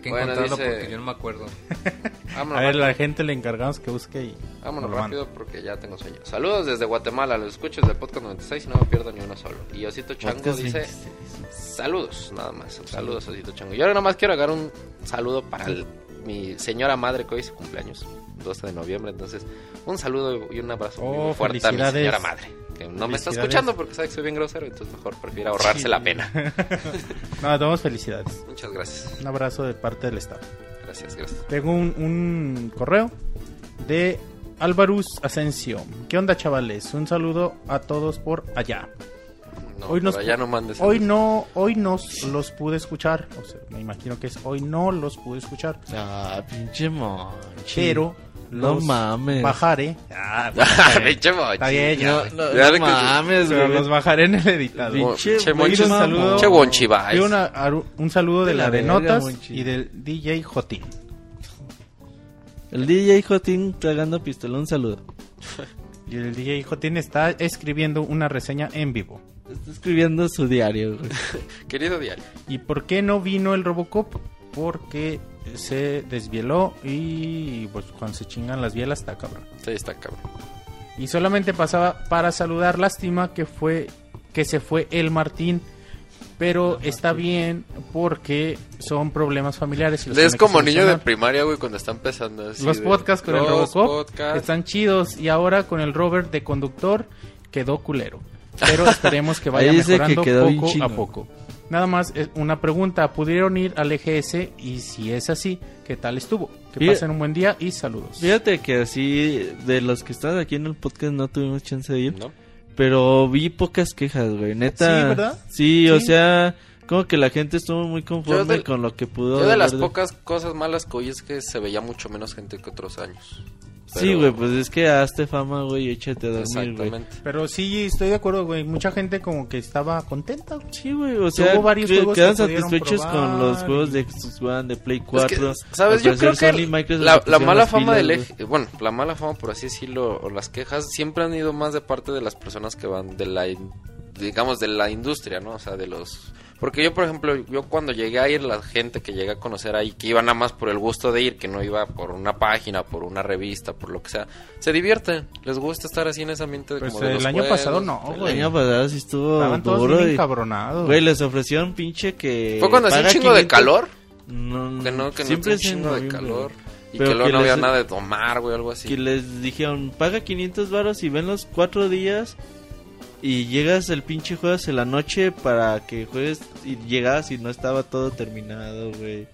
Hay que Bueno, encontrarlo dice- porque yo no me acuerdo. Vámonos, A ver, rápido. la gente le encargamos que busque y... Vámonos rápido porque ya tengo sueño. Saludos desde Guatemala, los escucho desde el podcast 96 y no me pierdo ni uno solo. Y Osito Chango Podcast dice, 26. saludos, nada más. Saludos, Osito Chango. Yo ahora nada más quiero agarrar un saludo para el- mi señora madre que hoy es su cumpleaños, 12 de noviembre. Entonces, un saludo y un abrazo Oh, muy fuerte a mi señora madre. Que no me está escuchando porque sabe que soy bien grosero, entonces mejor prefiero ahorrarse la pena. No, damos felicidades. Muchas gracias. Un abrazo de parte del Estado. Gracias, gracias. Tengo un, un correo de Álvaruz Asensio. ¿Qué onda, chavales? Un saludo a todos por allá. No, Hoy nos- por allá no mandes Hoy no, hoy nos los pude escuchar. O sea, me imagino que es hoy no los pude escuchar. Ah, pinche monchi. Pero No los mames. bajaré. Ah, Pinche mochi. está bien, ya, No, no, mames, güey. los bajaré en el editado. Pinche Monchi. un saludo. Una- aru- un saludo de, De la, de verga, notas Monchi. y del DJ Jotín. El DJ Jotín tragando pistola, un saludo. Y el DJ Jotín está escribiendo una reseña en vivo. Está escribiendo su diario, güey. Querido diario. ¿Y por qué no vino el Robocop? Porque se desvieló y pues cuando se chingan las bielas está cabrón. Sí, está cabrón. Y solamente pasaba para saludar, lástima que fue que se fue el Martín, pero está bien porque son problemas familiares. y los Es como niño de primaria, güey, cuando está empezando. así Los de, podcasts con el Robocop podcasts. están chidos y ahora con el Robert de conductor quedó culero. Pero esperemos que vaya que mejorando bien poco a poco. Nada más una pregunta, ¿pudieron ir al EGS? Y si es así, ¿qué tal estuvo? Que Fíjate- pasen un buen día y saludos. Fíjate que así, de los que están aquí en el podcast, no tuvimos chance de ir. ¿No? Pero vi pocas quejas, güey. Neta. Sí, ¿verdad? Sí, o sea, como que la gente estuvo muy conforme de- con lo que pudo. Yo de las pocas cosas malas que oí es que se veía mucho menos gente que otros años. Sí, güey, pues es que hazte fama, güey, échate a dormir, güey. Pero sí, estoy de acuerdo, güey. Mucha gente como que estaba contenta, güey. Sí, güey, o sea, Hubo varios que- juegos quedan que satisfechos con los juegos de Xbox One, de Play Es 4. que, ¿Sabes? Yo creo que la, mala fama pilas, del eje, bueno, la mala fama, por así decirlo, o las quejas, siempre han ido más de parte de las personas que van de la, digamos, de la industria, ¿no? O sea, de los... Porque yo, por ejemplo, yo cuando llegué a ir, la gente que llegué a conocer ahí, que iba nada más por el gusto de ir, que no iba por una página, por una revista, por lo que sea, se divierte, les gusta estar así en ese ambiente de Pues como de el los año juegos, pasado no, del- El güey. año pasado sí estuvo Estaban todos duro. bien y- encabronados. Güey, les ofrecieron pinche que. Fue cuando hacía un chingo de 500. calor, No, que no, que no siempre hacía es un chingo de calor, güey. y Pero que luego que no había les- nada de tomar, güey, algo así. Que les dijeron, paga 500 varos y ven los cuatro días. Y llegas el pinche juegas en la noche para que juegues. Y llegas y no estaba todo terminado, güey.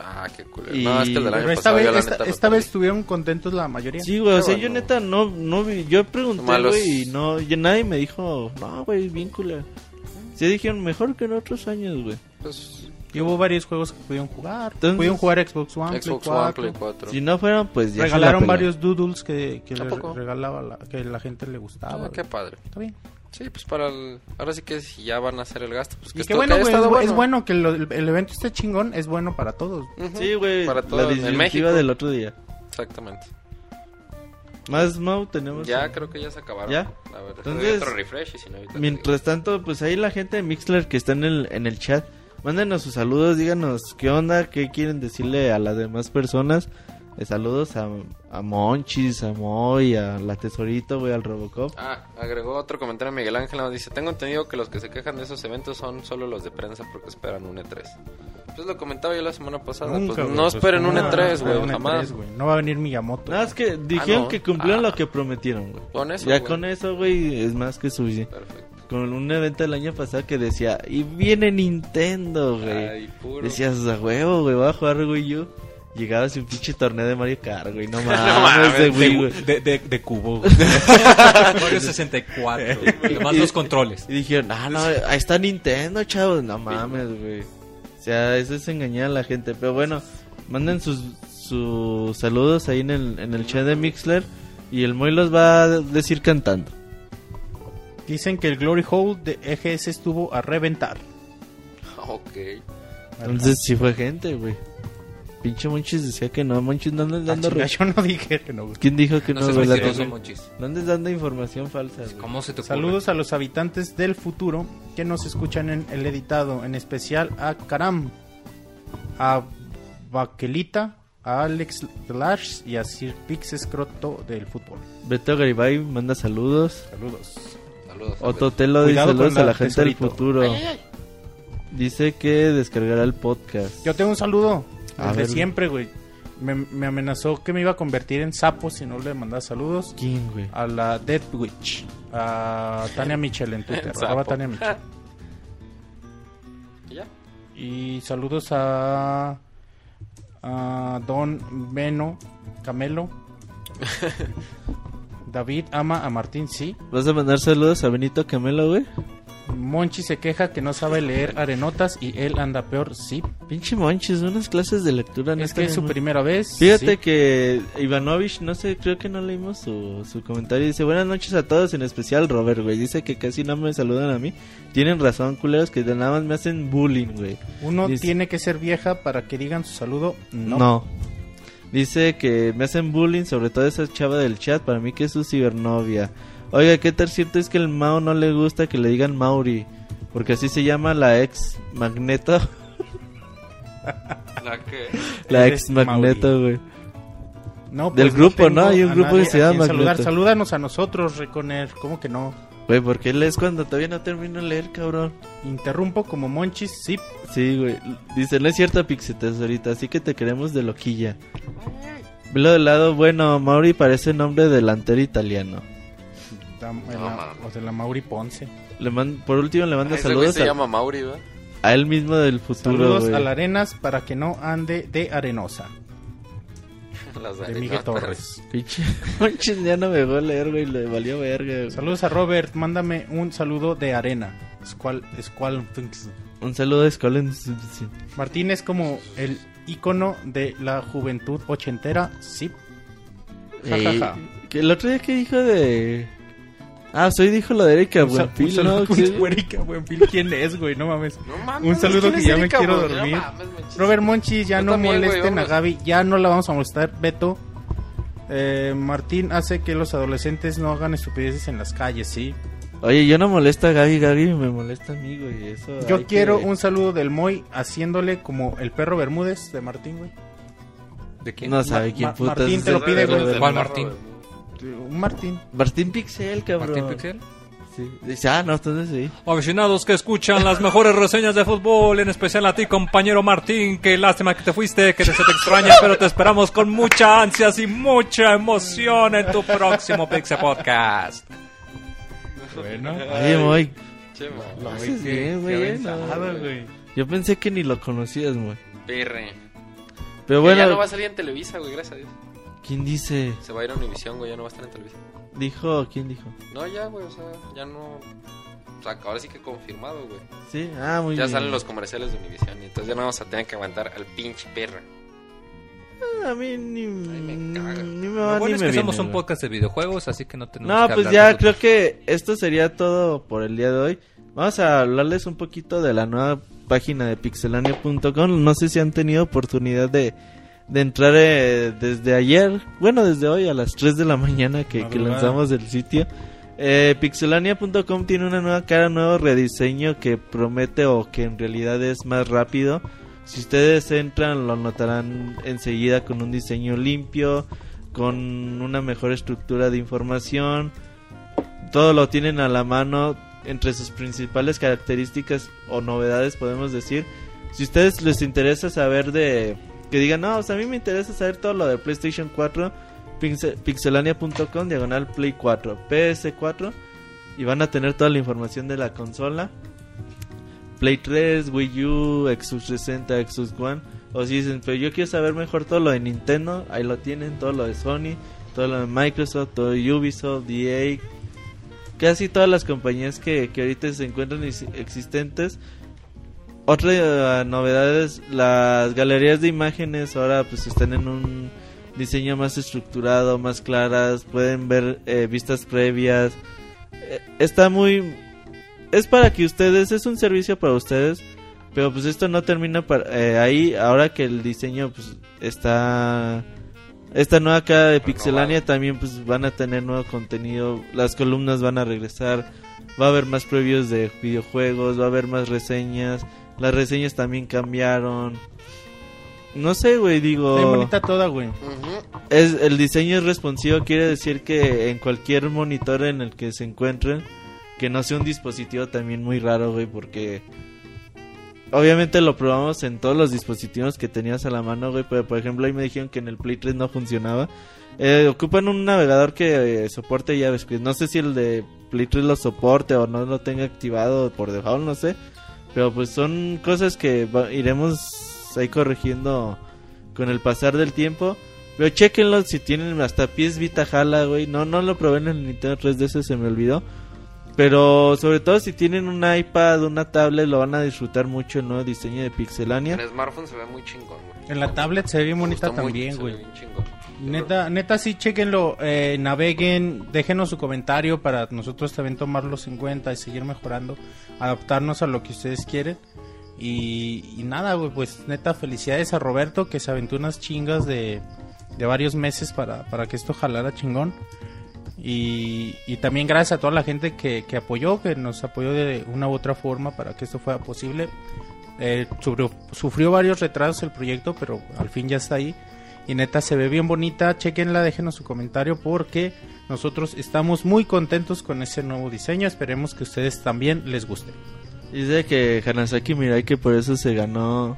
Ah, qué culero. Y- No, es que el del año esta pasado vez, yo la esta, neta esta vez estuvieron contentos la mayoría. Sí, güey, o sea, yo bueno. neta no, no vi, yo pregunté, Malos. güey, y no, y nadie me dijo, no, güey, bien culero. Sí dijeron, mejor que en otros años, güey. Pues, Y hubo varios juegos que pudieron jugar. Entonces- pudieron jugar Xbox One, Xbox Play One, 4. Play 4. Si no fueran, pues ya se la Regalaron varios doodles que, que ¿A le regalaba la, que la gente le gustaba. Ah, qué padre. Está bien. Sí, pues para el... Ahora sí que si ya van a hacer el gasto, pues que Y esto- qué bueno, que haya güey. Es, bueno que lo- el, el evento esté chingón. Es bueno para todos. Sí, güey, Para la todos en disyuntiva México. del otro día. Exactamente. Más, Mau, tenemos... Ya creo que ya se acabaron. ¿Ya? A ver, Entonces, otro refresh y si no, ahorita te Mientras tanto, pues ahí la gente de Mixler que está en el, en el chat, mándenos sus saludos, díganos qué onda, qué quieren decirle a las demás personas. Eh, saludos a, a Monchis, a Moy, a la Tesorito, güey, al Robocop. Ah, agregó otro comentario Miguel Ángel, nos dice, tengo entendido que los que se quejan de esos eventos son solo los de prensa porque esperan un E3. Pues lo comentaba yo la semana pasada, Nunca, pues güey, no pues, esperen un ¿cómo E3, va a güey, un jamás. E3, güey? No va a venir Miyamoto. Nada, es que dijeron no. que cumplieron Ah. lo que prometieron, güey. Con eso, ya güey. con eso, güey, es más que suficiente. Perfecto. Con un evento del año pasado que decía, y viene Nintendo, güey. Ay, puro. Decías, a huevo, güey, voy a jugar Wii U. Llegabas y un pinche torneo de Mario Kart, güey. No mames, mames, de Wii, güey. de, de- de cubo. Mario 64. Además los controles. Y dijeron, ah, no, ahí está Nintendo, chavos. No mames, güey. O sea, eso es engañar a la gente. Pero bueno, manden sus, sus saludos ahí en el, en el chat de Mixler. Y el Moy los va a decir cantando. Dicen que el Glory Hole de EGS estuvo a reventar. Ok. Entonces sí fue gente, güey. Pinche Monchis decía que no. Monchis no andes Ah, dando... yo no dije que no. güey. ¿Quién dijo que No no? La cosa- Monchis. No andes dando información falsa, güey. ¿Cómo se te ocurre? Saludos a los habitantes del futuro que nos escuchan en el editado, en especial a Karam, a Baquelita, a Alex Lash y a Sir Pix Escroto del fútbol. Beto Garibay manda saludos. Saludos. Saludos. Otro Telo dice saludos a la la gente del futuro. Dice que descargará el podcast. Yo tengo un saludo. A Desde ver. siempre, güey. Me, me amenazó que me iba a convertir en sapo si no le mandaba saludos. ¿Quién, güey? A la Dead Witch. A Tania Michel en Twitter. Arroba Tania Michel. ¿Y ya? Y saludos a, a Don Beno Camelo. David ama a Martín, sí. ¿Vas a mandar saludos a Benito Camelo, güey? Monchi se queja que no sabe leer arenotas y él anda peor, sí. Pinche Monchis, unas clases de lectura. Es neta, que es su no- primera vez. Fíjate sí. que Ivanovich, no sé, creo que no leímos su, su comentario. Dice, buenas noches a todos, en especial Robert, güey. Dice que casi no me saludan a mí. Tienen razón, culeros, que nada más me hacen bullying, güey. Uno Dice- tiene que ser vieja para que digan su saludo. No. No. Dice que me hacen bullying, sobre todo esa chava del chat, para mí que es su cibernovia. Oiga, ¿qué tal cierto es que el Mao no le gusta que le digan Mauri? Porque así se llama la ex Magneto. ¿La qué? La Eres ex Magneto, güey. No, Del pues grupo, ¿no? Hay un grupo que se llama saludar. Magneto. Salúdanos a nosotros, Reconer. ¿Cómo que no? Güey, ¿por qué lees cuando todavía no termino de leer, cabrón? Interrumpo como Monchis, sí. Sí, güey. Dice, no es cierto, Pixetes, ahorita, así que te queremos de loquilla. Velo del lado, bueno, Mauri parece nombre delantero italiano. La- No, la- o de la Mauri Ponce. Le man- por último le manda saludos se a, llama Mauri, ¿verdad? a él mismo del futuro, Saludos güey. a la Arenas para que no ande de arenosa. Las De Miguel Torres. Pinche ya no me dejó leer, güey, le valió verga. güey. Saludos a Robert. Mándame un saludo de arena. Squall, Squall Un saludo de Scollins. Martín es como el icono de la juventud ochentera. Sí. Ja, ja, ja. que el otro día que dijo de... Ah, soy dijo lo de Erika sa- un Buenfil, saludo ¿no? Erika Buenfil. ¿Quién es, güey? No mames. No mames, Un saludo ¿quién que ya me quiero? No dormir. mames. Robert Monchis, ya Yo no también, güey, molesten a. Gaby. Ya no la vamos a molestar, Beto. Eh, Martín hace que los adolescentes no hagan estupideces en las calles, ¿sí? Oye, yo no molesto a Gaby, Gaby me molesta a mí, güey. Eso Yo quiero que- un saludo del Moy haciéndole como el perro Bermúdez de Martín, güey. ¿De quién? No sabe quién Ma- putas Martín te lo pide, güey. ¿Cuál Martín? Un Martín. Martín Pixel, cabrón. ¿Martín Pixel? Sí. Dice, ah, no, entonces sí. Aficionados que escuchan las mejores reseñas de fútbol, en especial a ti, compañero Martín, que lástima que te fuiste, que se te extraña, pero te esperamos con mucha ansias y mucha emoción en tu próximo Pixel Podcast. Bueno. Che, ma. lo haces bien, güey. no. Yo pensé que ni lo conocías, güey. Perre. Pero Que ya no bueno, va a salir en Televisa, güey, gracias a Dios. ¿Quién dice? Se va a ir a Univision, güey, ya no va a estar en Televisa. Dijo, ¿quién dijo? No, ya, güey, o sea, ya no... O sea, ahora sí que confirmado, güey. Sí, ah, muy Ya bien. salen los comerciales de Univision y entonces ya no vamos a tener que aguantar al pinche perra. Ah, A mí ni, me caga. ni me Lo va bueno ni es me que viene, somos un podcast de videojuegos, así que no tenemos No, que pues ya creo que esto sería todo por el día de hoy. Vamos a hablarles un poquito de la nueva página de pixelania.com. No sé si han tenido oportunidad de, de entrar eh, desde ayer, bueno, desde hoy a las 3 de la mañana que, que lanzamos el sitio. Eh, pixelania.com tiene una nueva cara, un nuevo rediseño que promete o que en realidad es más rápido. Si ustedes entran lo notarán enseguida con un diseño limpio, con una mejor estructura de información. Todo lo tienen a la mano entre sus principales características o novedades podemos decir. Si ustedes les interesa saber de que digan, "No, o sea, a mí me interesa saber todo lo de PlayStation 4", pixel- pixelania.com diagonal Play 4, PS4 y van a tener toda la información de la consola. Play 3, Wii U, Xbox 360, Xbox One. O si dicen, pero yo quiero saber mejor todo lo de Nintendo, ahí lo tienen, todo lo de Sony, todo lo de Microsoft, todo Ubisoft, EA, casi todas las compañías que, que ahorita se encuentran ex- existentes. Otra eh, novedad es las galerías de imágenes ahora pues están en un diseño más estructurado, más claras, pueden ver eh, vistas previas. Eh, está muy es para que ustedes, es un servicio para ustedes, pero pues esto no termina para, eh, ahí, ahora que el diseño pues está, esta nueva cara de Pixelania también pues van a tener nuevo contenido, las columnas van a regresar, va a haber más previews de videojuegos, va a haber más reseñas, las reseñas también cambiaron, no sé güey, digo... Está bonita toda, güey. Es, el diseño es responsivo, quiere decir que en cualquier monitor en el que se encuentren, que no sea un dispositivo también muy raro, güey, porque obviamente lo probamos en todos los dispositivos que tenías a la mano, güey, pero por ejemplo ahí me dijeron que en el Play 3 no funcionaba. Eh, ocupan un navegador que eh, soporte JavaScript, no sé si el de Play 3 lo soporte o no lo tenga activado por default, no sé, pero pues son cosas que va- iremos ahí corrigiendo con el pasar del tiempo. Pero chequenlo si tienen hasta pies Vita jala, güey. No, no lo probé en el Nintendo 3DS, se me olvidó. Pero sobre todo si tienen un iPad, una tablet, lo van a disfrutar mucho el nuevo diseño de Pixelania. En smartphone se ve muy chingón, güey. En la tablet se ve bien bonita también, se güey. Neta, neta, sí, chequenlo, eh, naveguen, déjenos su comentario para nosotros también tomarlos en cuenta y seguir mejorando, adaptarnos a lo que ustedes quieren. Y, nada, pues neta, felicidades a Roberto que se aventó unas chingas de, de varios meses para, para que esto jalara chingón. Y, y también gracias a toda la gente que, que apoyó, que nos apoyó de una u otra forma para que esto fuera posible. Eh, sufrió, sufrió varios retrasos el proyecto, pero al fin ya está ahí. Y neta se ve bien bonita, chequenla, déjenos su comentario porque nosotros estamos muy contentos con ese nuevo diseño. Esperemos que ustedes también les guste. Dice que Hanasaki Mirai que por eso se ganó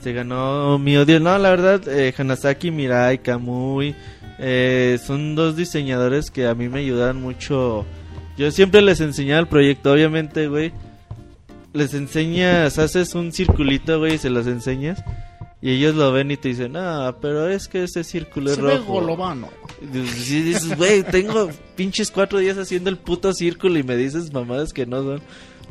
se ganó mi odio. No, la verdad, eh, Hanasaki Mirai, Kamui eh, son dos diseñadores que a mí me ayudaron mucho. Yo siempre les enseñaba el proyecto, obviamente, güey. Les enseñas, haces un circulito, güey, y se los enseñas. Y ellos lo ven y te dicen, no, pero es que ese círculo es rojo. Dices, y dices, güey, tengo pinches cuatro días haciendo el puto círculo y me dices mamadas que no son.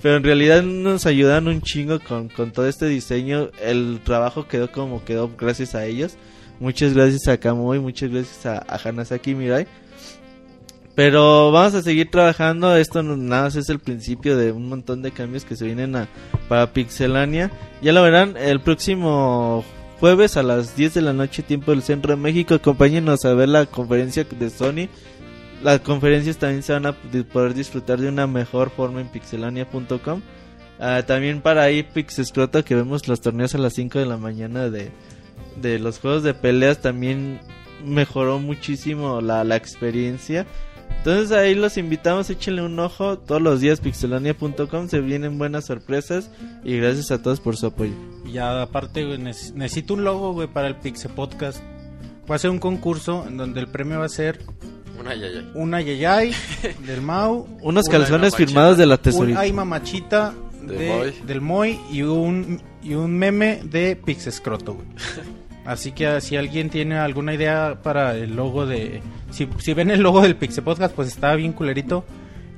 Pero en realidad nos ayudan un chingo con, con todo este diseño. El trabajo quedó como quedó gracias a ellos. Muchas gracias a Kamui, muchas gracias a, a Hanasaki Mirai. Pero vamos a seguir trabajando. Esto nada más es el principio de un montón de cambios que se vienen a, para Pixelania. Ya lo verán el próximo jueves a las 10 de la noche, tiempo del centro de México. Acompáñenos a ver la conferencia de Sony. Las conferencias también se van a poder disfrutar de una mejor forma en pixelania.com. Ah, también para ahí Pixescroto que vemos los torneos a las 5 de la mañana de, de los juegos de peleas también mejoró muchísimo la, la experiencia. Entonces ahí los invitamos, échenle un ojo todos los días pixelania.com, se vienen buenas sorpresas y gracias a todos por su apoyo. Y ya aparte, güey, neces- necesito un logo, güey, para el Pixel Podcast. Va a ser un concurso en donde el premio va a ser Una yayay. una Yayay del Mau, Unos calzones firmados de la un tesorita. Ay Mamachita Del de- Moy. del Moy y un, y un meme de Pixescroto, güey. Así que ah, si alguien tiene alguna idea para el logo de... Si, si ven el logo del Pixel Podcast, pues está bien culerito,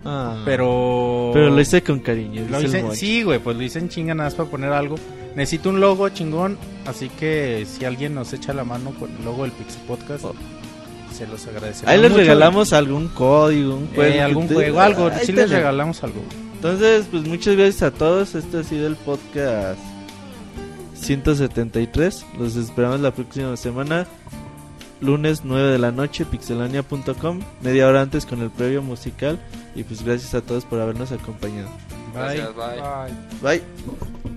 Ah, pero... pero lo hice con cariño. Lo hice, sí, güey, pues lo hice en chinga nada más para poner algo. Necesito un logo chingón, así que si alguien nos echa la mano con el logo del Pixel Podcast, Oh. se los agradecemos. Ahí les mucho. regalamos algún código, un Eh, juego. algún que- juego, algo, Ahí sí les regalamos algo. Entonces, pues muchas gracias a todos. Este ha sido el podcast 173. Los esperamos la próxima semana. Lunes 9 de la noche, pixelania.com. Media hora antes con el previo musical. Y pues gracias a todos por habernos acompañado. Gracias, bye. Bye.